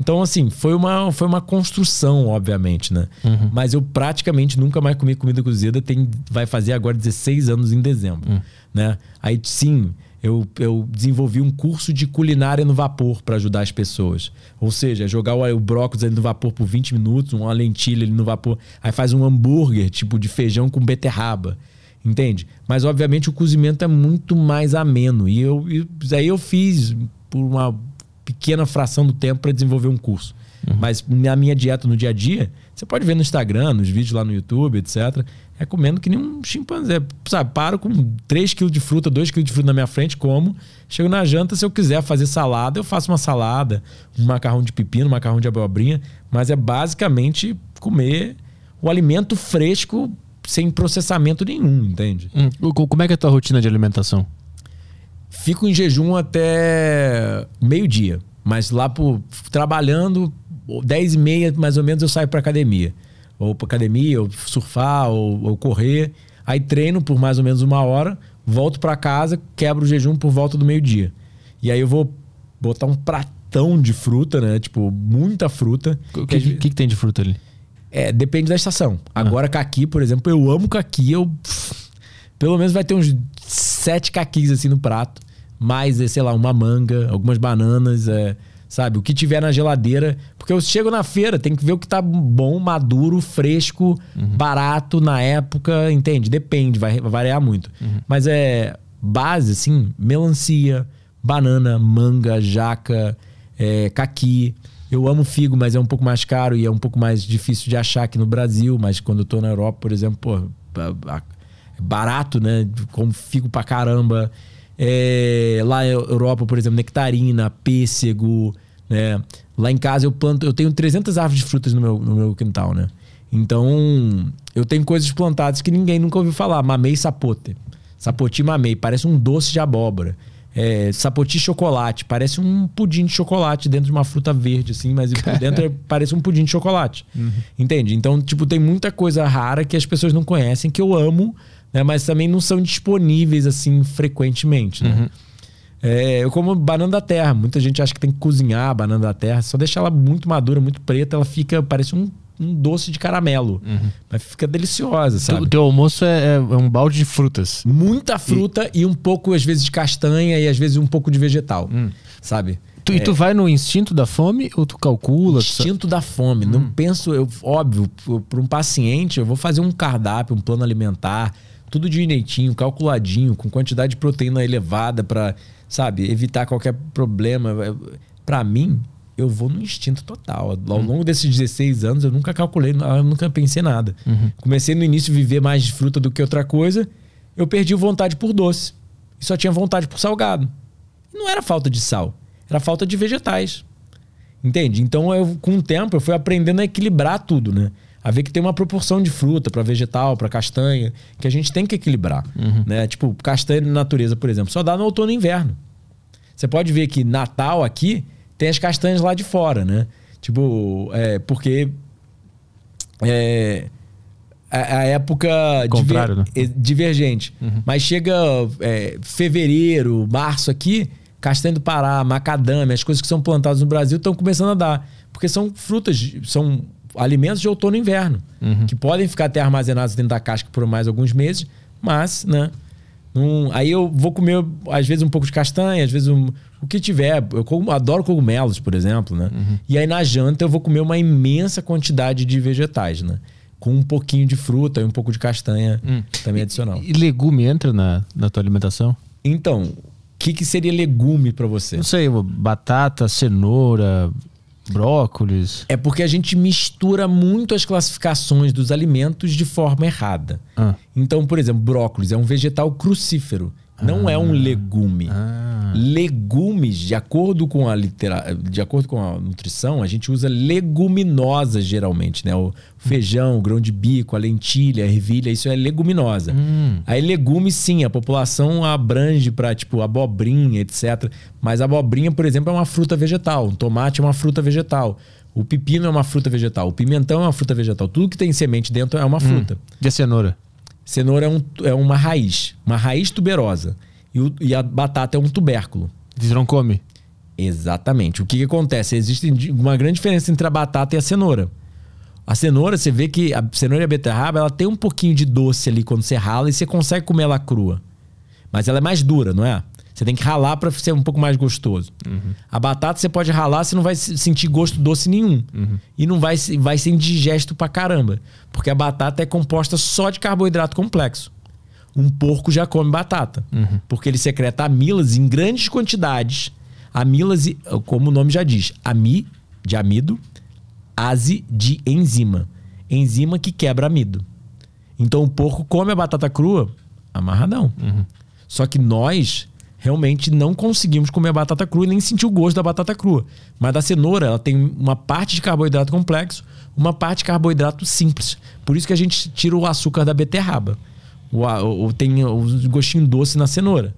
Então, assim, foi uma, foi uma construção, obviamente, né? Uhum. Mas eu praticamente nunca mais comi comida cozida. Tem, vai fazer agora 16 anos em dezembro, Uhum. né? Aí, sim, eu, eu desenvolvi um curso de culinária no vapor para ajudar as pessoas. Ou seja, jogar o, o brócolis ali no vapor por 20 minutos, uma lentilha ali no vapor. Aí faz um hambúrguer, tipo de feijão com beterraba. Entende? Mas, obviamente, o cozimento é muito mais ameno. E eu, e aí eu fiz por uma pequena fração do tempo para desenvolver um curso. Mas na minha dieta no dia a dia, você pode ver no Instagram, nos vídeos lá no YouTube, etc. É comendo que nem um chimpanzé. Sabe, paro com 3 kg de fruta, 2 kg de fruta na minha frente, como. Chego na janta, se eu quiser fazer salada, eu faço uma salada, um macarrão de pepino, um macarrão de abobrinha. Mas é basicamente comer o alimento fresco sem processamento nenhum, entende? Hum, co- Como é que é a tua rotina de alimentação? Fico em jejum até meio-dia. Mas lá por trabalhando, 10 e meia mais ou menos eu saio pra academia. Ou pra academia, ou surfar, ou, ou correr. Aí treino por mais ou menos uma hora, volto pra casa, quebro o jejum por volta do meio-dia. E aí eu vou botar um pratão de fruta, né? Tipo, muita fruta. O que, que, que tem de fruta ali? É, depende da estação. Agora, caqui, por exemplo, eu amo caqui. Eu, pelo menos vai ter uns sete caquis assim no prato. Mais, eh, sei lá, uma manga, algumas bananas, é, sabe? O que tiver na geladeira. Porque eu chego na feira, tem que ver o que tá bom, maduro, fresco, barato na época, entende? Depende, vai vai variar muito. Mas é base, assim, melancia, banana, manga, jaca, é, caqui. Eu amo figo, mas é um pouco mais caro e é um pouco mais difícil de achar aqui no Brasil. Mas quando eu tô na Europa, por exemplo, pô, barato, né? Como figo pra caramba. É, lá na Europa, por exemplo, nectarina, pêssego, né? Lá em casa eu planto, eu tenho 300 árvores de frutas no meu, no meu quintal, né? Então, eu tenho coisas plantadas que ninguém nunca ouviu falar. Mamei sapote. Sapoti mamei, parece um doce de abóbora. É, sapoti chocolate, parece um pudim de chocolate dentro de uma fruta verde, assim, mas por [laughs] dentro é- parece um pudim de chocolate. Entende? Então, tipo, tem muita coisa rara que as pessoas não conhecem, que eu amo, né? Mas também não são disponíveis, assim, frequentemente, né? É, eu como banana da terra. Muita gente acha que tem que cozinhar a banana da terra. Só deixar ela muito madura, muito preta, ela fica, parece um, um doce de caramelo. Mas fica deliciosa, sabe? O teu almoço é, é um balde de frutas. Muita fruta e... um pouco, às vezes, de castanha e às vezes um pouco de vegetal. Sabe? Tu, E tu vai no instinto da fome ou tu calcula? tu Instinto da fome. Não penso, eu, óbvio, para um paciente, eu vou fazer um cardápio, um plano alimentar, tudo direitinho, calculadinho, com quantidade de proteína elevada para, sabe, evitar qualquer problema. Para mim, eu vou no instinto total. Ao longo desses 16 anos, eu nunca calculei, eu nunca pensei nada. Comecei no início a viver mais de fruta do que outra coisa. Eu perdi vontade por doce. E só tinha vontade por salgado. Não era falta de sal, era falta de vegetais. Entende? Então, eu, com o tempo, eu fui aprendendo a equilibrar tudo, né? A ver que tem uma proporção de fruta para vegetal, para castanha, que a gente tem que equilibrar. Né? Tipo, castanha na natureza, por exemplo, só dá no outono e inverno. Você pode ver que Natal aqui tem as castanhas lá de fora, né? Tipo, é, porque é, a, a época Contrário, né? é, divergente. Mas chega é, fevereiro, março aqui, castanha do Pará, macadâmia, as coisas que são plantadas no Brasil estão começando a dar. Porque são frutas, são alimentos de outono e inverno, que podem ficar até armazenados dentro da casca por mais alguns meses, mas, né? não- aí eu vou comer, às vezes, um pouco de castanha, às vezes um- o que tiver. Eu como- adoro cogumelos, por exemplo, né? E aí na janta eu vou comer uma imensa quantidade de vegetais, né? Com um pouquinho de fruta e um pouco de castanha também adicional. E legume entra na, na tua alimentação? Então, o que, que seria legume para você? Não sei, batata, cenoura, brócolis. É porque a gente mistura muito as classificações dos alimentos de forma errada. Ah. Então, por exemplo, brócolis é um vegetal crucífero. Não é um legume. Ah. Legumes, de acordo com a litera... de acordo com a nutrição, a gente usa leguminosas geralmente, né? O feijão, o grão de bico, a lentilha, a ervilha, isso é leguminosa. Hum. Aí legumes, sim, a população abrange para tipo abobrinha, etc. Mas a abobrinha, por exemplo, é uma fruta vegetal. Um tomate é uma fruta vegetal. O pepino é uma fruta vegetal. O pimentão é uma fruta vegetal. Tudo que tem semente dentro é uma fruta. E a cenoura? Cenoura é, um, é uma raiz, uma raiz tuberosa. E, o- e a batata é um tubérculo. Você não come? Exatamente. O que, que acontece? Existe uma grande diferença entre a batata e a cenoura. A cenoura, você vê que a cenoura e a beterraba, ela tem um pouquinho de doce ali quando você rala e você consegue comer ela crua. Mas ela é mais dura, não é? Você tem que ralar para ser um pouco mais gostoso. A batata você pode ralar, você não vai se- sentir gosto doce nenhum. E não vai, vai ser indigesto pra caramba. Porque a batata é composta só de carboidrato complexo. Um porco já come batata. Porque ele secreta amílase em grandes quantidades. Amílase, como o nome já diz, ami de amido, ase de enzima. Enzima que quebra amido. Então o porco come a batata crua amarradão. Só que nós realmente não conseguimos comer a batata crua e nem sentir o gosto da batata crua. Mas da cenoura, ela tem uma parte de carboidrato complexo, uma parte de carboidrato simples. Por isso que a gente tira o açúcar da beterraba. O, a- o- tem o gostinho doce na cenoura.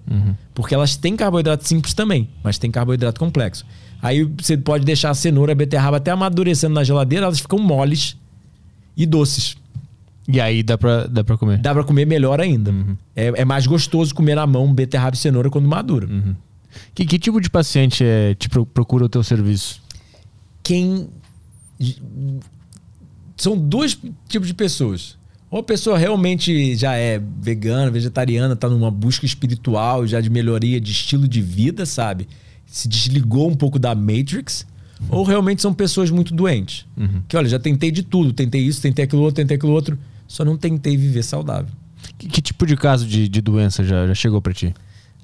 Porque elas têm carboidrato simples também, mas tem carboidrato complexo. Aí você pode deixar a cenoura, a beterraba até amadurecendo na geladeira, elas ficam moles e doces. E aí dá pra, dá pra comer. Dá pra comer melhor ainda. É, é mais gostoso comer na mão beterraba e cenoura quando madura. Que, que tipo de paciente é, te pro- procura o teu serviço? Quem. São dois tipos de pessoas. Ou a pessoa realmente já é vegana, vegetariana, tá numa busca espiritual, já de melhoria de estilo de vida, sabe? Se desligou um pouco da Matrix. Ou realmente são pessoas muito doentes. Que olha, já tentei de tudo, tentei isso, tentei aquilo outro, tentei aquilo outro, só não tentei viver saudável. Que, que tipo de caso de, de doença já, já chegou pra ti?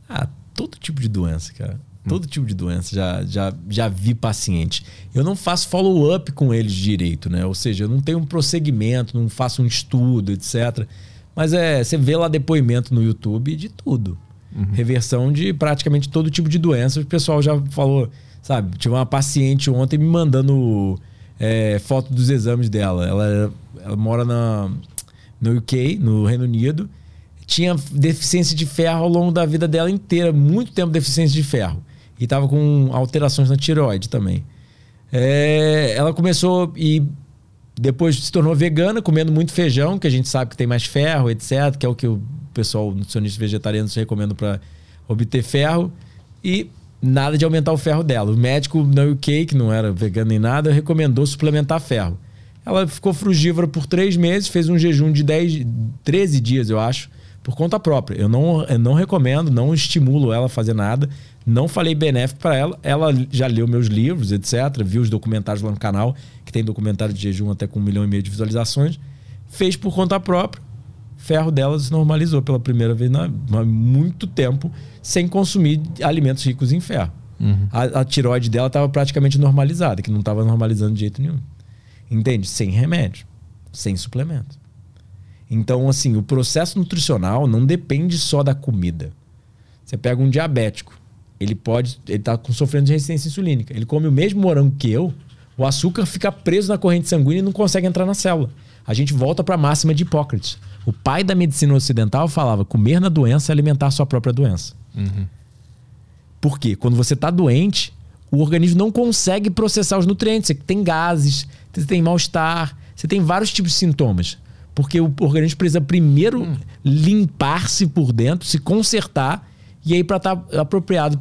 Ah, todo tipo de doença, cara. Todo tipo de doença. Já, já, já vi paciente. Eu não faço follow-up com eles direito, né? Ou seja, eu não tenho um prosseguimento, não faço um estudo, etc. Mas é, você vê lá depoimento no YouTube de tudo. Reversão de praticamente todo tipo de doença. O pessoal já falou, sabe? Tive uma paciente ontem me mandando é, foto dos exames dela. Ela, ela mora na, no UK, no Reino Unido tinha deficiência de ferro ao longo da vida dela inteira, muito tempo deficiência de ferro. E tava com alterações na tireoide também. É, ela começou e depois se tornou vegana, comendo muito feijão, que a gente sabe que tem mais ferro, etc., que é o que o pessoal nutricionista vegetariano recomenda para obter ferro. E nada de aumentar o ferro dela. O médico na UK, que não era vegano nem nada, recomendou suplementar ferro. Ela ficou frugívora por três meses, fez um jejum de 10, 13 dias, eu acho, por conta própria. Eu não, eu não recomendo, não estimulo ela a fazer nada. Não falei benéfico para ela. Ela já leu meus livros, etc. Viu os documentários lá no canal, que tem documentário de jejum até com um milhão e meio de visualizações. Fez por conta própria. Ferro dela se normalizou pela primeira vez há muito tempo, sem consumir alimentos ricos em ferro. A, a tiroide dela estava praticamente normalizada, que não estava normalizando de jeito nenhum. Entende? Sem remédio, sem suplemento. Então, assim, o processo nutricional não depende só da comida. Você pega um diabético, ele pode, ele tá sofrendo de resistência insulínica. Ele come o mesmo morango que eu, o açúcar fica preso na corrente sanguínea e não consegue entrar na célula. A gente volta para a máxima de Hipócrates. O pai da medicina ocidental falava: comer na doença é alimentar sua própria doença. Por quê? Quando você está doente, o organismo não consegue processar os nutrientes. Você tem gases, você tem mal-estar, você tem vários tipos de sintomas. Porque o organismo precisa primeiro limpar-se por dentro, se consertar, e aí para estar apropriado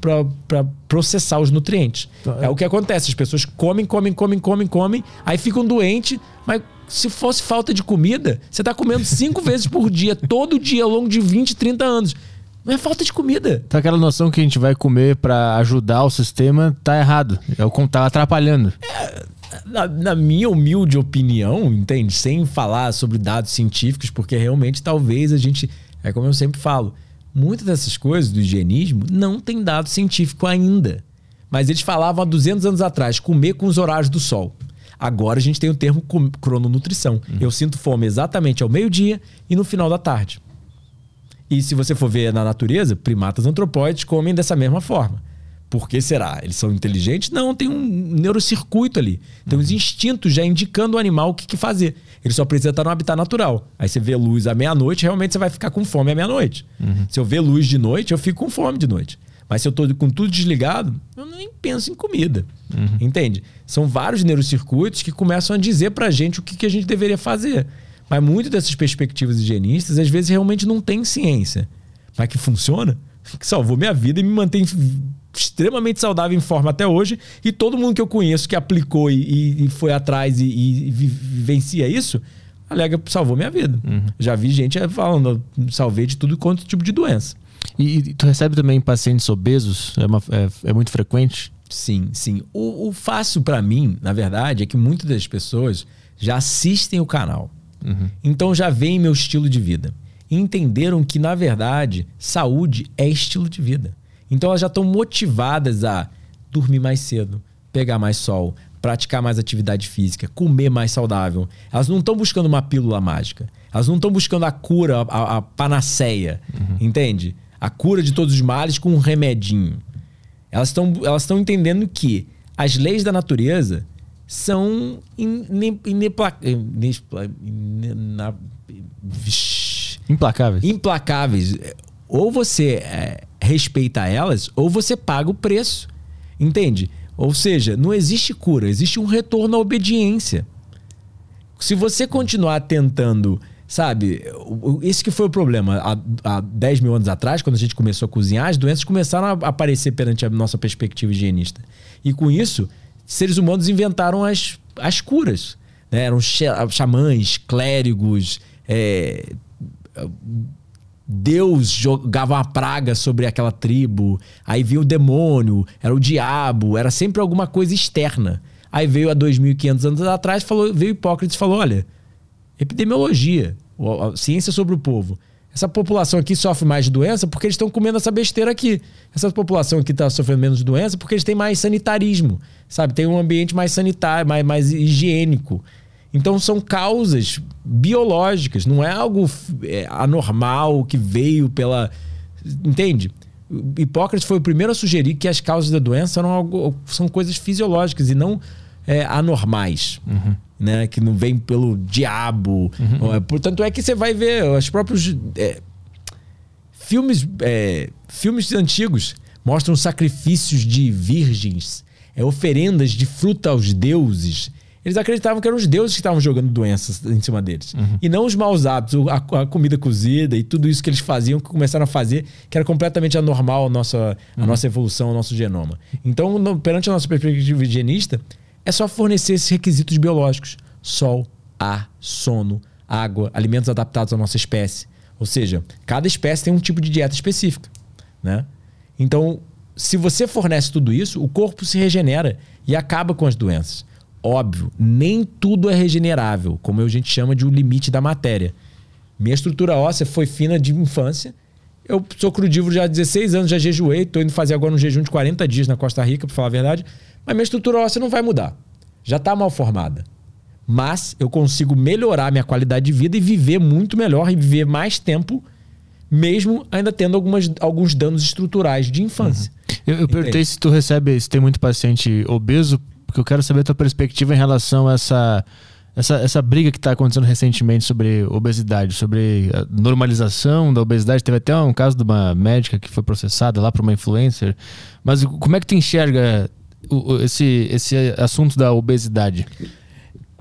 para processar os nutrientes. É o que acontece. As pessoas comem, comem, comem, comem, comem, aí ficam doentes, mas se fosse falta de comida, você está comendo cinco [laughs] vezes por dia, todo dia, ao longo de 20, 30 anos. Não é falta de comida. Então aquela noção que a gente vai comer pra ajudar o sistema tá errado. É o tá atrapalhando. Na, na minha humilde opinião, entende? Sem falar sobre dados científicos, porque realmente talvez a gente. É como eu sempre falo, muitas dessas coisas do higienismo não tem dado científico ainda. Mas eles falavam há 200 anos atrás, comer com os horários do sol. Agora a gente tem o termo crononutrição. Eu sinto fome exatamente ao meio-dia e no final da tarde. E se você for ver na natureza, primatas antropóides comem dessa mesma forma. Por que será? Eles são inteligentes? Não, tem um neurocircuito ali. Tem uns instintos já indicando ao animal o que, que fazer. Ele só precisa estar no habitat natural. Aí você vê luz à meia-noite, realmente você vai ficar com fome à meia-noite. Uhum. Se eu ver luz de noite, eu fico com fome de noite. Mas se eu estou com tudo desligado, eu nem penso em comida. Uhum. Entende? São vários neurocircuitos que começam a dizer pra gente o que, que a gente deveria fazer. Mas muitas dessas perspectivas higienistas, às vezes, realmente não tem ciência. Mas que funciona, que salvou minha vida e me mantém extremamente saudável em forma até hoje. E todo mundo que eu conheço que aplicou e, e foi atrás e, e, vivencia isso, alega que salvou minha vida. Uhum. Já vi gente falando, salvei de tudo quanto tipo de doença. E, e tu recebe também pacientes obesos? É, uma, é, é muito frequente? Sim, sim. O, o fácil para mim, na verdade, é que muitas das pessoas já assistem o canal. Uhum. Então já veem meu estilo de vida. E entenderam que, na verdade, saúde é estilo de vida. Então elas já estão motivadas a dormir mais cedo, pegar mais sol, praticar mais atividade física, comer mais saudável. Elas não estão buscando uma pílula mágica. Elas não estão buscando a cura, a, a panaceia. Uhum. Entende? A cura de todos os males com um remedinho. Elas estão elas entendendo que as leis da natureza são implacáveis. Implacáveis. Ou você é, respeita elas, ou você paga o preço. Entende? Ou seja, não existe cura, existe um retorno à obediência. Se você continuar tentando, sabe, esse que foi o problema. Há, há 10 mil anos atrás, quando a gente começou a cozinhar, as doenças começaram a aparecer perante a nossa perspectiva higienista. E com isso, seres humanos inventaram as, as curas. Né? Eram xamãs, clérigos, é, Deus jogava uma praga sobre aquela tribo, aí vinha o demônio, era o diabo, era sempre alguma coisa externa. Aí veio há 2.500 anos atrás, falou, veio Hipócrates e falou: olha, epidemiologia, ciência sobre o povo. Essa população aqui sofre mais de doença porque eles estão comendo essa besteira aqui. Essa população aqui está sofrendo menos de doença porque eles têm mais sanitarismo, sabe? Tem um ambiente mais sanitário, mais, mais higiênico. Então são causas biológicas, não é algo é, anormal que veio pela. Entende? Hipócrates foi o primeiro a sugerir que as causas da doença eram algo, são coisas fisiológicas e não é, anormais. Uhum. Né? Que não vem pelo diabo. Uhum. Portanto, é que você vai ver os próprios. É, filmes, é, filmes antigos mostram sacrifícios de virgens, é, oferendas de fruta aos deuses. Eles acreditavam que eram os deuses que estavam jogando doenças em cima deles. Uhum. E não os maus hábitos, a, a, comida cozida e tudo isso que eles faziam, que começaram a fazer, que era completamente anormal a nossa, a uhum. nossa evolução, o nosso genoma. Então, no, perante a nossa perspectiva higienista, é só fornecer esses requisitos biológicos: sol, ar, sono, água, alimentos adaptados à nossa espécie. Ou seja, cada espécie tem um tipo de dieta específica. Né? Então, se você fornece tudo isso, o corpo se regenera e acaba com as doenças. Óbvio, nem tudo é regenerável, como a gente chama de o um limite da matéria. Minha estrutura óssea foi fina de infância. Eu sou crudívoro já há 16 anos, já jejuei, estou indo fazer agora um jejum de 40 dias na Costa Rica, para falar a verdade. Mas minha estrutura óssea não vai mudar. Já está mal formada. Mas eu consigo melhorar minha qualidade de vida e viver muito melhor e viver mais tempo, mesmo ainda tendo algumas, alguns danos estruturais de infância. Uhum. Eu, eu perguntei se tu recebe, se tem muito paciente obeso porque eu quero saber a tua perspectiva em relação a essa, essa, essa briga que está acontecendo recentemente sobre obesidade, sobre a normalização da obesidade. Teve até um caso de uma médica que foi processada lá por uma influencer. Mas como é que tu enxerga esse, esse assunto da obesidade?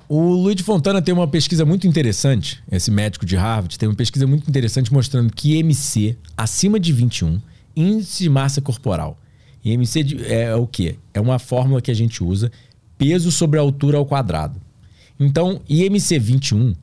O Luiz Fontana tem uma pesquisa muito interessante, esse médico de Harvard, tem uma pesquisa muito interessante mostrando que IMC acima de 21, índice de massa corporal, IMC é o quê? É uma fórmula que a gente usa, peso sobre altura ao quadrado. Então, IMC 21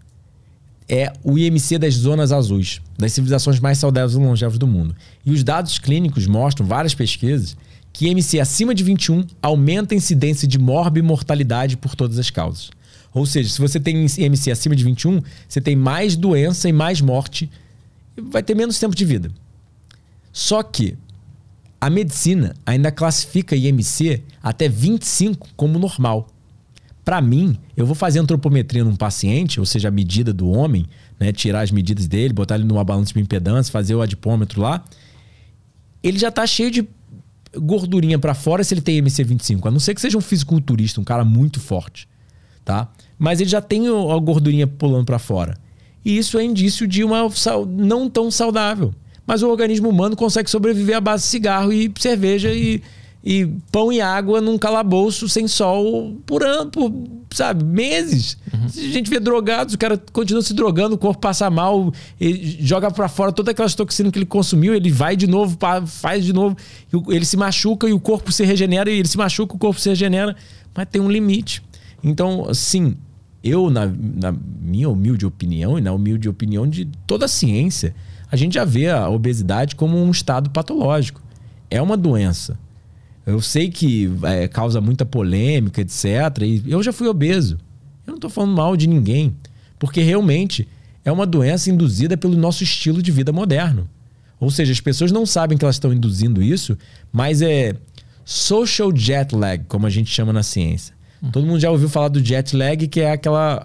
é o IMC das zonas azuis, das civilizações mais saudáveis e longevas do mundo. E os dados clínicos mostram, várias pesquisas, que IMC acima de 21 aumenta a incidência de morbimortalidade por todas as causas. Ou seja, se você tem IMC acima de 21, você tem mais doença e mais morte e vai ter menos tempo de vida. Só que a medicina ainda classifica IMC até 25 como normal. Para mim, eu vou fazer antropometria num paciente, ou seja, a medida do homem, né, tirar as medidas dele, botar ele numa balança de impedância, fazer o adipômetro lá. Ele já tá cheio de gordurinha para fora se ele tem MC25, a não ser que seja um fisiculturista, um cara muito forte, tá? Mas ele já tem a gordurinha pulando para fora. E isso é indício de uma não tão saudável. Mas o organismo humano consegue sobreviver à base de cigarro e cerveja e e pão e água num calabouço sem sol por ano, por, sabe, meses. Uhum. A gente vê drogados, o cara continua se drogando, o corpo passa mal, joga para fora todas aquelas toxinas que ele consumiu, ele vai de novo, faz de novo, ele se machuca e o corpo se regenera, e ele se machuca, o corpo se regenera, mas tem um limite. Então, sim, eu, na, na minha humilde opinião, e na humilde opinião de toda a ciência, a gente já vê a obesidade como um estado patológico. É uma doença eu sei que é, causa muita polêmica, etc. E eu já fui obeso. Eu não estou falando mal de ninguém. Porque realmente é uma doença induzida pelo nosso estilo de vida moderno. Ou seja, as pessoas não sabem que elas estão induzindo isso, mas é social jet lag, como a gente chama na ciência. Hum. Todo mundo já ouviu falar do jet lag, que é aquela.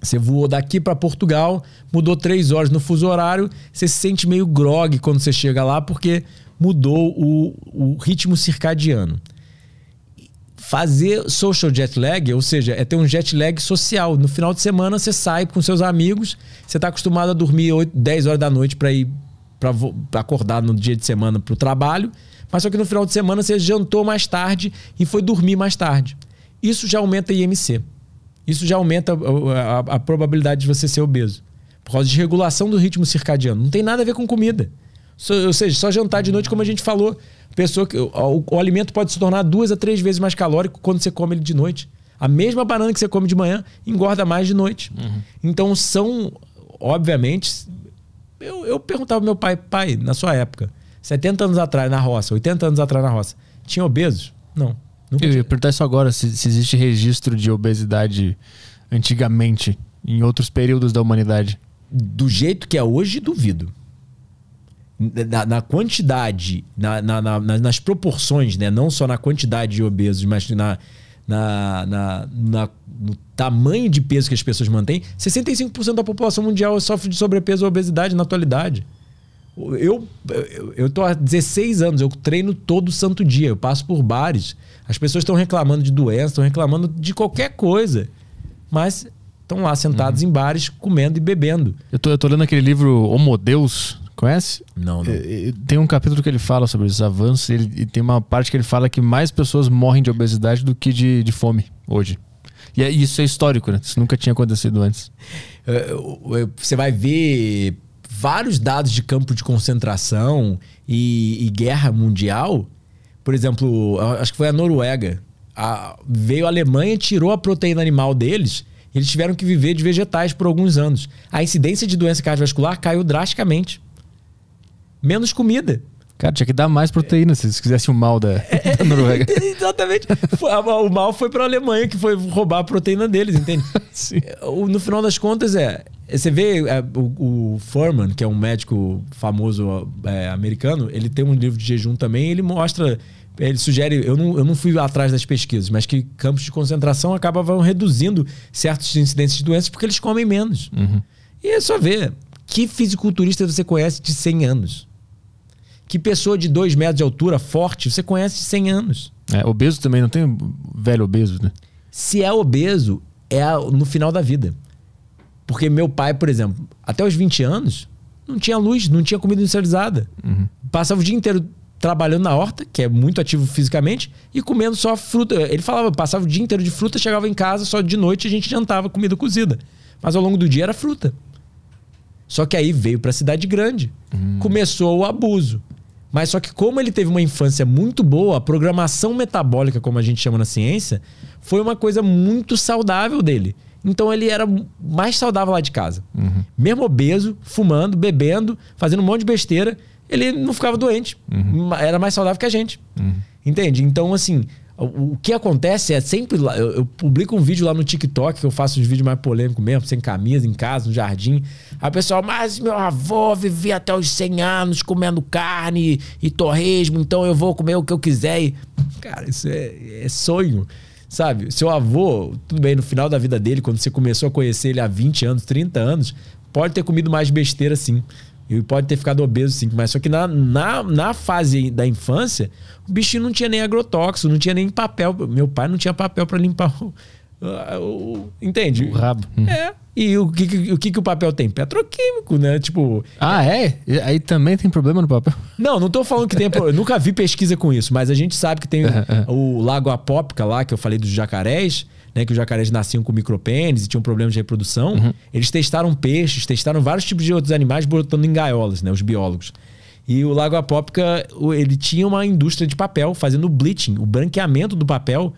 Você voou daqui para Portugal, mudou três horas no fuso horário, você se sente meio grog quando você chega lá, porque mudou o, o ritmo circadiano. Fazer social jet lag, ou seja, é ter um jet lag social. No final de semana você sai com seus amigos, você está acostumado a dormir 8, 10 horas da noite para ir para acordar no dia de semana para o trabalho, mas só que no final de semana você jantou mais tarde e foi dormir mais tarde. Isso já aumenta IMC. Isso já aumenta a, a, a probabilidade de você ser obeso. Por causa de regulação do ritmo circadiano. Não tem nada a ver com comida. Ou seja, só jantar de noite, como a gente falou. Pessoa que, o, o, alimento pode se tornar duas a três vezes mais calórico quando você come ele de noite. A mesma banana que você come de manhã engorda mais de noite. Uhum. Então são, obviamente. Eu, eu perguntava ao meu pai, pai, na sua época, 70 anos atrás na roça, 80 anos atrás na roça, tinha obesos? Não. Nunca eu ia perguntar isso agora, se, se existe registro de obesidade antigamente, em outros períodos da humanidade. Do jeito que é hoje, duvido na, na quantidade, na, na, nas proporções, né? não só na quantidade de obesos, mas na, na, na, na, no tamanho de peso que as pessoas mantêm, 65% da população mundial sofre de sobrepeso ou obesidade na atualidade. Eu, eu, eu tô há 16 anos, eu treino todo santo dia, eu passo por bares. As pessoas estão reclamando de doença, estão reclamando de qualquer coisa. Mas estão lá sentados uhum. em bares, comendo e bebendo. Eu tô, eu tô lendo aquele livro Homo Deus, Conhece? Não, não. É, tem um capítulo que ele fala sobre os avanços e, ele, e tem uma parte que ele fala que mais pessoas morrem de obesidade do que de, de fome hoje. E é, isso é histórico, né? Isso nunca tinha acontecido antes. É, você vai ver vários dados de campo de concentração e, e guerra mundial. Por exemplo, acho que foi a Noruega. A, veio a Alemanha, tirou a proteína animal deles. Eles tiveram que viver de vegetais por alguns anos. A incidência de doença cardiovascular caiu drasticamente menos comida. Cara, tinha que dar mais proteína se eles quisessem o mal da, é, [laughs] da Noruega. [laughs] Exatamente. o mal foi para a Alemanha, que foi roubar a proteína deles, entende? [laughs] Sim. No final das contas, é. Você vê é, o, o Furman, que é um médico famoso é, americano, ele tem um livro de jejum também, ele mostra. Ele sugere, eu não, eu não fui atrás das pesquisas, mas que campos de concentração acabavam reduzindo certos incidentes de doenças porque eles comem menos. Uhum. E é só ver. Que fisiculturista você conhece de 100 anos? Que pessoa de 2 metros de altura, forte, você conhece de 100 anos. É, obeso também, não tem velho obeso, né? Se é obeso, é no final da vida. Porque meu pai, por exemplo, até os 20 anos, não tinha luz, não tinha comida industrializada. Uhum. Passava o dia inteiro trabalhando na horta, que é muito ativo fisicamente, e comendo só fruta. Ele falava, passava o dia inteiro de fruta, chegava em casa, só de noite a gente jantava comida cozida. Mas ao longo do dia era fruta. Só que aí veio para a cidade grande. Hum. Começou o abuso. Mas só que como ele teve uma infância muito boa, a programação metabólica, como a gente chama na ciência, foi uma coisa muito saudável dele. Então ele era mais saudável lá de casa. Uhum. Mesmo obeso, fumando, bebendo, fazendo um monte de besteira, ele não ficava doente. Uhum. Era mais saudável que a gente. Uhum. Entende? Então, assim, o, que acontece é sempre lá. Eu, eu, publico um vídeo lá no TikTok, que eu faço uns vídeos mais polêmicos mesmo, sem camisa, em casa, no jardim. Aí o pessoal, mas meu avô vivia até os 100 anos comendo carne e torresmo, então eu vou comer o que eu quiser. E, cara, isso é, é sonho. Sabe? Seu avô, tudo bem, no final da vida dele, quando você começou a conhecer ele há 20 anos, 30 anos, pode ter comido mais besteira sim. E pode ter ficado obeso sim. Mas só que na, na, na fase da infância, o bichinho não tinha nem agrotóxico, não tinha nem papel. Meu pai não tinha papel para limpar o, o, Entende? O rabo. É. E o que, o que, que o papel tem? Petroquímico, né? Tipo. Ah, é? Aí também tem problema no papel? Não, não tô falando que tem. eu nunca vi pesquisa com isso, mas a gente sabe que tem o, [laughs] o Lago Apópica lá, que eu falei dos jacarés, né? Que os jacarés nasciam com micropênis e tinham problemas de reprodução. Uhum. Eles testaram peixes, testaram vários tipos de outros animais botando em gaiolas, né? Os biólogos. E o Lago Apópica, ele tinha uma indústria de papel fazendo bleaching, o branqueamento do papel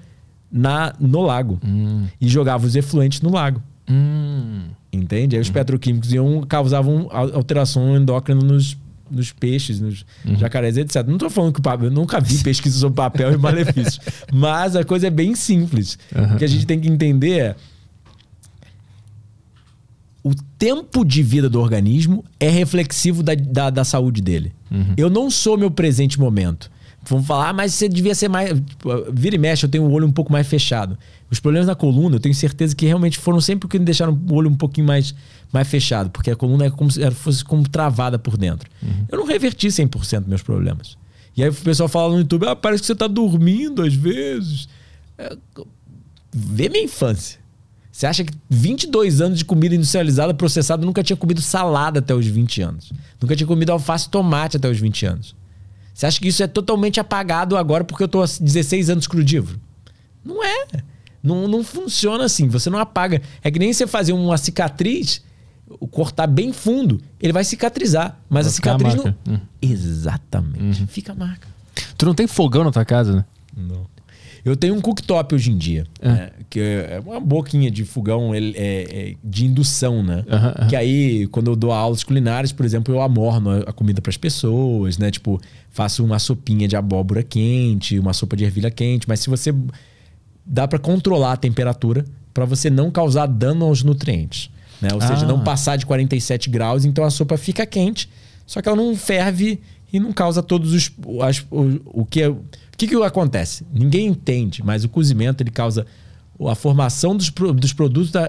na, no lago. Hum. E jogava os efluentes no lago. Hum. Entende? Aí os uhum. petroquímicos iam, causavam alteração endócrina nos, nos peixes, nos uhum. jacarés, etc. Não estou falando que o papel, eu nunca vi pesquisa sobre papel e malefícios. [laughs] mas a coisa é bem simples. Uhum. O que a gente tem que entender é o tempo de vida do organismo é reflexivo da, da, da saúde dele. Uhum. Eu não sou meu presente momento. Vamos falar, ah, mas você devia ser mais. Tipo, vira e mexe, eu tenho o olho um pouco mais fechado. Os problemas na coluna, eu tenho certeza que realmente foram sempre que me deixaram o olho um pouquinho mais, mais fechado, porque a coluna é como se fosse como travada por dentro. Uhum. Eu não reverti 100% meus problemas. E aí o pessoal fala no YouTube, ah, parece que você está dormindo às vezes. É, vê minha infância. Você acha que 22 anos de comida industrializada, processada, nunca tinha comido salada até os 20 anos. Nunca tinha comido alface e tomate até os 20 anos. Você acha que isso é totalmente apagado agora porque eu tô há 16 anos crudívoro? Não é. Não, não funciona assim. Você não apaga. É que nem você fazer uma cicatriz, cortar bem fundo, ele vai cicatrizar. Mas vai a cicatriz a não. Hum. Exatamente. Uhum. Fica a marca. Tu não tem fogão na tua casa, né? Não. Eu tenho um cooktop hoje em dia, é. Né? que é uma boquinha de fogão é, é, de indução, né? Que aí, quando eu dou aulas culinárias, por exemplo, eu amorno a comida para as pessoas, né? Tipo, faço uma sopinha de abóbora quente, uma sopa de ervilha quente, mas se você dá para controlar a temperatura para você não causar dano aos nutrientes, né? Ou ah. seja, não passar de 47 graus, então a sopa fica quente, só que ela não ferve e não causa todos os as, o, o que é o que, que acontece? Ninguém entende, mas o cozimento ele causa a formação dos, dos produtos da,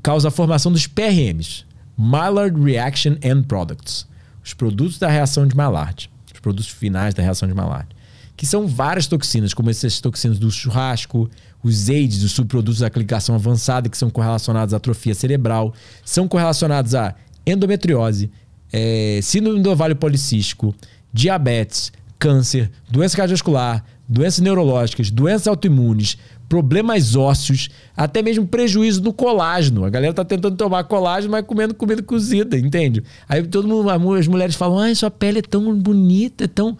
causa a formação dos PRMs, Maillard Reaction End Products, os produtos da reação de Maillard, os produtos finais da reação de Maillard, que são várias toxinas, como essas toxinas do churrasco, os AIDS, os subprodutos da clicação avançada, que são correlacionados à atrofia cerebral, são correlacionados à endometriose, é, síndrome do ovário policístico, diabetes, câncer, doença cardiovascular, doenças neurológicas, doenças autoimunes, problemas ósseos, até mesmo prejuízo do colágeno. A galera tá tentando tomar colágeno, mas comendo comida cozida, entende? Aí todo mundo, as mulheres falam: "Ai, sua pele é tão bonita, é tão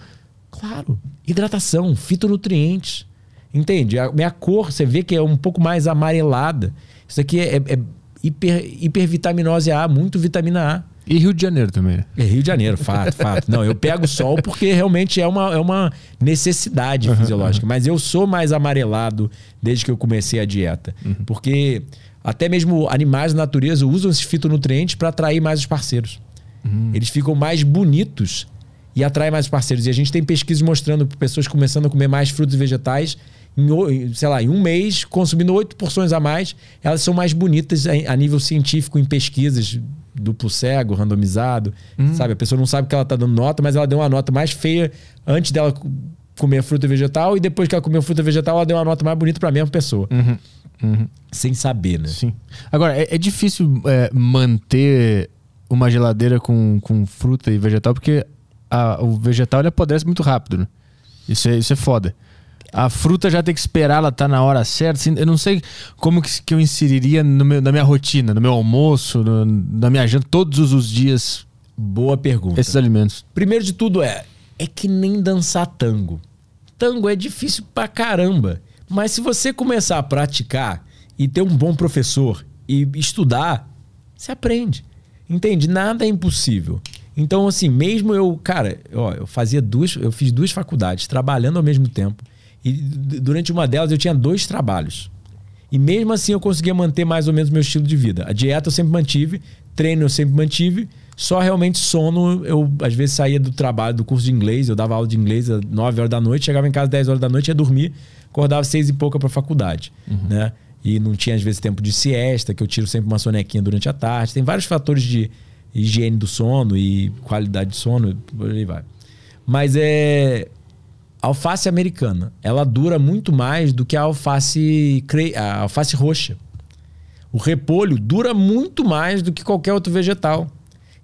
claro, hidratação, fitonutrientes". Entende? A minha cor, você vê que é um pouco mais amarelada. Isso aqui é, é hiper, hipervitaminose A, muito vitamina A. E Rio de Janeiro também. É Rio de Janeiro, fato, fato. Não, eu pego sol porque realmente é uma, é uma necessidade uhum, fisiológica. Uhum. Mas eu sou mais amarelado desde que eu comecei a dieta. Uhum. Porque até mesmo animais da natureza usam esses fitonutrientes para atrair mais os parceiros. Uhum. Eles ficam mais bonitos e atraem mais os parceiros. E a gente tem pesquisas mostrando pessoas começando a comer mais frutos e vegetais em, sei lá, em um mês, consumindo oito porções a mais, elas são mais bonitas a nível científico em pesquisas duplo cego, randomizado, hum. sabe? A pessoa não sabe que ela tá dando nota, mas ela deu uma nota mais feia antes dela comer fruta vegetal e depois que ela comeu fruta vegetal, ela deu uma nota mais bonita para a mesma pessoa. Uhum. Uhum. Sem saber, né? Sim. Agora, é, é difícil é, manter uma geladeira com, com fruta e vegetal porque a, o vegetal ele apodrece muito rápido, né? Isso é, isso é foda. A fruta já tem que esperar, ela tá na hora certa. Assim, eu não sei como que, que eu inseriria no meu, na minha rotina, no meu almoço, no, na minha janta, todos os dias. Boa pergunta. Esses alimentos. Primeiro de tudo é, é que nem dançar tango. Tango é difícil pra caramba. Mas se você começar a praticar e ter um bom professor e estudar, você aprende. Entende? Nada é impossível. Então, assim, mesmo eu, cara, ó, eu fazia duas, eu fiz duas faculdades, trabalhando ao mesmo tempo. E durante uma delas eu tinha dois trabalhos. E mesmo assim eu conseguia manter mais ou menos o meu estilo de vida. A dieta eu sempre mantive, treino eu sempre mantive, só realmente sono, eu às vezes saía do trabalho, do curso de inglês, eu dava aula de inglês às 9 horas da noite, chegava em casa às 10 horas da noite, ia dormir, acordava seis e pouca para faculdade, né? E não tinha às vezes tempo de siesta, que eu tiro sempre uma sonequinha durante a tarde. Tem vários fatores de higiene do sono e qualidade de sono, por aí vai. Mas é alface americana, ela dura muito mais do que a alface cre- a alface roxa. O repolho dura muito mais do que qualquer outro vegetal.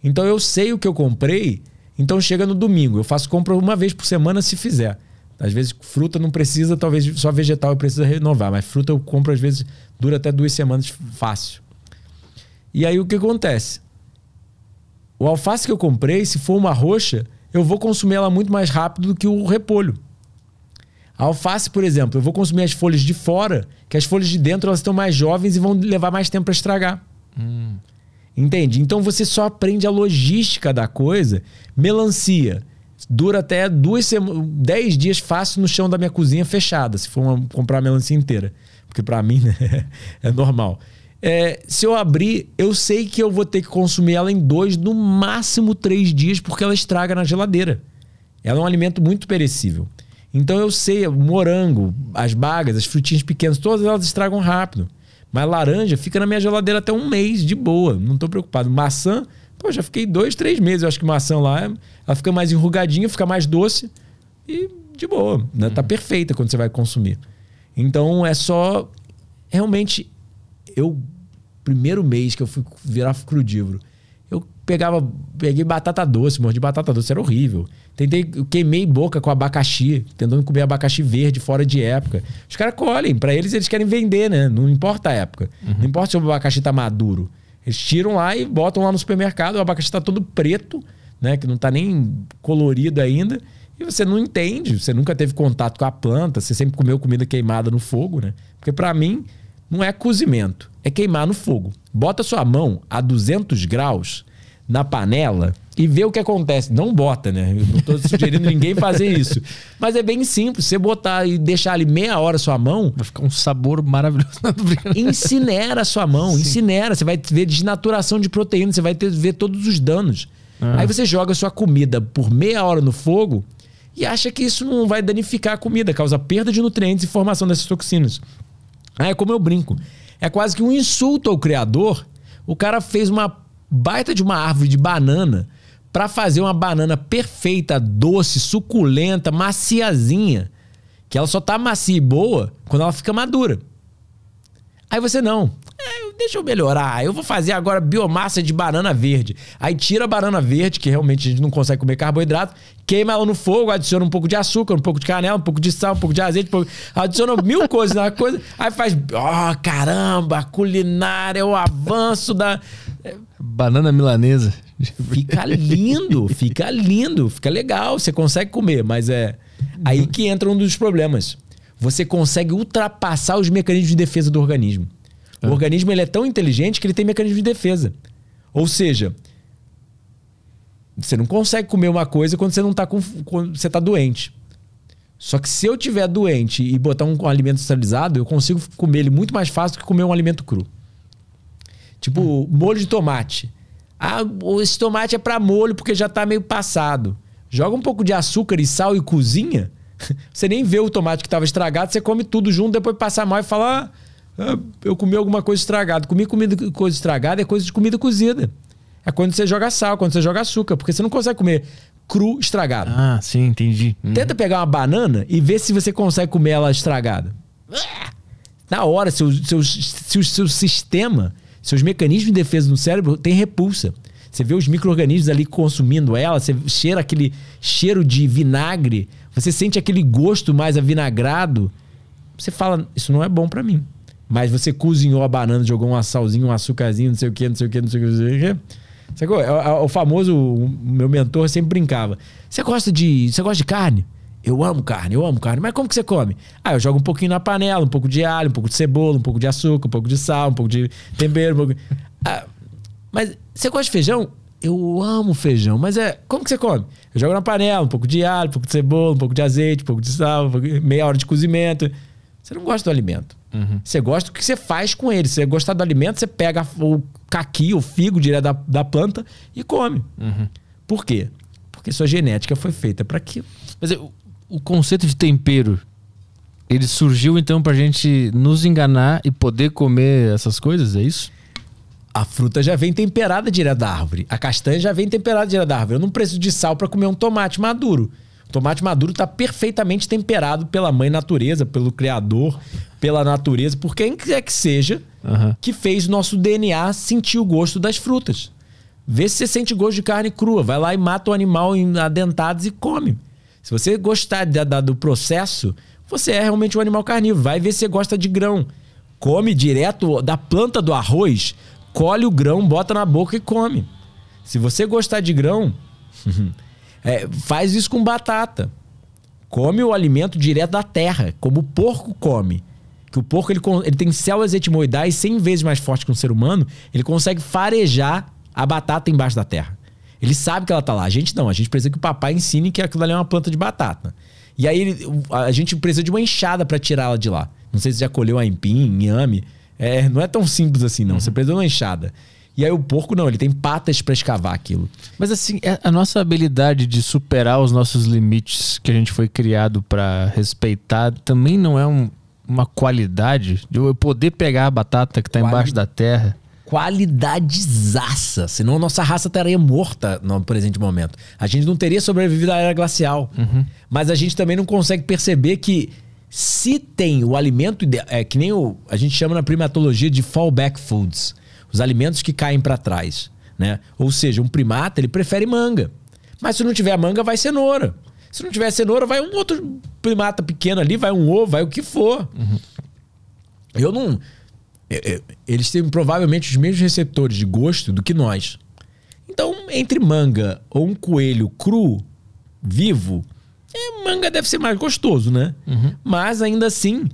Então eu sei o que eu comprei, então chega no domingo. Eu faço compra uma vez por semana se fizer. Às vezes fruta não precisa, talvez só vegetal eu preciso renovar, mas fruta eu compro às vezes dura até duas semanas fácil. E aí o que acontece? O alface que eu comprei, se for uma roxa, eu vou consumir ela muito mais rápido do que o repolho. A alface, por exemplo, eu vou consumir as folhas de fora, que as folhas de dentro elas estão mais jovens e vão levar mais tempo para estragar. Entende? Então você só aprende a logística da coisa. Melancia dura até duas semanas, dez dias fácil no chão da minha cozinha fechada, se for uma- comprar a melancia inteira, porque para mim [laughs] né, é normal. É, se eu abrir, eu sei que eu vou ter que consumir ela em dois, no máximo três dias, porque ela estraga na geladeira. Ela é um alimento muito perecível. Então eu sei, o morango, as bagas, as frutinhas pequenas, todas elas estragam rápido. Mas laranja fica na minha geladeira até um mês, de boa. Não tô preocupado. Maçã, pô, já fiquei dois, três meses. Eu acho que maçã lá, ela fica mais enrugadinha, fica mais doce e de boa. Né? Tá perfeita quando você vai consumir. Então é só. Realmente, eu. Primeiro mês que eu fui virar crudívoro, pegava. Peguei batata doce, mordi batata doce, era horrível. Tentei, queimei boca com abacaxi, tentando comer abacaxi verde fora de época. Os caras colhem, pra eles eles querem vender, né? Não importa a época. Não importa se o abacaxi tá maduro. Eles tiram lá e botam lá no supermercado, o abacaxi tá todo preto, né? Que não tá nem colorido ainda. E você não entende, você nunca teve contato com a planta, você sempre comeu comida queimada no fogo, né? Porque pra mim não é cozimento, é queimar no fogo. Bota sua mão a 200 graus na panela e vê o que acontece. Não bota, né? Eu não tô sugerindo ninguém fazer isso. Mas é bem simples. Você botar e deixar ali meia hora sua mão, Vai ficar um sabor maravilhoso. Incinera a sua mão, incinera. Você vai ver desnaturação de proteína, você vai ter, ver todos os danos. Aí você joga a sua comida por meia hora no fogo e acha que isso não vai danificar a comida, causa perda de nutrientes e formação dessas toxinas. Aí é como eu brinco. É quase que um insulto ao criador. O cara fez uma baita de uma árvore de banana para fazer uma banana perfeita, doce, suculenta, maciazinha. Que ela só tá macia e boa quando ela fica madura. Aí você não. É, deixa eu melhorar. Eu vou fazer agora biomassa de banana verde. Aí tira a banana verde, que realmente a gente não consegue comer carboidrato, queima ela no fogo, adiciona um pouco de açúcar, um pouco de canela, um pouco de sal, um pouco de azeite, um pouco... adiciona mil [laughs] coisas na coisa. Aí faz, ó, caramba, a culinária, é o avanço da. Banana milanesa. Fica lindo, fica lindo, fica legal, você consegue comer, mas é aí que entra um dos problemas. Você consegue ultrapassar os mecanismos de defesa do organismo. O organismo ele é tão inteligente que ele tem mecanismo de defesa. Ou seja, você não consegue comer uma coisa quando você não tá com quando você tá doente. Só que se eu tiver doente e botar um, alimento esterilizado, eu consigo comer ele muito mais fácil do que comer um alimento cru. Tipo, molho de tomate. Ah, esse tomate é para molho porque já tá meio passado. Joga um pouco de açúcar e sal e cozinha. [laughs] Você nem vê o tomate que estava estragado, você come tudo junto, depois passa mal e fala: ah, ah, eu comi alguma coisa estragada. Comi comida, coisa estragada é coisa de comida cozida. É quando você joga sal, quando você joga açúcar, porque você não consegue comer cru estragado. Ah, sim, entendi. Hum. Tenta pegar uma banana e ver se você consegue comer ela estragada. Na hora, seu, seu, seu, seu sistema, seus mecanismos de defesa no cérebro tem repulsa. Você vê os micro-organismos ali consumindo ela, você cheira aquele cheiro de vinagre, você sente aquele gosto mais avinagrado. Você fala, isso não é bom pra mim. Mas você cozinhou a banana, jogou um salzinho, um açúcarzinho, não sei o que, não sei o que, não sei o que, não sei o. Sacou? É, é, O famoso, o meu mentor sempre brincava. Você gosta de. Você gosta de carne? Eu amo carne, eu amo carne. Mas como que você come? Ah, eu jogo um pouquinho na panela, um pouco de alho, um pouco de cebola, um pouco de açúcar, um pouco de sal, um pouco de tempero. Um pouco... Ah, mas você gosta de feijão? Eu amo feijão, mas é. Como que você come? Eu jogo na panela, um pouco de alho, um pouco de cebola, um pouco de azeite, um pouco de sal, um pouco- meia hora de cozimento. Você não gosta do alimento. Você gosta do que você faz com ele. Se você gostar do alimento, você pega o caqui, o figo direto da, da planta e come. Por quê? Porque sua genética foi feita para aquilo. Mas é, o, conceito de tempero ele surgiu então pra gente nos enganar e poder comer essas coisas, é isso? A fruta já vem temperada direto da árvore. A castanha já vem temperada direto da árvore. Eu não preciso de sal para comer um tomate maduro. O tomate maduro está perfeitamente temperado pela mãe natureza, pelo criador, pela natureza, por quem quer que seja, Aham. que fez nosso DNA sentir o gosto das frutas. Vê se você sente gosto de carne crua. Vai lá e mata o animal em adentados e come. Se você gostar da- da- do processo, você é realmente um animal carnívoro. Vai ver se você gosta de grão. Come direto da planta do arroz, colhe o grão, bota na boca e come. Se você gostar de grão, [laughs] é, faz isso com batata. Come o alimento direto da terra, como o porco come. Que o porco ele, ele tem células etimoidais 100 vezes mais fortes que um ser humano, ele consegue farejar a batata embaixo da terra. Ele sabe que ela tá lá. A gente não, a gente precisa que o papai ensine que aquilo ali é uma planta de batata. E aí ele- a gente precisa de uma enxada para tirá-la de lá. Não sei se já colheu aipim, inhame. É, não é tão simples assim, não. Você precisa de uma enxada. E aí o porco não, ele tem patas para escavar aquilo. Mas assim, é- a nossa habilidade de superar os nossos limites que a gente foi criado pra respeitar também não é um- uma qualidade de eu poder pegar a batata que tá Quali- embaixo da terra. Qualidadezaça. Senão a nossa raça estaria morta no presente momento. A gente não teria sobrevivido à era glacial. Mas a gente também não consegue perceber que se tem o alimento é que nem o, a gente chama na primatologia de fallback foods, os alimentos que caem para trás, né? Ou seja, um primata ele prefere manga. Mas se não tiver manga vai cenoura. Se não tiver cenoura vai um outro primata pequeno ali, vai um ovo, vai o que for. Eu não. É, é, Eles têm provavelmente os mesmos receptores de gosto do que nós. Então, entre manga ou um coelho cru, vivo, é, manga deve ser mais gostoso, né? Mas ainda assim,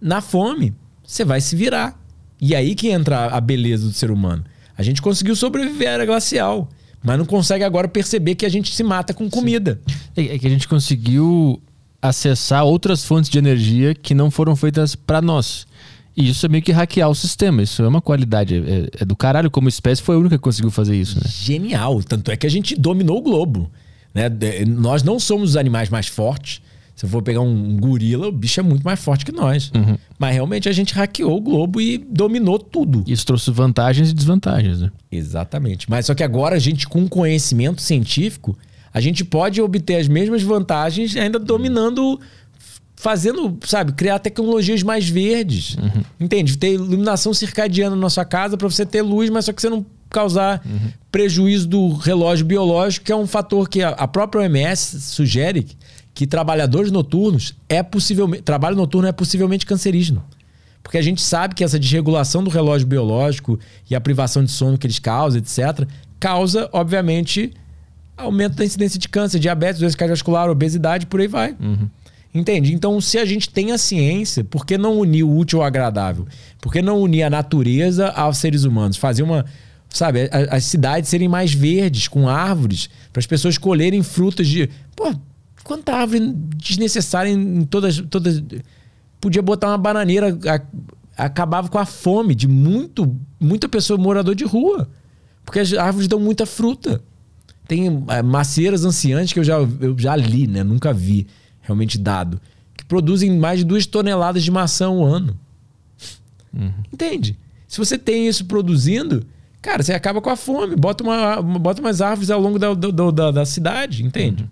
na fome, você vai se virar. E aí que entra a beleza do ser humano. A gente conseguiu sobreviver à era glacial, mas não consegue agora perceber que a gente se mata com comida. É é que a gente conseguiu acessar outras fontes de energia que não foram feitas pra nós. E isso é meio que hackear o sistema. Isso é uma qualidade. É, é do caralho. Como espécie, foi a única que conseguiu fazer isso, né? Genial. Tanto é que a gente dominou o globo. Né? Nós não somos os animais mais fortes. Se eu for pegar um gorila, o bicho é muito mais forte que nós. Mas realmente a gente hackeou o globo e dominou tudo. Isso trouxe vantagens e desvantagens, né? Exatamente. Mas só que agora a gente, com conhecimento científico, a gente pode obter as mesmas vantagens ainda dominando, fazendo, sabe, criar tecnologias mais verdes. Entende? Ter iluminação circadiana na sua casa para você ter luz, mas só que você não causar prejuízo do relógio biológico, que é um fator que a, a própria OMS sugere que trabalhadores noturnos é possivelmente trabalho noturno é possivelmente cancerígeno. Porque a gente sabe que essa desregulação do relógio biológico e a privação de sono que eles causam, etc., causa, obviamente, aumento da incidência de câncer, diabetes, doença cardiovascular, obesidade, por aí vai. Entende? Então, se a gente tem a ciência, por que não unir o útil ao agradável? Por que não unir a natureza aos seres humanos? Fazer uma. Sabe, as cidades serem mais verdes, com árvores, para as pessoas colherem frutas de. Pô, quanta árvore desnecessária em todas. todas podia botar uma bananeira, a- acabava com a fome de muito, muita pessoa morador de rua. Porque as árvores dão muita fruta. Tem é, macieiras anciãs que eu já, eu já li, né? Nunca vi realmente dado. Que produzem mais de duas toneladas de maçã ao ano. Entende? Se você tem isso produzindo, cara, você acaba com a fome. Bota, uma, bota umas árvores ao longo da, do- da, da cidade, entende?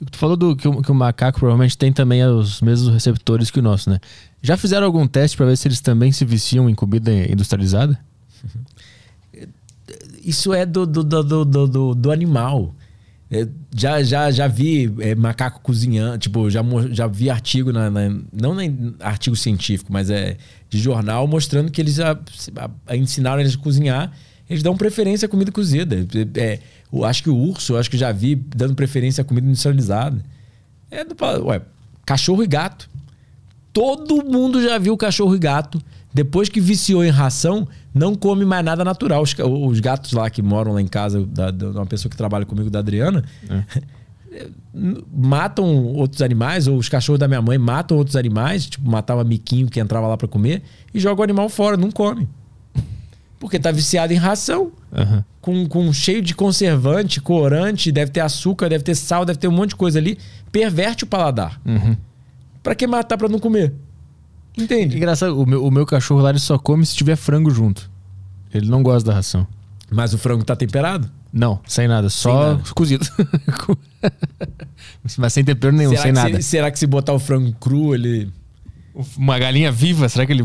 E Tu falou do, que, o, que o macaco provavelmente tem também os mesmos receptores que o nosso, né? Já fizeram algum teste pra ver se eles também se viciam em comida industrializada? [laughs] Isso é do, do, do, do, do- do animal. É, já, já, já vi é, macaco cozinhando, tipo, já, já vi artigo, na, na- não em artigo científico, mas é de jornal mostrando que eles a, a- ensinaram eles a cozinhar, eles dão preferência à comida cozida. É, é, eu acho que o urso, eu acho que já vi dando preferência à comida industrializada. É do, ué, cachorro e gato. Todo mundo já viu cachorro e gato. Depois que viciou em ração, não come mais nada natural. Os, os gatos lá que moram lá em casa, da, da- uma pessoa que trabalha comigo, da Adriana, [laughs] matam outros animais, ou os cachorros da minha mãe matam outros animais, tipo, matava miquinho que entrava lá pra comer, e joga o animal fora, não come. Porque tá viciado em ração. Aham. Com, com cheio de conservante, corante, deve ter açúcar, deve ter sal, deve ter um monte de coisa ali. Perverte o paladar. Pra que matar pra não comer? Entende? Engraçado, o meu, o meu cachorro lá ele só come se tiver frango junto. Ele não gosta da ração. Mas o frango tá temperado? Não, sem nada, só nada. cozido. [laughs] Mas sem tempero nenhum, será, sem nada. Se, será que se botar o frango cru, ele. Uma galinha viva, será que ele.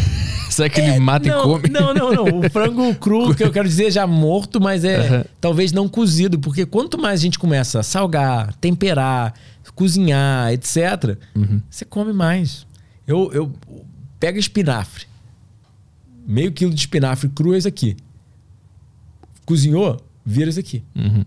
[laughs] será que ele mata não, e come? Não, não, não. O frango [laughs] cru, que eu quero dizer, já morto, mas é Aham. talvez não cozido. Porque quanto mais a gente começa a salgar, temperar, cozinhar, etc., Uhum. você come mais. Eu, eu pega espinafre. Meio quilo de espinafre cru é isso aqui. Cozinhou, vira isso aqui. Uhum.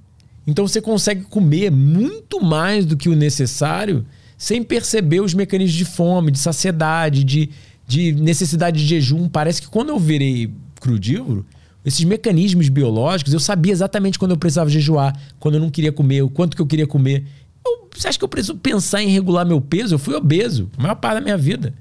Então você consegue comer muito mais do que o necessário sem perceber os mecanismos de fome, de saciedade, de, de necessidade de jejum. Parece que quando eu virei crudívoro, esses mecanismos biológicos, eu sabia exatamente quando eu precisava jejuar, quando eu não queria comer, o quanto que eu queria comer. Eu- você acha que eu preciso pensar em regular meu peso? Eu fui obeso a maior parte da minha vida.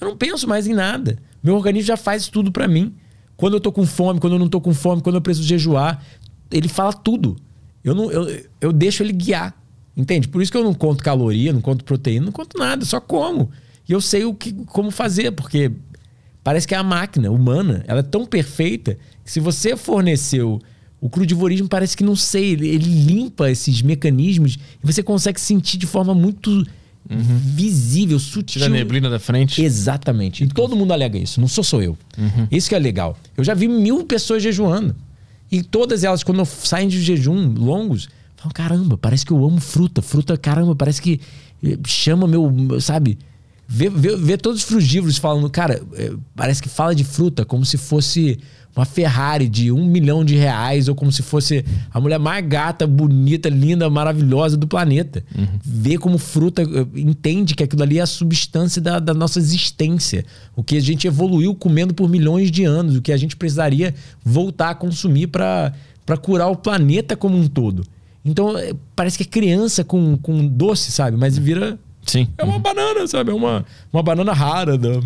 Eu não penso mais em nada. Meu organismo já faz tudo pra mim. Quando eu tô com fome, quando eu não tô com fome, quando eu preciso jejuar, ele fala tudo. Eu, não, eu, eu deixo ele guiar. Entende? Por isso que eu não conto caloria, não conto proteína, não conto nada, só como. E eu sei o que, como fazer, porque parece que a máquina humana ela é tão perfeita que se você forneceu o crudivorismo, parece que não sei, ele, ele limpa esses mecanismos e você consegue sentir de forma muito visível, sutil. Tira a neblina da frente. Exatamente. E todo mundo alega isso, não sou só eu. Isso que é legal. Eu já vi mil pessoas jejuando. E todas elas, quando saem de jejum longos, falam: caramba, parece que eu amo fruta. Fruta, caramba, parece que eh, chama meu. Sabe? Vê, vê todos os frugívoros falando, cara, eh, parece que fala de fruta como se fosse uma Ferrari de um milhão de reais, ou como se fosse a mulher mais gata, bonita, linda, maravilhosa do planeta. Vê como fruta, eh, entende que aquilo ali é a substância da, da nossa existência. O que a gente evoluiu comendo por milhões de anos, o que a gente precisaria voltar a consumir para curar o planeta como um todo. Então, eh, parece que é criança com, com doce, sabe? Mas vira. Sim. É uma banana, sabe? É uma, uma banana rara. Da...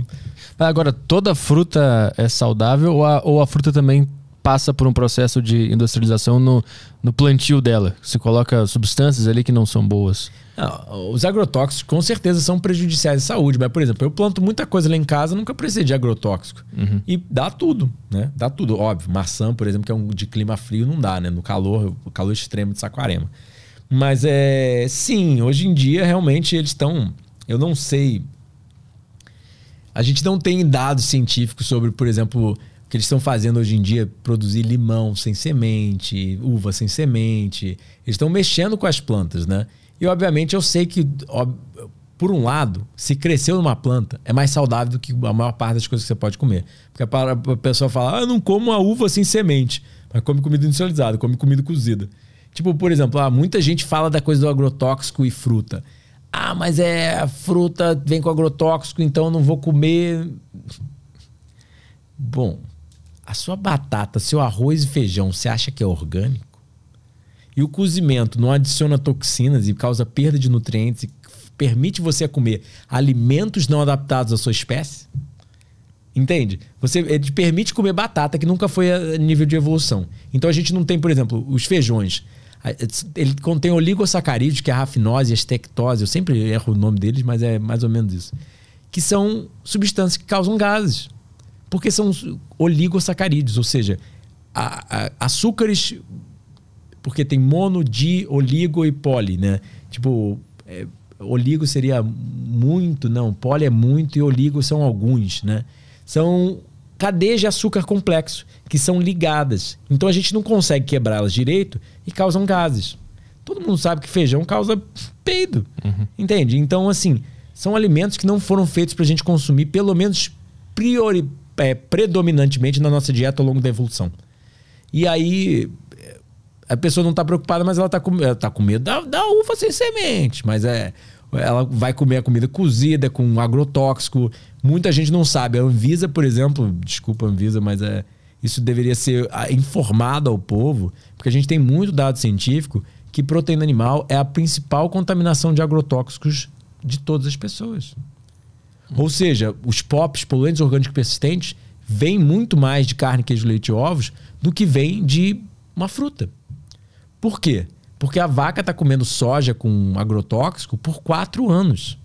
Agora, toda fruta é saudável ou a, ou a fruta também passa por um processo de industrialização no, no plantio dela? Você coloca substâncias ali que não são boas. Não, os agrotóxicos com certeza são prejudiciais à saúde, mas, por exemplo, eu planto muita coisa lá em casa, nunca precisei de agrotóxico. E dá tudo, né? Dá tudo. Óbvio, maçã, por exemplo, que é um de clima frio, não dá, né? No calor, o calor extremo de Saquarema. Mas é. Sim, hoje em dia, realmente, eles estão. Eu não sei. A gente não tem dados científicos sobre, por exemplo, o que eles estão fazendo hoje em dia, produzir limão sem semente, uva sem semente. Eles estão mexendo com as plantas, né? E obviamente eu sei que, ob- por um lado, se cresceu numa planta, é mais saudável do que a maior parte das coisas que você pode comer. Porque a pessoa falar, ah, eu não como uma uva sem semente, mas come comida industrializada, come comida cozida. Tipo, por exemplo, ah, muita gente fala da coisa do agrotóxico e fruta. Ah, mas é fruta vem com agrotóxico, então eu não vou comer. Bom, a sua batata, seu arroz e feijão, você acha que é orgânico? E o cozimento não adiciona toxinas e causa perda de nutrientes e permite você comer alimentos não adaptados à sua espécie? Entende? Você ele te permite comer batata que nunca foi a nível de evolução. Então a gente não tem, por exemplo, os feijões. A- Ele contém oligosacarídeos, que é a rafinose a estectose. Eu sempre erro o nome deles, mas é mais ou menos isso. Que são substâncias que causam gases. Porque são oligosacarídeos, ou seja, a- a- açúcares porque tem mono, di, oligo e poli, né? Tipo, é, oligo seria muito, não, poli é muito e oligo são alguns, né? São cadeias de açúcar complexo que são ligadas. Então a gente não consegue quebrá-las direito e causam gases. Todo mundo sabe que feijão causa peido, entende? Então, assim, são alimentos que não foram feitos para a gente consumir, pelo menos priori, é, predominantemente na nossa dieta ao longo da evolução. E aí, a pessoa não está preocupada, mas ela está com, ela tá com medo da, da uva sem semente. Mas é, ela vai comer a comida cozida, com agrotóxico. Muita gente não sabe. A Anvisa, por exemplo, desculpa, Anvisa, mas é, isso deveria ser ah, informado ao povo, porque a gente tem muito dado científico que proteína animal é a principal contaminação de agrotóxicos de todas as pessoas. Ou seja, os POPs, poluentes orgânicos persistentes, vêm muito mais de carne, queijo, leite e ovos do que vem de uma fruta. Por quê? Porque a vaca está comendo soja com agrotóxico por quatro anos.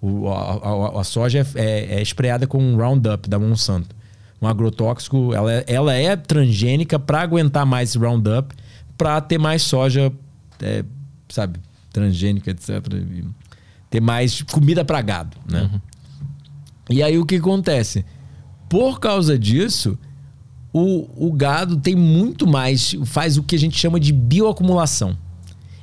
O, a, a, a, soja é, é, é espreada com um Roundup da Monsanto. Um agrotóxico, ela, é, ela é transgênica para aguentar mais Roundup, para ter mais soja, é, sabe, transgênica, etc. Ter mais comida para gado, né? Uhum. E aí o que acontece? Por causa disso, o, o gado tem muito mais, faz o que a gente chama de bioacumulação.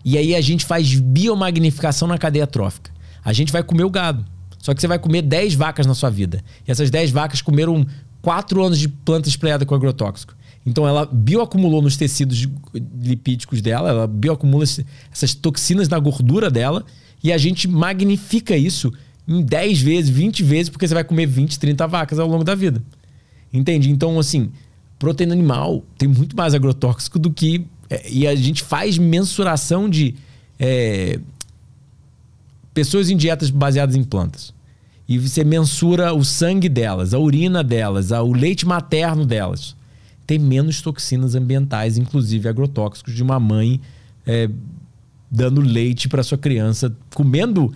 E aí a gente faz biomagnificação na cadeia trófica. A gente vai comer o gado. Só que você vai comer 10 vacas na sua vida. E essas 10 vacas comeram 4 anos de planta espalhada com agrotóxico. Então ela bioacumulou nos tecidos lipídicos dela, ela bioacumula essas toxinas na gordura dela e a gente magnifica isso em 10 vezes, 20 vezes, porque você vai comer 20, 30 vacas ao longo da vida. Entende? Então, assim, proteína animal tem muito mais agrotóxico do que. É, e a gente faz mensuração de é, pessoas em dietas baseadas em plantas. E você mensura o sangue delas, a urina delas, o leite materno delas. Tem menos toxinas ambientais, inclusive agrotóxicos, de uma mãe é, dando leite para sua criança, comendo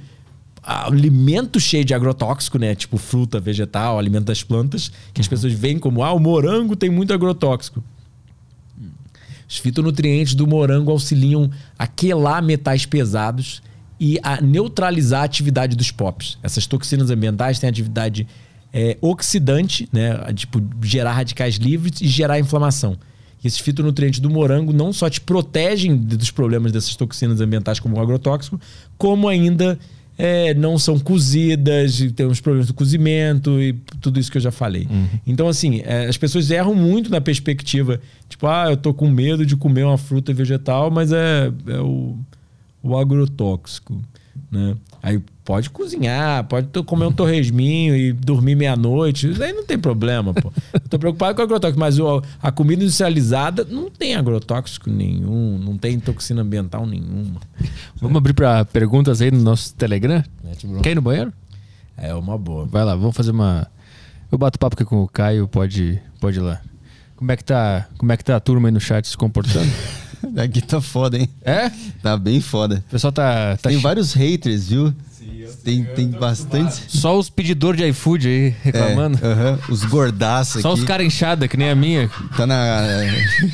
alimento cheio de agrotóxico, né? Tipo fruta, vegetal, alimento das plantas, que as uhum. pessoas veem como, ah, o morango tem muito agrotóxico. Os fitonutrientes do morango auxiliam a quelar metais pesados e a neutralizar a atividade dos POPs. Essas toxinas ambientais têm atividade é, oxidante, né? Tipo, gerar radicais livres e gerar inflamação. E esses fitonutrientes do morango não só te protegem dos problemas dessas toxinas ambientais como o agrotóxico, como ainda é, não são cozidas, tem uns problemas do cozimento e tudo isso que eu já falei. Uhum. Então, assim, é, as pessoas erram muito na perspectiva, tipo, ah, eu tô com medo de comer uma fruta vegetal, mas é, é o, o agrotóxico, né? Aí pode cozinhar, pode comer um torresminho e dormir meia-noite. Isso aí não tem problema, pô. Eu tô preocupado com o agrotóxico, mas o, a comida industrializada não tem agrotóxico nenhum, não tem toxina ambiental nenhuma. Vamos abrir para perguntas aí no nosso Telegram? Quer ir no banheiro? É uma boa. Vai lá, vamos fazer uma. Eu bato papo aqui com o Caio, pode, pode ir lá. Como é que tá, como é que tá a turma aí no chat se comportando? [laughs] Aqui tá foda, hein? É? Tá bem foda. O pessoal tá. tá tem vários haters, viu? Tem, tem bastante. Só os pedidores de iFood aí reclamando. É, uh -huh. Os gordaços Só os caras inchados, que nem a minha. Tá na.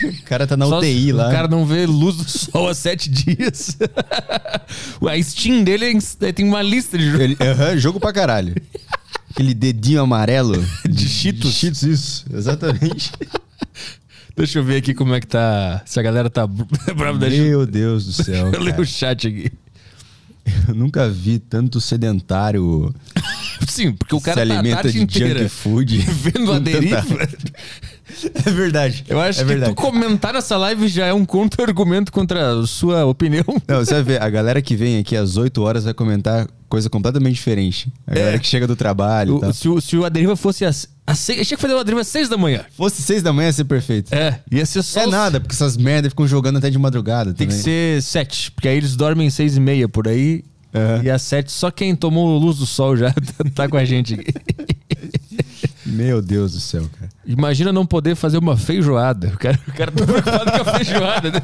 O cara tá na Só UTI lá. O cara não vê luz do sol há sete dias. [laughs] a Steam dele é tem uma lista de jogos. uh -huh, jogo pra caralho. Aquele dedinho amarelo. [laughs] De Cheetos. De Cheetos, isso. Exatamente. [laughs] Deixa eu ver aqui como é que tá. Se a galera tá brava da gente. Meu Deus do céu. eu leio o chat aqui. Eu nunca vi tanto sedentário. [laughs] Sim, porque o cara se tá alimenta de junk food. [laughs] Vendo a deriva. [laughs] É verdade. Eu acho é que verdade. tu comentar nessa live já é um contra-argumento contra a sua opinião. Não, você vai ver, a galera que vem aqui às 8 horas vai comentar coisa completamente diferente. A galera é. que chega do trabalho. O, se, o, se o Aderiva fosse às. seis, achei que fazer o Aderiva às 6 da manhã. Fosse 6 da manhã ia ser perfeito. É, ia ser só. É os... nada, porque essas merdas ficam jogando até de madrugada. Tem também. que ser 7, porque aí eles dormem 6 e meia por aí. Uhum. E às 7, só quem tomou luz do sol já [laughs] tá com a gente aqui. Meu Deus do céu, cara. Imagina não poder fazer uma feijoada. O cara, o cara tá preocupado com a feijoada. Né?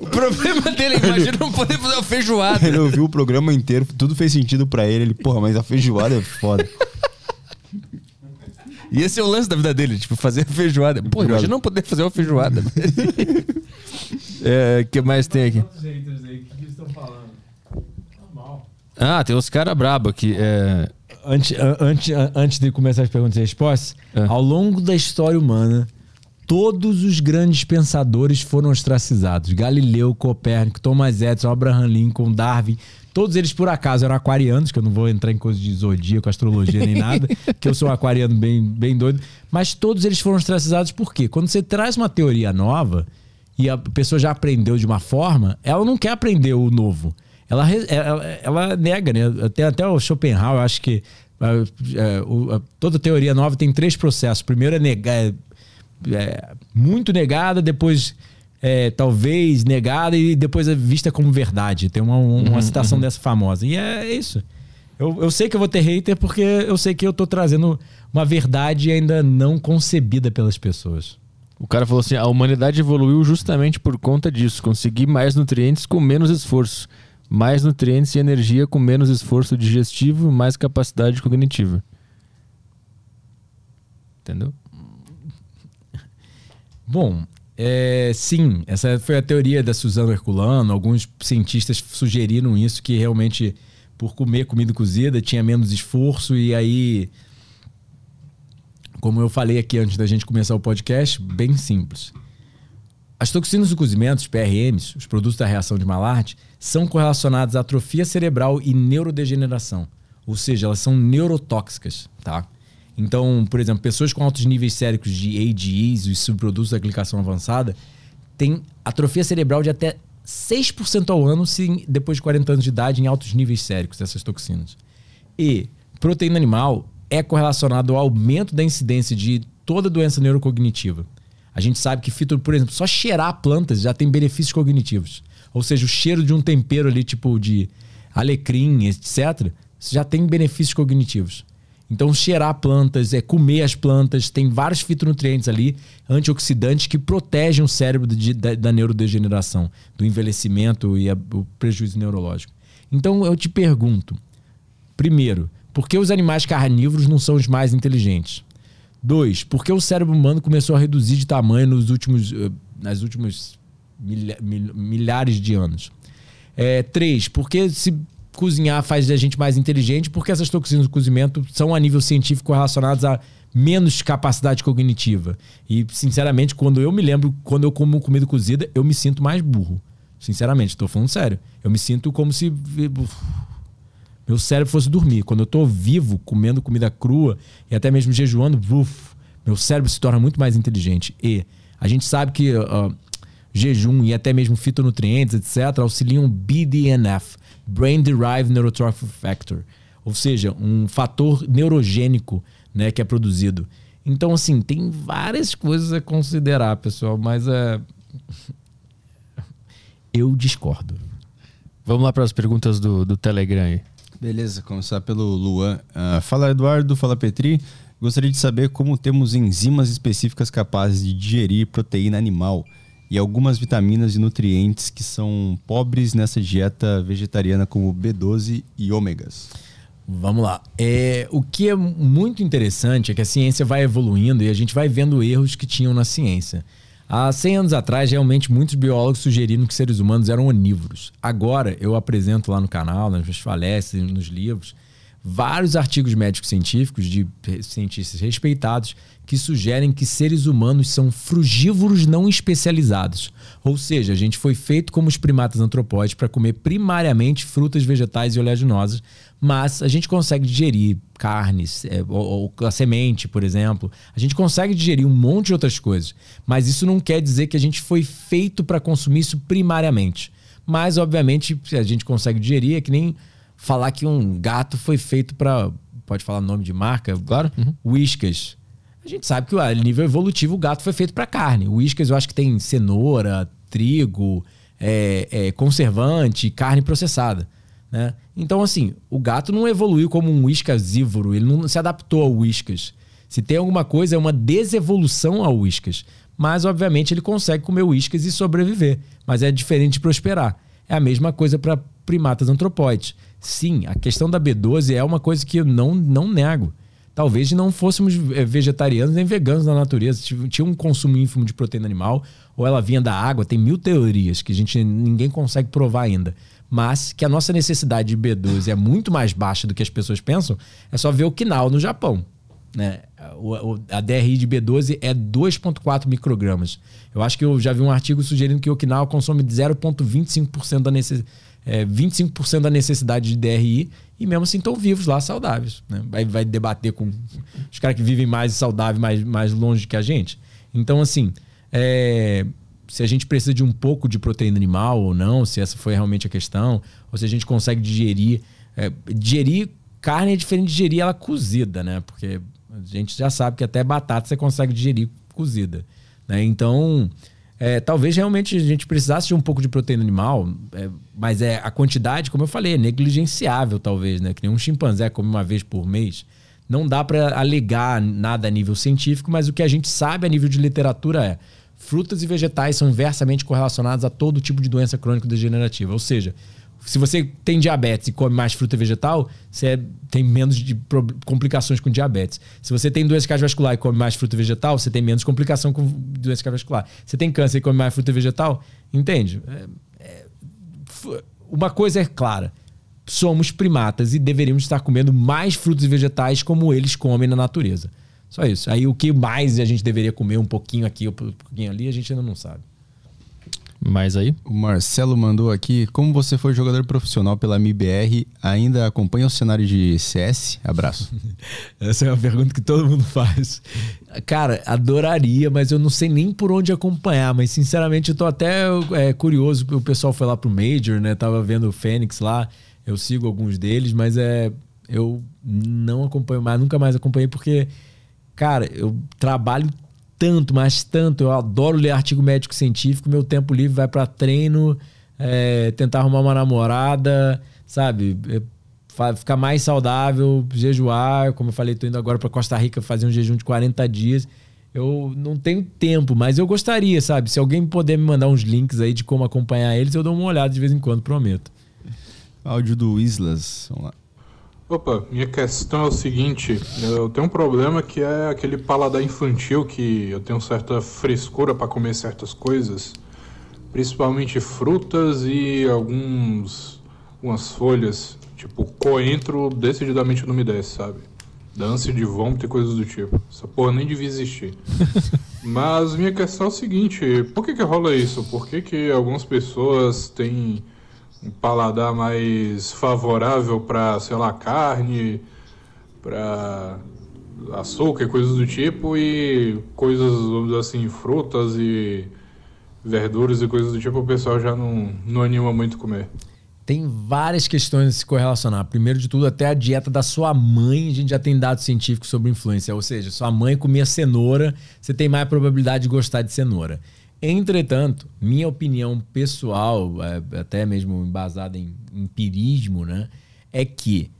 O problema dele é imagina não poder fazer uma feijoada. Ele ouviu o programa inteiro, tudo fez sentido para ele. Ele, porra, mas a feijoada é foda. E esse é o lance da vida dele, tipo, fazer a feijoada. Pô, imagina não poder fazer uma feijoada. [laughs] é, o que mais tem aqui? Ah, tem uns caras brabo aqui. É... Antes, antes, antes de começar as perguntas e respostas, é. ao longo da história humana, todos os grandes pensadores foram ostracizados. Galileu, Copérnico, Thomas Edison, Abraham Lincoln, Darwin. Todos eles, por acaso, eram aquarianos, que eu não vou entrar em coisas de zodíaco, astrologia nem nada, [laughs] que eu sou um aquariano bem, bem doido. Mas todos eles foram ostracizados por quê? Quando você traz uma teoria nova e a pessoa já aprendeu de uma forma, ela não quer aprender o novo ela, ela, ela nega, né? Tem até o Schopenhauer, acho que é, toda teoria nova tem três processos. Primeiro é negar, é, é, muito negada, depois é, talvez negada e depois é vista como verdade. Tem uma, uma uhum, citação uhum. dessa famosa. E é isso. Eu, eu sei que eu vou ter hater porque eu sei que eu tô trazendo uma verdade ainda não concebida pelas pessoas. O cara falou assim: a humanidade evoluiu justamente por conta disso, conseguir mais nutrientes com menos esforço. Mais nutrientes e energia com menos esforço digestivo, mais capacidade cognitiva. Entendeu? Bom, é, sim, essa foi a teoria da Suzana Herculano. Alguns cientistas sugeriram isso, que realmente por comer comida cozida tinha menos esforço e aí, como eu falei aqui antes da gente começar o podcast, bem simples. As toxinas do cozimento, os PRMs, os produtos da reação de Maillard, são correlacionados à atrofia cerebral e neurodegeneração. Ou seja, elas são neurotóxicas, tá? Então, por exemplo, pessoas com altos níveis séricos de AGEs, os subprodutos da glicação avançada, têm atrofia cerebral de até 6% ao ano se, depois de 40 anos de idade em altos níveis séricos dessas toxinas. E proteína animal é correlacionado ao aumento da incidência de toda doença neurocognitiva. A gente sabe que fito, por exemplo, só cheirar plantas já tem benefícios cognitivos. Ou seja, o cheiro de um tempero ali, tipo de alecrim, etc., já tem benefícios cognitivos. Então, cheirar plantas, é comer as plantas, tem vários fitonutrientes ali, antioxidantes, que protegem o cérebro de, da, da, neurodegeneração, do envelhecimento e a, o prejuízo neurológico. Então, eu te pergunto: primeiro, por que os animais carnívoros não são os mais inteligentes? Dois, por que o cérebro humano começou a reduzir de tamanho nos últimos, eh, milhares de anos? É, três, porque se cozinhar faz a gente mais inteligente, porque essas toxinas do cozimento são a nível científico relacionadas a menos capacidade cognitiva. E, sinceramente, quando eu me lembro, quando eu como comida cozida, eu me sinto mais burro. Sinceramente, estou falando sério. Eu me sinto como se meu cérebro fosse dormir. Quando eu estou vivo, comendo comida crua e até mesmo jejuando, uf, meu cérebro se torna muito mais inteligente. E a gente sabe que uh, jejum e até mesmo fitonutrientes, etc., auxiliam BDNF, Brain Derived Neurotrophic Factor, ou seja, um fator neurogênico né, que é produzido. Então, assim, tem várias coisas a considerar, pessoal, mas é. [laughs] Eu discordo. Vamos lá para as perguntas do, do Telegram aí. Beleza, começar pelo Luan. Uh, fala Eduardo, fala Petri. Gostaria de saber como temos enzimas específicas capazes de digerir proteína animal e algumas vitaminas e nutrientes que são pobres nessa dieta vegetariana, como B12 e ômegas. Vamos lá. É, o que é muito interessante é que a ciência vai evoluindo e a gente vai vendo erros que tinham na ciência. Há 100 anos atrás, realmente, muitos biólogos sugeriram que seres humanos eram onívoros. Agora, eu apresento lá no canal, nas minhas palestras, nos livros, vários artigos médicos científicos de cientistas respeitados que sugerem que seres humanos são frugívoros não especializados. Ou seja, a gente foi feito como os primatas antropóides para comer primariamente frutas, vegetais e oleaginosas, mas a gente consegue digerir carnes, é, ou, ou a semente, por exemplo. A gente consegue digerir um monte de outras coisas, mas isso não quer dizer que a gente foi feito para consumir isso primariamente. Mas, obviamente, a gente consegue digerir, é que nem falar que um gato foi feito para. Pode falar nome de marca? Claro. Uhum. Whiskas. A gente sabe que a nível evolutivo o gato foi feito para carne. O Whiskas eu acho que tem cenoura, trigo, é, é, conservante, carne processada. Né? Então, assim, o gato não evoluiu como um whiskasívoro, ele não se adaptou ao whiskas. Se tem alguma coisa, é uma desevolução ao whiskas. Mas, obviamente, ele consegue comer whiskas e sobreviver. Mas é diferente de prosperar. É a mesma coisa para primatas antropóides. Sim, a questão da B12 é uma coisa que eu não, não nego. Talvez não fôssemos eh, vegetarianos nem veganos na natureza, tinha um consumo ínfimo de proteína animal, ou ela vinha da água, tem mil teorias que a gente ninguém consegue provar ainda. Mas que a nossa necessidade de B12 é muito mais baixa do que as pessoas pensam, é só ver o Kinal no Japão. Né? A DRI de B12 é 2,4 microgramas. Eu acho que eu já vi um artigo sugerindo que o Okinawa consome 0,25% da necessidade é, 25% da necessidade de DRI e mesmo assim estão vivos lá, saudáveis. Né? Vai, vai debater com os caras que vivem mais saudáveis, mais, mais longe que a gente. Então, assim, é, se a gente precisa de um pouco de proteína animal ou não, se essa foi realmente a questão, ou se a gente consegue digerir. É, digerir carne é diferente de digerir ela cozida, né? Porque a gente já sabe que até batata você consegue digerir cozida. Né? Então, é, talvez realmente a gente precisasse de um pouco de proteína animal, é, mas é a quantidade, como eu falei, é negligenciável, talvez, né? Que nem um chimpanzé come uma vez por mês. Não dá para alegar nada a nível científico, mas o que a gente sabe a nível de literatura é frutas e vegetais são inversamente correlacionados a todo tipo de doença crônica degenerativa. Ou seja, se você tem diabetes e come mais fruta vegetal, você tem menos de complicações com diabetes. Se você tem doença cardiovascular e come mais fruta vegetal, você tem menos complicação com doença cardiovascular. Você tem câncer e come mais fruta vegetal, entende? É, é, uma coisa é clara: somos primatas e deveríamos estar comendo mais frutos e vegetais como eles comem na natureza. Só isso. Aí o que mais a gente deveria comer um pouquinho aqui, um pouquinho ali, a gente ainda não sabe. Mais aí? O Marcelo mandou aqui. Como você foi jogador profissional pela MBR, ainda acompanha o cenário de CS? Abraço. [laughs] Essa é uma pergunta que todo mundo faz. Cara, adoraria, mas eu não sei nem por onde acompanhar. Mas sinceramente, eu tô até é, curioso. O pessoal foi lá pro Major, né? Tava vendo o Fênix lá. Eu sigo alguns deles, mas é. Eu não acompanho mais, nunca mais acompanhei, porque, cara, eu trabalho tanto, mas tanto. Eu adoro ler artigo médico científico. Meu tempo livre vai para treino, é, tentar arrumar uma namorada, sabe? É, ficar mais saudável, jejuar. Como eu falei, tô indo agora para Costa Rica fazer um jejum de 40 dias. Eu não tenho tempo, mas eu gostaria, sabe? Se alguém puder me mandar uns links aí de como acompanhar eles, eu dou uma olhada de vez em quando, prometo. Áudio do Islas. Vamos lá. Opa, minha questão é o seguinte, eu tenho um problema que é aquele paladar infantil que eu tenho certa frescura para comer certas coisas, principalmente frutas e alguns algumas folhas, tipo coentro, decididamente não me desce, sabe? Dance de vômito e coisas do tipo. Essa porra nem devia existir. [laughs] Mas minha questão é o seguinte, por que que rola isso? Por que que algumas pessoas têm um paladar mais favorável para, sei lá, carne, para açúcar e coisas do tipo e coisas, vamos dizer assim, frutas e verduras e coisas do tipo, o pessoal já não, não anima muito comer. Tem várias questões a se correlacionar. Primeiro de tudo, até a dieta da sua mãe, a gente já tem dados científicos sobre influência. Ou seja, sua mãe comia cenoura, você tem mais probabilidade de gostar de cenoura. Entretanto, minha opinião pessoal, é, até mesmo embasada em empirismo, né, é que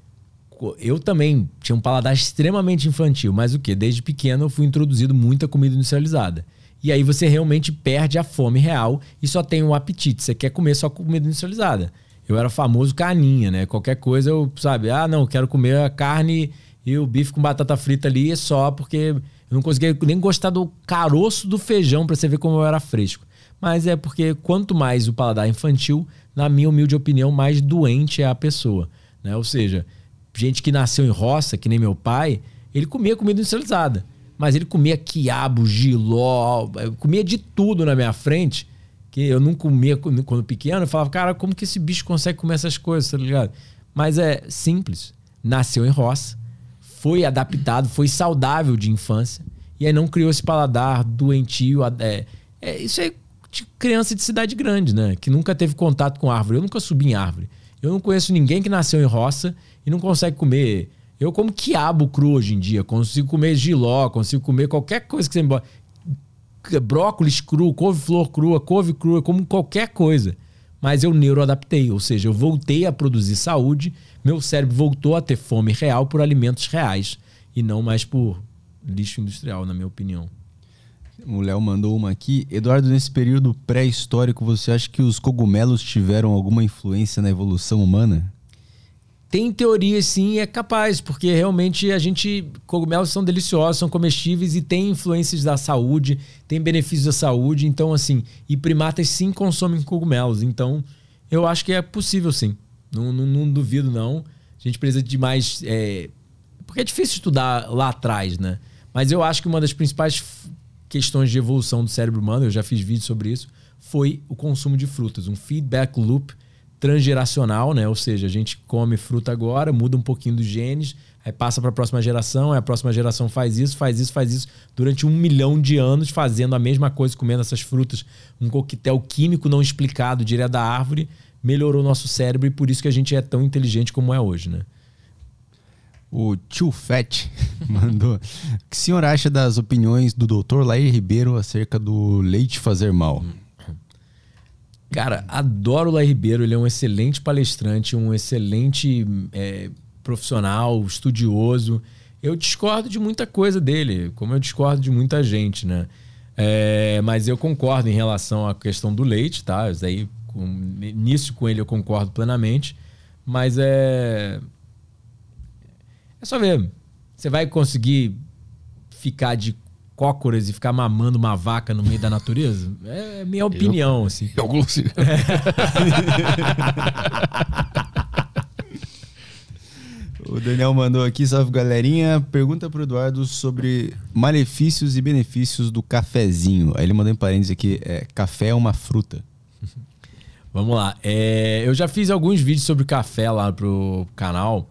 eu também tinha um paladar extremamente infantil, mas o que? Desde pequeno eu fui introduzido muita comida industrializada. E aí você realmente perde a fome real e só tem o um apetite. Você quer comer só comida industrializada. Eu era famoso caninha, né? Qualquer coisa eu, sabe, ah, não, quero comer a carne e o bife com batata frita ali só porque eu não conseguia nem gostar do caroço do feijão para você ver como eu era fresco. Mas é porque quanto mais o paladar infantil, na minha humilde opinião, mais doente é a pessoa. Né? Ou seja, gente que nasceu em roça, que nem meu pai, ele comia comida industrializada. Mas ele comia quiabo, giló, comia de tudo na minha frente, que eu não comia quando pequeno. Eu falava, cara, como que esse bicho consegue comer essas coisas, tá ligado? Mas é simples. Nasceu em roça, foi adaptado, foi saudável de infância. E aí não criou esse paladar doentio. É, é, isso é de criança de cidade grande, né? Que nunca teve contato com árvore. Eu nunca subi em árvore. Eu não conheço ninguém que nasceu em roça e não consegue comer. Eu como quiabo cru hoje em dia. Consigo comer giló, consigo comer qualquer coisa que você me bota. Brócolis cru, couve-flor crua, couve crua, como qualquer coisa. Mas eu neuroadaptei, ou seja, eu voltei a produzir saúde meu cérebro voltou a ter fome real por alimentos reais e não mais por lixo industrial, na minha opinião. O Léo mandou uma aqui. Eduardo, nesse período pré-histórico, você acha que os cogumelos tiveram alguma influência na evolução humana? Tem teoria sim, é capaz, porque realmente a gente. Cogumelos são deliciosos, são comestíveis e têm influências da saúde, tem benefícios da saúde. Então, assim, e primatas sim consomem cogumelos. Então, eu acho que é possível sim. Não, não, não duvido, não. A gente precisa de mais. É... Porque é difícil estudar lá atrás, né? Mas eu acho que uma das principais questões de evolução do cérebro humano, eu já fiz vídeo sobre isso, foi o consumo de frutas. Um feedback loop transgeracional, né? Ou seja, a gente come fruta agora, muda um pouquinho dos genes, aí passa para a próxima geração, aí a próxima geração faz isso, faz isso, faz isso durante um milhão de anos, fazendo a mesma coisa, comendo essas frutas, um coquetel químico não explicado direto da árvore, melhorou nosso cérebro e por isso que a gente é tão inteligente como é hoje, né? O tio Fett [laughs] mandou. O que o senhor acha das opiniões do doutor Lair Ribeiro acerca do leite fazer mal? Cara, adoro o Lair Ribeiro. Ele é um excelente palestrante, um excelente é, profissional, estudioso. Eu discordo de muita coisa dele, como eu discordo de muita gente, né? É, mas eu concordo em relação à questão do leite, tá? Isso aí Com, nisso com ele eu concordo plenamente. Mas é. É só ver. Você vai conseguir ficar de cócoras e ficar mamando uma vaca no meio da natureza? É minha opinião, eu, assim. Eu consigo. [laughs] O Daniel mandou aqui, salve galerinha. Pergunta pro Eduardo sobre malefícios e benefícios do cafezinho. Aí ele mandou em parênteses aqui: é, café é uma fruta. Vamos lá. É, eu já fiz alguns vídeos sobre café lá pro canal.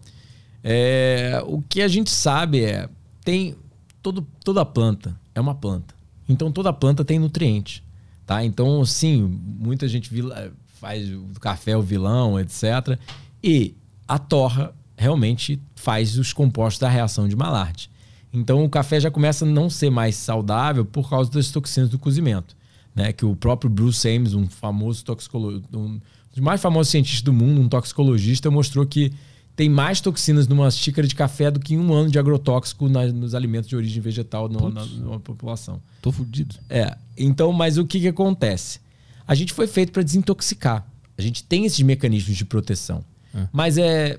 É, o que a gente sabe é. Tem. Todo, toda planta é uma planta. Então toda planta tem nutriente. Tá? Então, sim, muita gente faz o café o vilão, etc. E a torra realmente faz os compostos da reação de Maillard. Então o café já começa a não ser mais saudável por causa das toxinas do cozimento. Né? Que o próprio Bruce Ames, um famoso toxicologista, um dos mais famosos cientistas do mundo, um toxicologista, mostrou que tem mais toxinas numa xícara de café do que em um ano de agrotóxico na, nos alimentos de origem vegetal na, na, na, população. Tô fudido. É. Então, mas o que, que acontece? A gente foi feito para desintoxicar. A gente tem esses mecanismos de proteção. É. Mas é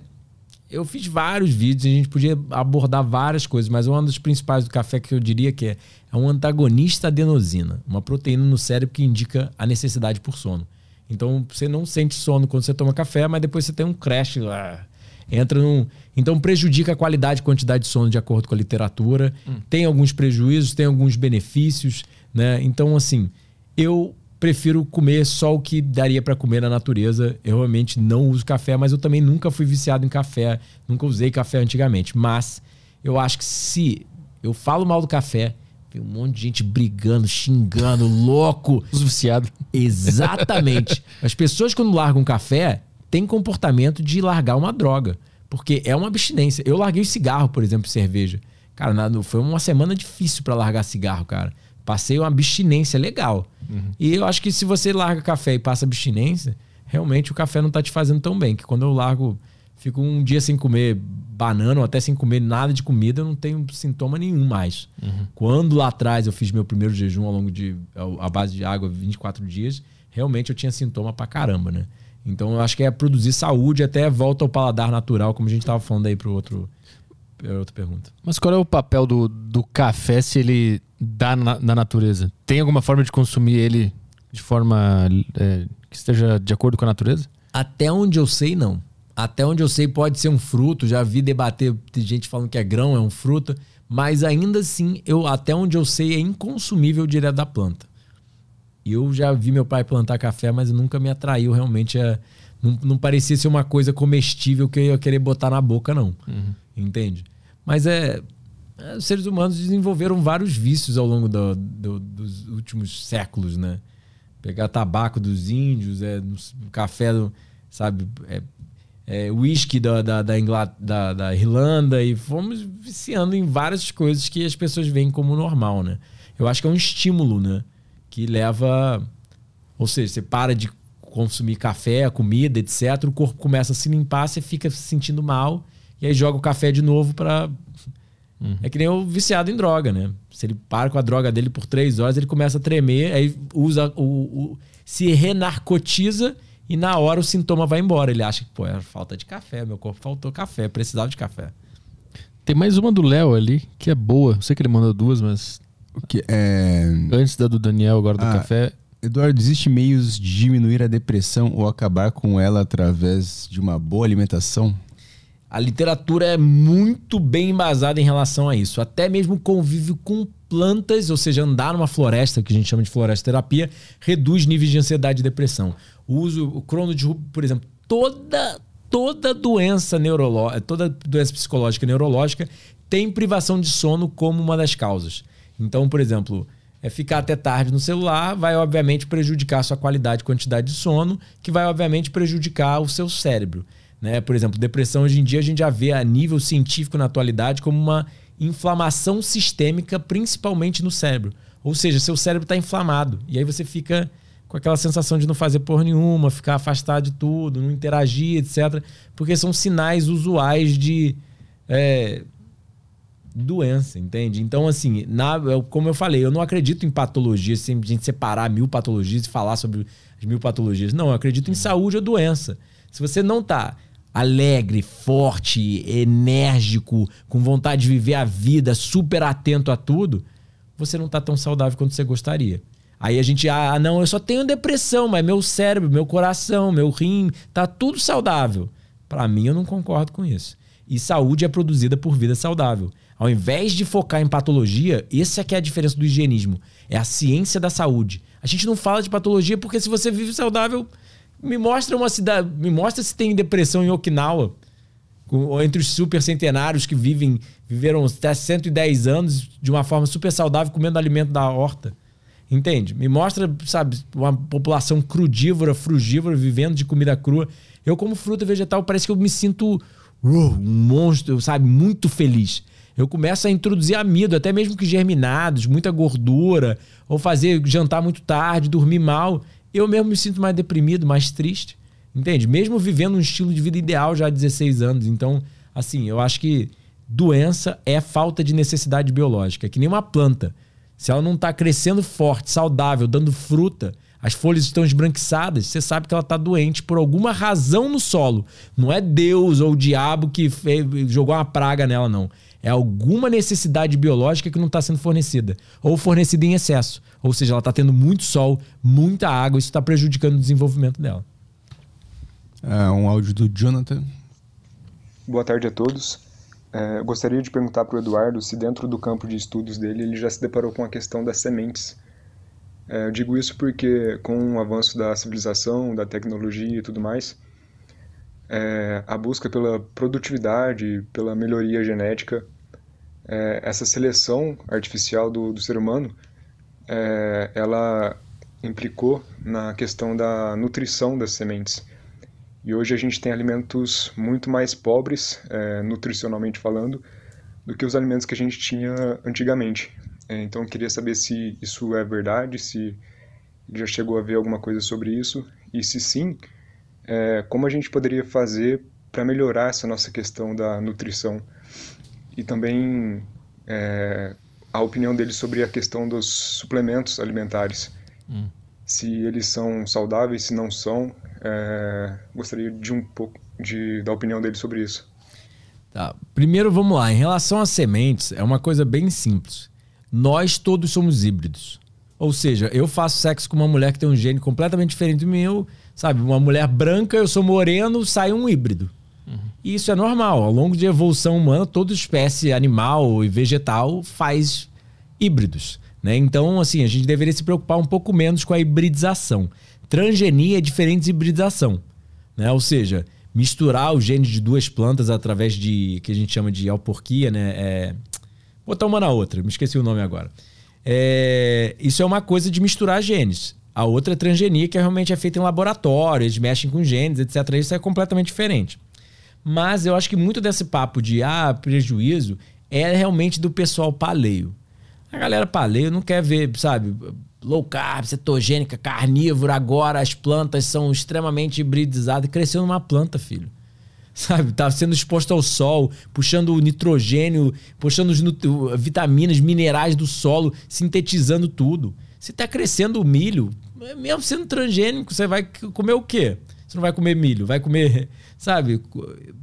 eu fiz vários vídeos e a gente podia abordar várias coisas, mas uma das principais do café que eu diria que é, é um antagonista adenosina, uma proteína no cérebro que indica a necessidade por sono. Então você não sente sono quando você toma café, mas depois você tem um crash lá. Entra num. Então prejudica a qualidade e quantidade de sono de acordo com a literatura. Hum. Tem alguns prejuízos, tem alguns benefícios, né? Então, assim, eu prefiro comer só o que daria para comer na natureza. Eu realmente não uso café, mas eu também nunca fui viciado em café, nunca usei café antigamente. Mas eu acho que se eu falo mal do café, tem um monte de gente brigando, xingando, louco. [laughs] Os viciados. Exatamente. As pessoas, quando largam café, têm comportamento de largar uma droga. Porque é uma abstinência. Eu larguei cigarro, por exemplo, cerveja. Cara, foi uma semana difícil para largar cigarro, cara. Passei uma abstinência legal. Uhum. E eu acho que se você larga café e passa abstinência, realmente o café não tá te fazendo tão bem. Que quando eu largo, fico um dia sem comer banana ou até sem comer nada de comida, eu não tenho sintoma nenhum mais. Uhum. Quando lá atrás eu fiz meu primeiro jejum ao longo de. a base de água 24 dias, realmente eu tinha sintoma pra caramba, né? Então eu acho que é produzir saúde até volta ao paladar natural, como a gente tava falando aí pro outro. Outra pergunta. Mas qual é o papel do, do café se ele dá na, na natureza? Tem alguma forma de consumir ele de forma é, que esteja de acordo com a natureza? Até onde eu sei, não. Até onde eu sei, pode ser um fruto. Já vi debater, tem gente falando que é grão, é um fruto. Mas ainda assim, eu, até onde eu sei, é inconsumível direto da planta. E eu já vi meu pai plantar café, mas nunca me atraiu realmente. A, não, não parecia ser uma coisa comestível que eu ia querer botar na boca, não. Uhum. Entende? Mas é, Os seres humanos desenvolveram vários vícios ao longo do, do, dos últimos séculos, né? Pegar tabaco dos índios, é, café, sabe? É, é, whisky da, da, da, da, da, Irlanda e fomos viciando em várias coisas que as pessoas veem como normal, né? Eu acho que é um estímulo, né? Que leva... Ou seja, você para de consumir café, comida, etc. O corpo começa a se limpar, você fica se sentindo mal e aí joga o café de novo para Uhum. É que nem o viciado em droga, né? Se ele para com a droga dele por três horas, ele começa a tremer, aí usa o, o se renarcotiza e na hora o sintoma vai embora. Ele acha que, pô, é falta de café, meu corpo faltou café, precisava de café. Tem mais uma do Léo ali, que é boa. Eu sei que ele mandou duas, mas. O que é. Antes da do Daniel, agora do ah, café. Eduardo, existe meios de diminuir a depressão ou acabar com ela através de uma boa alimentação? A literatura é muito bem embasada em relação a isso. Até mesmo convívio com plantas, ou seja, andar numa floresta, que a gente chama de floresta terapia, reduz níveis de ansiedade e depressão. O uso, o crono de Rubio, por exemplo, toda toda doença neurológica, toda doença psicológica e neurológica tem privação de sono como uma das causas. Então, por exemplo, é ficar até tarde no celular vai obviamente prejudicar a sua qualidade e quantidade de sono, que vai obviamente prejudicar o seu cérebro. Né? Por exemplo, depressão hoje em dia a gente já vê a nível científico na atualidade como uma inflamação sistêmica, principalmente no cérebro. Ou seja, seu cérebro está inflamado. E aí você fica com aquela sensação de não fazer porra nenhuma, ficar afastado de tudo, não interagir, etc. Porque são sinais usuais de. É, doença, entende? Então, assim, na, como eu falei, eu não acredito em patologia, sem a gente separar mil patologias e falar sobre as mil patologias. Não, eu acredito em saúde ou doença. Se você não tá alegre, forte, enérgico, com vontade de viver a vida, super atento a tudo, você não tá tão saudável quanto você gostaria. Aí a gente, ah, não, eu só tenho depressão, mas meu cérebro, meu coração, meu rim, tá tudo saudável. Para mim, eu não concordo com isso. E saúde é produzida por vida saudável. Ao invés de focar em patologia, essa é que é a diferença do higienismo. É a ciência da saúde. A gente não fala de patologia porque se você vive saudável, me mostra uma cidade, me mostra se tem depressão em Okinawa, ou entre os super centenários que vivem, viveram até 110 anos de uma forma super saudável comendo alimento da horta. Entende? Me mostra, sabe, uma população crudívora, frugívora, vivendo de comida crua. Eu, como fruta vegetal, parece que eu me sinto uh, um monstro, sabe, muito feliz. Eu começo a introduzir amido, até mesmo que germinados, muita gordura, ou fazer jantar muito tarde, dormir mal. Eu mesmo me sinto mais deprimido, mais triste. Entende? Mesmo vivendo um estilo de vida ideal já há 16 anos. Então, assim, eu acho que doença é falta de necessidade biológica, é que nem uma planta. Se ela não está crescendo forte, saudável, dando fruta, as folhas estão esbranquiçadas, você sabe que ela está doente por alguma razão no solo. Não é Deus ou o diabo que fez, jogou uma praga nela, não. É alguma necessidade biológica que não está sendo fornecida. Ou fornecida em excesso. Ou seja, ela está tendo muito sol, muita água, isso está prejudicando o desenvolvimento dela. É, um áudio do Jonathan. Boa tarde a todos. É, gostaria de perguntar para o Eduardo se dentro do campo de estudos dele ele já se deparou com a questão das sementes. É, eu digo isso porque com o avanço da civilização, da tecnologia e tudo mais, é, a busca pela produtividade, pela melhoria genética, é, essa seleção artificial do, do ser humano, é, ela implicou na questão da nutrição das sementes. E hoje a gente tem alimentos muito mais pobres, é, nutricionalmente falando, do que os alimentos que a gente tinha antigamente. É, então eu queria saber se isso é verdade, se já chegou a ver alguma coisa sobre isso, e se sim, é, como a gente poderia fazer para melhorar essa nossa questão da nutrição. E também é, a opinião dele sobre a questão dos suplementos alimentares. Hum. Se eles são saudáveis, se não são, é, gostaria de um pouco de, da opinião dele sobre isso. Tá. Primeiro, vamos lá. Em relação às sementes, é uma coisa bem simples. Nós todos somos híbridos. Ou seja, eu faço sexo com uma mulher que tem um gene completamente diferente do meu, sabe? Uma mulher branca, eu sou moreno, sai um híbrido. Uhum. E isso é normal. Ao longo de evolução humana, toda espécie animal e vegetal faz híbridos. Né? Então, assim, a gente deveria se preocupar um pouco menos com a hibridização. Transgenia é diferente de hibridização. Né? Ou seja, misturar os genes de duas plantas através de que a gente chama de alporquia, né? É... Botar uma na outra, me esqueci o nome agora. É... Isso é uma coisa de misturar genes. A outra é transgenia, que realmente é feita em laboratório, eles mexem com genes, etc. Isso é completamente diferente. Mas eu acho que muito desse papo de ah, prejuízo é realmente do pessoal paleio. A galera paleio não quer ver, sabe, low carb, cetogênica, carnívora, agora as plantas são extremamente hibridizadas. Cresceu numa planta, filho. Sabe, tá sendo exposto ao sol, puxando o nitrogênio, puxando as vitaminas, minerais do solo, sintetizando tudo. Se tá crescendo o milho, mesmo sendo transgênico, você vai comer o quê? Você não vai comer milho, vai comer, [laughs] sabe?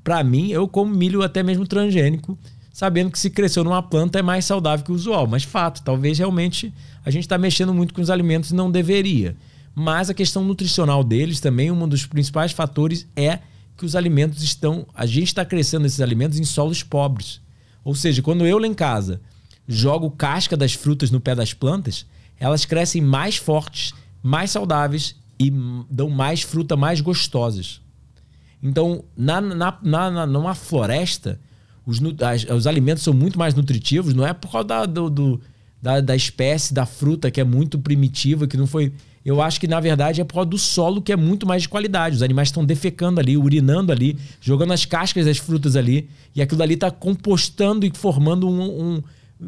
Para mim, eu como milho até mesmo transgênico sabendo que se cresceu numa planta é mais saudável que o usual. Mas fato, talvez realmente a gente está mexendo muito com os alimentos e não deveria. Mas a questão nutricional deles também, um dos principais fatores é que os alimentos estão. A gente está crescendo esses alimentos em solos pobres. Ou seja, quando eu lá em casa jogo casca das frutas no pé das plantas, elas crescem mais fortes, mais saudáveis e dão mais fruta mais gostosas. Então, na, na, na, numa floresta, os, as, os alimentos são muito mais nutritivos, não é por causa da, do, do, da, da espécie, da fruta que é muito primitiva, que não foi. Eu acho que, na verdade, é por causa do solo que é muito mais de qualidade. Os animais estão defecando ali, urinando ali, jogando as cascas das frutas ali, e aquilo ali está compostando e formando um, um,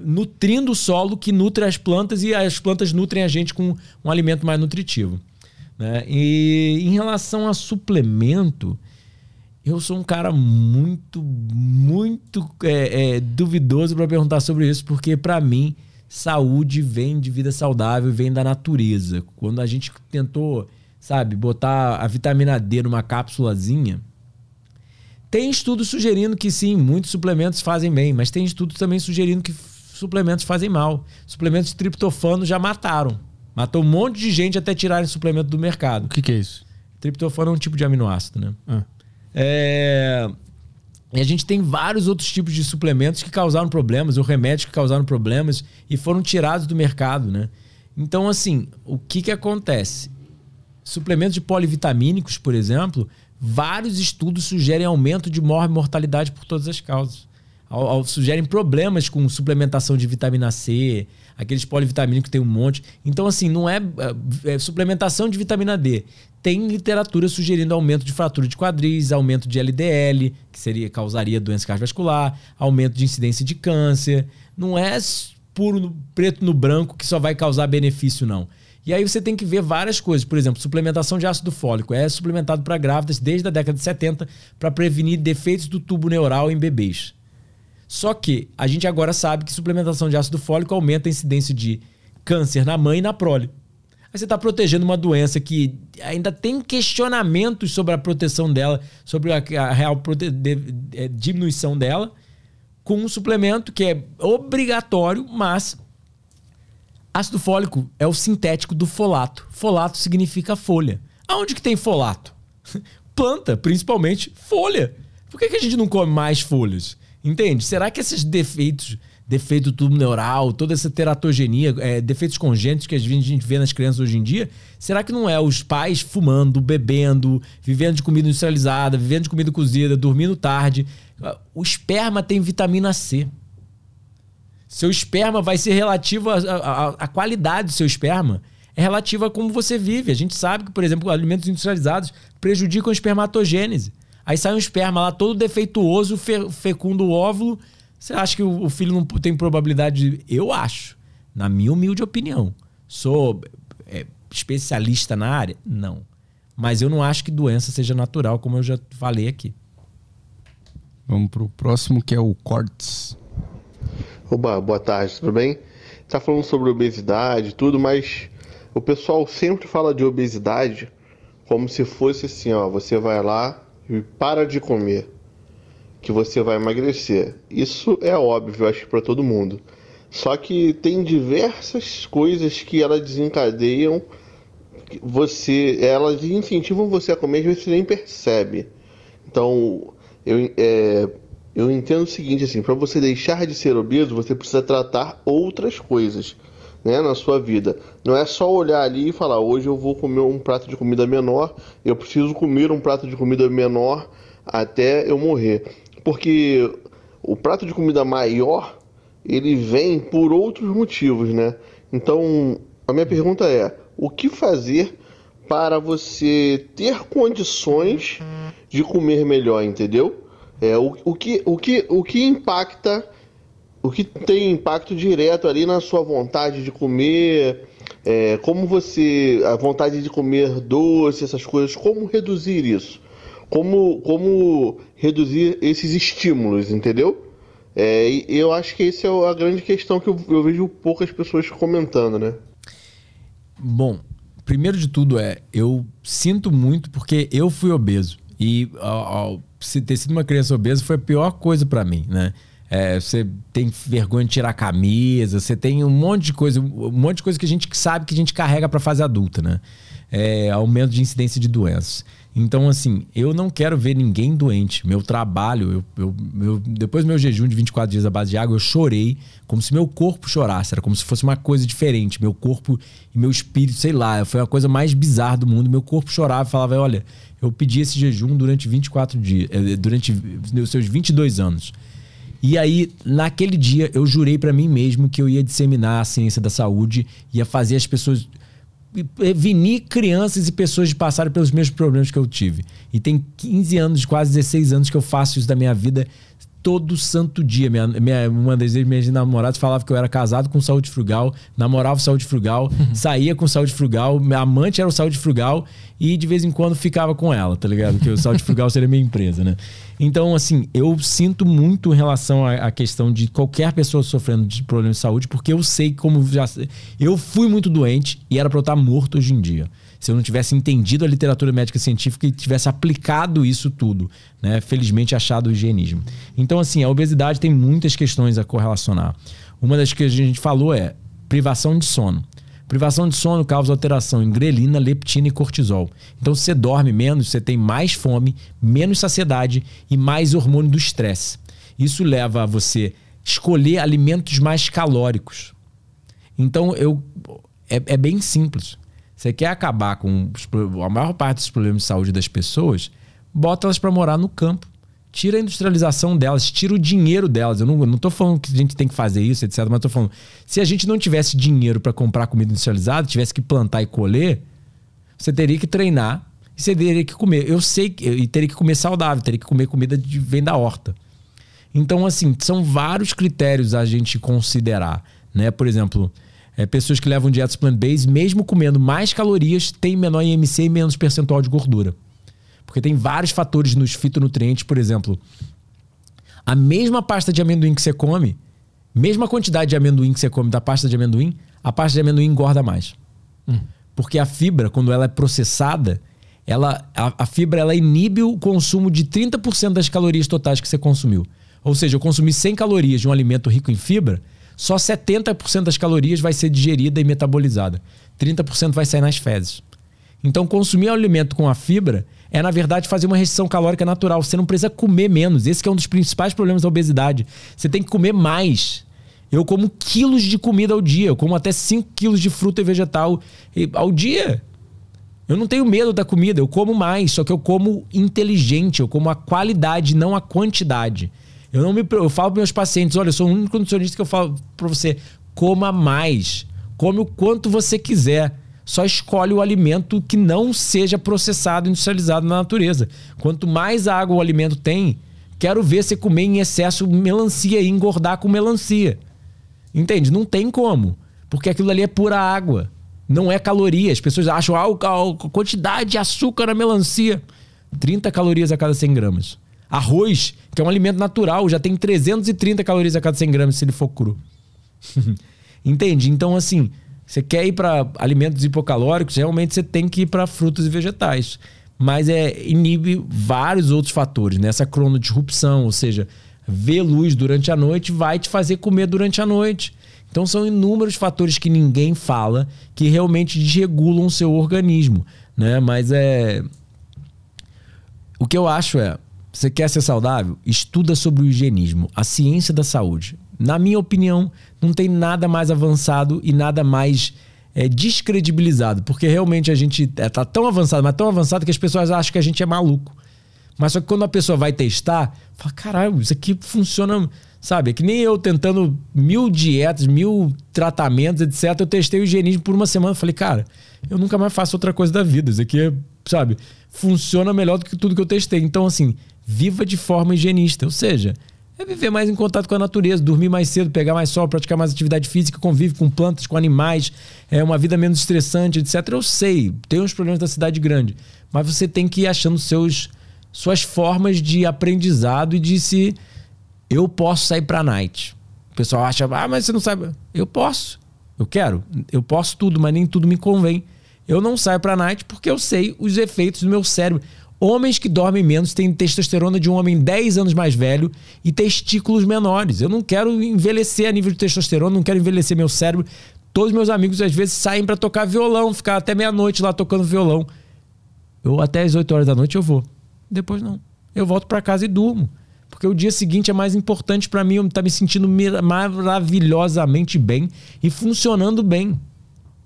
nutrindo o solo que nutre as plantas e as plantas nutrem a gente com um alimento mais nutritivo. Né? E em relação a suplemento, Eu sou um cara muito, muito é, é, duvidoso para perguntar sobre isso, porque para mim saúde vem de vida saudável, vem da natureza. Quando a gente tentou, sabe, botar a vitamina D numa cápsulazinha, tem estudos sugerindo que sim, muitos suplementos fazem bem, mas tem estudos também sugerindo que suplementos fazem mal. Suplementos de triptofano já mataram. Matou um monte de gente até tirarem suplemento do mercado. O que, que é isso? Triptofano é um tipo de aminoácido, né? Ah. É... E a gente tem vários outros tipos de suplementos que causaram problemas, ou remédios que causaram problemas e foram tirados do mercado, né? Então, assim, o que, que acontece? Suplementos de polivitamínicos, por exemplo, vários estudos sugerem aumento de mortalidade por todas as causas. Sugerem problemas com suplementação de vitamina C, aqueles polivitamínicos que tem um monte. Então, assim, não é, é, é, suplementação de vitamina D. Tem literatura sugerindo aumento de fratura de quadris, aumento de LDL, que seria causaria doença cardiovascular, aumento de incidência de câncer. Não é puro no, preto no branco que só vai causar benefício, não. E aí você tem que ver várias coisas. Por exemplo, suplementação de ácido fólico. É suplementado para grávidas desde a década de 70 para prevenir defeitos do tubo neural em bebês. Só que a gente agora sabe que suplementação de ácido fólico aumenta a incidência de câncer na mãe e na prole. Aí você está protegendo uma doença que ainda tem questionamentos sobre a proteção dela, sobre a, real de, é, diminuição dela, com um suplemento que é obrigatório, mas ácido fólico é o sintético do folato. Folato significa folha. Aonde que tem folato? [laughs] Planta, principalmente folha. Por que, que a gente não come mais folhas? Entende? Será que esses defeitos, defeito do tubo neural, toda essa teratogenia, é, defeitos congênitos que a gente vê nas crianças hoje em dia, será que não é os pais fumando, bebendo, vivendo de comida industrializada, vivendo de comida cozida, dormindo tarde? O esperma tem vitamina C. Seu esperma vai ser relativo à qualidade do seu esperma. É relativa a como você vive. A gente sabe que, por exemplo, alimentos industrializados prejudicam a espermatogênese. Aí sai um esperma lá todo defeituoso, fecunda o óvulo. Você acha que o filho não tem probabilidade de. Eu acho, na minha humilde opinião. Sou é, especialista na área? Não. Mas eu não acho que doença seja natural, como eu já falei aqui. Vamos pro próximo, que é o Cortes. Oba, boa tarde, tudo bem? Tá falando sobre obesidade e tudo, mas o pessoal sempre fala de obesidade como se fosse assim, ó, você vai lá, para de comer, que você vai emagrecer. Isso é óbvio, acho para todo mundo. Só que tem diversas coisas que elas desencadeiam você, elas incentivam você a comer você nem percebe. Então, eu, é, eu entendo o seguinte assim, para você deixar de ser obeso, você precisa tratar outras coisas. Né, na sua vida. Não é só olhar ali e falar, hoje eu vou comer um prato de comida menor, eu preciso comer um prato de comida menor até eu morrer. Porque o prato de comida maior, ele vem por outros motivos, né? Então, a minha pergunta é: o que fazer para você ter condições de comer melhor, entendeu? É, o, o, que, o, que, o que impacta o que tem impacto direto ali na sua vontade de comer, é, como você. a vontade de comer doce, essas coisas, como reduzir isso? Como, como reduzir esses estímulos, entendeu? É, eu acho que essa é a grande questão que eu, eu vejo poucas pessoas comentando, né? Bom, primeiro de tudo é, eu sinto muito porque eu fui obeso. E ao, ao ter sido uma criança obesa foi a pior coisa para mim, né? É, você tem vergonha de tirar a camisa, você tem um monte de coisa, um monte de coisa que a gente sabe que a gente carrega para fase adulta, né? É, aumento de incidência de doenças. Então, assim, eu não quero ver ninguém doente. Meu trabalho, eu, eu, depois do meu jejum de 24 dias à base de água, eu chorei como se meu corpo chorasse. Era como se fosse uma coisa diferente. Meu corpo e meu espírito, sei lá, foi a coisa mais bizarra do mundo. Meu corpo chorava e falava: olha, eu pedi esse jejum durante 24 dias, eh, durante os seus 22 anos. E aí, naquele dia, eu jurei para mim mesmo que eu ia disseminar a ciência da saúde, ia fazer as pessoas prevenir crianças e pessoas de passarem pelos mesmos problemas que eu tive. E tem 15 anos, quase 16 anos que eu faço isso da minha vida todo santo dia. Minha, minha, uma das minhas namoradas falava que eu era casado com saúde frugal, namorava saúde frugal, saía com saúde frugal, minha amante era o saúde frugal e de vez em quando ficava com ela, tá ligado? Que o saúde frugal seria minha empresa, né? Então, assim, eu sinto muito em relação à, questão de qualquer pessoa sofrendo de problemas de saúde, porque eu sei como já. Eu fui muito doente e era pra eu estar morto hoje em dia se eu não tivesse entendido a literatura médica científica e tivesse aplicado isso tudo, né? Felizmente achado o higienismo. Então, assim, a obesidade tem muitas questões a correlacionar. Uma das que a gente falou é privação de sono. Privação de sono causa alteração em grelina, leptina e cortisol. Então, se você dorme menos, você tem mais fome, menos saciedade e mais hormônio do estresse. Isso leva a você escolher alimentos mais calóricos. Então, eu é, é bem simples. Você quer acabar com a maior parte dos problemas de saúde das pessoas, bota elas para morar no campo. Tira a industrialização delas, tira o dinheiro delas. Eu não, eu não tô falando que a gente tem que fazer isso, etc. Mas tô falando, se a gente não tivesse dinheiro para comprar comida industrializada, tivesse que plantar e colher, você teria que treinar e você teria que comer. Eu sei que e teria que comer saudável, teria que comer comida de vem da horta. Então, assim, são vários critérios a gente considerar, né? Por exemplo, é, pessoas que levam dietas plant-based, mesmo comendo mais calorias, têm menor IMC e menos percentual de gordura. Porque tem vários fatores nos fitonutrientes, por exemplo. A mesma pasta de amendoim que você come, mesma quantidade de amendoim que você come da pasta de amendoim, a pasta de amendoim engorda mais. Hum. Porque a fibra, quando ela é processada, ela, a, a fibra ela inibe o consumo de 30% das calorias totais que você consumiu. Ou seja, eu consumi 100 calorias de um alimento rico em fibra, só 70% das calorias vai ser digerida e metabolizada. 30% vai sair nas fezes. Então, consumir alimento com a fibra é, na verdade, fazer uma restrição calórica natural. Você não precisa comer menos. Esse é um dos principais problemas da obesidade. Você tem que comer mais. Eu como quilos de comida ao dia. Eu como até 5 quilos de fruta e vegetal ao dia. Eu não tenho medo da comida, eu como mais, só que eu como inteligente, eu como a qualidade, não a quantidade. Eu não me eu falo para meus pacientes, olha, eu sou o único nutricionista que eu falo para você, coma mais, come o quanto você quiser. Só escolhe o alimento que não seja processado, industrializado na natureza. Quanto mais água o alimento tem, quero ver você comer em excesso melancia e engordar com melancia. Entende? Não tem como. Porque aquilo ali é pura água. Não é caloria. As pessoas acham, ah, a quantidade de açúcar na melancia. 30 calorias a cada 100 gramas. Arroz, que é um alimento natural, já tem 330 calorias a cada 100 gramas se ele for cru. [laughs] Entende? Então, assim, você quer ir para alimentos hipocalóricos, realmente você tem que ir para frutas e vegetais. Mas é inibe vários outros fatores, né? Essa cronodisrupção, ou seja, ver luz durante a noite vai te fazer comer durante a noite. Então são inúmeros fatores que ninguém fala que realmente desregulam o seu organismo, né? Mas é o que eu acho é você quer ser saudável? Estuda sobre o higienismo, a ciência da saúde. Na minha opinião, não tem nada mais avançado e nada mais é, descredibilizado, porque realmente a gente é, tá tão avançado, mas tão avançado que as pessoas acham que a gente é maluco. Mas só que quando a pessoa vai testar, fala: caralho, isso aqui funciona. Sabe? É que nem eu tentando mil dietas, mil tratamentos, etc. Eu testei o higienismo por uma semana. Falei, cara, eu nunca mais faço outra coisa da vida. Isso aqui, sabe, funciona melhor do que tudo que eu testei. Então, assim, viva de forma higienista. Ou seja, é viver mais em contato com a natureza, dormir mais cedo, pegar mais sol, praticar mais atividade física, convive com plantas, com animais, é uma vida menos estressante, etc. Eu sei, tem uns problemas da cidade grande, mas você tem que ir achando seus, suas formas de aprendizado e de se eu posso sair para night. O pessoal acha, ah, mas você não sabe. Eu posso. Eu quero. Eu posso tudo, mas nem tudo me convém. Eu não saio para night porque eu sei os efeitos do meu cérebro. Homens que dormem menos têm testosterona de um homem 10 anos mais velho e testículos menores. Eu não quero envelhecer a nível de testosterona, não quero envelhecer meu cérebro. Todos meus amigos às vezes saem para tocar violão, ficar até meia-noite lá tocando violão. Eu até as 8 horas da noite eu vou. Depois não. Eu volto para casa e durmo. Porque o dia seguinte é mais importante para mim, eu tá me sentindo maravilhosamente bem e funcionando bem.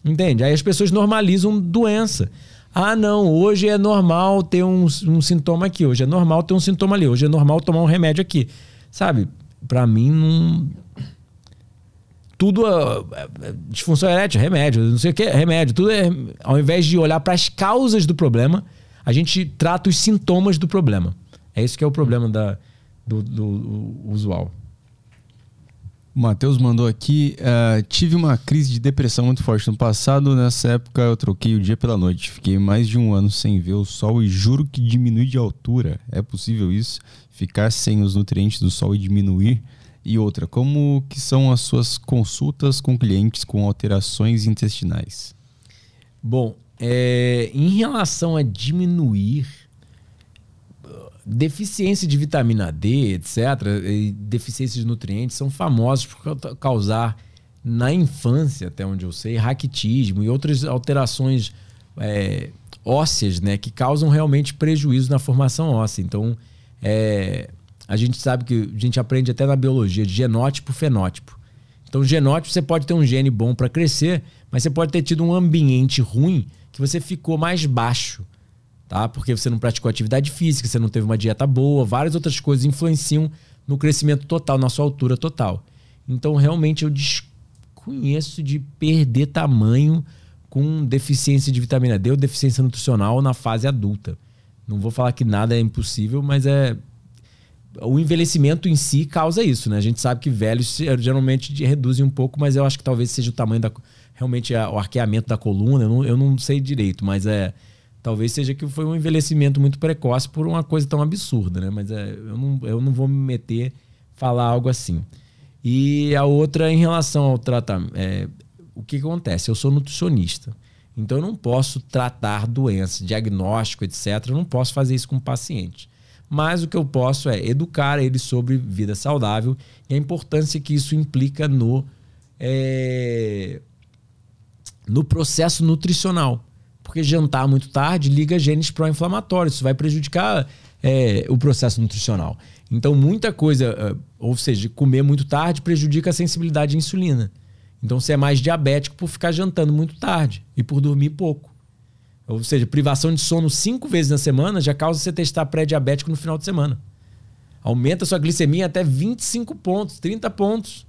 Entende? Aí as pessoas normalizam doença. Ah, não, hoje é normal ter um, um sintoma aqui, hoje é normal ter um sintoma ali, hoje é normal tomar um remédio aqui. Sabe? Para mim, não. Tudo é, disfunção erétil, remédio, não sei o que, remédio. Tudo é. Ao invés de olhar para as causas do problema, a gente trata os sintomas do problema. É isso que é o problema da, do, do, do usual. O Matheus mandou aqui: uh, tive uma crise de depressão muito forte no passado. Nessa época eu troquei o dia pela noite. Fiquei mais de um ano sem ver o sol e juro que diminui de altura. É possível isso? Ficar sem os nutrientes do sol e diminuir? E outra, como que são as suas consultas com clientes com alterações intestinais? Bom, é, em relação a diminuir deficiência de vitamina D, etc., e deficiência de nutrientes são famosos por causar na infância, até onde eu sei, raquitismo e outras alterações é, ósseas, né, que causam realmente prejuízo na formação óssea. Então, é, a gente sabe que a gente aprende até na biologia de genótipo, fenótipo. Então, genótipo você pode ter um gene bom para crescer, mas você pode ter tido um ambiente ruim que você ficou mais baixo tá? Porque você não praticou atividade física, você não teve uma dieta boa, várias outras coisas influenciam no crescimento total, na sua altura total. Então, realmente, eu desconheço de perder tamanho com deficiência de vitamina D ou deficiência nutricional na fase adulta. Não vou falar que nada é impossível, mas é o envelhecimento em si causa isso, né? A gente sabe que velhos geralmente reduzem um pouco, mas eu acho que talvez seja o tamanho da realmente o arqueamento da coluna, eu não, eu não sei direito, mas é Talvez seja que foi um envelhecimento muito precoce por uma coisa tão absurda, né? Mas é, eu, não, eu não vou me meter falar algo assim. E a outra em relação ao tratamento. É, o que, acontece? Eu sou nutricionista. Então eu não posso tratar doença, diagnóstico, etc. Eu não posso fazer isso com o paciente. Mas o que eu posso é educar ele sobre vida saudável e a importância que isso implica no, é, no processo nutricional porque jantar muito tarde liga genes pró-inflamatórios. Isso vai prejudicar é, o processo nutricional. Então, muita coisa, é, ou seja, comer muito tarde prejudica a sensibilidade à insulina. Então, você é mais diabético por ficar jantando muito tarde e por dormir pouco. Ou seja, privação de sono cinco vezes na semana já causa você testar pré-diabético no final de semana. Aumenta sua glicemia até 25 pontos, 30 pontos.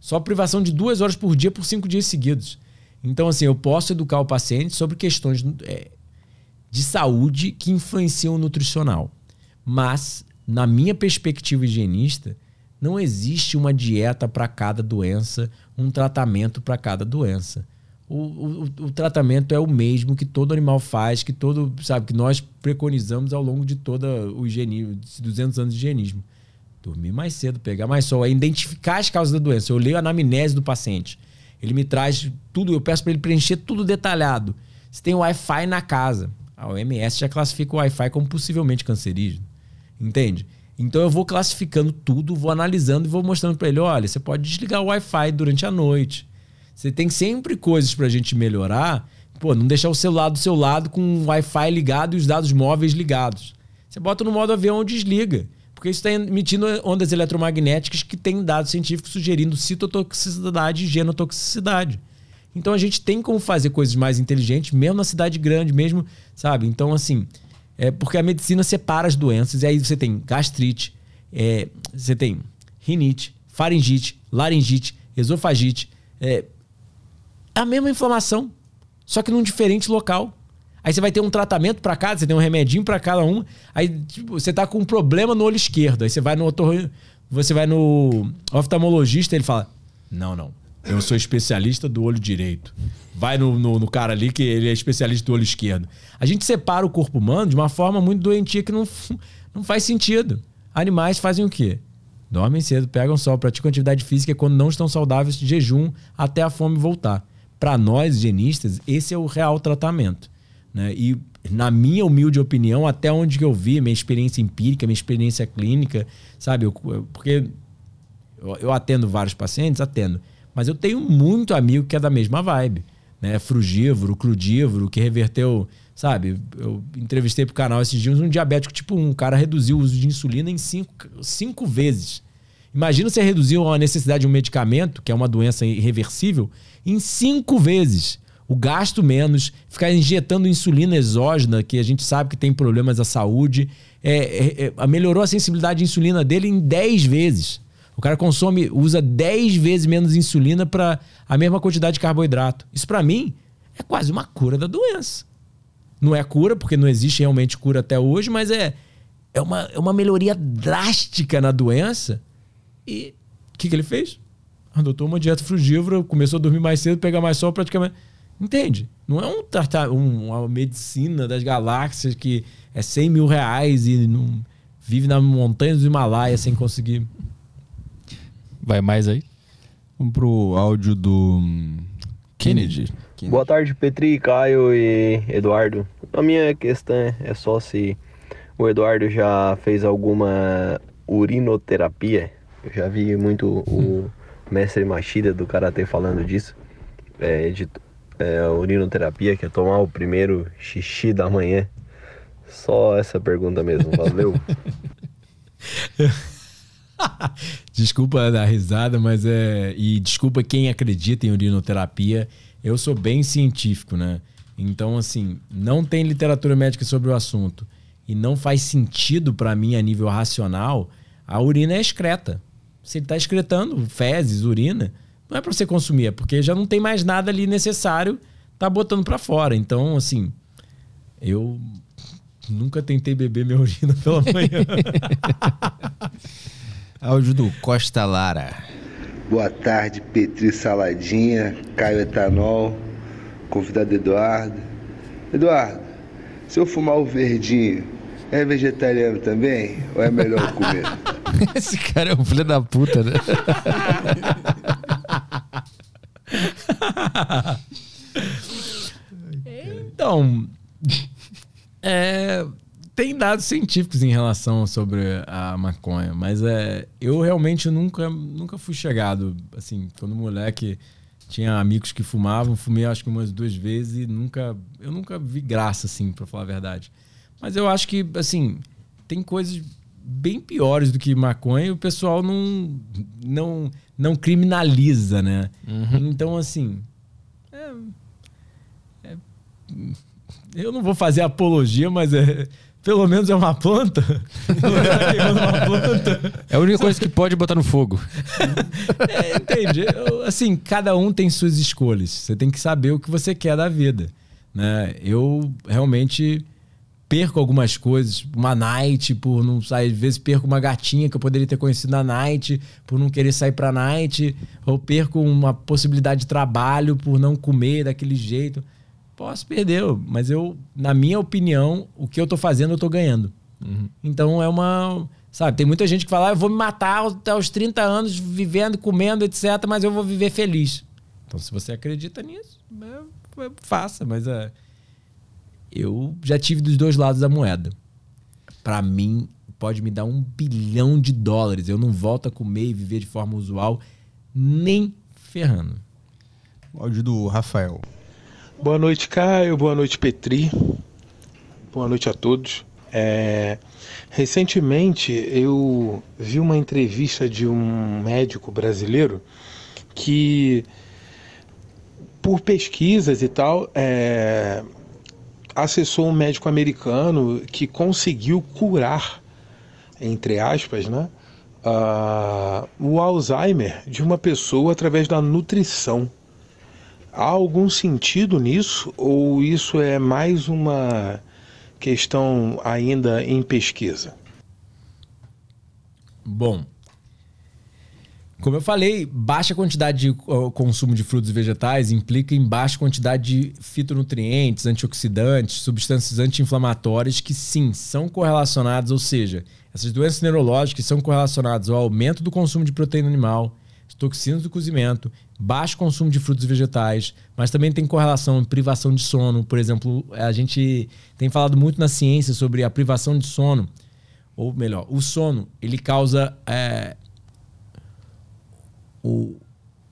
Só privação de duas horas por dia por cinco dias seguidos. Então, assim, eu posso educar o paciente sobre questões é, de saúde que influenciam o nutricional. Mas, na minha perspectiva higienista, não existe uma dieta para cada doença, um tratamento para cada doença. O, o, o, tratamento é o mesmo que todo animal faz, que todo, sabe, que nós preconizamos ao longo de toda o higienismo, 200 anos de higienismo. Dormir mais cedo, pegar mais sol, é identificar as causas da doença. Eu leio a anamnese do paciente. Ele me traz tudo, eu peço para ele preencher tudo detalhado. Se tem Wi-Fi na casa, a OMS já classifica o Wi-Fi como possivelmente cancerígeno. Entende? Então eu vou classificando tudo, vou analisando e vou mostrando para ele: olha, você pode desligar o Wi-Fi durante a noite. Você tem sempre coisas para a gente melhorar. Pô, não deixar o celular do seu lado com o Wi-Fi ligado e os dados móveis ligados. Você bota no modo avião ou desliga porque isso está emitindo ondas eletromagnéticas que têm dados científicos sugerindo citotoxicidade e genotoxicidade. Então a gente tem como fazer coisas mais inteligentes, mesmo na cidade grande, mesmo, sabe? Então, assim, é porque a medicina separa as doenças, e aí você tem gastrite, é, você tem rinite, faringite, laringite, esofagite. É a mesma inflamação, só que num diferente local. Aí você vai ter um tratamento para cada, você tem um remedinho para cada um. Aí tipo, você tá com um problema no olho esquerdo. Aí você vai no otorrino, você vai no oftalmologista, ele fala: "Não, não. Eu sou especialista do olho direito. Vai no, no, no, cara ali que ele é especialista do olho esquerdo. A gente separa o corpo humano de uma forma muito doentia que não, não faz sentido. Animais fazem o quê? Dormem cedo, pegam sol, praticam atividade física quando não estão saudáveis, jejum até a fome voltar. Para nós, higienistas, esse é o real tratamento. Né? E, na minha humilde opinião, até onde eu vi, minha experiência empírica, minha experiência clínica, sabe? Eu, porque eu, eu, atendo vários pacientes, atendo. Mas eu tenho muito amigo que é da mesma vibe. Né? Frugívoro, crudívoro, que reverteu, sabe? Eu entrevistei pro canal esses dias um diabético tipo um cara reduziu o uso de insulina em cinco, cinco vezes. Imagina você reduzir a necessidade de um medicamento, que é uma doença irreversível, em cinco vezes o gasto menos, ficar injetando insulina exógena, que a gente sabe que tem problemas à saúde, é, é, é, melhorou a sensibilidade de insulina dele em 10 vezes. O cara consome, usa 10 vezes menos insulina para a mesma quantidade de carboidrato. Isso para mim é quase uma cura da doença. Não é cura, porque não existe realmente cura até hoje, mas é é uma, é uma melhoria drástica na doença. E o que, que ele fez? Adotou uma dieta frugívora, começou a dormir mais cedo, pegar mais sol praticamente. Entende? Não é um, tartar, um uma medicina das galáxias que é 100 mil reais e não vive na montanha do Himalaia sem conseguir. Vai mais aí? Vamos pro áudio do hum, Kennedy. Kennedy. Boa tarde, Petri, Caio e Eduardo. A minha questão é só se o Eduardo já fez alguma urinoterapia. Eu já vi muito o [laughs] mestre Machida do Karatê falando disso. É, de é, urinoterapia, que é tomar o primeiro xixi da manhã. Só essa pergunta mesmo, valeu. [laughs] desculpa dar risada, mas é. E desculpa quem acredita em urinoterapia. Eu sou bem científico, né? Então, assim, não tem literatura médica sobre o assunto e não faz sentido para mim a nível racional, a urina é excreta. Se ele está excretando fezes, urina, não é para você consumir, é porque já não tem mais nada ali necessário, tá botando para fora. Então, assim, eu nunca tentei beber minha [laughs] urina pela manhã. [laughs] Áudio do Costa Lara. Boa tarde, Petri Saladinha, Caio Etanol, convidado Eduardo. Eduardo, se eu fumar o verdinho, é vegetariano também? Ou é melhor comer? [laughs] Esse cara é um filho da puta, né? [laughs] então, é, tem dados científicos em relação sobre a maconha, mas é, eu realmente nunca, nunca fui chegado. Assim, quando moleque tinha amigos que fumavam, fumei acho que umas duas vezes e nunca, eu nunca vi graça, assim, para falar a verdade. Mas eu acho que, assim, tem coisas bem piores do que maconha e o pessoal não, não, não criminaliza, né? Uhum. Então, assim. É, é, eu não vou fazer apologia, mas é, pelo menos é uma planta. é uma planta. É a única coisa que pode botar no fogo. é, entende? Assim, cada um tem suas escolhas. Você tem que saber o que você quer da vida. Né? Eu realmente perco algumas coisas. Uma night, por não sair. Às vezes perco uma gatinha que eu poderia ter conhecido na night, por não querer sair pra night. Ou perco uma possibilidade de trabalho por não comer daquele jeito. Posso perder, mas eu, na minha opinião, o que eu tô fazendo, eu tô ganhando. Uhum. Então é uma. Sabe, tem muita gente que fala, ah, eu vou me matar até os 30 anos vivendo, comendo, etc., mas eu vou viver feliz. Então, se você acredita nisso, é, é, faça, mas é eu já tive dos dois lados da moeda. Para mim, pode me dar um bilhão de dólares. Eu não volto a comer e viver de forma usual, nem ferrando. Áudio do Rafael. Boa noite, Caio. Boa noite, Petri. Boa noite a todos. É... Recentemente eu vi uma entrevista de um médico brasileiro que, por pesquisas e tal, é acessou um médico americano que conseguiu curar, entre aspas, né, uh, o Alzheimer de uma pessoa através da nutrição. Há algum sentido nisso ou isso é mais uma questão ainda em pesquisa? Bom, como eu falei, baixa quantidade de consumo de frutos e vegetais implica em baixa quantidade de fitonutrientes, antioxidantes, substâncias anti-inflamatórias que sim são correlacionadas, ou seja, essas doenças neurológicas são correlacionadas ao aumento do consumo de proteína animal, toxinas do cozimento, baixo consumo de frutos e vegetais, mas também tem correlação em privação de sono. Por exemplo, a gente tem falado muito na ciência sobre a privação de sono, ou melhor, o sono, ele causa é, o,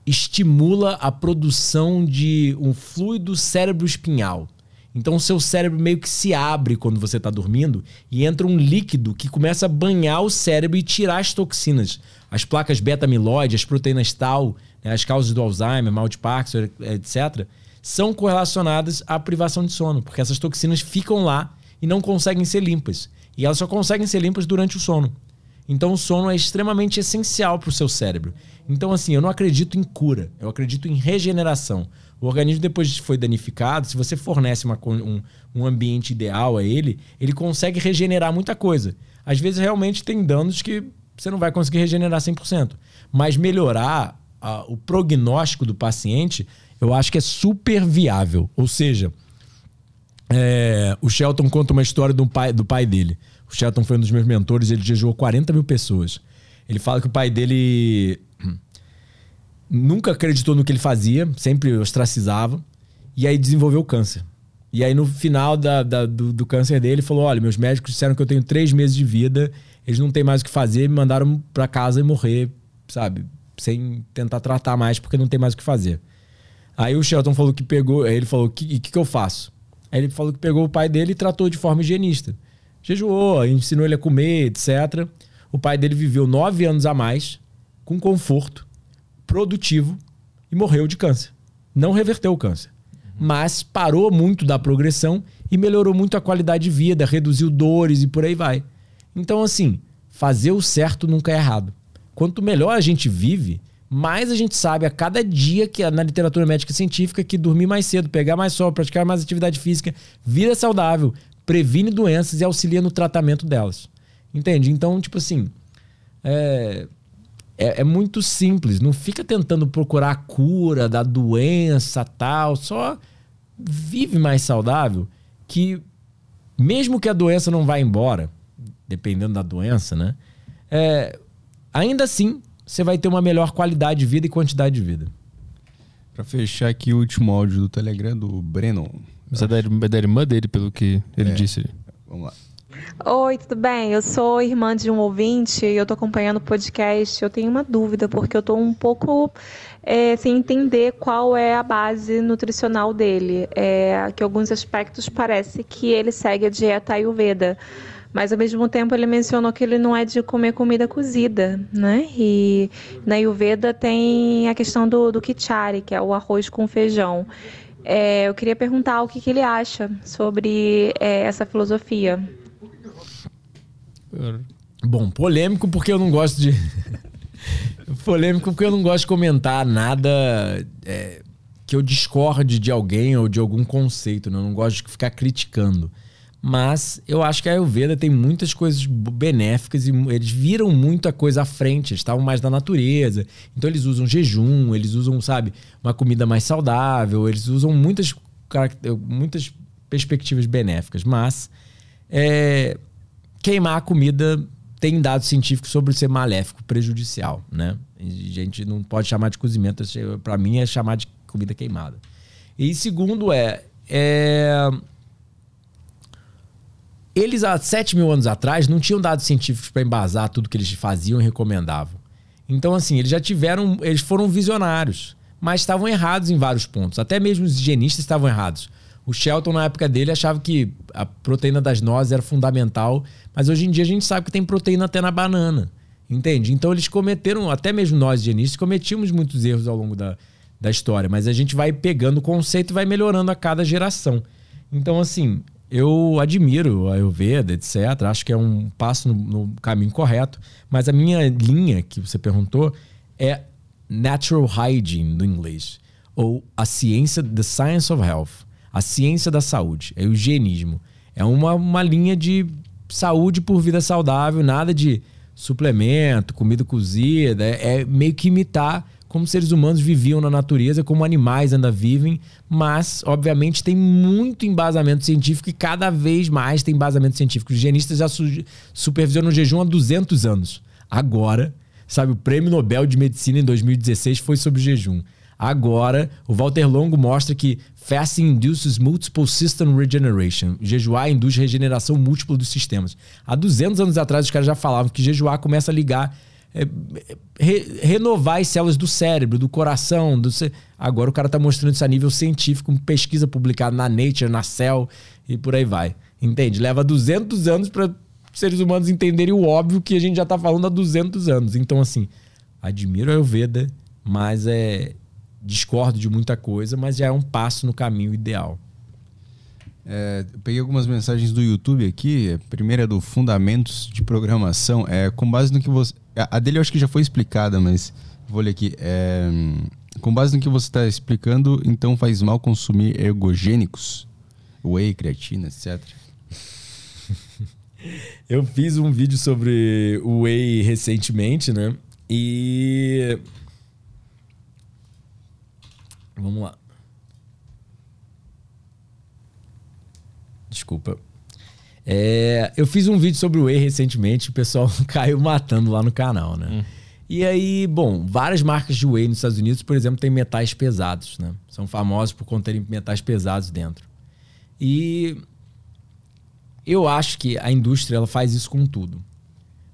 estimula a produção de um fluido cérebro espinhal. Então o seu cérebro meio que se abre quando você está dormindo e entra um líquido que começa a banhar o cérebro e tirar as toxinas. As placas beta-amiloide, as proteínas tal, né, as causas do Alzheimer, mal de Parkinson, etc., são correlacionadas à privação de sono, porque essas toxinas ficam lá e não conseguem ser limpas. E elas só conseguem ser limpas durante o sono. Então o sono é extremamente essencial para o seu cérebro. Então, assim, eu não acredito em cura, eu acredito em regeneração. O organismo, depois que foi danificado, se você fornece uma, um, um ambiente ideal a ele, ele consegue regenerar muita coisa. Às vezes, realmente, tem danos que você não vai conseguir regenerar 100%. Mas melhorar a, o prognóstico do paciente, eu acho que é super viável. Ou seja, é, o Shelton conta uma história do pai, do pai dele. O Shelton foi um dos meus mentores, ele jejuou 40 mil pessoas. Ele fala que o pai dele [clears throat] nunca acreditou no que ele fazia, sempre ostracizava, e aí desenvolveu câncer. E aí no final da, da, do, do, câncer dele, ele falou: Olha, meus médicos disseram que eu tenho três meses de vida, eles não têm mais o que fazer, me mandaram para casa e morrer, sabe? Sem tentar tratar mais, porque não tem mais o que fazer. Aí o Shelton falou que pegou, ele falou: O que, que, que eu faço? Aí ele falou que pegou o pai dele e tratou de forma higienista. Jejuou, ensinou ele a comer, etc. O pai dele viveu nove anos a mais, com conforto, produtivo e morreu de câncer. Não reverteu o câncer, mas parou muito da progressão e melhorou muito a qualidade de vida, reduziu dores e por aí vai. Então, assim, fazer o certo nunca é errado. Quanto melhor a gente vive, mais a gente sabe a cada dia que na literatura médica científica que dormir mais cedo, pegar mais sol, praticar mais atividade física, vida saudável, previne doenças e auxilia no tratamento delas. Entende? Então, tipo assim, é, é, é, muito simples. Não fica tentando procurar a cura da doença tal. Só vive mais saudável. Que mesmo que a doença não vá embora, dependendo da doença, né? É, ainda assim, você vai ter uma melhor qualidade de vida e quantidade de vida. Para fechar aqui o último áudio do Telegram do Brennan. Mas é da, é da irmã dele, pelo que ele é. disse. Vamos lá. Oi, tudo bem? Eu sou irmã de um ouvinte e eu tô acompanhando o podcast. Eu tenho uma dúvida, porque eu tô um pouco é, sem entender qual é a base nutricional dele. É, que alguns aspectos parece que ele segue a dieta Ayurveda. Mas ao mesmo tempo ele mencionou que ele não é de comer comida cozida, né? E na Ayurveda tem a questão do, do kichari, que é o arroz com feijão. É, eu queria perguntar o que, que ele acha sobre é, essa filosofia. Bom, polêmico porque eu não gosto de. [laughs] polêmico porque eu não gosto de comentar nada é, que eu discorde de alguém ou de algum conceito, né? Eu não gosto de ficar criticando. Mas eu acho que a Ayurveda tem muitas coisas benéficas e eles viram muita coisa à frente, eles estavam mais na natureza. Então eles usam jejum, eles usam, sabe, uma comida mais saudável, eles usam muitas, muitas perspectivas benéficas. Mas é, queimar a comida tem dados científicos sobre ser maléfico, prejudicial, né? a gente não pode chamar de cozimento, para mim é chamar de comida queimada. E segundo é, é eles, há 7 mil anos atrás, não tinham dados científicos para embasar tudo que eles faziam e recomendavam. Então, assim, eles já tiveram. Eles foram visionários, mas estavam errados em vários pontos. Até mesmo os higienistas estavam errados. O Shelton, na época dele, achava que a proteína das nozes era fundamental, mas hoje em dia a gente sabe que tem proteína até na banana. Entende? Então eles cometeram, até mesmo nós higienistas, cometimos muitos erros ao longo da, da história, mas a gente vai pegando o conceito e vai melhorando a cada geração. Então, assim, eu admiro a Ayurveda, etc. Acho que é um passo no, no, caminho correto. Mas a minha linha que você perguntou é Natural Hygiene, no inglês. Ou a ciência, The Science of Health. A ciência da saúde. É o higienismo. É uma, uma linha de saúde por vida saudável, nada de suplemento, comida cozida. É, é meio que imitar como seres humanos viviam na natureza, como animais ainda vivem, mas, obviamente, tem muito embasamento científico e cada vez mais tem embasamento científico. Os higienistas já supervisionam o jejum há 200 anos. Agora, sabe, o Prêmio Nobel de Medicina em 2016 foi sobre o jejum. Agora, o Walter Longo mostra que fasting induces multiple system regeneration. Jejuar induz regeneração múltipla dos sistemas. Há 200 anos atrás, os caras já falavam que jejuar começa a ligar é, re, renovar as células do cérebro, do coração. Do Agora o cara está mostrando isso a nível científico, com pesquisa publicada na Nature, na Cell e por aí vai. Entende? Leva 200 anos para seres humanos entenderem o óbvio que a gente já está falando há 200 anos. Então, assim, admiro a Ayurveda, mas é discordo de muita coisa, mas já é um passo no caminho ideal. É, peguei algumas mensagens do YouTube aqui. A primeira é do Fundamentos de Programação. É, com base no que você. A dele eu acho que já foi explicada, mas vou ler aqui. É, Com base no que você está explicando, então faz mal consumir ergogênicos? Whey, creatina, etc. [laughs] Eu fiz um vídeo sobre Whey recentemente, né? E. Vamos lá. Desculpa. É, eu fiz um vídeo sobre o Whey recentemente, o pessoal [laughs] caiu matando lá no canal, né? E aí, bom, várias marcas de Whey nos Estados Unidos, por exemplo, têm metais pesados, né? São famosos por conterem metais pesados dentro. E eu acho que a indústria ela faz isso com tudo.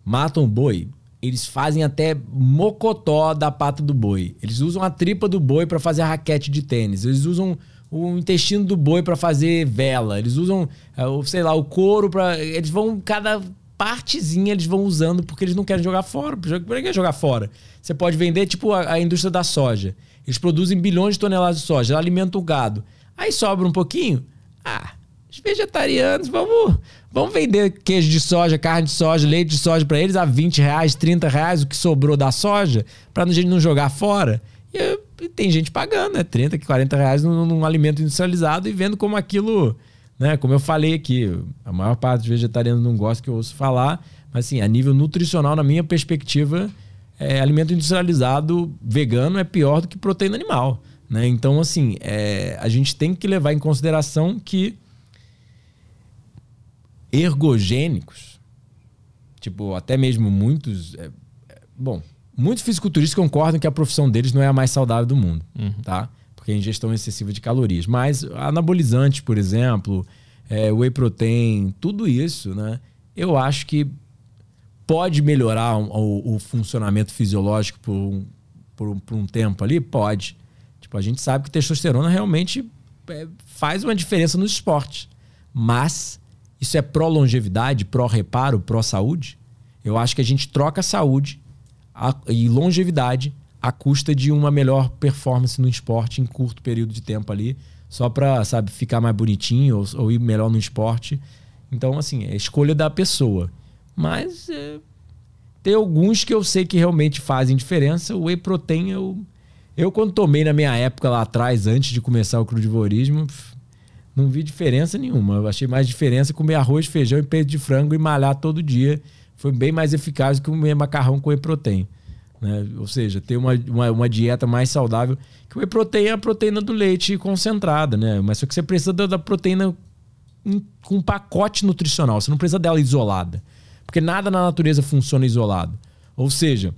Matam o boi, eles fazem até mocotó da pata do boi. Eles usam a tripa do boi para fazer a raquete de tênis. Eles usam o intestino do boi para fazer vela. Eles usam, o- sei lá, o couro para eles vão cada partezinha eles vão usando porque eles não querem jogar fora. Por que jogar fora? Você pode vender tipo a, a indústria da soja. Eles produzem bilhões de toneladas de soja, alimentam o gado. Aí sobra um pouquinho. Ah, os vegetarianos, vamos, vamos vender queijo de soja, carne de soja, leite de soja para eles a 20 reais, 30 reais, o que sobrou da soja, para a gente não jogar fora. E, e tem gente pagando, né? 30, 40 reais num, num alimento industrializado e vendo como aquilo, né? Como eu falei aqui, a maior parte dos vegetarianos não gosta que eu ouço falar, mas assim, a nível nutricional, na minha perspectiva, é, alimento industrializado vegano é pior do que proteína animal. Né? Então, assim, é, a gente tem que levar em consideração que ergogênicos, tipo, até mesmo muitos. é, é, bom, muitos fisiculturistas concordam que a profissão deles não é a mais saudável do mundo, tá? Porque é ingestão excessiva de calorias. Mas anabolizantes, por exemplo, é, whey protein, tudo isso, né? Eu acho que pode melhorar o, o- funcionamento fisiológico por um, por, por um tempo ali? Pode. Tipo, a gente sabe que testosterona realmente é, faz uma diferença no esporte. Mas isso é pró-longevidade, pró-reparo, pró-saúde? Eu acho que a gente troca saúde a- e longevidade à custa de uma melhor performance no esporte em curto período de tempo ali, só para, sabe, ficar mais bonitinho ou, ou ir melhor no esporte. Então, assim, é escolha da pessoa. Mas é, tem alguns que eu sei que realmente fazem diferença. O whey protein, eu, eu quando tomei na minha época lá atrás, antes de começar o crudivorismo, não vi diferença nenhuma. Eu achei mais diferença comer arroz, feijão e peito de frango e malhar todo dia. Foi bem mais eficaz que comer macarrão com whey protein. Né? Ou seja, ter uma, uma, uma dieta mais saudável. Que o whey protein é a proteína do leite concentrada, né? Mas só que você precisa da, da proteína em- com um pacote nutricional. Você não precisa dela isolada. Porque nada na natureza funciona isolado. Ou seja,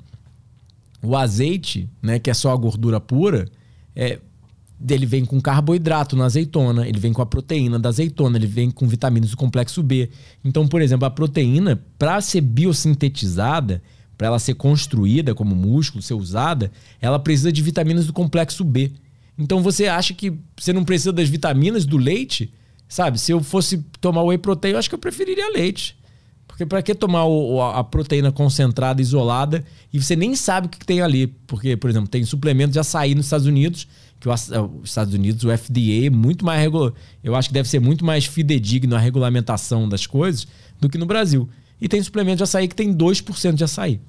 o azeite, né, que é só a gordura pura, é, ele vem com carboidrato na azeitona, ele vem com a proteína da azeitona, ele vem com vitaminas do complexo B. Então, por exemplo, a proteína, para ser biosintetizada, para ela ser construída como músculo, ser usada, ela precisa de vitaminas do complexo B. Então, você acha que você não precisa das vitaminas do leite? Sabe, se eu fosse tomar whey protein, eu acho que eu preferiria leite. Porque para que tomar o- a proteína concentrada, isolada, e você nem sabe o que tem ali? Porque, por exemplo, tem suplementos de açaí nos Estados Unidos, que aç- os Estados Unidos, o FDA, é muito mais regular. Eu acho que deve ser muito mais fidedigno a regulamentação das coisas do que no Brasil. E tem suplemento de açaí que tem 2% de açaí.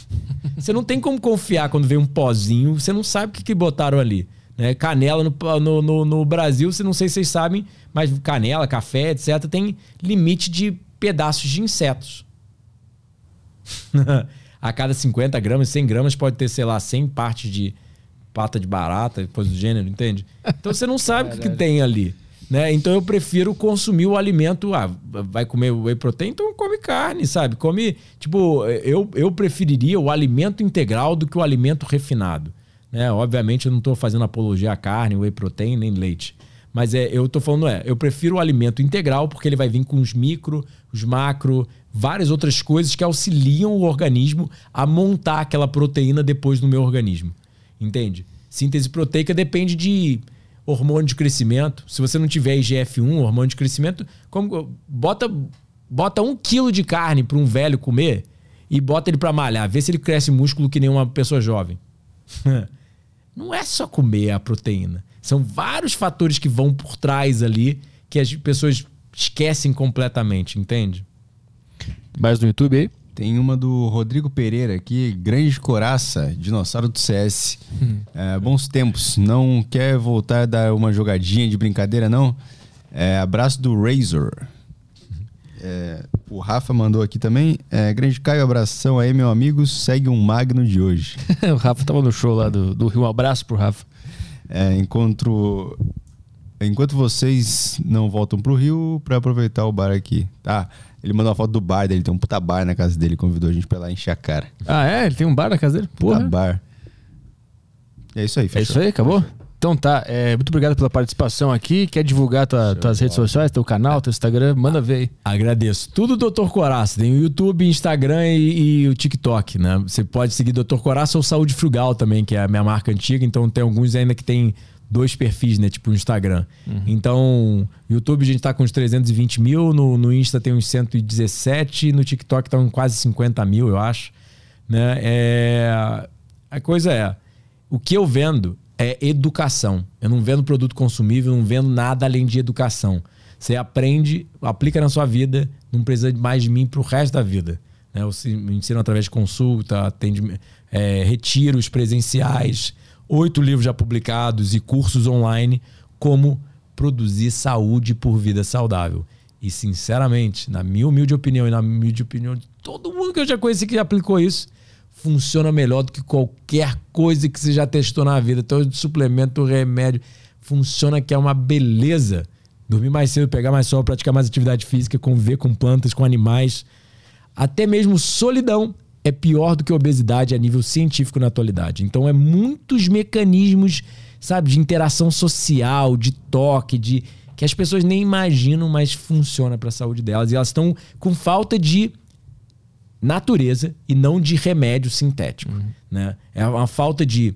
[laughs] Você não tem como confiar quando vem um pozinho, você não sabe o que, que botaram ali. Né? Canela no, no, no- no Brasil, você não sei se vocês sabem, mas canela, café, etc., tem limite de pedaços de insetos. [laughs] a cada 50 gramas, 100 gramas pode ter, sei lá, 100 partes de pata de barata, coisa do gênero, entende? Então você não sabe o que, que tem ali. Né? Então eu prefiro consumir o alimento. Ah, vai comer whey protein? Então come carne, sabe? Come. Tipo, eu, eu preferiria o alimento integral do que o alimento refinado. Né? Obviamente eu não estou fazendo apologia à carne, whey protein, nem leite. Mas é, eu tô falando, é, eu prefiro o alimento integral porque ele vai vir com os micro, os macro, várias outras coisas que auxiliam o organismo a montar aquela proteína depois no meu organismo. Entende? Síntese proteica depende de hormônio de crescimento. Se você não tiver IGF-1, hormônio de crescimento, como bota bota um quilo de carne para um velho comer e bota ele para malhar, vê se ele cresce músculo que nem uma pessoa jovem. [laughs] Não é só comer a proteína. São vários fatores que vão por trás ali que as pessoas esquecem completamente, entende? Mais no YouTube aí? Tem uma do Rodrigo Pereira aqui, grande coraça, dinossauro do CS. É, bons tempos. Não quer voltar a dar uma jogadinha de brincadeira, não? É, abraço do Razor. É, o Rafa mandou aqui também. É, grande Caio, abração aí, meu amigo. Segue um magno de hoje. [laughs] o Rafa tava no show lá do, do Rio. Um abraço pro Rafa. É, encontro... Enquanto vocês não voltam pro Rio para aproveitar o bar aqui. Tá. Ele mandou uma foto do bar dele, tem um puta bar na casa dele, convidou a gente pra ir lá encher a cara. Ah, é? Ele tem um bar na casa dele? Puta Porra. bar. É isso aí, É fechou. isso aí? Acabou? Então tá. É, muito obrigado pela participação aqui. Quer divulgar tua, tuas redes sociais, teu canal, teu Instagram? Manda ver aí. Agradeço. Tudo Dr. Coraça. Tem o YouTube, Instagram e, e o TikTok, né? Você pode seguir Dr. Coraça ou Saúde Frugal também, que é a minha marca antiga. Então tem alguns ainda que tem dois perfis, né? Tipo o Instagram. Então, YouTube a gente tá com uns 320 mil, no, no Insta tem uns 117, no TikTok tá com quase 50 mil, eu acho. Né? É... A coisa é, o que eu vendo é educação. Eu não vendo produto consumível, não vendo nada além de educação. Você aprende, aplica na sua vida, não precisa mais de mim pro resto da vida. Né? Eu ensino através de consulta, atende, é, retiros presenciais, oito livros já publicados e cursos online, como produzir saúde por vida saudável. E, sinceramente, na minha humilde opinião e na humilde opinião de todo mundo que eu já conheci que já aplicou isso, funciona melhor do que qualquer coisa que você já testou na vida. Então, suplemento, remédio, funciona que é uma beleza. Dormir mais cedo, pegar mais sol, praticar mais atividade física, conviver com plantas, com animais. Até mesmo solidão é pior do que obesidade a nível científico na atualidade. Então, é muitos mecanismos, sabe, de interação social, de toque, de que as pessoas nem imaginam, mas funciona para a saúde delas. E elas estão com falta de natureza e não de remédio sintético. Né? É uma falta de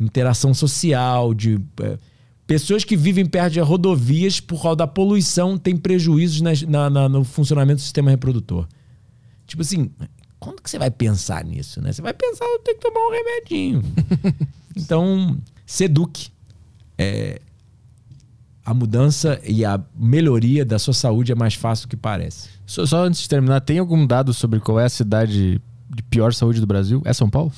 interação social, de é, pessoas que vivem perto de rodovias por causa da poluição têm prejuízos nas- na- na- no funcionamento do sistema reprodutor. Tipo assim, quando que você vai pensar nisso? Né? Você vai pensar, eu tenho que tomar um remedinho. [laughs] então, se eduque. É, a mudança e a melhoria da sua saúde é mais fácil do que parece. Só, só antes de terminar, tem algum dado sobre qual é a cidade de pior saúde do Brasil? É São Paulo?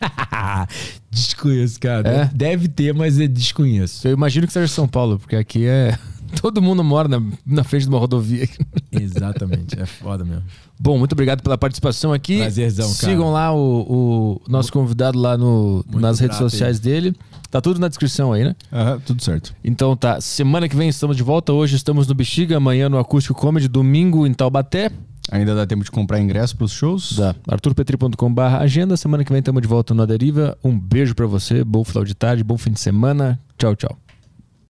[laughs] desconheço, cara. É? Deve ter, mas eu desconheço. Eu imagino que seja São Paulo, porque aqui é. [laughs] Todo mundo mora na, na frente de uma rodovia. Exatamente, é foda mesmo. Bom, muito obrigado pela participação aqui. Prazerzão, cara. Sigam lá o, o nosso convidado lá no, nas redes sociais dele. Tá tudo na descrição aí, né? Aham, tudo certo. Então tá, semana que vem estamos de volta. Hoje estamos no Bexiga, amanhã no Acústico Comedy, domingo em Taubaté. Ainda dá tempo de comprar ingresso pros shows? Da arturpetri.com.br agenda. Semana que vem estamos de volta no A Deriva. Um beijo pra você, bom final de tarde, bom fim de semana. Tchau, tchau.